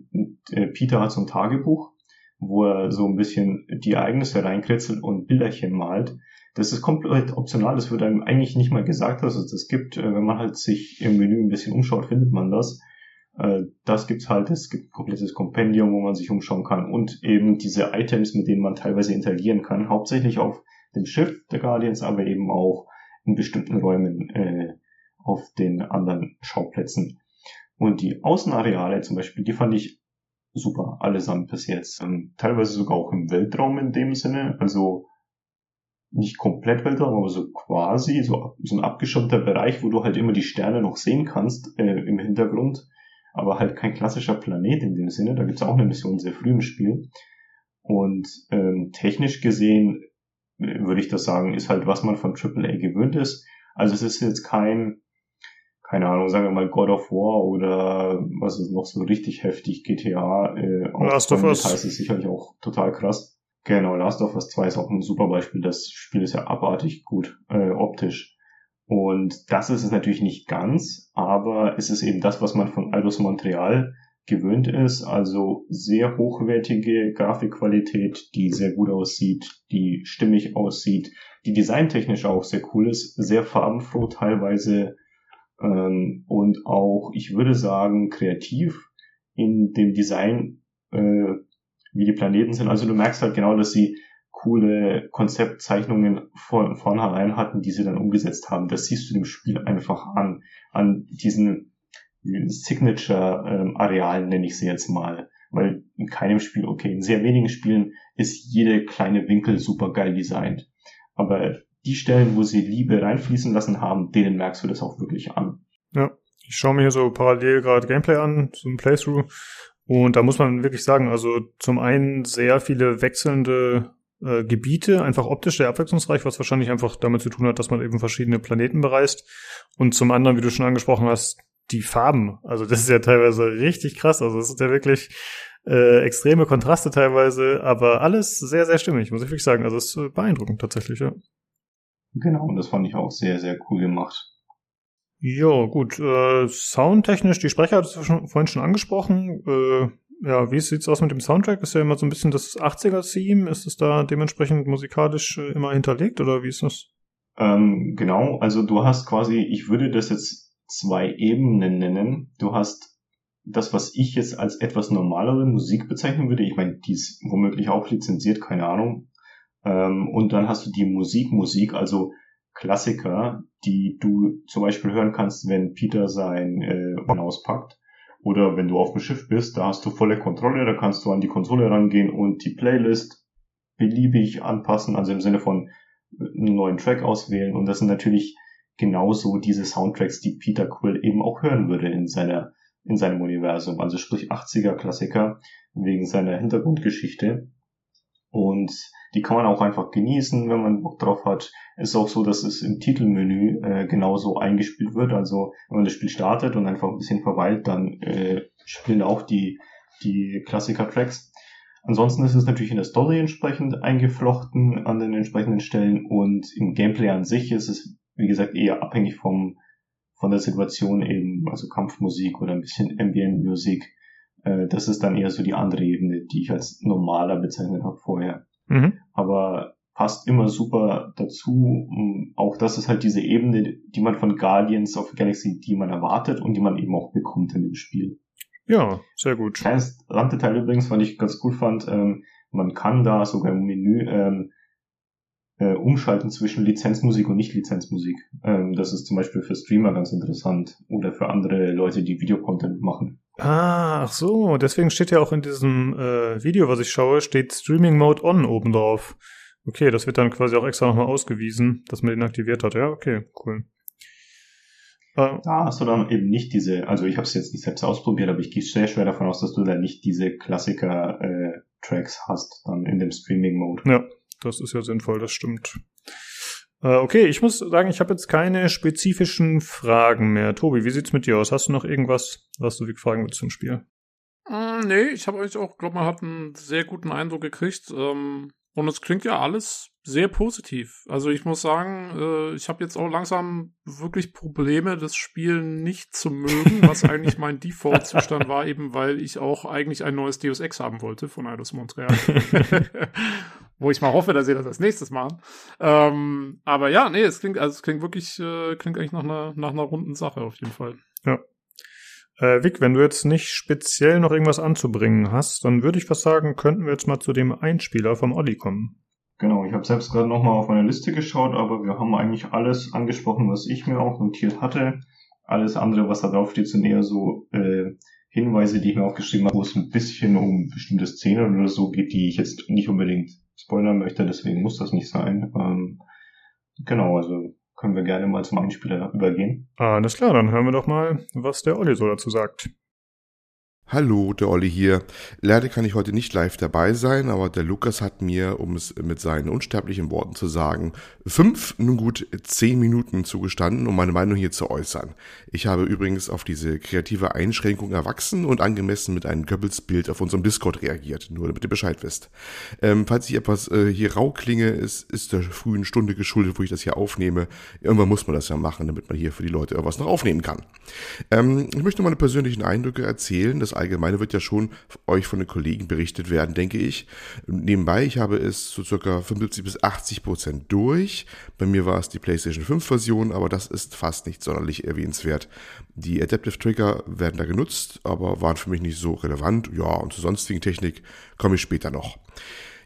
äh Peter hat so ein Tagebuch wo er so ein bisschen die Ereignisse reinkritzelt und Bilderchen malt. Das ist komplett optional, das wird einem eigentlich nicht mal gesagt, dass es das gibt. Äh, wenn man halt sich im Menü ein bisschen umschaut, findet man das. Äh, das gibt's halt, es gibt ein komplettes Kompendium, wo man sich umschauen kann und eben diese Items, mit denen man teilweise interagieren kann, hauptsächlich auf dem Schiff der Guardians, aber eben auch in bestimmten Räumen äh, auf den anderen Schauplätzen. Und die Außenareale zum Beispiel, die fand ich super, allesamt bis jetzt. Ähm, teilweise sogar auch im Weltraum in dem Sinne, also nicht komplett Weltraum, aber so quasi, so, so ein abgeschirmter Bereich, wo du halt immer die Sterne noch sehen kannst äh, im Hintergrund, aber halt kein klassischer Planet in dem Sinne. Da gibt's auch eine Mission sehr früh im Spiel. Und ähm, technisch gesehen würde ich das sagen, ist halt, was man von AAA gewöhnt ist. Also es ist jetzt kein keine Ahnung, sagen wir mal God of War oder was ist noch so richtig heftig, GTA, äh, Last of Us. heißt es sicherlich auch total krass. Genau, Last of Us 2 ist auch ein super Beispiel. Das Spiel ist ja abartig gut äh, optisch. Und das ist es natürlich nicht ganz, aber es ist eben das, was man von Eidos Montreal gewöhnt ist. Also sehr hochwertige Grafikqualität, die sehr gut aussieht, die stimmig aussieht, die designtechnisch auch sehr cool ist, sehr farbenfroh teilweise ähm, und auch, ich würde sagen, kreativ in dem Design, äh, wie die Planeten sind. Also du merkst halt genau, dass sie coole Konzeptzeichnungen von vornherein hatten, die sie dann umgesetzt haben. Das siehst du dem Spiel einfach an, an diesen Signature-Arealen, ähm, nenne ich sie jetzt mal. Weil in keinem Spiel, okay, in sehr wenigen Spielen ist jede kleine Winkel super geil designt. Aber die Stellen, wo sie Liebe reinfließen lassen haben, denen merkst du das auch wirklich an. Ja, ich schaue mir hier so parallel gerade Gameplay an, so ein Playthrough. Und da muss man wirklich sagen, also zum einen sehr viele wechselnde äh, Gebiete, einfach optisch sehr abwechslungsreich, was wahrscheinlich einfach damit zu tun hat, dass man eben verschiedene Planeten bereist. Und zum anderen, wie du schon angesprochen hast, die Farben. Also das ist ja teilweise richtig krass. Also es ist ja wirklich äh, extreme Kontraste teilweise, aber alles sehr, sehr stimmig, muss ich wirklich sagen. Also es ist beeindruckend tatsächlich, ja. Genau, und das fand ich auch sehr, sehr cool gemacht. Ja, gut. Äh, soundtechnisch, die Sprecher hat es schon, vorhin schon angesprochen. Äh, ja, wie sieht's aus mit dem Soundtrack? Ist ja immer so ein bisschen das 80er-Theme. Ist es da dementsprechend musikalisch äh, immer hinterlegt oder wie ist das? Ähm, genau, also du hast quasi, ich würde das jetzt zwei Ebenen nennen. Du hast das, was ich jetzt als etwas normalere Musik bezeichnen würde. Ich meine, die ist womöglich auch lizenziert, keine Ahnung. Ähm, und dann hast du die Musik, Musik, also Klassiker, die du zum Beispiel hören kannst, wenn Peter sein äh, auspackt. Oder wenn du auf dem Schiff bist, da hast du volle Kontrolle, da kannst du an die Konsole rangehen und die Playlist beliebig anpassen, also im Sinne von einen neuen Track auswählen. Und das sind natürlich genauso diese Soundtracks, die Peter Quill eben auch hören würde in seiner in seinem Universum, also sprich 80er Klassiker wegen seiner Hintergrundgeschichte. Und die kann man auch einfach genießen, wenn man Bock drauf hat. Es ist auch so, dass es im Titelmenü äh, genauso eingespielt wird. Also wenn man das Spiel startet und einfach ein bisschen verweilt, dann äh, spielen auch die, die Klassiker-Tracks. Ansonsten ist es natürlich in der Story entsprechend eingeflochten an den entsprechenden Stellen und im Gameplay an sich ist es wie gesagt, eher abhängig vom, von der Situation eben, also Kampfmusik oder ein bisschen Ambient Musik. Äh, das ist dann eher so die andere Ebene, die ich als normaler bezeichnet habe vorher. Mhm. Aber passt immer super dazu. Auch das ist halt diese Ebene, die man von Guardians of the Galaxy, die man erwartet und die man eben auch bekommt in dem Spiel. Ja, sehr gut. Kleines Randdetail übrigens, was ich ganz cool fand, ähm, man kann da sogar im Menü ähm, äh, umschalten zwischen Lizenzmusik und Nicht-Lizenzmusik. Ähm, das ist zum Beispiel für Streamer ganz interessant oder für andere Leute, die Videocontent machen. Ah, ach so, deswegen steht ja auch in diesem äh, Video, was ich schaue, steht Streaming Mode On oben drauf. Okay, das wird dann quasi auch extra nochmal ausgewiesen, dass man den aktiviert hat. Ja, okay, cool. Äh, da hast du dann eben nicht diese, also ich habe es jetzt nicht selbst ausprobiert, aber ich gehe sehr schwer davon aus, dass du da nicht diese Klassiker-Tracks äh, hast dann in dem Streaming-Mode. Ja, das ist ja sinnvoll, das stimmt. Äh, okay, ich muss sagen, ich habe jetzt keine spezifischen Fragen mehr. Tobi, wie sieht's mit dir aus? Hast du noch irgendwas, was du fragen willst zum Spiel? Mm, nee, ich habe euch auch, glaube man hat einen sehr guten Eindruck gekriegt. Ähm, und es klingt ja alles sehr positiv. Also ich muss sagen, äh, ich habe jetzt auch langsam wirklich Probleme, das Spiel nicht zu mögen, was eigentlich mein Default-Zustand war, eben weil ich auch eigentlich ein neues Deus Ex haben wollte von Eidos Montreal. Wo ich mal hoffe, dass sie das als nächstes machen. Ähm, aber ja, nee, es klingt, also es klingt wirklich, äh, klingt eigentlich nach einer, nach einer runden Sache auf jeden Fall. Ja. Äh, Vic, wenn du jetzt nicht speziell noch irgendwas anzubringen hast, dann würde ich fast sagen, könnten wir jetzt mal zu dem Einspieler vom Olli kommen. Genau, ich habe selbst gerade nochmal auf meine Liste geschaut, aber wir haben eigentlich alles angesprochen, was ich mir auch notiert hatte. Alles andere, was da drauf steht, sind eher so äh, Hinweise, die ich mir aufgeschrieben habe, wo es ein bisschen um bestimmte Szenen oder so geht, die ich jetzt nicht unbedingt spoilern möchte, deswegen muss das nicht sein. Ähm, genau, also können wir gerne mal zum Einspieler übergehen. Alles klar, dann hören wir doch mal, was der Olli so dazu sagt. Hallo, der Olli hier. Leider kann ich heute nicht live dabei sein, aber der Lukas hat mir, um es mit seinen unsterblichen Worten zu sagen, fünf, nun gut, zehn Minuten zugestanden, um meine Meinung hier zu äußern. Ich habe übrigens auf diese kreative Einschränkung erwachsen und angemessen mit einem Goebbels-Bild auf unserem Discord reagiert, nur damit ihr Bescheid wisst. Ähm, falls ich etwas äh, hier rau klinge, ist, ist der frühen Stunde geschuldet, wo ich das hier aufnehme. Irgendwann muss man das ja machen, damit man hier für die Leute irgendwas noch aufnehmen kann. Ähm, ich möchte meine persönlichen Eindrücke erzählen. Das Allgemeine wird ja schon euch von den Kollegen berichtet werden, denke ich. Nebenbei, ich habe es zu circa 75 bis 80 Prozent durch. Bei mir war es die PlayStation 5 Version, aber das ist fast nicht sonderlich erwähnenswert. Die Adaptive Trigger werden da genutzt, aber waren für mich nicht so relevant. Ja, und zur sonstigen Technik komme ich später noch.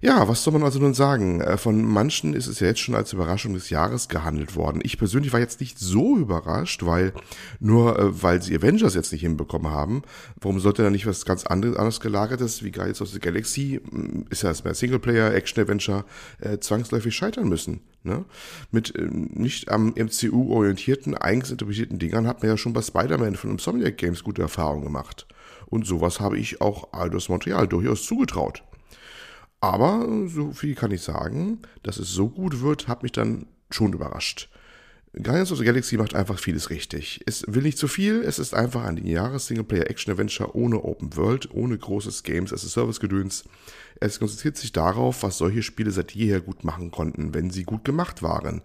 Ja, was soll man also nun sagen? Äh, von manchen ist es ja jetzt schon als Überraschung des Jahres gehandelt worden. Ich persönlich war jetzt nicht so überrascht, weil nur äh, weil sie Avengers jetzt nicht hinbekommen haben, warum sollte da nicht was ganz anderes, anderes gelagertes wie Guardians of the Galaxy, hm, ist ja erstmal Singleplayer, Action-Adventure, äh, zwangsläufig scheitern müssen. Ne? Mit äh, nicht am MCU orientierten, eigens interpretierten Dingern hat man ja schon bei Spider-Man von Insomniac Games gute Erfahrungen gemacht. Und sowas habe ich auch Aldous Montreal durchaus zugetraut. Aber so viel kann ich sagen, dass es so gut wird, hat mich dann schon überrascht. Guardians of the Galaxy macht einfach vieles richtig. Es will nicht zu viel, es ist einfach ein lineares Singleplayer-Action-Adventure ohne Open World, ohne großes Games-as-a-Service-Gedöns. Es konzentriert sich darauf, was solche Spiele seit jeher gut machen konnten, wenn sie gut gemacht waren.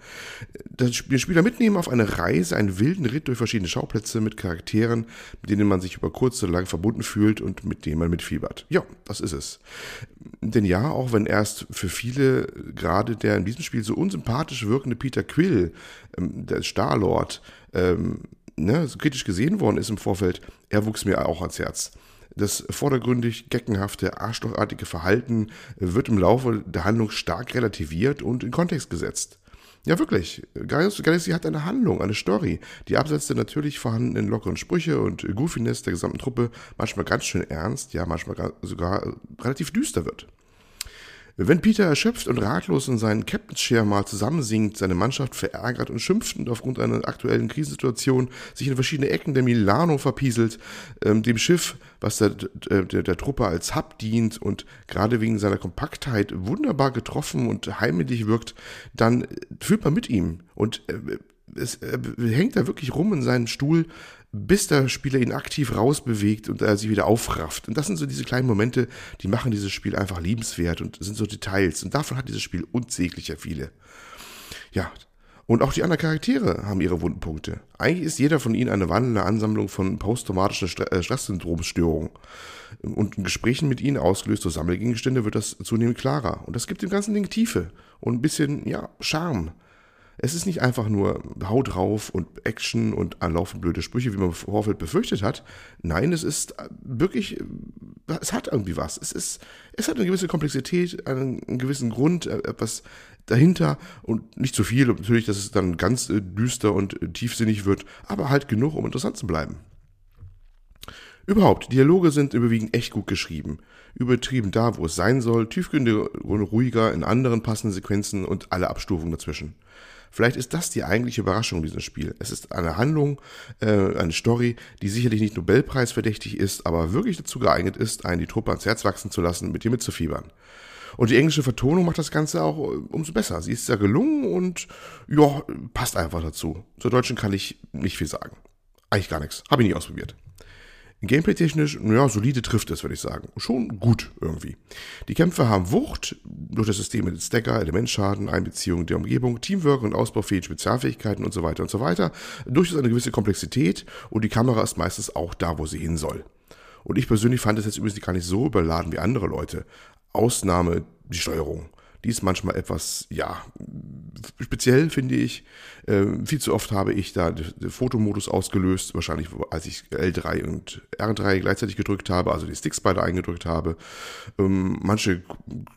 Den Spieler mitnehmen auf eine Reise, einen wilden Ritt durch verschiedene Schauplätze mit Charakteren, mit denen man sich über kurz oder lang verbunden fühlt und mit denen man mitfiebert. Ja, das ist es. Denn ja, auch wenn erst für viele gerade der in diesem Spiel so unsympathisch wirkende Peter Quill, der Star-Lord, ähm, ne, so kritisch gesehen worden ist im Vorfeld, er wuchs mir auch ans Herz. Das vordergründig geckenhafte, arschlochartige Verhalten wird im Laufe der Handlung stark relativiert und in Kontext gesetzt. Ja, wirklich. Galaxy hat eine Handlung, eine Story, die abseits der natürlich vorhandenen lockeren Sprüche und Goofiness der gesamten Truppe manchmal ganz schön ernst, ja, manchmal sogar relativ düster wird. Wenn Peter erschöpft und ratlos in seinen Captain's Chair mal zusammensinkt, seine Mannschaft verärgert und schimpfend aufgrund einer aktuellen Krisensituation sich in verschiedene Ecken der Milano verpieselt, ähm, dem Schiff, was der, der, der, Truppe als Hub dient und gerade wegen seiner Kompaktheit wunderbar getroffen und heimlich wirkt, dann fühlt man mit ihm. Und äh, es äh, hängt da wirklich rum in seinem Stuhl, bis der Spieler ihn aktiv rausbewegt und er sich wieder aufrafft. Und das sind so diese kleinen Momente, die machen dieses Spiel einfach liebenswert und sind so Details. Und davon hat dieses Spiel unsäglicher viele. Ja, und auch die anderen Charaktere haben ihre Wundpunkte. Eigentlich ist jeder von ihnen eine wandelnde Ansammlung von posttraumatischen äh, Stresssyndromsstörungen. Und in Gesprächen mit ihnen, ausgelöst durch Sammelgegenstände, wird das zunehmend klarer. Und das gibt dem ganzen Ding Tiefe und ein bisschen, ja, Charme. Es ist nicht einfach nur Haut drauf und Action und anlaufend blöde Sprüche, wie man im befürchtet hat. Nein, es ist wirklich, es hat irgendwie was. Es ist, es hat eine gewisse Komplexität, einen, einen gewissen Grund, äh, etwas dahinter und nicht zu viel. Natürlich, dass es dann ganz äh, düster und äh, tiefsinnig wird, aber halt genug, um interessant zu bleiben. Überhaupt, Dialoge sind überwiegend echt gut geschrieben. Übertrieben da, wo es sein soll, tiefgründig und ruhiger in anderen passenden Sequenzen und alle Abstufungen dazwischen. Vielleicht ist das die eigentliche Überraschung dieses Spiel. Es ist eine Handlung, äh, eine Story, die sicherlich nicht Nobelpreisverdächtig ist, aber wirklich dazu geeignet ist, einen die Truppe ans Herz wachsen zu lassen, mit ihr mitzufiebern. Und die englische Vertonung macht das Ganze auch äh, umso besser. Sie ist sehr gelungen und ja, passt einfach dazu. Zur Deutschen kann ich nicht viel sagen. Eigentlich gar nichts. Habe ich nie ausprobiert. Gameplay-technisch, naja, solide trifft es, würde ich sagen. Schon gut irgendwie. Die Kämpfe haben Wucht durch das System mit Stacker, Elementschaden, Einbeziehung der Umgebung, Teamwork und ausbaufähigen Spezialfähigkeiten und so weiter und so weiter. Durchaus eine gewisse Komplexität und die Kamera ist meistens auch da, wo sie hin soll. Und ich persönlich fand es jetzt übrigens gar nicht so überladen wie andere Leute. Ausnahme die Steuerung. Die ist manchmal etwas, ja, speziell finde ich. Äh, viel zu oft habe ich da den Fotomodus ausgelöst, wahrscheinlich als ich L3 und R3 gleichzeitig gedrückt habe, also die Sticks beide eingedrückt habe. Ähm, manche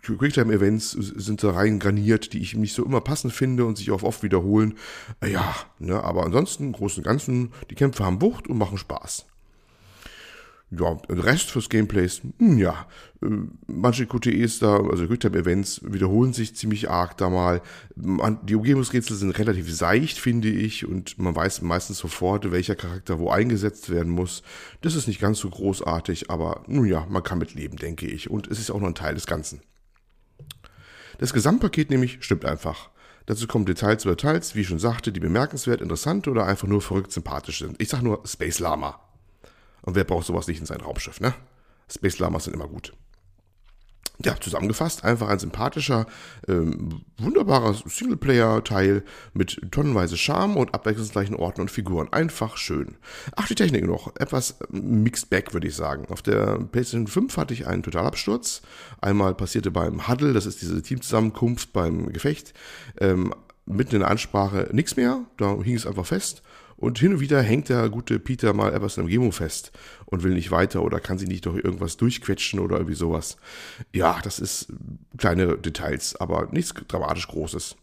Quicktime-Events sind da rein graniert, die ich nicht so immer passend finde und sich auch oft wiederholen. Ja, ne, aber ansonsten, im Großen und Ganzen, die Kämpfe haben Wucht und machen Spaß. Ja, der Rest fürs Gameplay ist, hm, ja, äh, manche QTEs da, also Quicktime-Events, wiederholen sich ziemlich arg da mal. Die Umgebungsrätsel sind relativ seicht, finde ich, und man weiß meistens sofort, welcher Charakter wo eingesetzt werden muss. Das ist nicht ganz so großartig, aber nun ja, man kann mit leben, denke ich. Und es ist auch noch ein Teil des Ganzen. Das Gesamtpaket nämlich stimmt einfach. Dazu kommen Details über Details, wie ich schon sagte, die bemerkenswert, interessant oder einfach nur verrückt sympathisch sind. Ich sag nur Space Lama. Und wer braucht sowas nicht in sein Raumschiff, ne? Space Lamas sind immer gut. Ja, zusammengefasst, einfach ein sympathischer, ähm, wunderbarer Singleplayer-Teil mit tonnenweise Charme und abwechslungsreichen Orten und Figuren. Einfach schön. Ach, die Technik noch. Etwas mixed back, würde ich sagen. Auf der PlayStation 5 hatte ich einen Totalabsturz. Einmal passierte beim Huddle, das ist diese Teamzusammenkunft beim Gefecht, ähm, mitten in der Ansprache nichts mehr. Da hing es einfach fest. Und hin und wieder hängt der gute Peter mal etwas in der Umgebung fest und will nicht weiter oder kann sich nicht durch irgendwas durchquetschen oder irgendwie sowas. Ja, das ist kleine Details, aber nichts dramatisch Großes.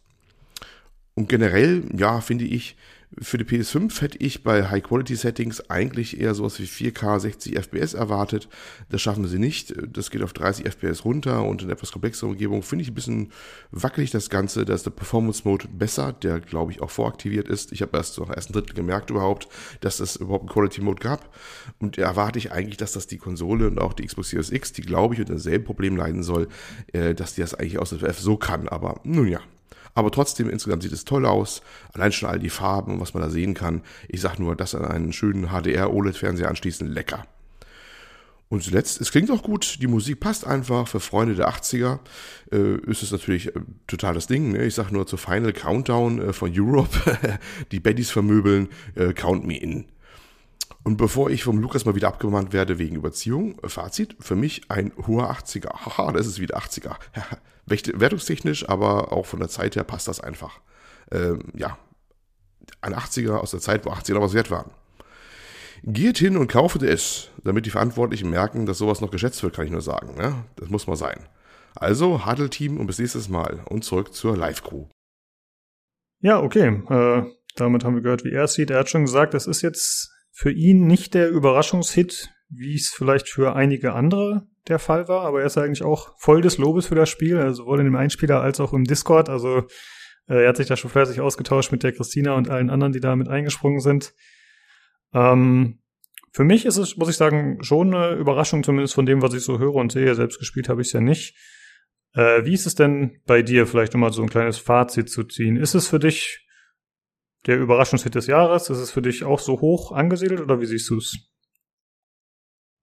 Und generell, ja, finde ich, für die PS5 hätte ich bei High-Quality-Settings eigentlich eher sowas wie 4K 60 FPS erwartet. Das schaffen sie nicht. Das geht auf 30 FPS runter und in etwas komplexere Umgebung finde ich ein bisschen wackelig das Ganze. Da ist der Performance-Mode besser, der glaube ich auch voraktiviert ist. Ich habe erst nach ersten Drittel gemerkt überhaupt, dass es überhaupt einen Quality-Mode gab. Und erwarte ich eigentlich, dass das die Konsole und auch die Xbox Series X, die glaube ich unter demselben Problem leiden soll, äh, dass die das eigentlich aus der FF so kann. Aber nun ja. Aber trotzdem, insgesamt sieht es toll aus. Allein schon all die Farben und was man da sehen kann. Ich sag nur, das an einen schönen HDR-OLED-Fernseher anschließen, lecker. Und zuletzt, es klingt auch gut, die Musik passt einfach. Für Freunde der 80er äh, ist es natürlich äh, total das Ding. Ne? Ich sag nur zur Final Countdown äh, von Europe, die Baddies vermöbeln, äh, Count Me In. Und bevor ich vom Lukas mal wieder abgemahnt werde wegen Überziehung, äh, Fazit, für mich ein hoher 80er. Haha, das ist wieder 80er. Wertungstechnisch, aber auch von der Zeit her passt das einfach. Ähm, ja, ein 80er aus der Zeit, wo 80er was wert waren. Geht hin und kauft es, damit die Verantwortlichen merken, dass sowas noch geschätzt wird, kann ich nur sagen. Ne? Das muss mal sein. Also, Huddle-Team und bis nächstes Mal und zurück zur Live-Crew. Ja, okay. Äh, damit haben wir gehört, wie er es sieht. Er hat schon gesagt, das ist jetzt für ihn nicht der Überraschungshit, wie es vielleicht für einige andere der Fall war, aber er ist eigentlich auch voll des Lobes für das Spiel, also sowohl in dem Einspieler als auch im Discord. Also äh, er hat sich da schon fleißig ausgetauscht mit der Christina und allen anderen, die da mit eingesprungen sind. Ähm, für mich ist es, muss ich sagen, schon eine Überraschung, zumindest von dem, was ich so höre und sehe. Selbst gespielt habe ich es ja nicht. Äh, wie ist es denn bei dir, vielleicht nochmal so ein kleines Fazit zu ziehen? Ist es für dich der Überraschungshit des Jahres? Ist es für dich auch so hoch angesiedelt oder wie siehst du es?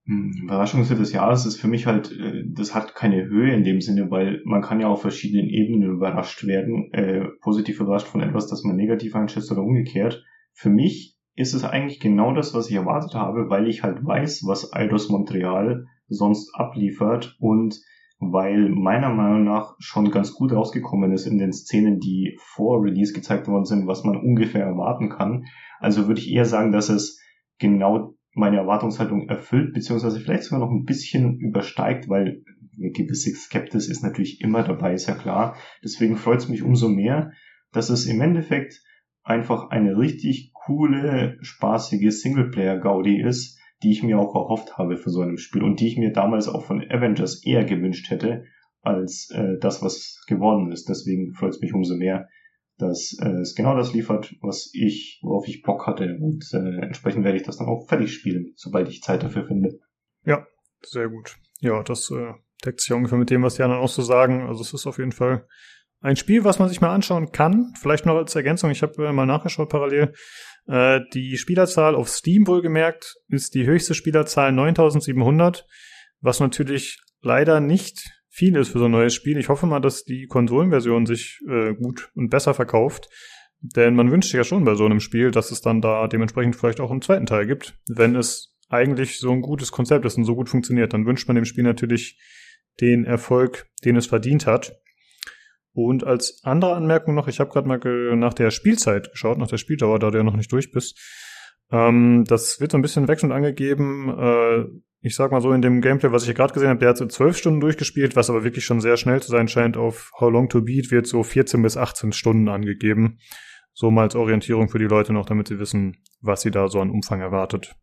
Hm, Überraschungshit des Jahres ist für mich halt, äh, das hat keine Höhe in dem Sinne, weil man kann ja auf verschiedenen Ebenen überrascht werden, äh, positiv überrascht von etwas, das man negativ einschätzt oder umgekehrt. Für mich ist es eigentlich genau das, was ich erwartet habe, weil ich halt weiß, was Eidos Montreal sonst abliefert und weil meiner Meinung nach schon ganz gut rausgekommen ist in den Szenen, die vor Release gezeigt worden sind, was man ungefähr erwarten kann. Also würde ich eher sagen, dass es genau meine Erwartungshaltung erfüllt, beziehungsweise vielleicht sogar noch ein bisschen übersteigt, weil eine gewisse Skeptis ist natürlich immer dabei, ist ja klar. Deswegen freut es mich umso mehr, dass es im Endeffekt einfach eine richtig coole, spaßige Singleplayer-Gaudi ist, die ich mir auch erhofft habe für so ein Spiel und die ich mir damals auch von Avengers eher gewünscht hätte, als äh, das, was geworden ist. Deswegen freut es mich umso mehr, dass äh, es genau das liefert, was ich, worauf ich Bock hatte. Und äh, entsprechend werde ich das dann auch fertig spielen, sobald ich Zeit dafür finde. Ja, sehr gut. Ja, das äh, deckt sich ungefähr mit dem, was die anderen auch so sagen. Also es ist auf jeden Fall ein Spiel, was man sich mal anschauen kann. Vielleicht noch als Ergänzung, ich habe äh, mal nachgeschaut parallel. Äh, die Spielerzahl auf Steam wohlgemerkt ist die höchste Spielerzahl 9700, was natürlich leider nicht viel ist für so ein neues Spiel. Ich hoffe mal, dass die Konsolenversion sich äh, gut und besser verkauft. Denn man wünscht sich ja schon bei so einem Spiel, dass es dann da dementsprechend vielleicht auch einen zweiten Teil gibt. Wenn es eigentlich so ein gutes Konzept ist und so gut funktioniert, dann wünscht man dem Spiel natürlich den Erfolg, den es verdient hat. Und als andere Anmerkung noch, ich habe gerade mal nach der Spielzeit geschaut, nach der Spieldauer, da du ja noch nicht durch bist. Ähm, das wird so ein bisschen wechselnd angegeben. Äh, ich sag mal so, in dem Gameplay, was ich hier gerade gesehen habe, der hat so zwölf Stunden durchgespielt, was aber wirklich schon sehr schnell zu sein scheint. Auf How Long to Beat wird so 14 bis 18 Stunden angegeben. So mal als Orientierung für die Leute noch, damit sie wissen, was sie da so an Umfang erwartet.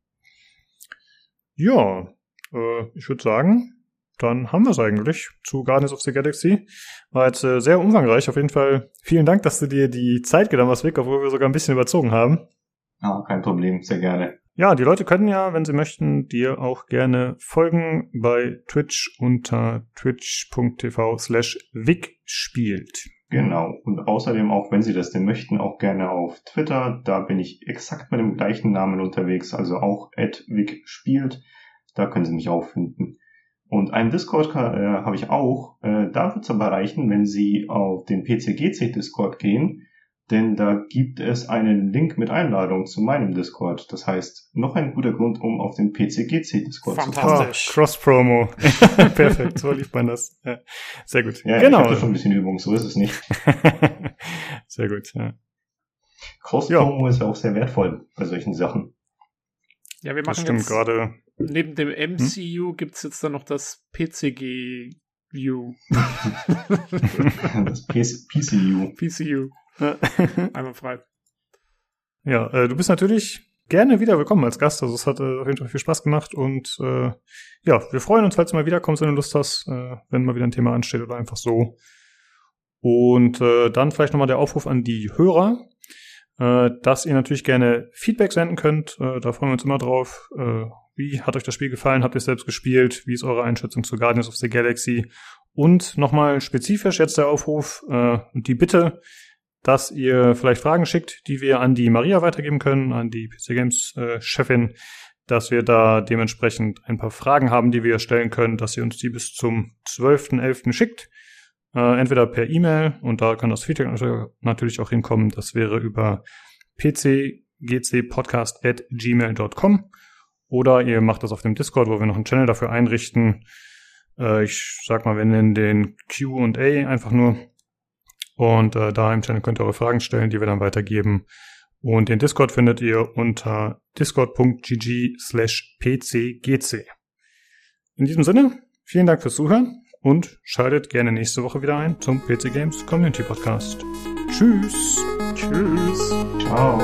Ja, äh, ich würde sagen, dann haben wir es eigentlich zu Guardians of the Galaxy. War jetzt äh, sehr umfangreich. Auf jeden Fall vielen Dank, dass du dir die Zeit genommen hast, Vic, obwohl wir sogar ein bisschen überzogen haben. Ah, kein Problem, sehr gerne. Ja, die Leute können ja, wenn sie möchten, dir auch gerne folgen bei Twitch unter twitch.tv slash Vic spielt. Genau. Und außerdem auch, wenn Sie das denn möchten, auch gerne auf Twitter. Da bin ich exakt mit dem gleichen Namen unterwegs, also auch Vic spielt. Da können Sie mich auch finden. Und einen Discord äh, habe ich auch. Äh, da wird es aber reichen, wenn Sie auf den PCGC Discord gehen, denn da gibt es einen Link mit Einladung zu meinem Discord. Das heißt, noch ein guter Grund, um auf den PCGC Discord zu kommen. Oh, Cross-Promo. Perfekt, so lief man das. Ja, sehr gut. Ja, genau. ich habe schon ein bisschen Übung, so ist es nicht. sehr gut, ja. Cross-Promo ist ja auch sehr wertvoll bei solchen Sachen. Ja, wir machen das stimmt jetzt, gerade. Neben dem MCU hm? gibt's jetzt dann noch das PCG View. das PCU. PCU. Einmal frei. Ja, äh, du bist natürlich gerne wieder willkommen als Gast. Also es hat äh, auf jeden Fall viel Spaß gemacht und äh, ja, wir freuen uns, falls du mal wiederkommst, wenn du Lust hast, äh, wenn mal wieder ein Thema ansteht oder einfach so. Und äh, dann vielleicht nochmal der Aufruf an die Hörer, äh, dass ihr natürlich gerne Feedback senden könnt. Äh, da freuen wir uns immer drauf. Äh, wie hat euch das Spiel gefallen? Habt ihr es selbst gespielt? Wie ist eure Einschätzung zu Guardians of the Galaxy? Und nochmal spezifisch jetzt der Aufruf äh, und die Bitte, dass ihr vielleicht Fragen schickt, die wir an die Maria weitergeben können, an die PC Games äh, Chefin, dass wir da dementsprechend ein paar Fragen haben, die wir stellen können, dass ihr uns die bis zum 12.11. schickt. Äh, entweder per E-Mail und da kann das Feedback natürlich auch hinkommen. Das wäre über pcgcpodcast at oder ihr macht das auf dem Discord, wo wir noch einen Channel dafür einrichten. Äh, ich sag mal, wir nennen den Q&A einfach nur. Und äh, da im Channel könnt ihr eure Fragen stellen, die wir dann weitergeben. Und den Discord findet ihr unter discord.gg slash pcgc. In diesem Sinne, vielen Dank fürs Zuhören und schaltet gerne nächste Woche wieder ein zum PC Games Community Podcast. Tschüss. Tschüss. Ciao.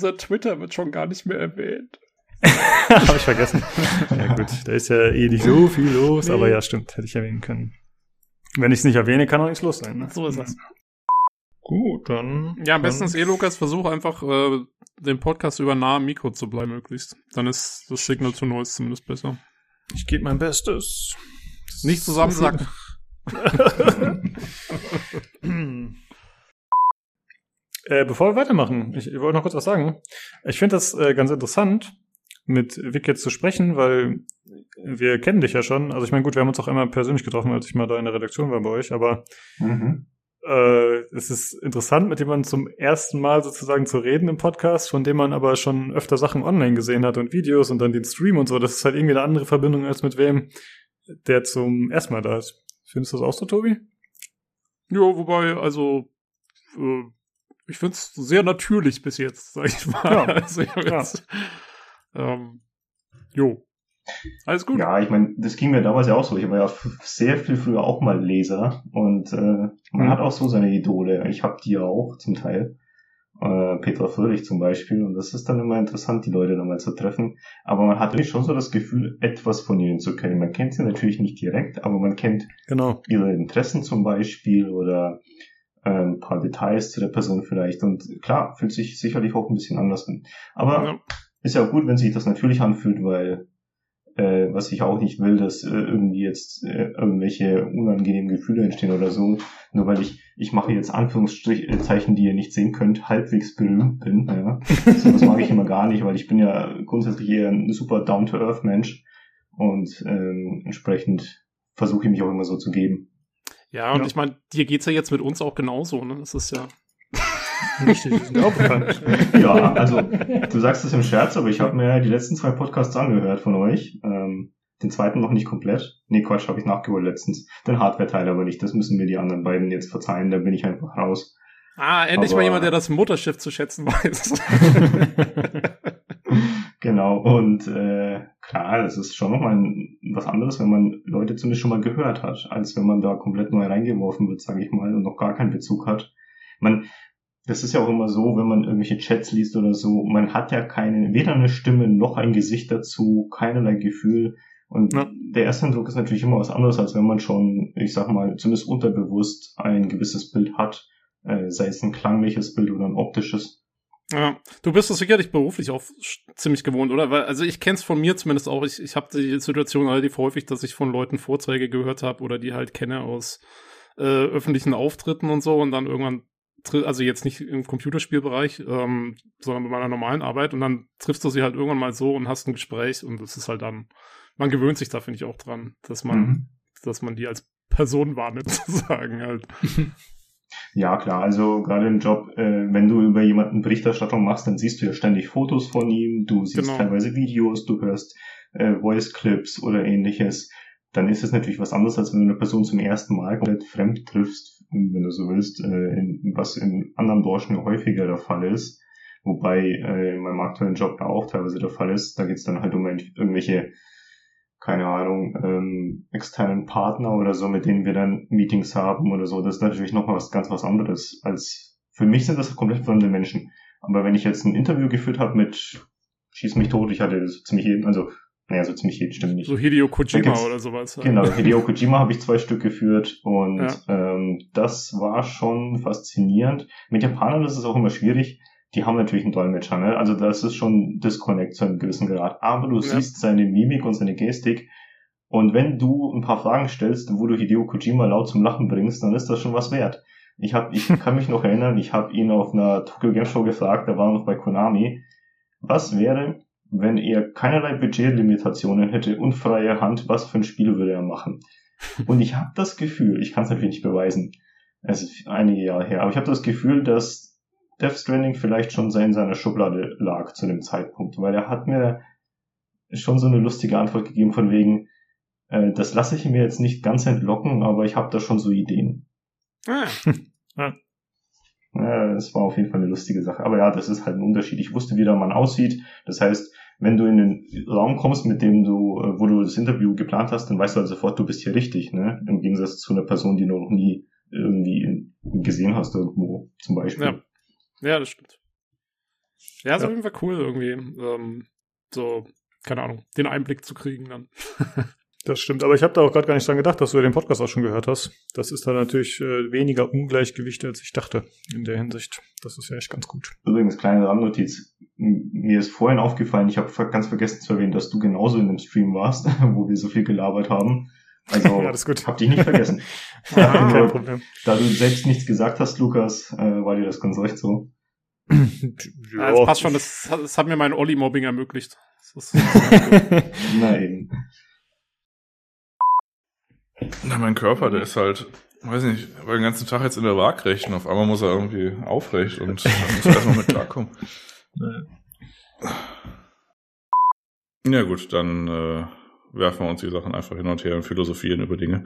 Unser Twitter wird schon gar nicht mehr erwähnt. Habe ich vergessen. ja gut, da ist ja eh nicht so viel los, nee. aber ja, stimmt, hätte ich erwähnen können. Wenn ich es nicht erwähne, kann auch nichts los sein. Ne? So ist das. Gut, dann. Ja, am besten ist eh, Lukas, versuch einfach, äh, den Podcast über nahem Mikro zu bleiben, möglichst. Dann ist das Signal zu Noise zumindest besser. Ich gebe mein Bestes. Nicht zusammensacken. Äh, bevor wir weitermachen, ich, ich wollte noch kurz was sagen. Ich finde das äh, ganz interessant, mit Vic jetzt zu sprechen, weil wir kennen dich ja schon. Also ich meine, gut, wir haben uns auch einmal persönlich getroffen, als ich mal da in der Redaktion war bei euch, aber mhm. äh, es ist interessant, mit jemandem zum ersten Mal sozusagen zu reden im Podcast, von dem man aber schon öfter Sachen online gesehen hat und Videos und dann den Stream und so. Das ist halt irgendwie eine andere Verbindung als mit wem, der zum ersten Mal da ist. Findest du das auch so, Tobi? Ja, wobei, also äh, ich finde es sehr natürlich bis jetzt, sag ich mal. Ja. Also ich ja. jetzt, ähm, jo. Alles gut. Ja, ich meine, das ging mir damals ja auch so. Ich war ja sehr viel früher auch mal Leser und äh, man mhm. hat auch so seine Idole. Ich habe die ja auch zum Teil. Äh, Petra Fröhlich zum Beispiel. Und das ist dann immer interessant, die Leute nochmal zu treffen. Aber man hat schon so das Gefühl, etwas von ihnen zu kennen. Man kennt sie natürlich nicht direkt, aber man kennt genau. ihre Interessen zum Beispiel oder ein ähm, paar Details zu der Person vielleicht. Und klar, fühlt sich sicherlich auch ein bisschen anders an. Aber ja. ist ja auch gut, wenn sich das natürlich anfühlt, weil äh, was ich auch nicht will, dass äh, irgendwie jetzt äh, irgendwelche unangenehmen Gefühle entstehen oder so. Nur weil ich, ich mache jetzt Anführungszeichen, die ihr nicht sehen könnt, halbwegs berühmt bin. Ja. So, das mag ich immer gar nicht, weil ich bin ja grundsätzlich eher ein super Down-to-Earth-Mensch. Und ähm, entsprechend versuche ich mich auch immer so zu geben. Ja, und ja. ich meine, dir geht's ja jetzt mit uns auch genauso, ne? Das ist ja. Richtig, das ist mir auch bekannt. ja, also du sagst es im Scherz, aber ich habe mir die letzten zwei Podcasts angehört von euch. Ähm, den zweiten noch nicht komplett. Nee, Quatsch, habe ich nachgeholt letztens. Den Hardware-Teil aber nicht. Das müssen mir die anderen beiden jetzt verzeihen. Da bin ich einfach raus. Ah, endlich aber, mal jemand, der das Mutterschiff zu schätzen weiß. Genau, und äh, klar, das ist schon nochmal was anderes, wenn man Leute zumindest schon mal gehört hat, als wenn man da komplett neu reingeworfen wird, sage ich mal, und noch gar keinen Bezug hat. Man, das ist ja auch immer so, wenn man irgendwelche Chats liest oder so, man hat ja keine, weder eine Stimme noch ein Gesicht dazu, keinerlei Gefühl. Und Ja. der erste Eindruck ist natürlich immer was anderes, als wenn man schon, ich sag mal, zumindest unterbewusst ein gewisses Bild hat, äh, sei es ein klangliches Bild oder ein optisches. Ja, du bist das sicherlich beruflich auch ziemlich gewohnt, oder? Weil, also ich kenn's von mir zumindest auch. Ich, ich habe die Situation relativ häufig, dass ich von Leuten Vorträge gehört habe oder die halt kenne aus äh, öffentlichen Auftritten und so und dann irgendwann, also jetzt nicht im Computerspielbereich, ähm, sondern bei meiner normalen Arbeit und dann triffst du sie halt irgendwann mal so und hast ein Gespräch und das ist halt dann, man gewöhnt sich da, finde ich, auch dran, dass man, Mhm. dass man die als Person wahrnimmt, sozusagen halt. Ja, klar, also gerade im Job, äh, wenn du über jemanden Berichterstattung machst, dann siehst du ja ständig Fotos von ihm, du siehst Genau. teilweise Videos, du hörst äh, Voice Clips oder ähnliches. Dann ist es natürlich was anderes, als wenn du eine Person zum ersten Mal komplett fremd triffst, wenn du so willst, äh, in, was in anderen Branchen häufiger der Fall ist. Wobei äh, in meinem aktuellen Job ja auch teilweise der Fall ist. Da geht's dann halt um irgendwelche keine Ahnung, ähm, externen Partner oder so, mit denen wir dann Meetings haben oder so, das ist natürlich noch was ganz was anderes als für mich sind das komplett fremde Menschen. Aber wenn ich jetzt ein Interview geführt habe mit Schieß mich tot, ich hatte so ziemlich jeden, also naja, so ziemlich jeden stimmt nicht. So Hideo Kojima oder sowas. halt. Genau, Hideo Kojima habe ich zwei Stück geführt und Ja. ähm, das war schon faszinierend. Mit Japanern ist es auch immer schwierig. Die haben natürlich einen Dolmetscher, ne? Also das ist schon Disconnect zu einem gewissen Grad. Aber du Ja. siehst seine Mimik und seine Gestik. Und wenn du ein paar Fragen stellst, wo du Hideo Kojima laut zum Lachen bringst, dann ist das schon was wert. Ich hab, ich kann mich noch erinnern, ich habe ihn auf einer Tokyo Game Show gefragt, da war er noch bei Konami, was wäre, wenn er keinerlei Budgetlimitationen hätte und freie Hand, was für ein Spiel würde er machen? Und ich habe das Gefühl, ich kann es natürlich nicht beweisen, es ist einige Jahre her, aber ich habe das Gefühl, dass Death Stranding vielleicht schon in seiner Schublade lag zu dem Zeitpunkt, weil er hat mir schon so eine lustige Antwort gegeben von wegen, äh, das lasse ich mir jetzt nicht ganz entlocken, aber ich habe da schon so Ideen. Ah, Ja, das war auf jeden Fall eine lustige Sache. Aber ja, das ist halt ein Unterschied. Ich wusste, wie der Mann aussieht. Das heißt, wenn du in den Raum kommst, mit dem du, äh, wo du das Interview geplant hast, dann weißt du halt sofort, du bist hier richtig, ne? Im Gegensatz zu einer Person, die du noch nie irgendwie gesehen hast irgendwo, zum Beispiel. Ja. Ja, das stimmt. Ja, ist Ja. auf jeden Fall cool irgendwie, ähm, so, keine Ahnung, den Einblick zu kriegen dann. Das stimmt, aber ich habe da auch gerade gar nicht dran gedacht, dass du den Podcast auch schon gehört hast. Das ist da natürlich äh, weniger Ungleichgewicht, als ich dachte in der Hinsicht. Das ist ja echt ganz gut. Übrigens, kleine Randnotiz. Mir ist vorhin aufgefallen, ich habe ganz vergessen zu erwähnen, dass du genauso in dem Stream warst, wo wir so viel gelabert haben. Also, Ja, das ist gut. hab dich nicht vergessen. Ja, kein Problem. Da du selbst nichts gesagt hast, Lukas, äh, war dir das ganz recht so. Ja, das passt schon, das, hat- das hat mir mein Olli-Mobbing ermöglicht. Das ist, Na mein Körper, der ist halt, weiß nicht, war den ganzen Tag jetzt in der Waagrechten. Auf einmal muss er irgendwie aufrecht und muss er erstmal mit klarkommen. Ja gut, dann äh, werfen wir uns die Sachen einfach hin und her und philosophieren über Dinge.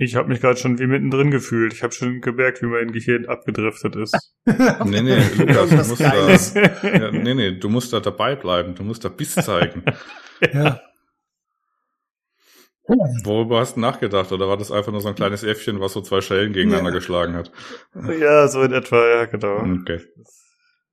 Ich habe mich gerade schon wie mittendrin gefühlt. Ich habe schon gemerkt, wie mein Gehirn abgedriftet ist. Nee, nee, Lukas, du musst Geiles. da, ja, nee, nee, du musst da dabei bleiben, du musst da Biss zeigen. Ja. Worüber hast du nachgedacht? Oder war das einfach nur so ein kleines Äffchen, was so zwei Schellen gegeneinander Ja. geschlagen hat? ja, so in etwa, ja, genau. Okay.